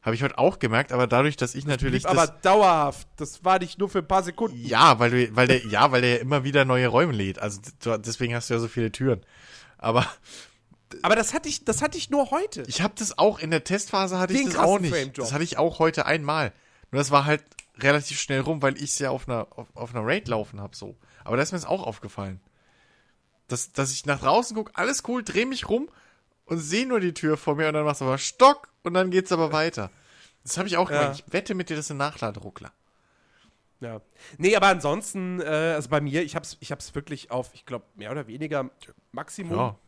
Habe ich heute auch gemerkt, aber dadurch, dass ich natürlich Blieb aber das, dauerhaft. Das war nicht nur für ein paar Sekunden. ja, weil du, weil der, ja, weil der ja immer wieder neue Räume lädt. Also deswegen hast du ja so viele Türen. Aber Aber das hatte ich, das hatte ich nur heute. ich habe das auch in der Testphase hatte Wie ich ein das auch nicht. Das hatte ich auch heute einmal. Nur das war halt relativ schnell rum, weil ich es ja auf einer auf, auf einer Raid laufen habe so. Aber da ist mir das auch aufgefallen. Dass, dass ich nach draußen gucke, alles cool, drehe mich rum und sehe nur die Tür vor mir und dann machst du aber Stock und dann geht's aber weiter. Das habe ich auch Ja. gemacht. Ich wette mit dir, das sind Nachladeruckler. Ja. Nee, aber ansonsten, äh, also bei mir, ich hab's, ich hab's wirklich auf, ich glaube, mehr oder weniger Maximum. Ja.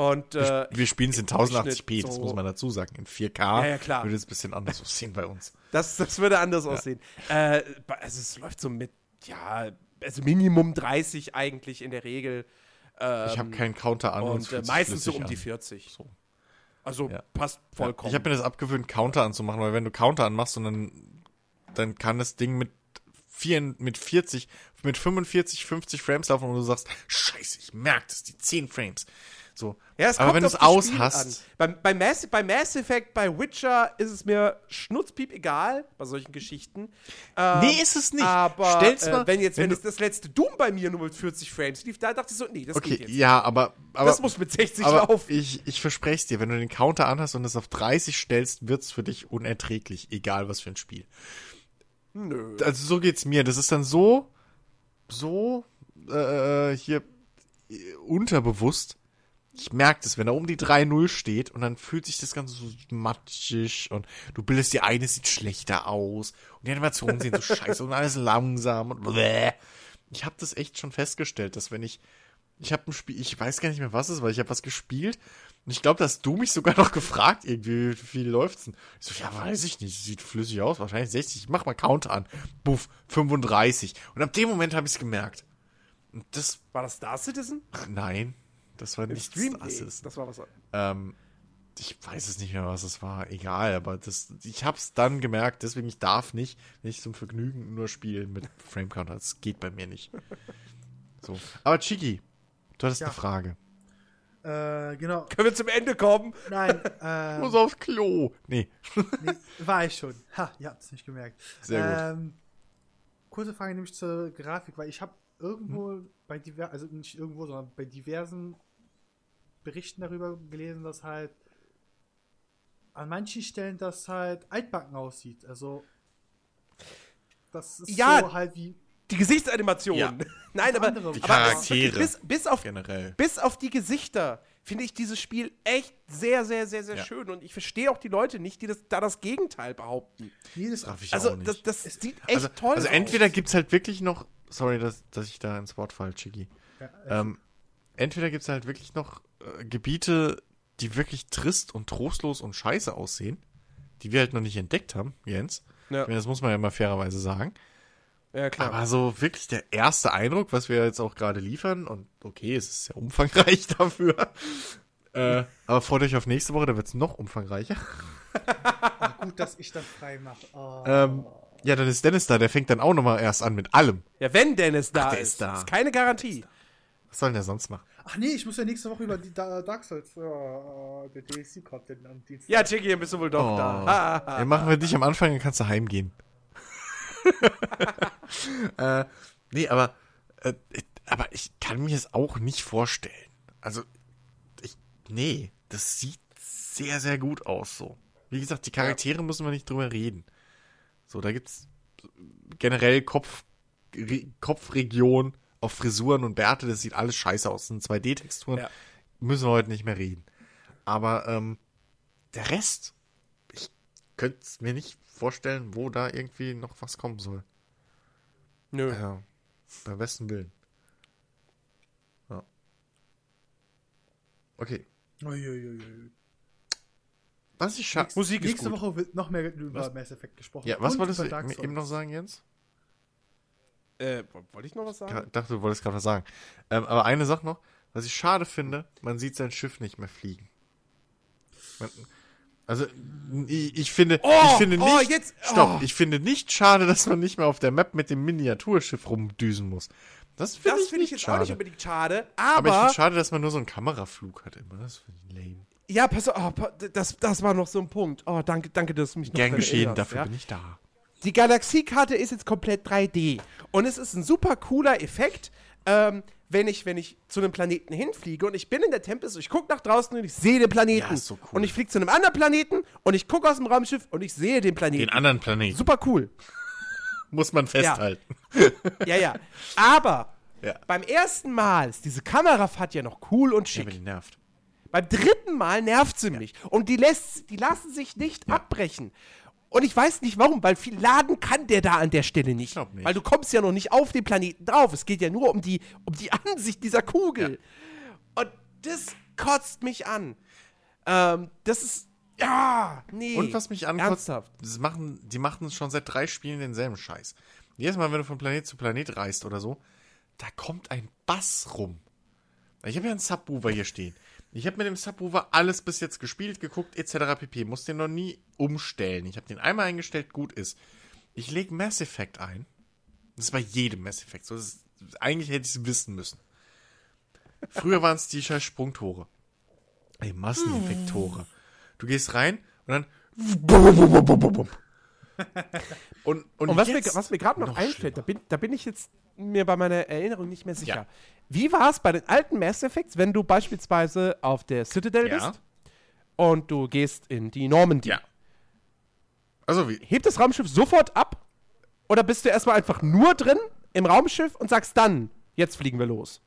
Und äh, Wir spielen es in Durchschnitt 1080p, das so- muss man dazu sagen. In 4K Ja, ja, klar. würde es ein bisschen anders *laughs* aussehen bei uns. das, das würde anders aussehen. Äh, also es läuft so mit, ja, also Minimum 30 eigentlich in der Regel. Ähm, Ich habe keinen Counter an. es und äh, meistens so um die an. 40. So. Also Ja. passt vollkommen. Ich habe mir das abgewöhnt, Counter anzumachen, weil wenn du Counter anmachst und dann, dann kann das Ding mit, vier, mit 40, mit 45, 50 Frames laufen und du sagst, scheiße, ich merke das, die 10 Frames. So. Ja, es Aber wenn du es aus Spiel hast. Bei, bei, Mass, bei Mass Effect, bei Witcher ist es mir schnutzpiep egal, bei solchen Geschichten. Ähm, Nee, ist es nicht. Aber Stell's äh, mal- wenn jetzt, wenn, wenn das letzte Doom bei mir nur mit 40 Frames lief, da dachte ich so, nee, das okay, geht jetzt. ja, aber, aber, das muss mit 60 aber laufen. ich, ich verspreche es dir, wenn du den Counter anhast und es auf 30 stellst, wird's für dich unerträglich, egal was für ein Spiel. Nö. also so geht's mir. Das ist dann so, so, äh, hier äh, unterbewusst. Ich merke das, wenn da um die 3-0 steht und dann fühlt sich das Ganze so matschig und du bildest dir ein, es sieht schlechter aus und die Animationen sehen so scheiße und alles langsam und bläh. Ich habe das echt schon festgestellt, dass wenn ich, ich habe ein Spiel, ich weiß gar nicht mehr was es ist, weil ich habe was gespielt und ich glaube, dass du mich sogar noch *laughs* gefragt, irgendwie, wie viel läuft's denn? Ich so, ja, weiß ich nicht, sieht flüssig aus, wahrscheinlich 60. Ich mach mal Counter an. Buff, 35. Und ab dem Moment habe ich es gemerkt. Und das, War das Star Citizen? nein, das war nicht Stream? das. War was. ähm, ich weiß es nicht mehr, was es war. Egal, aber das, ich habe es dann gemerkt, deswegen ich darf nicht, nicht zum Vergnügen nur spielen mit Frame Counter. Das geht bei mir nicht. *laughs* So. Aber Chiki, du hattest Ja. eine Frage. Äh, genau. Können wir zum Ende kommen? Nein, Ich *laughs* ähm, muss aufs Klo. Nee. *laughs* nee, war ich schon. Ha, ihr habt es nicht gemerkt. Sehr gut. Ähm, kurze Frage nämlich zur Grafik, weil ich habe irgendwo bei diver also nicht irgendwo, sondern bei diversen Berichten darüber gelesen, dass halt an manchen Stellen das halt altbacken aussieht. Also das ist Ja. so halt wie Die Gesichtsanimation. Ja. *laughs* Nein, aber, andere- Die aber es Charaktere. wirklich bis, bis auf Generell. bis auf die Gesichter finde ich dieses Spiel echt sehr, sehr, sehr, sehr Ja. schön. Und ich verstehe auch die Leute nicht, die das, da das Gegenteil behaupten. jedes Darf ich Also, auch nicht. das, das sieht echt also, toll also aus. entweder gibt's halt wirklich noch, sorry, dass, dass ich da ins Wort falle, Chiki. ja, äh, Ähm, entweder gibt's halt wirklich noch äh, Gebiete, die wirklich trist und trostlos und scheiße aussehen, die wir halt noch nicht entdeckt haben, Jens. Ja. Ich meine, das muss man ja mal fairerweise sagen. Ja, klar. Aber so wirklich der erste Eindruck, was wir jetzt auch gerade liefern, und okay, es ist sehr umfangreich *laughs* dafür. äh, aber freut euch auf nächste Woche, da wird's noch umfangreicher. gut, dass ich das frei mache. Oh. Ähm, ja, dann ist Dennis da, der fängt dann auch nochmal erst an mit allem. ja, wenn Dennis da Ach, der ist. ist da. Ist keine Garantie. Was soll denn der sonst machen? Ach nee, ich muss ja nächste Woche über die Da- Dark Souls. Ja, der DLC kommt denn am Dienstag. Ja, dann bist du wohl doch Oh. da. Ha, ha, ha. Dann machen wir dich am Anfang, dann kannst du heimgehen. *laughs* äh, nee, aber, äh, aber ich kann mir es auch nicht vorstellen. Also, ich, nee, das sieht sehr, sehr gut aus so. Wie gesagt, die Charaktere müssen wir nicht drüber reden. So, da gibt's generell Kopf, Re, Kopfregion auf Frisuren und Bärte, das sieht alles scheiße aus. Das sind 2D-Texturen, Ja. müssen wir heute nicht mehr reden. Aber, ähm, der Rest, ich könnte es mir nicht vorstellen, wo da irgendwie noch was kommen soll. Nö. Ja, beim besten Willen. Ja. Okay. Uiuiui. Was ich schade. Musik ist Nächste gut. Woche wird noch mehr über Was? Mass Effect gesprochen. Ja, was wolltest du eben noch sagen, Jens? Äh, wollte ich noch was Ich sagen? dachte, du wolltest gerade was sagen. Ähm, aber eine Sache noch, was ich schade finde, man sieht sein Schiff nicht mehr fliegen. Man, Also, ich, ich finde, Oh, ich finde oh, nicht, jetzt- stopp, oh. ich finde nicht schade, dass man nicht mehr auf der Map mit dem Miniaturschiff rumdüsen muss. Das finde ich, finde ich jetzt auch nicht schade. unbedingt schade, Aber aber, ich finde schade, dass man nur so einen Kameraflug hat immer. Das finde ich lame. ja, pass auf, oh, das, das war noch so ein Punkt. Oh, danke, danke, dass du mich noch Gern geschehen, erinnerst, dafür ja? bin ich da. Die Galaxiekarte ist jetzt komplett 3D. Und es ist ein super cooler Effekt, ähm, wenn, ich, wenn ich zu einem Planeten hinfliege und ich bin in der Tempest, ich gucke nach draußen und ich sehe den Planeten. Ja, ist so cool. Und ich fliege zu einem anderen Planeten und ich gucke aus dem Raumschiff und ich sehe den Planeten. Den anderen Planeten super cool. *laughs* muss man festhalten. Ja, ja. Aber *laughs* Ja. beim ersten Mal ist diese Kamerafahrt ja noch cool und Ja, schick. aber die nervt. Beim dritten Mal nervt sie mich. Und die, lässt, die lassen sich nicht abbrechen. Und ich weiß nicht warum, weil viel laden kann der da an der Stelle nicht. nicht. Weil du kommst ja noch nicht auf den Planeten drauf. Es geht ja nur um die, um die *laughs* Ansicht dieser Kugel. Und das kotzt mich an. Ähm, das ist. Ja, nee. Und was mich ankotzt, Ernsthaft. das machen, die machen schon seit drei Spielen denselben Scheiß. Jedes Mal, wenn du von Planet zu Planet reist oder so, da kommt ein Bass rum. Ich habe ja einen Subwoofer hier stehen. Ich habe mit dem Subwoofer alles bis jetzt gespielt, geguckt, etc. pp. Muss den noch nie umstellen. Ich habe den einmal eingestellt, gut ist. Ich lege Mass Effect ein. Das ist bei jedem Mass Effect so. Ist, eigentlich hätte ich es wissen müssen. Früher *laughs* waren es die scheiß Sprungtore. Ey, Masseneffekt-Tore. Du gehst rein und dann. *laughs* Und, und, Und was mir, was mir gerade noch, noch einfällt, da bin, da bin ich jetzt mir bei meiner Erinnerung nicht mehr sicher. Ja. Wie war es bei den alten Mass Effects, wenn du beispielsweise auf der Citadel Ja. bist und du gehst in die Normandy? Ja. Also wie? Hebt das Raumschiff sofort ab? Oder bist du erstmal einfach nur drin im Raumschiff und sagst dann, jetzt fliegen wir los?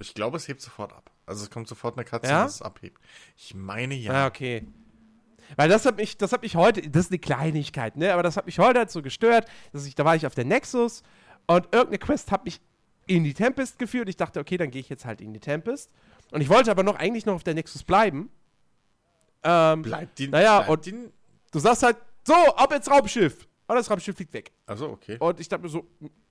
Ich glaube, es hebt sofort ab. Also es kommt sofort eine Katze, Ja? dass es abhebt. Ich meine ja. Ah, okay. Weil das hat mich, das hat mich heute, das ist eine Kleinigkeit, ne? Aber das hat mich heute halt so gestört, dass ich, da war ich auf der Nexus und irgendeine Quest hat mich in die Tempest geführt. Ich dachte, okay, dann gehe ich jetzt halt in die Tempest. Und ich wollte aber noch eigentlich noch auf der Nexus bleiben. Ähm, Bleibt die. Naja, und- die, du sagst halt, so, ab ins Raumschiff. Und das Raumschiff fliegt weg. also okay. Und ich dachte mir so,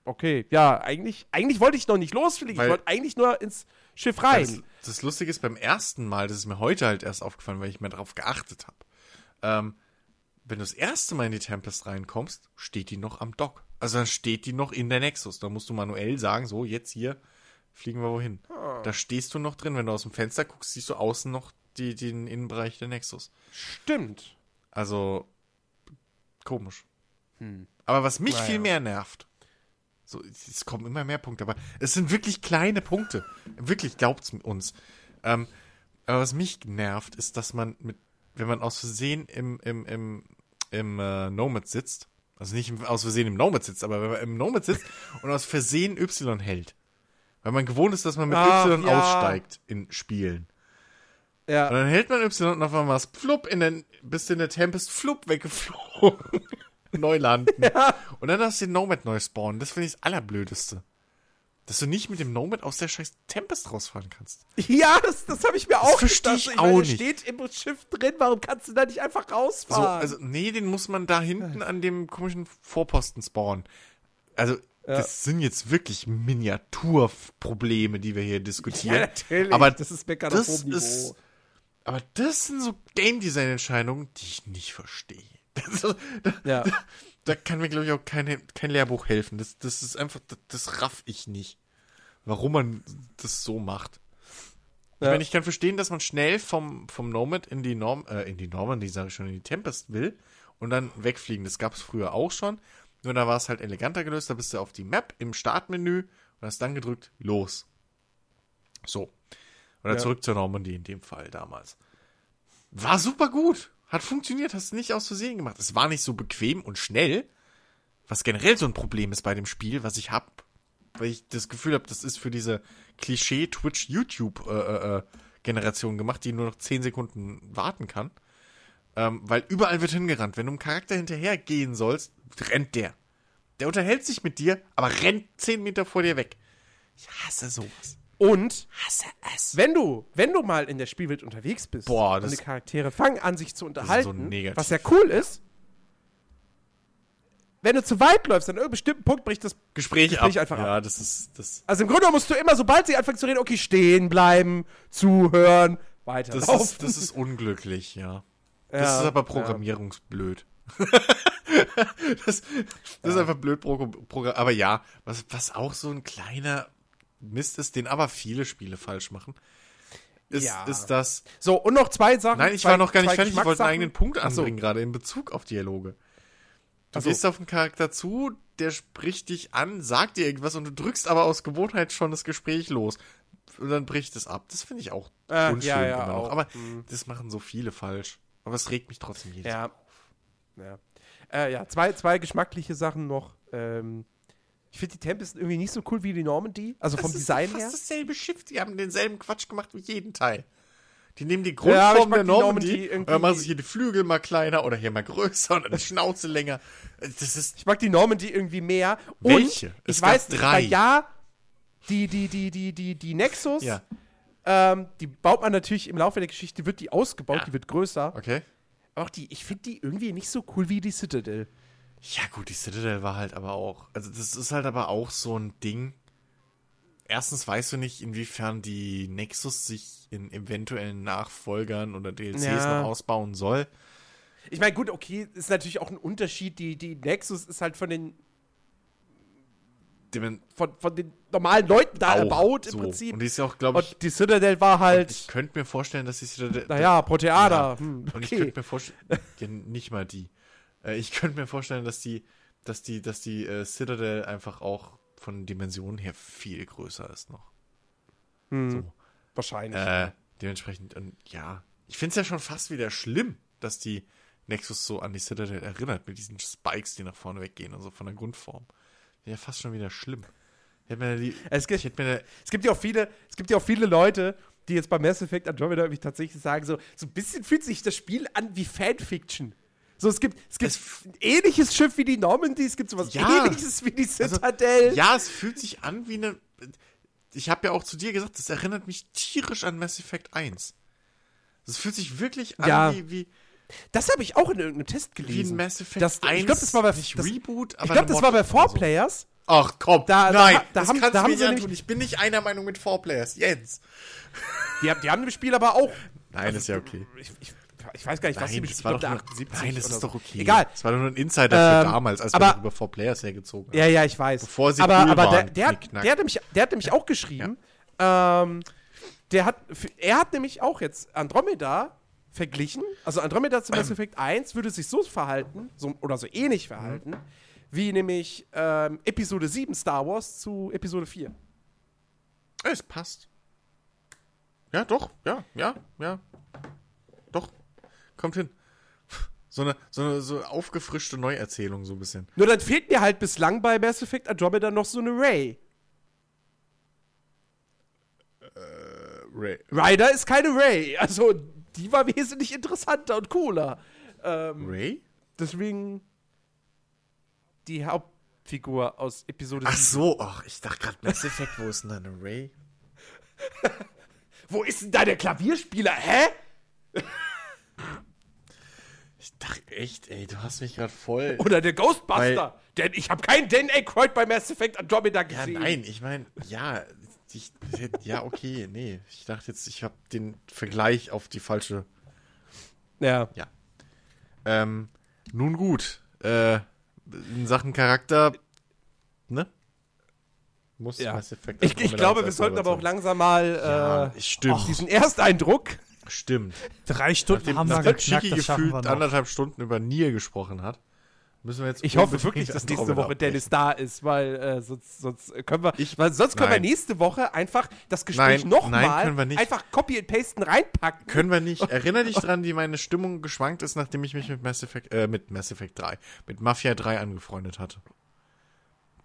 okay, ja, eigentlich, eigentlich wollte ich noch nicht losfliegen. Weil- ich wollte eigentlich nur ins Schiff Das, rein. das Lustige ist, beim ersten Mal, das ist mir heute halt erst aufgefallen, weil ich mehr drauf geachtet habe. Ähm, wenn du das erste Mal in die Tempest reinkommst, steht die noch am Dock. Also dann steht die noch in der Nexus. Da musst du manuell sagen, so, jetzt hier fliegen wir wohin. Ah. Da stehst du noch drin. Wenn du aus dem Fenster guckst, siehst du außen noch die, den Innenbereich der Nexus. Stimmt. Also, komisch. Aber was mich Naja. viel mehr nervt, so, es kommen immer mehr Punkte, aber es sind wirklich kleine Punkte. Wirklich, glaubt's uns. Ähm, aber was mich nervt, ist, dass man mit, wenn man aus Versehen im, im, im, im äh, Nomad sitzt, also nicht im, aus Versehen im Nomad sitzt, aber wenn man im Nomad sitzt *laughs* und aus Versehen Y hält. Weil man gewohnt ist, dass man mit Ach, Y ja. aussteigt in Spielen. Und Ja. dann hält man Y und auf einmal was flupp in den, bist du in der Tempest flupp weggeflogen. *laughs* neu landen. *laughs* Und dann hast du den Nomad neu spawnen. Das finde ich das Allerblödeste. Dass du nicht mit dem Nomad aus der scheiß Tempest rausfahren kannst. Ja, das, das habe ich mir auch versteh gedacht. ich meine, auch nicht. steht im Schiff drin, warum kannst du da nicht einfach So, rausfahren? also, nee, den muss man da hinten an dem komischen Vorposten spawnen. Also, das sind jetzt wirklich Miniaturprobleme, die wir hier diskutieren. *laughs* ja, natürlich. Aber das ist das ist, aber das sind so Game Design Entscheidungen, die ich nicht verstehe. *laughs* Das, da, Ja. da kann mir, glaube ich, auch keine, kein Lehrbuch helfen. Das, das ist einfach, das, das raff ich nicht. Warum man das so macht. Ich Ja. meine, ich kann verstehen, dass man schnell vom, vom Nomad in die Norm, äh, in die Normandy, sage ich schon, in die Tempest will und dann wegfliegen. Das gab es früher auch schon. Nur da war es halt eleganter gelöst. Da bist du auf die Map im Startmenü und hast dann gedrückt, los. So. Oder Ja. zurück zur Normandy in dem Fall damals. War super gut. Hat funktioniert, hast du nicht aus Versehen gemacht. Es war nicht so bequem und schnell, was generell so ein Problem ist bei dem Spiel, was ich hab, weil ich das Gefühl habe, das ist für diese Klischee-Twitch-YouTube-Generation gemacht, die nur noch 10 Sekunden warten kann. Ähm, weil überall wird hingerannt. Wenn du einem Charakter hinterhergehen sollst, rennt der. Der unterhält sich mit dir, aber rennt 10 Meter vor dir weg. Ich hasse sowas. Und Hasse es. wenn du, wenn du mal in der Spielwelt unterwegs bist Boah, und die Charaktere fangen an, sich zu unterhalten, negativ. was ja cool ist, wenn du zu weit läufst, an irgendeinem bestimmten Punkt bricht das. Gespräch, Gespräch ab. einfach ab. ja, das ist das. Also im Grunde musst du immer, sobald sie anfangen zu reden, okay, stehen bleiben, zuhören. weiter. Das ist, das ist unglücklich, ja. Das Ja, ist aber ja. programmierungsblöd. *laughs* das, das ist einfach blöd. Aber ja, was, was auch so ein kleiner Mist ist, den aber viele Spiele falsch machen, ist, Ja. ist das. So, und noch zwei Sachen. Nein, ich zwei, war noch gar nicht fertig. Ich wollte einen eigenen Punkt Ach so. anbringen, gerade in Bezug auf Dialoge. Du Ach so. gehst auf einen Charakter zu, der spricht dich an, sagt dir irgendwas und du drückst aber aus Gewohnheit schon das Gespräch los. Und dann bricht es ab. Das finde ich auch Äh, unschön ja, ja, immer noch. auch. Aber Mhm. das machen so viele falsch. Aber es regt mich trotzdem jedes Mal. Ja. Ja. Äh, ja, zwei, zwei geschmackliche Sachen noch. Ähm, ich finde die Tempest irgendwie nicht so cool wie die Normandy. Also vom das Design ist fast her. dasselbe Schiff. Die haben denselben Quatsch gemacht wie jeden Teil. Die nehmen die Ja, ich Grundform mag der die Normandy, Normandy irgendwie- und dann machen sie hier die Flügel mal kleiner oder hier mal größer und dann die Schnauze länger. Das ist Ich mag die Normandy irgendwie mehr. Und Welche? ich Es gab weiß drei. ja, die, die, die, die, die, die Nexus, ja ähm, die baut man natürlich im Laufe der Geschichte, wird die ausgebaut, Ja. die wird größer. okay. Aber auch die, ich finde die irgendwie nicht so cool wie die Citadel. Ja gut, die Citadel war halt aber auch, also das ist halt aber auch so ein Ding. Erstens weißt du nicht, inwiefern die Nexus sich in eventuellen Nachfolgern oder DLCs Ja. noch ausbauen soll. Ich meine, gut, okay, ist natürlich auch ein Unterschied. Die, die Nexus ist halt von den, Dem- von, von den normalen Leuten da auch erbaut im so. Prinzip. Und die ist ja auch, glaube ich, Und die Citadel war ich halt, könnte mir vorstellen, dass die Citadel, naja, Proteada. Ja. Hm, Und ich okay. könnte mir vorstellen, *laughs* ja, nicht mal die. Äh, ich könnte mir vorstellen, dass die, dass die, dass die äh, Citadel einfach auch von Dimensionen her viel größer ist noch. Hm, So. Wahrscheinlich. Äh, dementsprechend, und ja, ich finde es ja schon fast wieder schlimm, dass die Nexus so an die Citadel erinnert, mit diesen Spikes, die nach vorne weggehen und so von der Grundform. Ja, fast schon wieder schlimm. Die, Es gibt- Es gibt ja auch viele, es gibt ja auch viele Leute, die jetzt bei Mass Effect Andromeda irgendwie tatsächlich sagen, so, so ein bisschen fühlt sich das Spiel an wie Fanfiction. So, es gibt, es gibt Es- ein ähnliches Schiff wie die Normandy, es gibt sowas Ja. ähnliches wie die Also, Citadel. Ja, es fühlt sich an wie eine. Ich habe ja auch zu dir gesagt, das erinnert mich tierisch an Mass Effect 1. Es fühlt sich wirklich an Ja. wie, wie, Das habe ich auch in irgendeinem Test wie ein gelesen. Mass Effect Das- 1. ich glaube, das war bei das, Reboot, Ich glaube, das war bei Mod Four. Players. Ach komm, Da- da nein, ha- da das haben- kannst da du haben sie antun. Ich bin nicht einer Meinung mit Four Players. Jens. Die, haben- die haben im Spiel aber auch. Nein, das ist ja okay. Ich, ich, ich weiß gar nicht, was Nein, das war doch nur, 78 nein, das ist so. doch okay. Egal. Das war doch nur ein Insider für Ähm, damals, als aber- wir das über Four Players hergezogen haben. Ja, ja, ich weiß. Bevor sie aber cool aber der, waren, der, hat, knickknack. der, hat nämlich, der hat nämlich auch geschrieben, ähm, der hat, für- er hat nämlich auch jetzt Andromeda verglichen. Also Andromeda zu Mass Effect 1 würde sich so verhalten, so, oder so ähnlich verhalten, wie nämlich ähm, Episode 7 Star Wars zu Episode 4. Es passt. Ja, doch, ja, ja, ja. Kommt hin. *laughs* So eine, so eine so aufgefrischte Neuerzählung, so ein bisschen. Nur dann fehlt mir halt bislang bei Mass Effect Andromeda noch so eine Ray. Ray. Ryder ist keine Ray. Also, die war wesentlich interessanter und cooler. Ähm, Ray? deswegen die Hauptfigur aus Episode Ach 7. so, ach, ich dachte gerade Mass Effect, wo ist denn da eine Ray? *laughs* Wo ist denn da der Klavierspieler? Hä? *laughs* Ich dachte echt, ey, du hast mich gerade voll. *laughs* Oder der Ghostbuster? Weil- Denn ich habe keinen Dan Aykroyd bei Mass Effect Andromeda Ja, gesehen. nein, ich meine, ja, ich, ja, okay, nee. Ich dachte jetzt, ich habe den Vergleich auf die falsche. Ja. Ja. Ähm, nun gut. Äh, in Sachen Charakter, ne? Muss Ja. Mass Effect Ich, ich glaube, wir sollten aber auch langsam mal Ja, äh, stimmt. diesen Ersteindruck. Stimmt. Drei Stunden Nachdem, haben wir nachdem geknackt, Chiki das schaffen wir gefühlt noch. anderthalb Stunden über Nier gesprochen hat, müssen wir jetzt. Ich hoffe wirklich, *laughs* dass nächste Woche Dennis da ist, weil äh, sonst, sonst können wir. Ich- weil sonst können nein. wir nächste Woche einfach das Gespräch nochmal einfach copy and pasten reinpacken. Können wir nicht. *laughs* Erinner dich dran, wie meine Stimmung geschwankt ist, nachdem ich mich mit Mass Effect, äh, mit Mass Effect 3, mit Mafia 3 angefreundet hatte.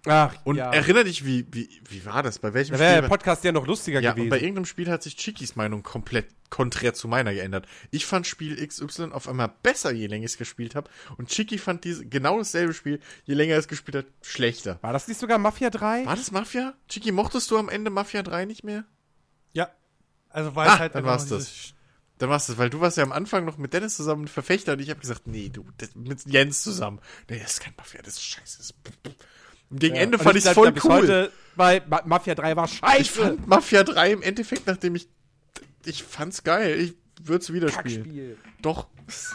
Ach, Und ja. erinner dich, wie, wie, wie war das? Bei welchem Da wäre der Spiel? Podcast ja noch lustiger ja, und gewesen. bei irgendeinem Spiel hat sich Chikis Meinung komplett konträr zu meiner geändert. Ich fand Spiel XY auf einmal besser, je länger ich es gespielt habe. Und Chiki fand diese, genau dasselbe Spiel, je länger er es gespielt hat, schlechter. War das nicht sogar Mafia 3? War das Mafia? Chiki, mochtest du am Ende Mafia 3 nicht mehr? Ja. Also weil Ah, es halt dann war's das. Dann warst du das, weil du warst ja am Anfang noch mit Dennis zusammen ein Verfechter und ich habe gesagt, nee, du, das, mit Jens zusammen. Nee, das ist kein Mafia, das ist scheiße. Das und gegen Ende Und fand ich es voll cool. Heute, weil Ma Mafia 3 war scheiße. Ich fand Mafia 3 im Endeffekt, nachdem ich ich fand's geil. Ich würde es wieder spielen. Kackspiel. Doch, *laughs*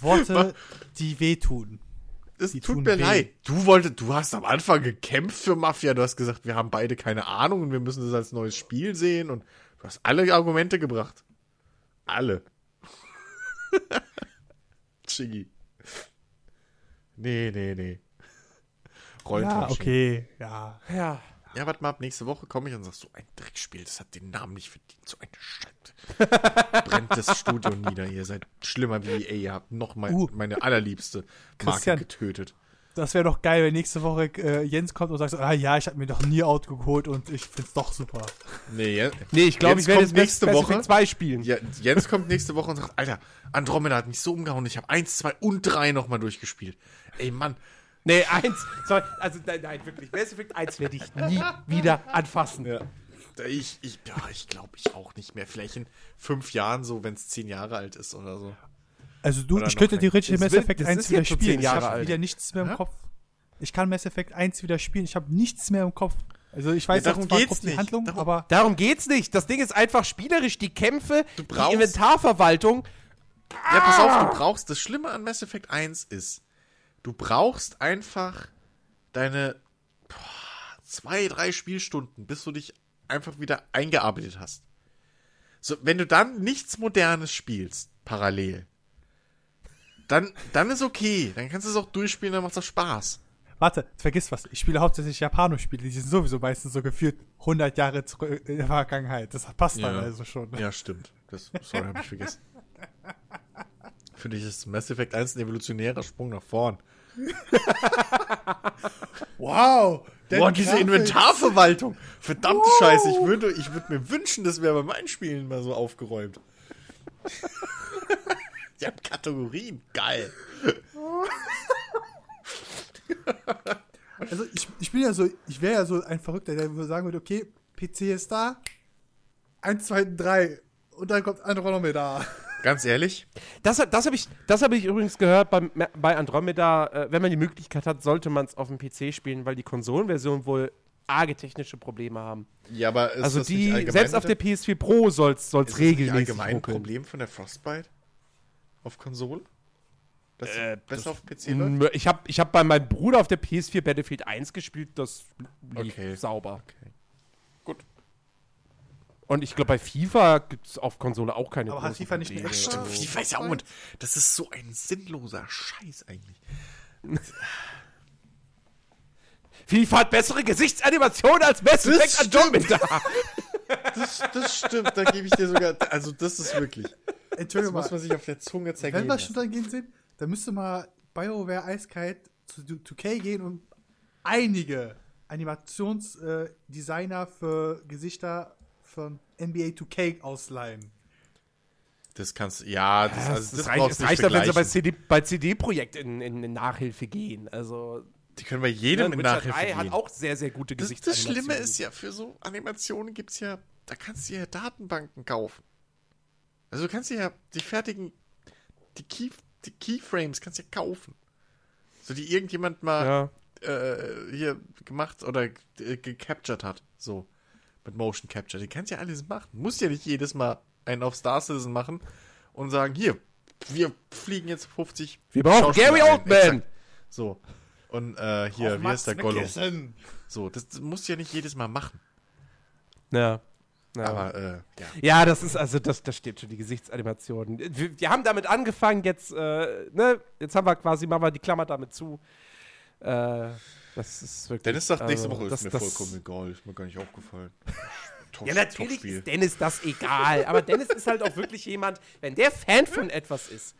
Worte, die wehtun. es Die tut tun mir weh. leid. Du wolltest, du hast am Anfang gekämpft für Mafia. Du hast gesagt, wir haben beide keine Ahnung und wir müssen das als neues Spiel sehen. Und du hast alle Argumente gebracht. Alle. *laughs* Chiggy. Nee, nee, nee. Rollt Ja, okay, ja. Ja. Ja, warte mal, ab nächste Woche komme ich und sag, so ein Dreckspiel, das hat den Namen nicht verdient, so eine Scheiße. *laughs* Brennt das Studio nieder, ihr seid schlimmer wie EA, ihr habt noch mein, Uh. meine allerliebste Marke Christian. getötet. Das wäre doch geil, wenn nächste Woche äh, Jens kommt und sagt, so, ah ja, ich habe mir doch nie Auto geholt und ich find's doch super. Nee, ja, Nee, ich glaube, Jens ich werde jetzt nächste Mass Woche. 2 spielen. ja, Jens kommt nächste Woche und sagt, Alter, Andromeda hat mich so umgehauen, ich habe 1, 2 und 3 nochmal durchgespielt. Ey, Mann, Nee, eins. Sorry, also nein, nein, wirklich. Mass Effect 1 werde ich nie wieder anfassen. Ja. Ich, ich, ja, ich glaube ich auch nicht mehr. Vielleicht in fünf Jahren so, wenn es zehn Jahre alt ist oder so. Also du, Oder ich könnte theoretisch Mass Effect das 1 ist wieder spielen. ich habe wieder nichts mehr im Hä? Kopf. Ich kann Mass Effect 1 wieder spielen. Ich habe nichts mehr im Kopf. Also ich weiß Ja, auch darum zwar geht's nicht. Handlung, Darum- aber Darum geht's nicht. Das Ding ist einfach spielerisch. Die Kämpfe, die brauchst- Inventarverwaltung. Ja, pass auf, du brauchst, das Schlimme an Mass Effect 1 ist, du brauchst einfach deine boah, zwei, drei Spielstunden, bis du dich einfach wieder eingearbeitet hast. So, wenn du dann nichts Modernes spielst, parallel, dann, dann ist okay. Dann kannst du es auch durchspielen, dann macht es auch Spaß. warte, vergiss was. Ich spiele hauptsächlich Japano-Spiele. Die sind sowieso meistens so geführt 100 Jahre zurück in der Vergangenheit. Das passt dann Ja. also schon. Ja, stimmt. Das, sorry, hab ich vergessen. *laughs* Für dich ist Mass Effect 1 ein evolutionärer Sprung nach vorn. *laughs* Wow! Boah, diese Inventarverwaltung. Verdammte Scheiße, ich würde, ich würde mir wünschen, das wäre bei meinen Spielen mal so aufgeräumt. *laughs* Die haben Kategorien. Geil. Also ich, ich bin ja so, ich wäre ja so ein Verrückter, der würde sagen würde, okay, PC ist da, 1, 2, 3 und dann kommt Andromeda. Ganz ehrlich, Das, das habe ich, das hab ich übrigens gehört beim, bei Andromeda. Äh, wenn man die Möglichkeit hat, sollte man es auf dem PC spielen, weil die Konsolenversion wohl arge technische Probleme haben. ja, aber ist also das nicht die, allgemein selbst auf der mit PS4 Pro soll es ist das nicht regelmäßig allgemein ein. Problem von der Frostbite auf Konsole? Dass Äh, besser auf PC läuft? Ich habe ich hab bei meinem Bruder auf der PS4 Battlefield 1 gespielt, das lief Okay. sauber. Okay. Und ich glaube, bei FIFA gibt es auf Konsole auch keine Aber hat FIFA nicht extra- Stimmt, FIFA ist ja auch und das ist so ein sinnloser Scheiß eigentlich. *laughs* FIFA hat bessere Gesichtsanimationen als Mass Das Effect stimmt. Andromeda. *laughs* Das, das stimmt, da gebe ich dir sogar, also das ist wirklich, das Entschuldigung muss mal, man sich auf der Zunge zergehen wenn wir schon dann gehen sind, dann müsste mal BioWare eiskalt zu 2K gehen und einige Animationsdesigner für Gesichter von NBA 2K ausleihen. Das kannst ja, das, also Das, das, reicht, brauchst es du nicht reicht doch, wenn sie bei. CD, bei CD-Projekt in, in, in Nachhilfe gehen. Also, Die können bei jedem in Witcher Nachhilfe 3 hat gehen. auch sehr, sehr gute Das, das Gesichtsanimationen. Schlimme ist ja, für so Animationen gibt's ja, da kannst du ja Datenbanken kaufen. Also du kannst dir ja die fertigen, die, Key, die Keyframes kannst du ja kaufen. So die irgendjemand mal Ja. äh, hier gemacht oder äh, gecaptured hat. So. Mit Motion Capture. Die kannst ja alles machen. Musst ja nicht jedes Mal einen auf Star Citizen machen und sagen, hier, wir fliegen jetzt 50. Wir brauchen Gary. Oldman. So. Und äh, hier, wie heißt der Gollum? So, das, das musst du ja nicht jedes Mal machen. Ja. Ja. Aber, äh, ja. ja, das ist also, das, das steht schon, die Gesichtsanimationen. Wir, wir haben damit angefangen, jetzt, äh, ne, jetzt haben wir quasi, machen wir die Klammer damit zu. Äh, das ist wirklich. Dennis sagt, nächste also, Woche das, ist mir das, vollkommen egal. Ist mir gar nicht aufgefallen. *laughs* Top, Ja, natürlich ist Dennis das egal. Aber Dennis ist halt auch wirklich jemand, wenn der Fan von etwas ist,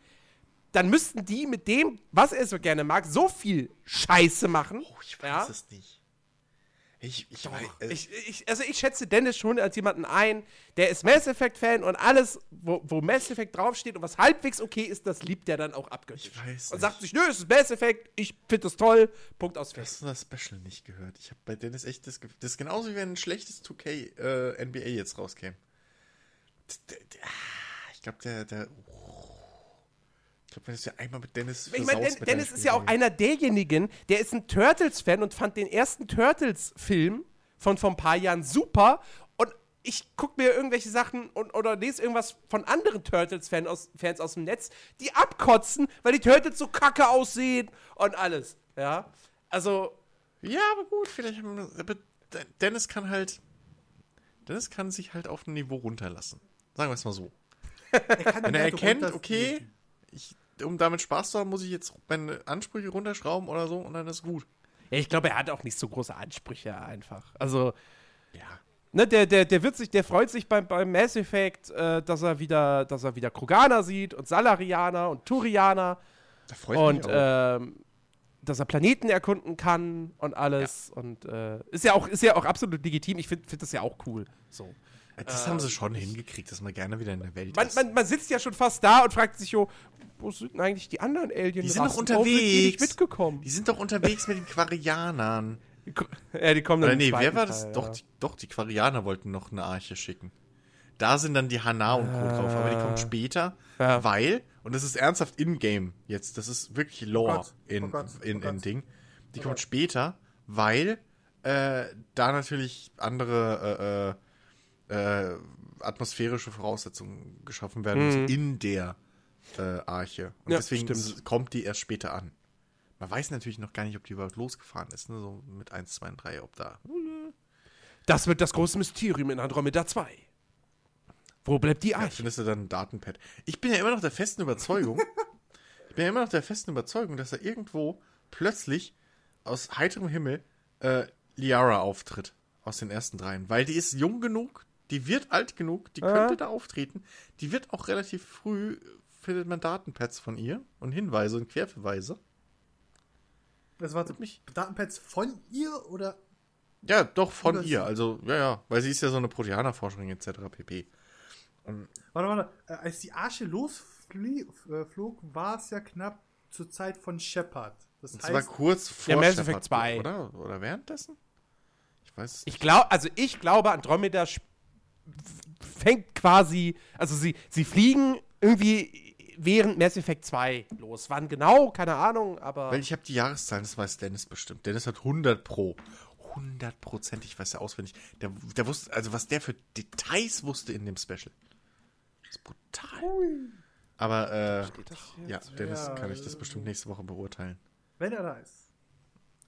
dann müssten die mit dem, was er so gerne mag, so viel Scheiße machen. Oh, ich weiß ja? es nicht. Ich, ich weiß. Äh, Ich, ich, also ich schätze Dennis schon als jemanden ein, der ist Mass Effect-Fan und alles, wo, wo Mass Effect draufsteht und was halbwegs okay ist, das liebt der dann auch abgöttisch. Ich weiß Und sagt sich, nö, es ist Mass Effect, ich finde das toll, Punkt aus Hast Fest. du das Special nicht gehört? Ich habe bei Dennis echt das Gefühl, das ist genauso wie wenn ein schlechtes 2K äh, NBA jetzt rauskäme. Ah, Ich glaube, der, der, ich glaube, wenn es ja einmal mit Dennis Ich meine, Den, Dennis ist ja auch einer derjenigen, der ist ein Turtles-Fan und fand den ersten Turtles-Film von vor ein paar Jahren super. Und ich gucke mir irgendwelche Sachen und, oder lese irgendwas von anderen Turtles-Fans aus, Fans aus dem Netz, die abkotzen, weil die Turtles so kacke aussehen und alles. Ja. Also, Ja, aber gut, vielleicht. haben wir- Aber Dennis kann halt. Dennis kann sich halt auf ein Niveau runterlassen. Sagen wir es mal so. Er kann Wenn er Werte erkennt, okay, ich, um damit Spaß zu haben, muss ich jetzt meine Ansprüche runterschrauben oder so und dann ist gut. ja, ich glaube, er hat auch nicht so große Ansprüche einfach. Also, Ja. ne, der, der, der wird sich, der freut sich beim, beim Mass Effect, äh, dass er wieder, dass er wieder Kroganer sieht und Salarianer und Turianer. Da freue und ähm, dass er Planeten erkunden kann und alles und äh, ist ja auch ist ja auch absolut legitim. Ich finde find das ja auch cool. So. Das haben sie schon hingekriegt, dass man gerne wieder in der Welt Man, ist. man, man sitzt ja schon fast da und fragt sich jo, wo sind denn eigentlich die anderen Aliens? Die sind doch unterwegs. nicht mitgekommen. Die sind doch unterwegs mit den Quarianern. *laughs* Ja, die kommen dann Oder nee, wer war das? Teil, Doch, ja. die, doch, die Quarianer wollten noch eine Arche schicken. Da sind dann die Hana und Co. drauf, aber die kommt später, Ja. weil, und das ist ernsthaft in-game jetzt, das ist wirklich Lore Gott, in, oh in, oh in Gott. Ding. Die Oh kommt später, weil äh, da natürlich andere äh, äh, äh, atmosphärische Voraussetzungen geschaffen werden müssen in der äh, Arche. Und Ja, deswegen stimmt. kommt die erst später an. Man weiß natürlich noch gar nicht, ob die überhaupt losgefahren ist, ne? so mit 1, 2 und 3, ob da Das wird das große Mysterium in Andromeda 2. Wo bleibt die Ja, Arche? findest du dann ein Datenpad? Ich bin ja immer noch der festen Überzeugung, *laughs* ich bin ja immer noch der festen Überzeugung, dass da irgendwo plötzlich aus heiterem Himmel äh, Liara auftritt aus den ersten dreien, weil die ist jung genug, die wird alt genug, die könnte da auftreten, die wird auch relativ früh findet man Datenpads von ihr und Hinweise und Querverweise. Das war mich Datenpads von ihr oder Ja, doch von Oder ihr, also ja, ja, weil sie ist ja so eine Proteanerforscherin etc. pp. Warte, warte. Äh, als die Arche losflog, war es ja knapp zur Zeit von Shepard. Das Das war heißt, kurz vor Ja, Mass Effect 2. oder? Oder währenddessen? Ich weiß es Ich glaube, also ich glaube, Andromeda sp- fängt quasi, also sie, sie fliegen irgendwie während Mass Effect 2 los. Wann genau? Keine Ahnung, aber. Weil ich habe die Jahreszahlen, das weiß Dennis bestimmt. Dennis hat 100 pro. 100 Prozent, ich weiß ja auswendig. Der, der wusste, also was der für Details wusste in dem Special. Das ist brutal. Aber, äh, ja, Dennis Ja, kann ich das bestimmt nächste Woche beurteilen. wenn er da ist.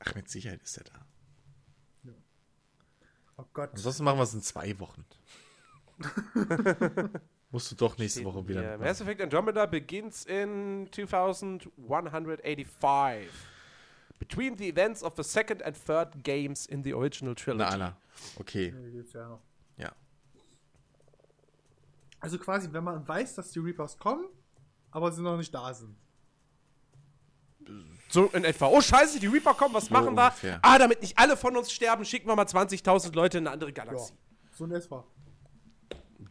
Ach, mit Sicherheit ist er da. Oh Gott. Ansonsten machen wir es in zwei Wochen. *laughs* Musst du doch nächste Woche wieder. Ja, mitmachen. Mass Effect Andromeda begins in 2185. Between the events of the second and third games in the original Na, trilogy. Anna. Okay, Hier ja ja. Also quasi, wenn man weiß, dass die Reapers kommen, aber sie noch nicht da sind. So in etwa. Oh, scheiße, die Reaper kommen, was machen wir? ungefähr. Ah, damit nicht alle von uns sterben, schicken wir mal 20.000 Leute in eine andere Ja. Galaxie. So in etwa.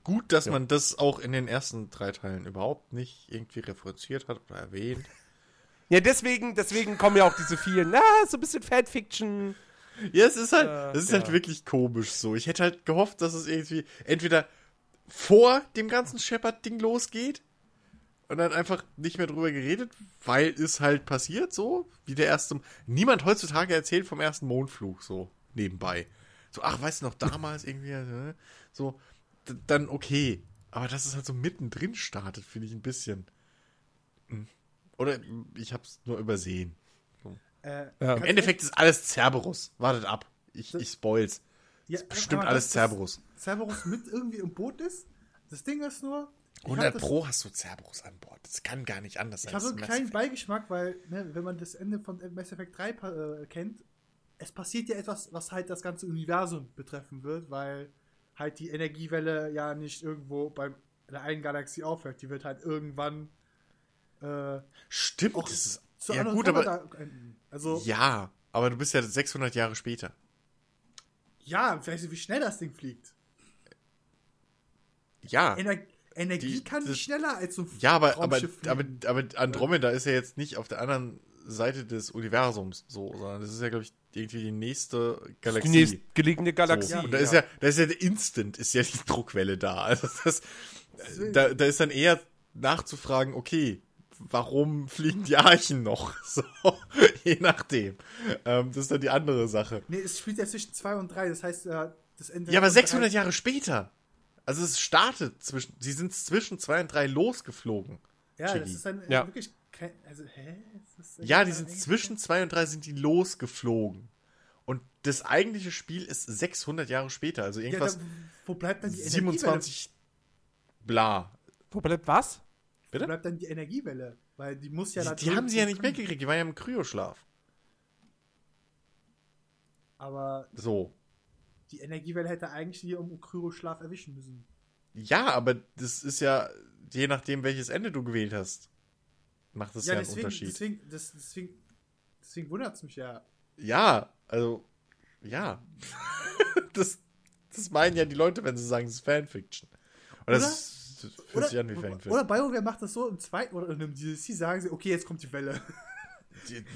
Gut, dass man das auch in den ersten drei Teilen überhaupt nicht irgendwie referenziert hat oder erwähnt. Ja, deswegen, deswegen kommen ja auch diese vielen, na, so ein bisschen Fanfiction. Ja, es ist halt, Äh, es ist ja. halt wirklich komisch so. Ich hätte halt gehofft, dass es irgendwie entweder vor dem ganzen Shepard-Ding losgeht und dann einfach nicht mehr drüber geredet, weil es halt passiert so, wie der erste. Niemand heutzutage erzählt vom ersten Mondflug so nebenbei. So, ach, weißt du noch, damals irgendwie, äh, so, dann okay. Aber dass es halt so mittendrin startet, finde ich ein bisschen. hm. Oder ich hab's nur übersehen. Äh, Ja. Im Endeffekt ist alles Cerberus. Wartet ab. Ich, ich spoil's. ja, Bestimmt aber alles Cerberus. Cerberus mit irgendwie im Boot ist. Das Ding ist nur. ich hab 100 das- Pro hast du Cerberus an Bord. Das kann gar nicht anders Ich sein. habe so Das einen ist kleinen Beigeschmack, weil, ne, wenn man das Ende von Mass Effect 3 pa- äh, kennt, es passiert ja etwas, was halt das ganze Universum betreffen wird, weil halt die Energiewelle ja nicht irgendwo bei der einen Galaxie aufhört. Die wird halt irgendwann äh. Stimmt. auch Das ist, zu ja, gut, aber. Also, ja, Ja, aber du bist ja 600 Jahre später. weißt du, wie schnell das Ding fliegt? Ja. Ener Energie Die- kann das- schneller als so ein Ja, aber, aber, Raumschiff aber, aber Andromeda ist ja jetzt nicht auf der anderen Seite des Universums so, sondern das ist ja, glaube ich, irgendwie die nächste Die Galaxie. nächstgelegene Galaxie. So. Und da ist ja, da ist ja der Instant, ist ja die *laughs* Druckwelle da. Also das, da, da ist dann eher nachzufragen, okay, warum fliegen die Archen noch? *laughs* So, je nachdem. Ähm, das ist dann die andere Sache. Nee, es spielt ja zwischen 2 und 3. Das heißt, äh, das Ende. Ja, aber von 600 drei- Jahre später. Also es startet zwischen, sie sind zwischen zwei und drei losgeflogen. Ja, das Chiggy. ist dann Ja. wirklich Also, hä? Ja, die sind zwischen zwei und drei sind die losgeflogen. Und das eigentliche Spiel ist 600 Jahre später, also Ja, irgendwas da, wo bleibt dann die 27 bla. Wo bleibt was? Bitte? Wo bleibt dann die Energiewelle? Weil die muss ja da Die, die haben sie ja nicht weggekriegt, die waren ja im Kryoschlaf. Aber So. die Energiewelle hätte eigentlich die im Kryoschlaf erwischen müssen. Ja, aber das ist ja, je nachdem, welches Ende du gewählt hast, macht das ja, einen deswegen, Unterschied. deswegen, das, deswegen, deswegen wundert es mich ja. Ja, also, ja. *laughs* das, das meinen ja die Leute, wenn sie sagen, es ist Fanfiction. Und das, das fühlt Oder, sich an wie Fanfiction. oder BioWare macht das so im zweiten oder in einem DLC sagen sie, okay, jetzt kommt die Welle.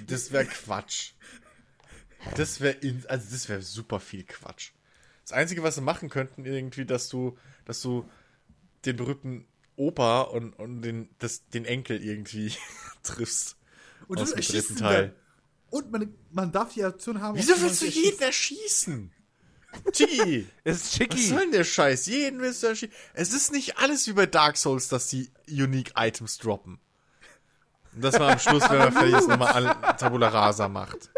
Das wäre Quatsch. Das wäre also das wäre super viel Quatsch. Das Einzige, was sie machen könnten, irgendwie, dass du, dass du den berühmten Opa und, und den, das, den Enkel irgendwie *laughs* triffst. Und Aus du dem dritten Teil. dann. Und man, man darf die Option haben. Wieso willst du jeden erschießen? Chigi, *laughs* Es ist was Chicky. soll denn der Scheiß? Jeden willst du erschießen. Es ist nicht alles wie bei Dark Souls, dass die Unique Items droppen. Und das war am Schluss, wenn man fertig ist, nochmal an Tabula Rasa macht.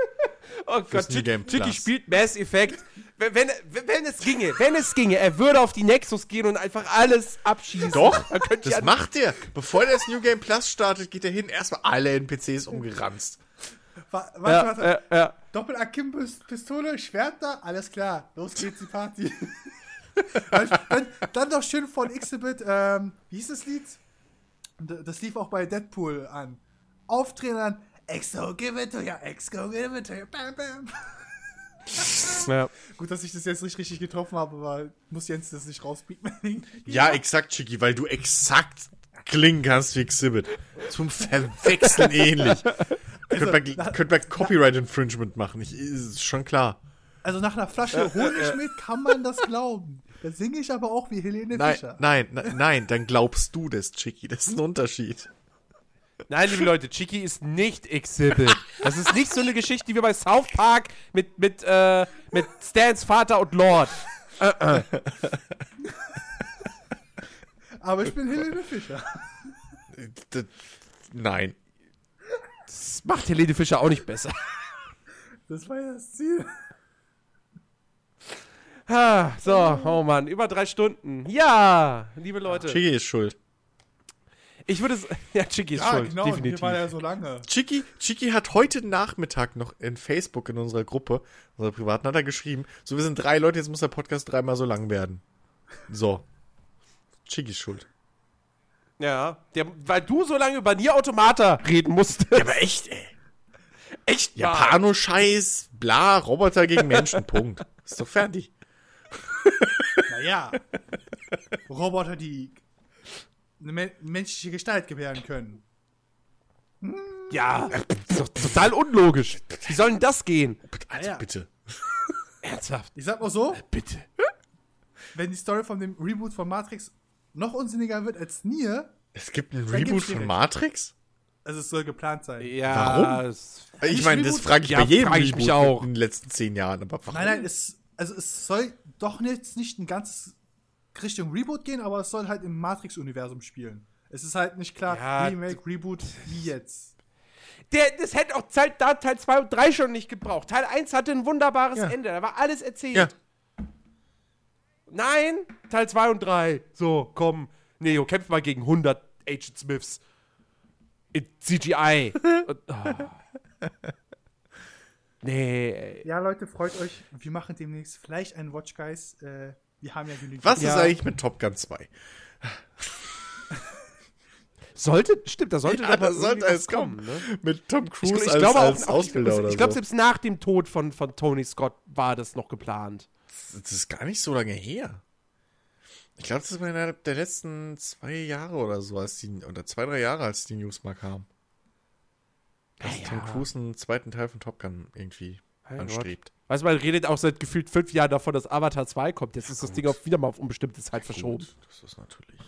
Oh Gott, New Game Chicky Plus. spielt Mass Effect. Wenn, wenn, wenn es ginge, wenn es ginge, er würde auf die Nexus gehen und einfach alles abschießen. Doch, das macht er. Bevor der das New Game Plus startet, geht er hin, erstmal alle NPCs umgeranzt. Wa- Warte, ja, warte. ja, ja. Doppel-Akkim-Pistole, Schwert da, alles klar. Los geht's, die Party. *laughs* dann, doch schön von Xibit, ähm, wie hieß das Lied? Das lief auch bei Deadpool an. Aufdrehen dann, Exo, give it to ya, Exo, give it to ya, bam, bam. *laughs* ja. Gut, dass ich das jetzt nicht richtig getroffen habe, aber muss Jens das nicht rausbieten. *laughs* Ja, exakt, Chicky, weil du exakt klingen kannst wie Exhibit. Zum Verwechseln *laughs* ähnlich. könnte, man, könnte man Copyright Infringement machen, ich, ist schon klar. Also nach einer Flasche Honig mit kann man das glauben. Da singe ich aber auch wie Helene Nein, Fischer. nein, nein, nein, dann glaubst du das, Chicky. Das ist ein Unterschied. Nein, liebe Leute, Chicky ist nicht Exhibit. Das ist nicht so eine Geschichte wie bei South Park mit, mit, äh, mit Stans Vater und Lord. Aber ich bin Helene Fischer. Nein. Das macht Helene Fischer auch nicht besser. Das war ja das Ziel. Ah, so, oh Mann, über drei Stunden. Ja, liebe Leute. Chicky ist schuld. Ich würde es. *laughs* Ja, Chicky ist Ja, schuld, genau, definitiv. hier war ja so lange. Chicky, Chicky hat heute Nachmittag noch in Facebook in unserer Gruppe, unserer privaten, hat er geschrieben, so wir sind drei Leute, jetzt muss der Podcast dreimal so lang werden. So. Chicky ist schuld. Ja, der, weil du so lange über Nier Automata reden musstest. Ja, aber echt, ey. echt. Japano-Scheiß, bla, Roboter gegen Menschen, *laughs* Punkt. Ist doch fertig. Naja. Roboter, die eine men menschliche Gestalt gebären können. Ja, ist doch total unlogisch. Wie soll denn das gehen? Also ja. bitte. *laughs* Ernsthaft? Ich sag mal so, Bitte. wenn die Story von dem Reboot von Matrix noch unsinniger wird als Nier, Es gibt ein Dann Reboot von. Matrix? also es soll geplant sein. Ja, Warum? Ich meine, das frage ich Ja, bei jedem frag ich Reboot mich auch. in den letzten zehn Jahren. Aber warum? Nein, nein, es, also es soll doch jetzt nicht ein ganzes Richtung Reboot gehen, aber es soll halt im Matrix-Universum spielen. Es ist halt nicht klar, Ja, Remake, Reboot, wie jetzt. Der, das hätte auch Teil, da Teil 2 und 3 schon nicht gebraucht. Teil 1 hatte ein wunderbares Ja. Ende. Da war alles erzählt. Ja. Nein, Teil 2 und 3. So, komm. Neo, kämpf mal gegen 100 Agent Smiths. In CGI. *laughs* und, oh. Nee, ey. Ja, Leute, freut euch. Wir machen demnächst vielleicht einen Watch Guys. Äh, wir haben ja genügend. Was Ja. ist eigentlich mit Top Gun 2? *laughs* Sollte, stimmt, da sollte Ja, da sollte irgendwie was es kommen. ne? Mit Tom Ich, Cruise ich als, glaube als auch, Ausbilder ich, oder ich glaube, so. selbst nach dem Tod von, von Tony Scott war das noch geplant. Das ist gar nicht so lange her. Ich glaube, das war innerhalb der letzten zwei Jahre oder so, als die, oder zwei, drei Jahre, als die News mal kam. Dass Ja, Tom. Cruise einen zweiten Teil von Top Gun irgendwie Anstrebt. Weißt du, man redet auch seit gefühlt fünf Jahren davon, dass Avatar 2 kommt. Jetzt ist das gut. Ding auch wieder mal auf unbestimmte Zeit verschoben. Gut, das ist natürlich.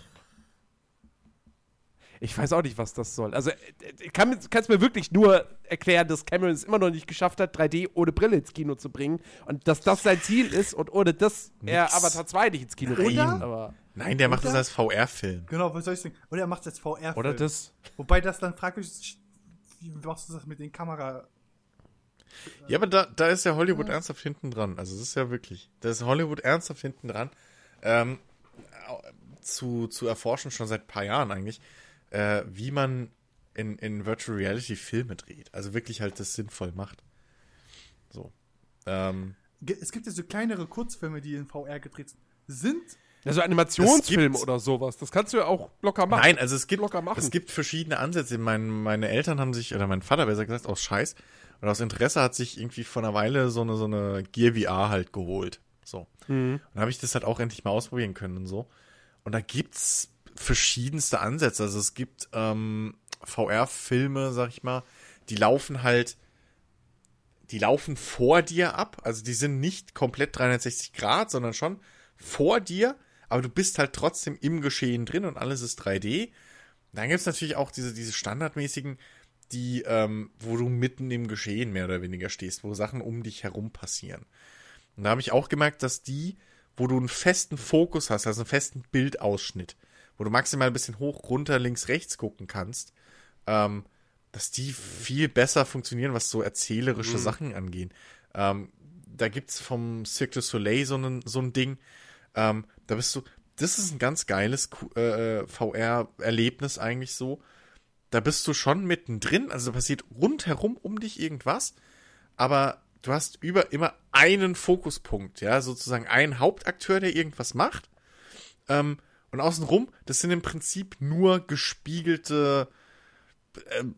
Ich weiß auch nicht, was das soll. Also, äh, ich kann es mir wirklich nur erklären, dass Cameron es immer noch nicht geschafft hat, 3D ohne Brille ins Kino zu bringen. Und dass das sein Ziel ist und ohne das er Nix. Avatar 2 nicht ins Kino Oder? bringt. Nein, der macht Oder? das als VR-Film. Genau, was soll ich sagen? Oder er macht es als VR. oder das. Wobei das dann fraglich ist, wie machst du das mit den Kamera? Ja, aber da, da ist ja Hollywood ernsthaft hinten dran. Also, das ist ja wirklich. Da ist Hollywood ernsthaft hinten dran. Ähm, zu, zu erforschen, schon seit ein paar Jahren eigentlich, äh, wie man in, in Virtual Reality Filme dreht. Also wirklich halt das sinnvoll macht. So. Ähm, Es gibt ja so kleinere Kurzfilme, die in VR gedreht sind. Sind Also Animationsfilme oder sowas. Das kannst du ja auch locker machen. Nein, also es gibt, Locker machen. es gibt verschiedene Ansätze. Mein, meine Eltern haben sich, oder mein Vater besser gesagt, aus Scheiß und aus Interesse hat sich irgendwie vor einer Weile so eine, so eine Gear VR halt geholt. So. Mhm. Und dann habe ich das halt auch endlich mal ausprobieren können und so. Und da gibt's verschiedenste Ansätze. Also es gibt ähm, VR-Filme, sag ich mal, die laufen halt, die laufen vor dir ab. Also die sind nicht komplett 360 Grad, sondern schon vor dir. Aber du bist halt trotzdem im Geschehen drin und alles ist 3D. Dann gibt's natürlich auch diese, diese standardmäßigen, die, ähm, wo du mitten im Geschehen mehr oder weniger stehst, wo Sachen um dich herum passieren. Und da habe ich auch gemerkt, dass die, wo du einen festen Fokus hast, also einen festen Bildausschnitt, wo du maximal ein bisschen hoch, runter, links, rechts gucken kannst, ähm, dass die viel besser funktionieren, was so erzählerische Sachen angehen. Ähm, da gibt's vom Cirque du Soleil so, einen, so ein Ding, ähm, da bist du, das ist ein ganz geiles Q- äh, VR-Erlebnis eigentlich so. Da bist du schon mittendrin, also passiert rundherum um dich irgendwas, aber du hast über immer einen Fokuspunkt, ja, sozusagen einen Hauptakteur, der irgendwas macht. Ähm, und außenrum, das sind im Prinzip nur gespiegelte ähm,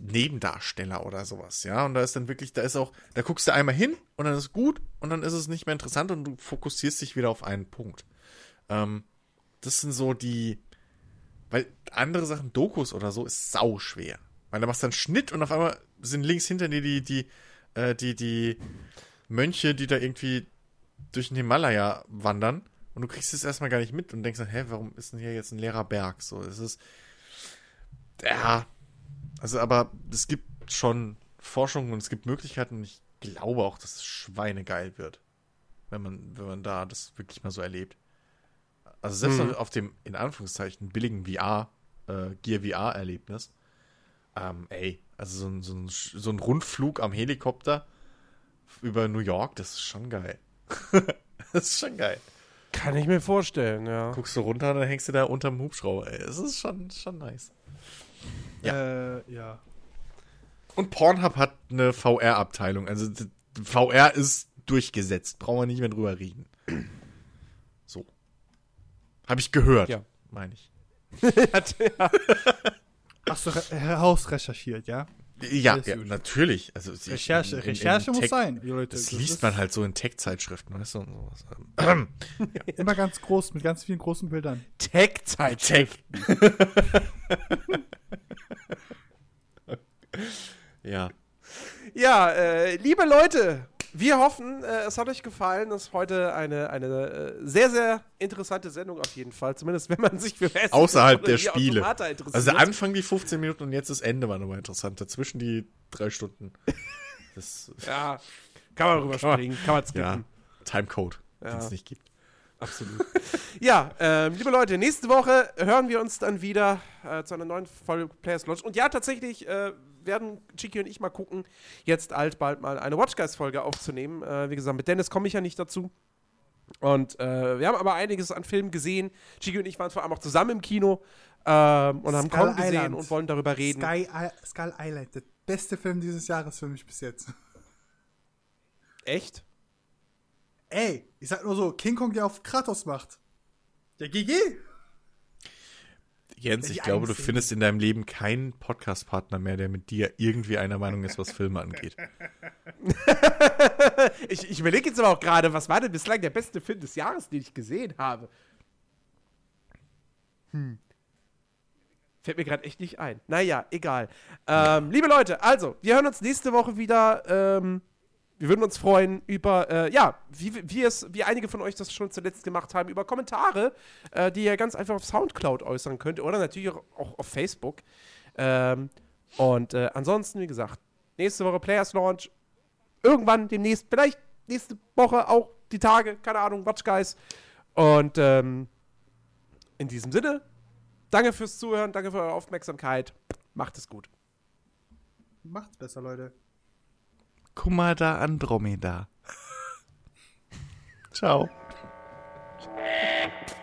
Nebendarsteller oder sowas, ja. Und da ist dann wirklich, da ist auch, da guckst du einmal hin und dann ist gut und dann ist es nicht mehr interessant und du fokussierst dich wieder auf einen Punkt. Ähm, das sind so die, weil andere Sachen, Dokus oder so, ist sau schwer. Weil da machst du einen Schnitt und auf einmal sind links hinter dir die, die, äh, die, die Mönche, die da irgendwie durch den Himalaya wandern und du kriegst es erstmal gar nicht mit und denkst dann, hä, warum ist denn hier jetzt ein leerer Berg? So, es ist, ja, also aber es gibt schon Forschung und es gibt Möglichkeiten und ich glaube auch, dass es schweinegeil wird, wenn man, wenn man da das wirklich mal so erlebt. Also selbst Mhm. auf dem, in Anführungszeichen, billigen VR, äh, Gear VR-Erlebnis, ähm, ey, also so ein, so, ein, so ein Rundflug am Helikopter über New York, das ist schon geil. *laughs* das ist schon geil. Kann ich mir vorstellen, ja. Guckst du runter und dann hängst du da unterm Hubschrauber, ey. Das ist schon, schon nice. ja. Äh, ja. Und Pornhub hat eine VR-Abteilung. Also VR ist durchgesetzt. Brauchen wir nicht mehr drüber reden. Habe ich gehört, Ja. meine ich. ja. Hast du re- herausrecherchiert, ja? Ja, ja natürlich. Also Recherche, in- in- Recherche in muss Tech- sein, Leute. Das Das liest man halt so in Tech-Zeitschriften, weißt du, und sowas. *laughs* Ähm, Immer ganz groß, mit ganz vielen großen Bildern. Tech-Zeit. Tech. *laughs* ja. Ja, äh, liebe Leute, wir hoffen, äh, es hat euch gefallen. Es ist heute eine, eine äh, sehr, sehr interessante Sendung auf jeden Fall. Zumindest wenn man sich für Wrestling Außerhalb der Spiele. Also der Anfang die 15 Minuten und jetzt das Ende war nochmal interessant. Dazwischen die drei Stunden. Das, *laughs* Ja, kann man rüberspringen, kann man skippen. ja, Timecode, den Ja. es nicht gibt. Absolut. ja, ähm, liebe Leute, nächste Woche hören wir uns dann wieder äh, zu einer neuen Folge Players Lodge. Und ja, tatsächlich äh, werden Chiki und ich mal gucken, jetzt alsbald mal eine Watchguys-Folge aufzunehmen. Äh, wie gesagt, mit Dennis komme ich ja nicht dazu. Und äh, wir haben aber einiges an Filmen gesehen. Chiki und ich waren vor allem auch zusammen im Kino ähm, und haben Skull Kong gesehen Island. und wollen darüber reden. Sky, I Skull Island, der beste Film dieses Jahres für mich bis jetzt. Echt? Ey, ich sag nur so, King Kong, der auf Kratos macht. Der GG. Jens, ich glaube, du findest in deinem Leben keinen Podcast-Partner mehr, der mit dir irgendwie einer Meinung ist, was Filme angeht. *laughs* Ich, ich überlege jetzt aber auch gerade, was war denn bislang der beste Film des Jahres, den ich gesehen habe? Hm. Fällt mir gerade echt nicht ein. Naja, egal. Ähm, Liebe Leute, also, wir hören uns nächste Woche wieder. Ähm, wir würden uns freuen über, äh, ja, wie, wie, es, wie einige von euch das schon zuletzt gemacht haben, über Kommentare, äh, die ihr ganz einfach auf Soundcloud äußern könnt oder natürlich auch, auf Facebook. Ähm, und äh, ansonsten, wie gesagt, nächste Woche Players Launch. Irgendwann demnächst, vielleicht nächste Woche auch die Tage, keine Ahnung, Watch Guys. Und ähm, in diesem Sinne, danke fürs Zuhören, danke für eure Aufmerksamkeit. Macht es gut. Macht's besser, Leute. Kumada Andromeda. *laughs* Ciao. *laughs*